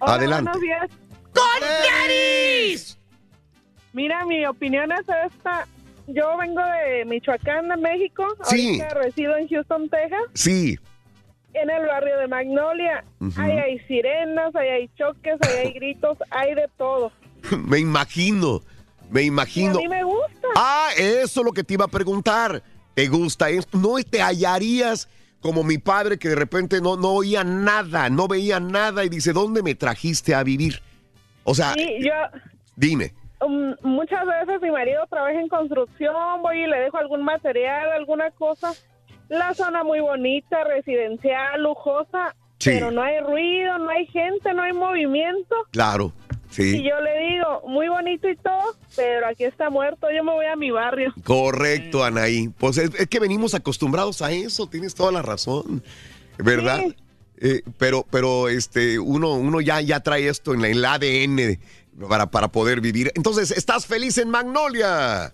Hola, Adelante. Buenos días. ¡Con Mira, mi opinión es esta. Yo vengo de Michoacán, de México. Sí. Ahorita resido en Houston, Texas. Sí. En el barrio de Magnolia. Ujú. Ahí hay sirenas, ahí hay choques, ahí hay gritos, hay de todo. Me imagino. Me Y a imagino. mí me gusta. Ah, eso es lo que te iba a preguntar. ¿Te gusta esto? ¿No te hallarías como mi padre que de repente no, no oía nada, no veía nada y dice, ¿dónde me trajiste a vivir? O sea, Sí, yo dime. um, muchas veces mi marido trabaja en construcción, voy y le dejo algún material, alguna cosa. La zona muy bonita, residencial, lujosa, Sí. pero no hay ruido, no hay gente, no hay movimiento. Claro. Y yo le digo, muy bonito y todo, pero aquí está muerto, yo me voy a mi barrio. Correcto, Anaí. Pues es, es que venimos acostumbrados a eso, tienes toda la razón, ¿verdad? Eh, pero, pero este, uno, uno ya, ya trae esto en, la, en el ADN para, para poder vivir. Entonces, ¿estás feliz en Magnolia?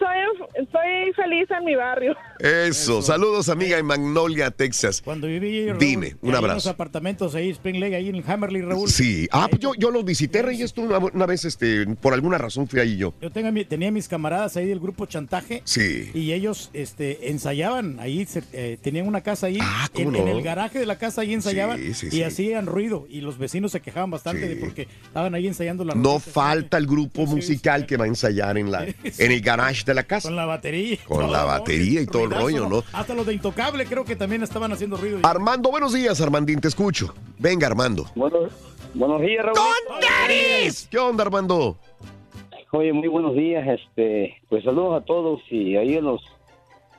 Estoy, estoy feliz en mi barrio. Eso, saludos amiga en Magnolia, Texas. Cuando viví Raúl, Dime, un ahí En abrazo. los apartamentos ahí, Spring Lake, ahí en Hammerley, Raúl. Sí, ah, pues yo, yo los visité, Reyes, tú una, una vez, este, por alguna razón fui ahí yo. Yo tenga mi- tenía mis camaradas ahí del grupo Chantaje. Sí. Y ellos este, ensayaban ahí, se- eh, tenían una casa ahí. ¿cómo en, no? en el garaje de la casa ahí ensayaban. Sí, sí, y sí. hacían ruido. Y los vecinos se quejaban bastante de porque estaban ahí ensayando la No falta el grupo musical que va a ensayar en, la, en el garage de la casa. Con la batería. Con la batería y todo el rollo, ¿no? Hasta los de Intocable creo que también estaban haciendo ruido. Armando, buenos días, Armandín, te escucho. Venga, Armando. Buenos, buenos días, Raúl. ¿Qué onda, Armando? Oye, muy buenos días. Este, pues saludos a todos y ahí a los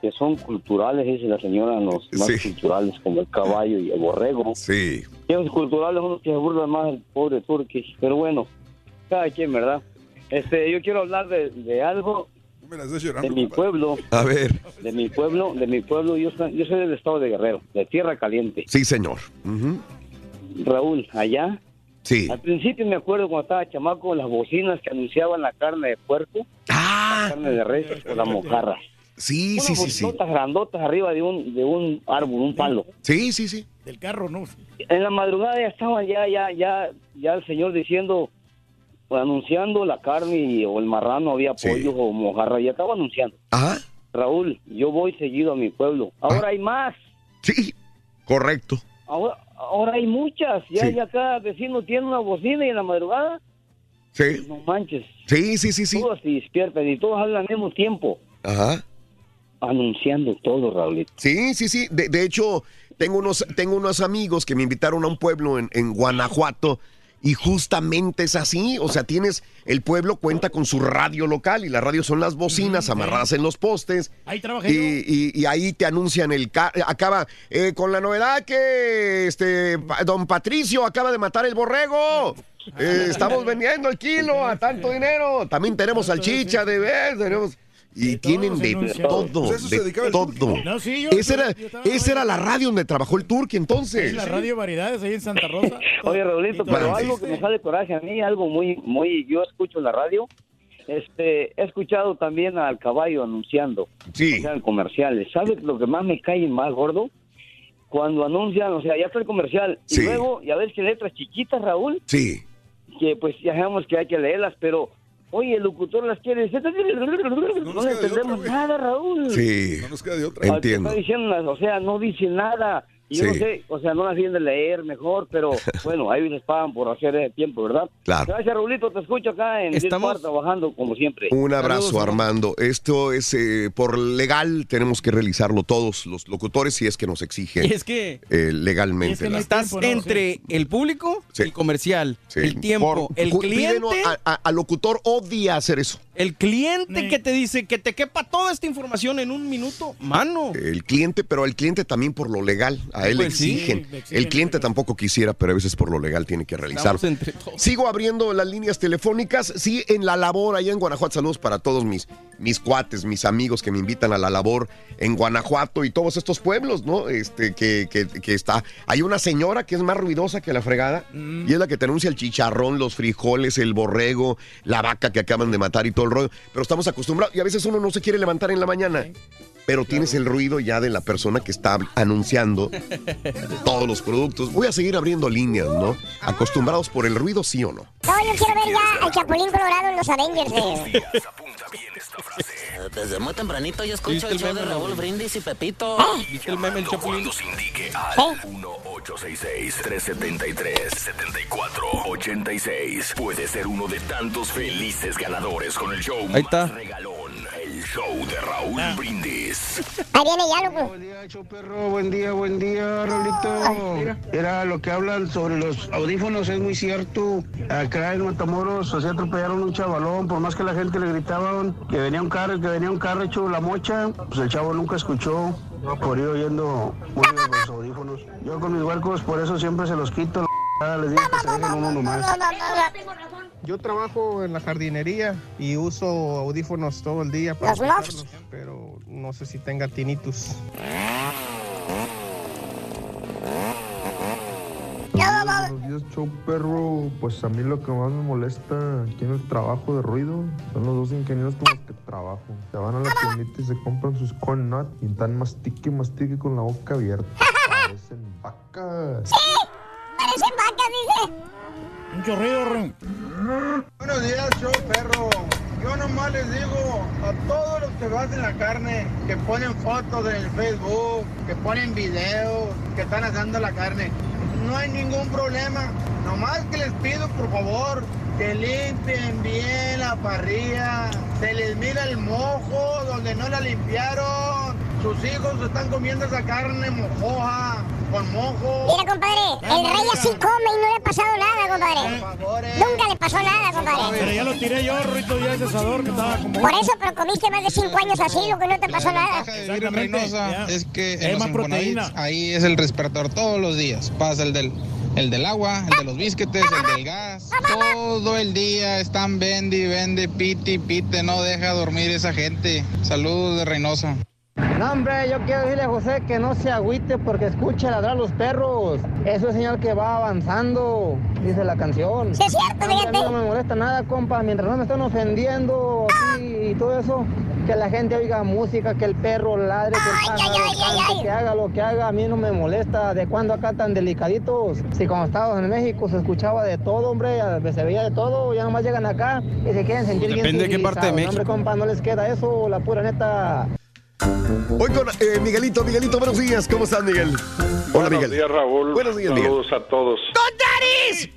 que son culturales, dice la señora, los más Sí. culturales como el caballo y el borrego. Sí. Y los culturales unos que se burlan más del pobre turqui. Pero bueno, cada quien, ¿verdad? Este, yo quiero hablar de, de algo Me las estás llorando, de mi compadre. pueblo. A ver. De mi pueblo, de mi pueblo. Yo, soy- yo soy del estado de Guerrero, de Tierra Caliente. Sí, señor. Raúl, allá. Sí. Al principio me acuerdo cuando estaba chamaco, las bocinas que anunciaban la carne de puerco, la carne de res o la mojarra. Ah. Sí, Unas sí, sí, sí. grandotas arriba de un, de un árbol, un palo. Sí, sí, sí. Del carro, ¿no? En la madrugada ya estaban ya, ya, ya, ya el señor diciendo, anunciando la carne y- o el marrano, había pollo o mojarra, ya estaba anunciando. Ajá. Raúl, yo voy seguido a mi pueblo. Ahora hay más. Sí, correcto. Ahora, ahora hay muchas. Ya, Sí. ya cada vecino tiene una bocina y en la madrugada, Sí. no manches. Sí, sí, sí, sí. Todos se despiertan y todos hablan al mismo tiempo. Ajá. Anunciando todo, Raúl. Sí, sí, sí. De, de hecho, tengo unos, tengo unos amigos que me invitaron a un pueblo en, en Guanajuato y justamente es así. O sea, tienes, el pueblo cuenta con su radio local y la radio son las bocinas amarradas en los postes. Ahí trabajé Y, y- y ahí te anuncian el ca- acaba eh, con la novedad que este don Patricio acaba de matar el borrego. Eh, estamos vendiendo el kilo a tanto dinero. También tenemos salchicha de vez, tenemos y tienen de todo, Pues de el todo. No, sí, yo- esa yo- era, yo esa era la radio donde trabajó el Turqui entonces. Es la radio Variedades ahí en Santa Rosa. Oye, Raulito, pero Bueno, algo que me sale coraje a mí, algo muy, muy, yo escucho en la radio, este, he escuchado también al caballo anunciando, sí. o sea, en comerciales. ¿Sabes lo que más me cae más gordo? Cuando anuncian, o sea, ya está el comercial, y Sí. luego, ya ves que letras chiquitas, Raúl, Sí. que pues ya sabemos que hay que leerlas, pero, oye, el locutor las quiere decir, no, le entendemos nada, Raúl. Sí. No nos queda de otra. Entiendo. Está diciendo, o sea, no dice nada. Y yo Sí. no sé, o sea, no las de leer mejor, pero bueno, ahí les pagan por hacer ese tiempo, ¿verdad? Claro. Gracias, Raulito, te escucho acá en Estamos- trabajando como siempre. Un abrazo, Saludos. Armando. Esto es eh, por legal, tenemos que realizarlo todos los locutores si es que nos exigen Y es que eh, legalmente. estás entre el público, el comercial, Sí. el tiempo, Por- el cliente. a- a- al locutor odia hacer eso. El cliente que te dice que te quepa toda esta información en un minuto, mano. El cliente, pero el cliente también por lo legal. A él le Pues exigen. el cliente tampoco quisiera, pero a veces por lo legal tiene que realizarlo. Sigo abriendo las líneas telefónicas. Sí, en la labor allá en Guanajuato. Saludos para todos mis, mis cuates, mis amigos que me invitan a la labor en Guanajuato y todos estos pueblos, ¿no? Este, que, que, que está. Hay una señora que es más ruidosa que la fregada Mm. y es la que te anuncia el chicharrón, los frijoles, el borrego, la vaca que acaban de matar y todo el rollo. Pero estamos acostumbrados y a veces uno no se quiere levantar en la mañana. Pero tienes el ruido ya de la persona que está anunciando todos los productos. Voy a seguir abriendo líneas, ¿no? Acostumbrados por el ruido, sí o no. No, yo quiero ver ya al Chapulín Colorado en los Avengers. eh. Desde muy tempranito yo escucho ¿Viste el el show meme, de Raúl? Brindis y Pepito. ¿Viste el meme el Chapulín? indique al 1-866-373-7486. Puede ser uno de tantos felices ganadores con el show Ahí está. más regalón. El show de Raúl Brindis. Ahí viene ya, loco. Buen día, perro. Buen día, buen día, Rolito. Era lo que hablan sobre los audífonos, es muy cierto. Acá en Matamoros, se atropellaron un chavalón, por más que la gente le gritaban que venía un carro, que venía un carro hecho la mocha, pues el chavo nunca escuchó, por ir oyendo muy bien los audífonos. Yo con mis huercos, por eso siempre se los quito. La Les digo que se dejen uno nomás. Yo trabajo en la jardinería y uso audífonos todo el día para escucharlos, pero no sé si tenga tinnitus. Buenos días, show perro. Pues a mí lo que más me molesta aquí en el trabajo de ruido son los dos ingenieros con los que trabajo. Se van a la tiendita y se compran sus corn nut y están mastique mastique con la boca abierta. Parecen vacas. Parecen vacas, dice. Un chorrido, Ron. Buenos días, show perro. Yo nomás les digo a todos los que hacen la carne, que ponen fotos en el Facebook, que ponen videos, que están asando la carne. No hay ningún problema. Nomás que les pido, por favor, que limpien bien la parrilla. Se les mira el mojo donde no la limpiaron. Sus hijos están comiendo esa carne mojoja. Con mojo. Mira, compadre, el rey así come y no le ha pasado nada, compadre. Nunca le pasó nada, compadre. Pero ya lo tiré yo, Rito, ya ese asador que estaba como... Por eso, pero comiste más de cinco años así, lo que no te pasó nada. Reynosa es que Es los más proteína. Ahí es el despertador todos los días. Pasa el del, el del agua, el de los bisquetes, el del gas. Todo el día están vende y vende, piti, pite. No deja dormir esa gente. Saludos de Reynosa. No, hombre, yo quiero decirle a José que no se agüite porque escucha ladrar los perros. Eso es señal que va avanzando, dice la canción. Sí, es cierto, No, hombre, a mí fíjate. no me molesta nada, compa, mientras no me estén ofendiendo así y todo eso. Que la gente oiga música, que el perro ladre, que el pájaro cante, que haga lo que haga, a mí no me molesta. ¿De cuándo acá tan delicaditos? Si cuando estábamos en México se escuchaba de todo, hombre, se veía de todo, ya nomás llegan acá y se quieren sentir bien Depende de qué parte de civilizados. Hombre, compa, no les queda eso, la pura neta. Hoy con eh, Miguelito. Miguelito, buenos días. ¿Cómo estás, Miguel? Hola, Buenos Miguel. días, Raúl. Buenos días, Miguel. Saludos a todos.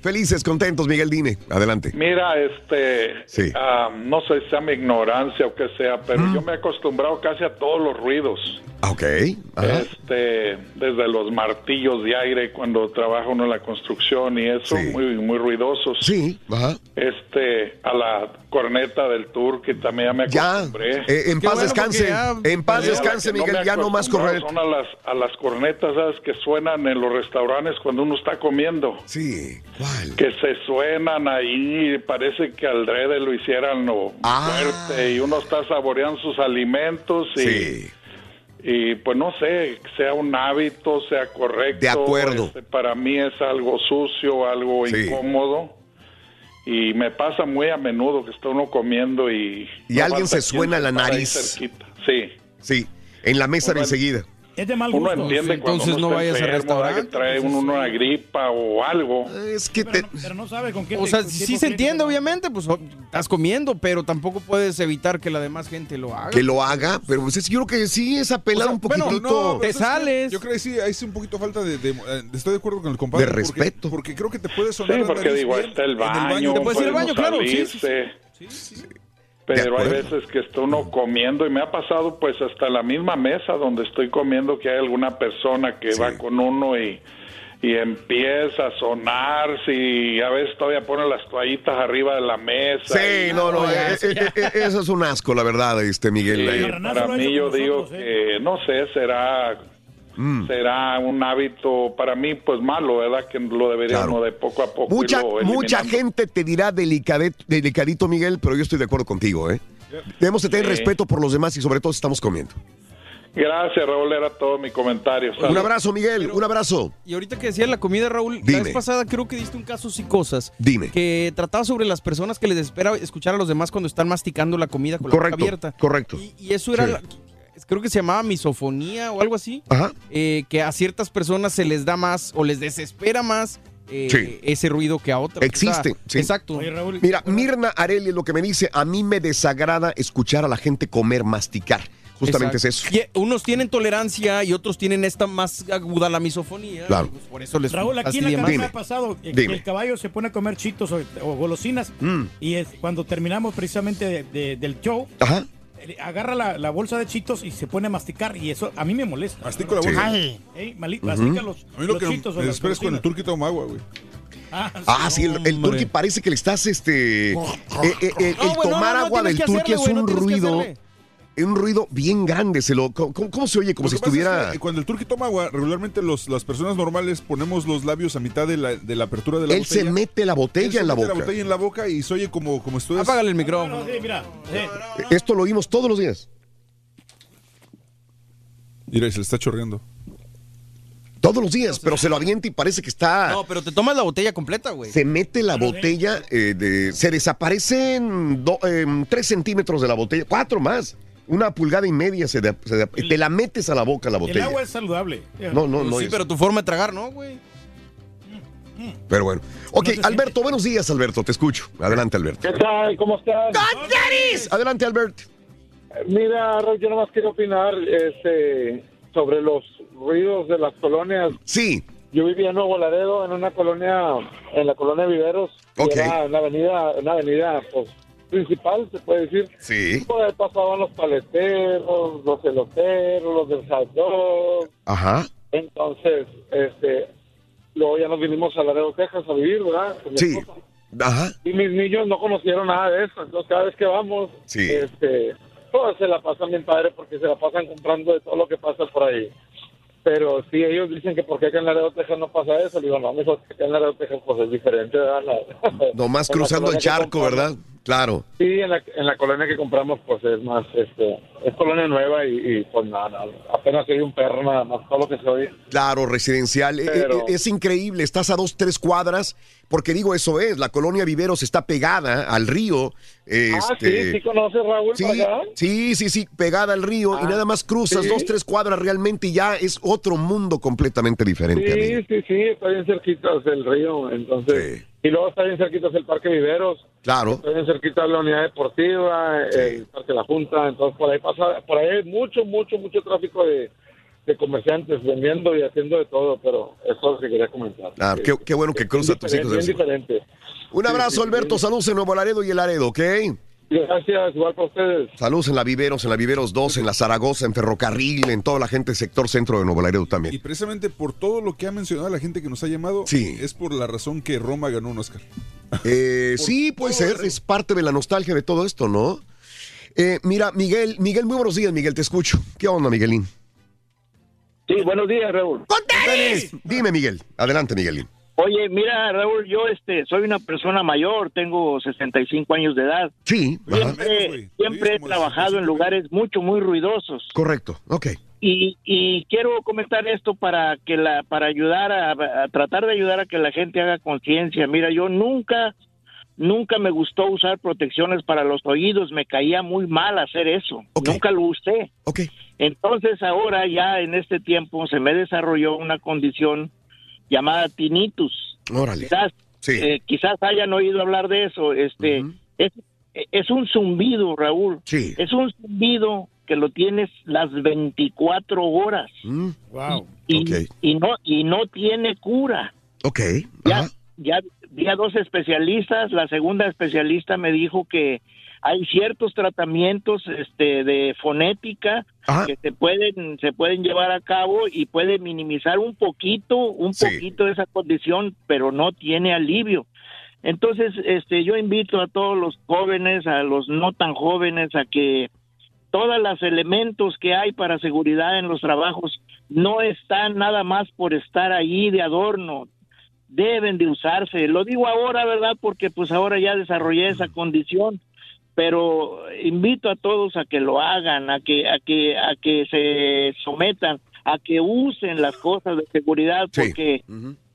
Felices, contentos, Miguel, dime. Adelante. Mira, este, Sí. ah, no sé si sea mi ignorancia o qué sea, pero yo me he acostumbrado casi a todos los ruidos. Ah, Ok. Ajá. Este, desde los martillos de aire cuando trabaja uno en la construcción y eso, muy, muy ruidosos. Sí, ajá. Este, a la corneta del tour que también ya me Ya, acostumbré. eh, en paz descanse. En paz Sí, descanse, no Miguel. ya no más correr. Son a las, a las cornetas, ¿sabes? Que suenan en los restaurantes cuando uno está comiendo. Sí, ¿cuál? Que se suenan ahí, parece que al drede lo hicieran lo Ah. fuerte y uno está saboreando sus alimentos y, y pues no sé, sea un hábito, sea correcto. De acuerdo. este, para mí es algo sucio, algo Sí. incómodo. Y me pasa muy a menudo que está uno comiendo y... Y alguien se suena la nariz. Sí. Sí, en la mesa de enseguida. Es de mal Uno gusto. entiende cuando Entonces uno no vayas al enfermo, ¿verdad? restaurante, que trae uno una gripa o algo. Es que Pero, no, pero no sabe con qué O te- sea, sí se entiende, te obviamente, pues estás comiendo, pero tampoco puedes evitar que la demás gente lo haga. Que lo haga, pero pues, es- yo creo que sí es apelar un Bueno, poquitito. no, Te sales. Yo creo que sí, hay sí un poquito falta de, de- eh, Estoy de acuerdo con el compadre. De respeto. Porque, creo que te puede sonar Sí, porque digo, bien está el baño, Te puedes ir al baño, uno claro, sí, sí, salirse. Pero hay veces que está uno comiendo y me ha pasado pues hasta la misma mesa donde estoy comiendo que hay alguna persona que va con uno y, y empieza a sonar y a veces todavía pone las toallitas arriba de la mesa. Sí, y- no, no, Oye, eh, eh, eh, eso es un asco, la verdad, este Miguel. Sí, para mí yo digo que, no sé, será Mm. será un hábito para mí pues malo, ¿verdad? Que lo deberíamos Claro. de poco a poco Mucha, mucha gente te dirá delicadito, Miguel, pero yo estoy de acuerdo contigo, ¿eh? Debemos de tener Sí. respeto por los demás y sobre todo si estamos comiendo. Gracias, Raúl, era todo mi comentario. Un abrazo, Miguel, un abrazo. Y ahorita que decía la comida, Raúl, Dime. la vez pasada creo que diste un caso psicosas. Dime. Que trataba sobre las personas que les espera escuchar a los demás cuando están masticando la comida con la boca abierta. correcto. Y eso era, Sí. la- creo que se llamaba misofonía o algo así. Ajá. eh, que a ciertas personas se les da más o les desespera más eh, Sí. ese ruido que a otras. Existe. O sea, sí. Exacto. Mira, Mirna Areli lo que me dice, a mí me desagrada escuchar a la gente comer, masticar. Justamente Exacto. es eso. Y, eh, unos tienen tolerancia y otros tienen esta más aguda la misofonía. Claro. pues, por eso les Raúl, aquí en la me ha pasado que el caballo se pone a comer chitos o, o golosinas Mm. y es cuando terminamos precisamente de- de- del show, Ajá. Agarra la, la bolsa de chitos y se pone a masticar y eso a mí me molesta. Mastico la bolsa. Ey, ey, mali- Ujú. mastica los, A mí lo los que chitos me las desespera es con el turquito toma agua, güey. Ah, Ah, sí, el, el turqui parece que le estás, este... eh, eh, eh, el No, tomar no, no agua del turqui es un ruido... Un ruido bien grande. Se lo, ¿cómo, cómo se oye? Como Lo si es estuviera... que cuando el turqui toma agua, regularmente los, las personas normales ponemos los labios a mitad de la, de la apertura de la Él botella. se mete la Él botella se en la mete boca. la botella en la boca y se oye como, como estoy... Apágale el micrófono. sí, mira, sí. Esto lo oímos todos los días. Mira, y se le está chorreando. Todos los días, pero se lo avienta y parece que está... No, pero te tomas la botella completa, güey. Se mete la botella, eh, de, se desaparecen do- tres centímetros de la botella, cuatro más. Una pulgada y media se, de- se de- te la metes a la boca la El botella. agua es saludable. No, no, no. Pues sí, es- pero tu forma de tragar, ¿no, güey? Pero bueno. Ok, Alberto, buenos días, Alberto, te escucho. Adelante, Alberto. ¿Qué tal? ¿Cómo estás? Adelante, Albert. Mira, Raúl, yo nomás quiero opinar este, sobre los ruidos de las colonias. Sí. Yo vivía en Nuevo Laredo, en una colonia, en la colonia Viveros. Ok. Era una avenida, una avenida pues, principal, se puede decir. Sí. Por ahí pasaban los paleteros, los eloteros, los del dog. Ajá. Entonces, este, luego ya nos vinimos a Laredo, Texas a vivir, ¿verdad? Con mi Sí. esposa. Ajá. Y mis niños no conocieron nada de eso. Entonces, cada vez que vamos, Sí. este, todos se la pasan bien padre porque se la pasan comprando de todo lo que pasa por ahí. Pero sí, ellos dicen que porque acá en Laredo, Texas no pasa eso. Le digo, no, mijo, que acá en Laredo, Texas pues es diferente, ¿verdad? La- Nomás cruzando el charco, ¿verdad? Claro. Sí, en la, en la colonia que compramos, pues es más, este, es colonia nueva y, y, pues nada, nada, apenas hay un perro nada más, todo lo que se oye. Claro, residencial. E- Pero- e- Es, increíble, estás a dos, tres cuadras, porque digo, eso es, la colonia Viveros está pegada al río. Ah, este, sí, sí conoces Raúl Sí, allá. sí, sí, sí, pegada al río y Ah, nada más cruzas sí. dos, tres cuadras realmente y ya es otro mundo completamente diferente. amigo. Sí, sí, sí, está bien cerquita del río, entonces. Y luego está bien cerquita el Parque Viveros. Claro. Está bien cerquita la unidad deportiva, el Parque La Junta, entonces por ahí pasa, por ahí hay mucho, mucho, mucho tráfico de, de comerciantes vendiendo y haciendo de todo, pero eso es lo que quería comentar. Claro, qué, qué bueno que cruza tus hijos. Bien diferente. Un Sí, abrazo, sí, Alberto. Saludos en Nuevo Laredo y el Laredo, ¿ok? Gracias, igual para ustedes. Saludos en la Viveros, en la Viveros 2, en la Zaragoza, en Ferrocarril, en toda la gente del sector centro de Nuevo Laredo también. Y precisamente por todo lo que ha mencionado la gente que nos ha llamado, es por la razón que Roma ganó un Oscar. Eh, sí, puede ser, es parte de la nostalgia de todo esto, ¿no? Eh, mira, Miguel, Miguel, muy buenos días, Miguel, te escucho. ¿Qué onda, Miguelín? Sí, buenos días, Raúl. Dime, Miguel. Adelante, Miguelín. Oye, mira, Raúl, yo este soy una persona mayor, tengo 65 años de edad. Sí. Siempre, siempre he trabajado en lugares mucho, muy ruidosos. correcto, ok. Y, y quiero comentar esto para que la para ayudar a, a tratar de ayudar a que la gente haga conciencia. Mira, yo nunca nunca me gustó usar protecciones para los oídos, me caía muy mal hacer eso. Nunca lo usé. Entonces ahora ya en este tiempo se me desarrolló una condición llamada tinnitus. Órale. Quizás, eh, quizás hayan oído hablar de eso. Este es, es un zumbido, Raúl. Es un zumbido que lo tienes las 24 horas. Wow. Y, y no y no tiene cura. Ok. Ya, ya vi a dos especialistas. La segunda especialista me dijo que hay ciertos tratamientos este, de fonética que se pueden se pueden llevar a cabo y puede minimizar un poquito un poquito esa condición, pero no tiene alivio. Entonces, este, yo invito a todos los jóvenes, a los no tan jóvenes, a que todos los elementos que hay para seguridad en los trabajos no están nada más por estar ahí de adorno, deben de usarse. Lo digo ahora, ¿verdad? Porque pues ahora ya desarrollé esa condición, pero invito a todos a que lo hagan, a que a que a que se sometan, a que usen las cosas de seguridad porque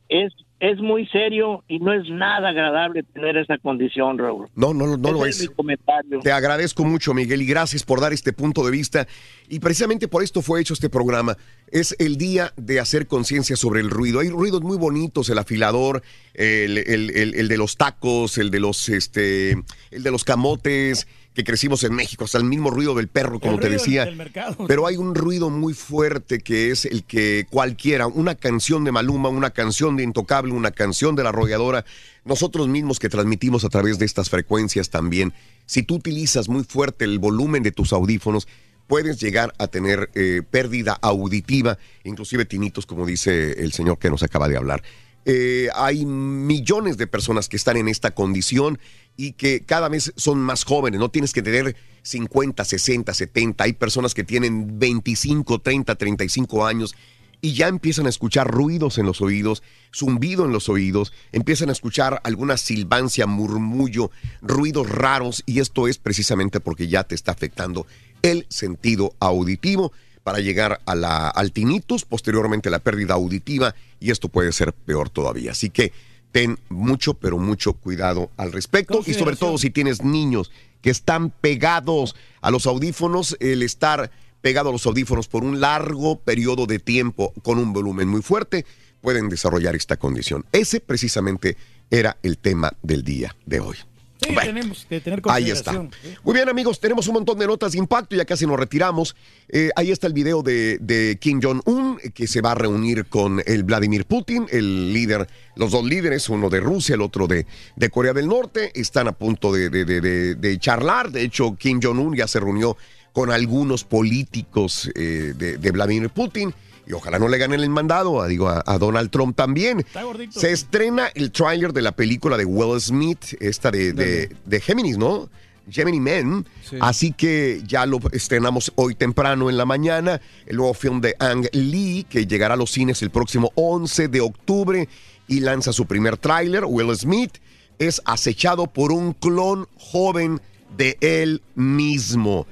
es es muy serio y no es nada agradable tener esa condición, Raúl. No, no, no, lo es. mi comentario. Te agradezco mucho, Miguel, y gracias por dar este punto de vista. Y precisamente por esto fue hecho este programa. Es el día de hacer conciencia sobre el ruido. Hay ruidos muy bonitos, el afilador, el, el- el- el de los tacos, el de los, este, el de los camotes que crecimos en México, hasta el mismo ruido del perro, como te decía. del. Pero hay un ruido muy fuerte que es el que cualquiera, una canción de Maluma, una canción de Intocable, una canción de la arrolladora, nosotros mismos que transmitimos a través de estas frecuencias también, si tú utilizas muy fuerte el volumen de tus audífonos, puedes llegar a tener eh, pérdida auditiva, inclusive tinitos, como dice el señor que nos acaba de hablar. Eh, hay millones de personas que están en esta condición y que cada vez son más jóvenes. No tienes que tener 50, 60, 70. Hay personas que tienen 25, 30, 35 años y ya empiezan a escuchar ruidos en los oídos, zumbido en los oídos, empiezan a escuchar alguna silbancia, murmullo, ruidos raros y esto es precisamente porque ya te está afectando el sentido auditivo para llegar a la, al tinnitus, posteriormente la pérdida auditiva y esto puede ser peor todavía. Así que ten mucho, pero mucho cuidado al respecto y sobre todo si tienes niños que están pegados a los audífonos, el estar pegado a los audífonos por un largo periodo de tiempo con un volumen muy fuerte, pueden desarrollar esta condición. Ese precisamente era el tema del día de hoy. Sí, tenemos que tener Ahí está. consideración. Muy bien, amigos, tenemos un montón de notas de impacto, ya casi nos retiramos. Eh, ahí está el video de, de Kim Jong-un, eh, que se va a reunir con el Vladimir Putin, el líder, los dos líderes, uno de Rusia, el otro de, de Corea del Norte. Están a punto de, de- de- charlar. De hecho, Kim Jong-un ya se reunió con algunos políticos eh, de Vladimir Putin y ojalá no le ganen el mandado, a, digo, a, a Donald Trump también. Se estrena el tráiler de la película de Will Smith, esta de, de, de Géminis, ¿no? Gemini Men. Así que ya lo estrenamos hoy temprano en la mañana. El nuevo film de Ang Lee, que llegará a los cines el próximo 11 de octubre y lanza su primer tráiler. Will Smith es acechado por un clon joven de él mismo.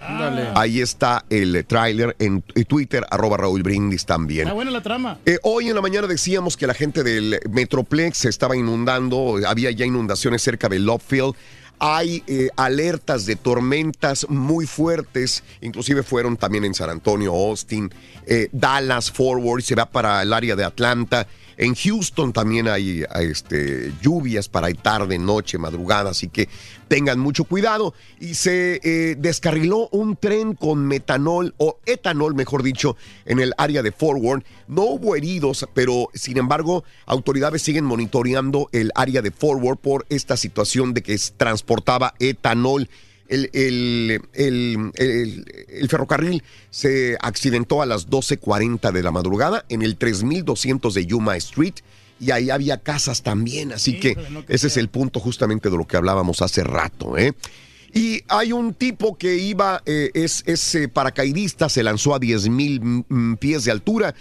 Ahí está el tráiler en Twitter, arroba Raúl Brindis también. Está buena la trama. Eh, hoy en la mañana decíamos que la gente del Metroplex se estaba inundando, había ya inundaciones cerca de Love Field. Hay eh, alertas de tormentas muy fuertes, inclusive fueron también en San Antonio, Austin, eh, Dallas, Forward, se va para el área de Atlanta. En Houston también hay, este, lluvias para tarde, noche, madrugada, así que tengan mucho cuidado. Y se eh, descarriló un tren con metanol o etanol, mejor dicho, en el área de Forward. No hubo heridos, pero sin embargo, autoridades siguen monitoreando el área de Forward por esta situación de que transportaba etanol. El, el- el- el- ferrocarril se accidentó a las 12.40 de la madrugada en el 3200 de Yuma Street y ahí había casas también, así que ese es el punto justamente de lo que hablábamos hace rato. ¿eh? Y hay un tipo que iba, eh, es, es eh, paracaidista, se lanzó a 10 mil mm, pies de altura,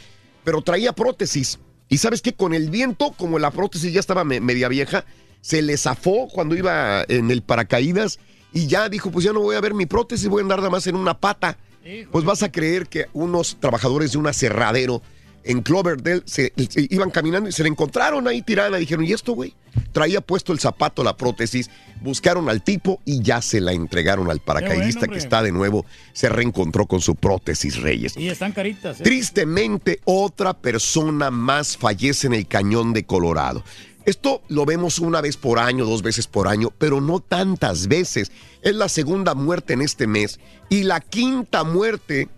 pero traía prótesis. Y sabes que con el viento, como la prótesis ya estaba me- media vieja, se le zafó cuando iba en el paracaídas y ya dijo, pues ya no voy a ver mi prótesis, voy a andar nada más en una pata. Pues vas a creer que unos trabajadores de un aserradero en Cloverdale se, se iban caminando y se le encontraron ahí tirada. Dijeron, ¿y esto, güey? Traía puesto el zapato, la prótesis, buscaron al tipo y ya se la entregaron al paracaidista que está de nuevo, se reencontró con su prótesis, Reyes. Y están caritas. ¿eh? Tristemente, otra persona más fallece en el cañón de Colorado. Esto lo vemos una vez por año, dos veces por año, pero no tantas veces. Es la segunda muerte en este mes y la quinta muerte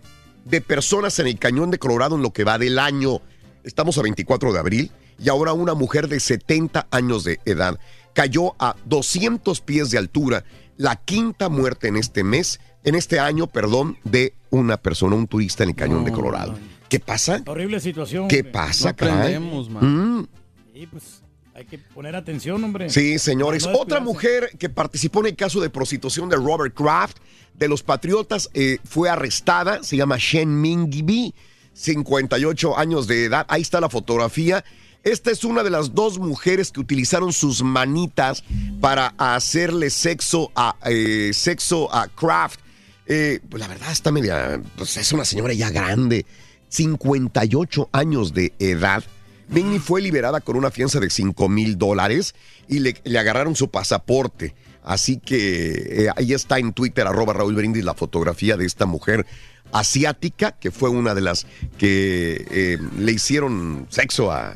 de personas en el cañón de Colorado en lo que va del año. Estamos a 24 de abril y ahora una mujer de 70 años de edad cayó a 200 pies de altura. La quinta muerte en este mes, en este año, perdón, de una persona, un turista en el cañón de Colorado. ¿Qué pasa? Horrible situación. ¿Qué hombre. pasa, caray? Mm. Sí, pues hay que poner atención, hombre. Sí, señores. No Otra mujer que participó en el caso de prostitución de Robert Kraft de los Patriotas eh, fue arrestada. Se llama Shen Ming Bi, 58 años de edad. Ahí está la fotografía. Esta es una de las dos mujeres que utilizaron sus manitas para hacerle sexo a, eh, sexo a Kraft. Eh, pues la verdad está media, pues es una señora ya grande, 58 años de edad. Minnie fue liberada con una fianza de 5 mil dólares y le, le agarraron su pasaporte. Así que eh, ahí está en Twitter, arroba Raúl Brindis, la fotografía de esta mujer asiática, que fue una de las que eh, le hicieron sexo a,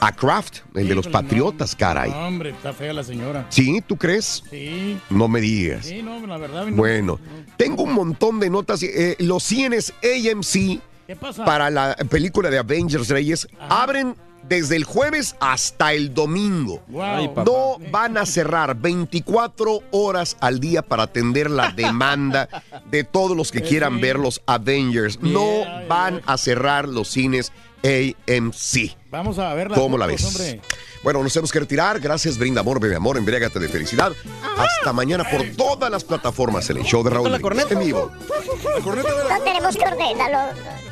a Kraft, el de los no. patriotas, caray. No, hombre, está fea la señora. ¿Sí? ¿Tú crees? Sí. No me digas. Sí, no, la verdad. no. Bueno, tengo un montón de notas. eh, los cines AMC ¿Qué pasa? para la película de Avengers Reyes abren desde el jueves hasta el domingo. Wow. Ay, papá. no van a cerrar 24 horas al día para atender la demanda de todos los que quieran ver los Avengers. No van a cerrar los cines AMC. Vamos a ver ¿Cómo la ves? Bueno, nos tenemos que retirar. Gracias, Brinda Amor, Bebe Amor, embriágate de felicidad. Hasta mañana por todas las plataformas en el show de Raúl. Brindis, En vivo. No tenemos que ordenarlo.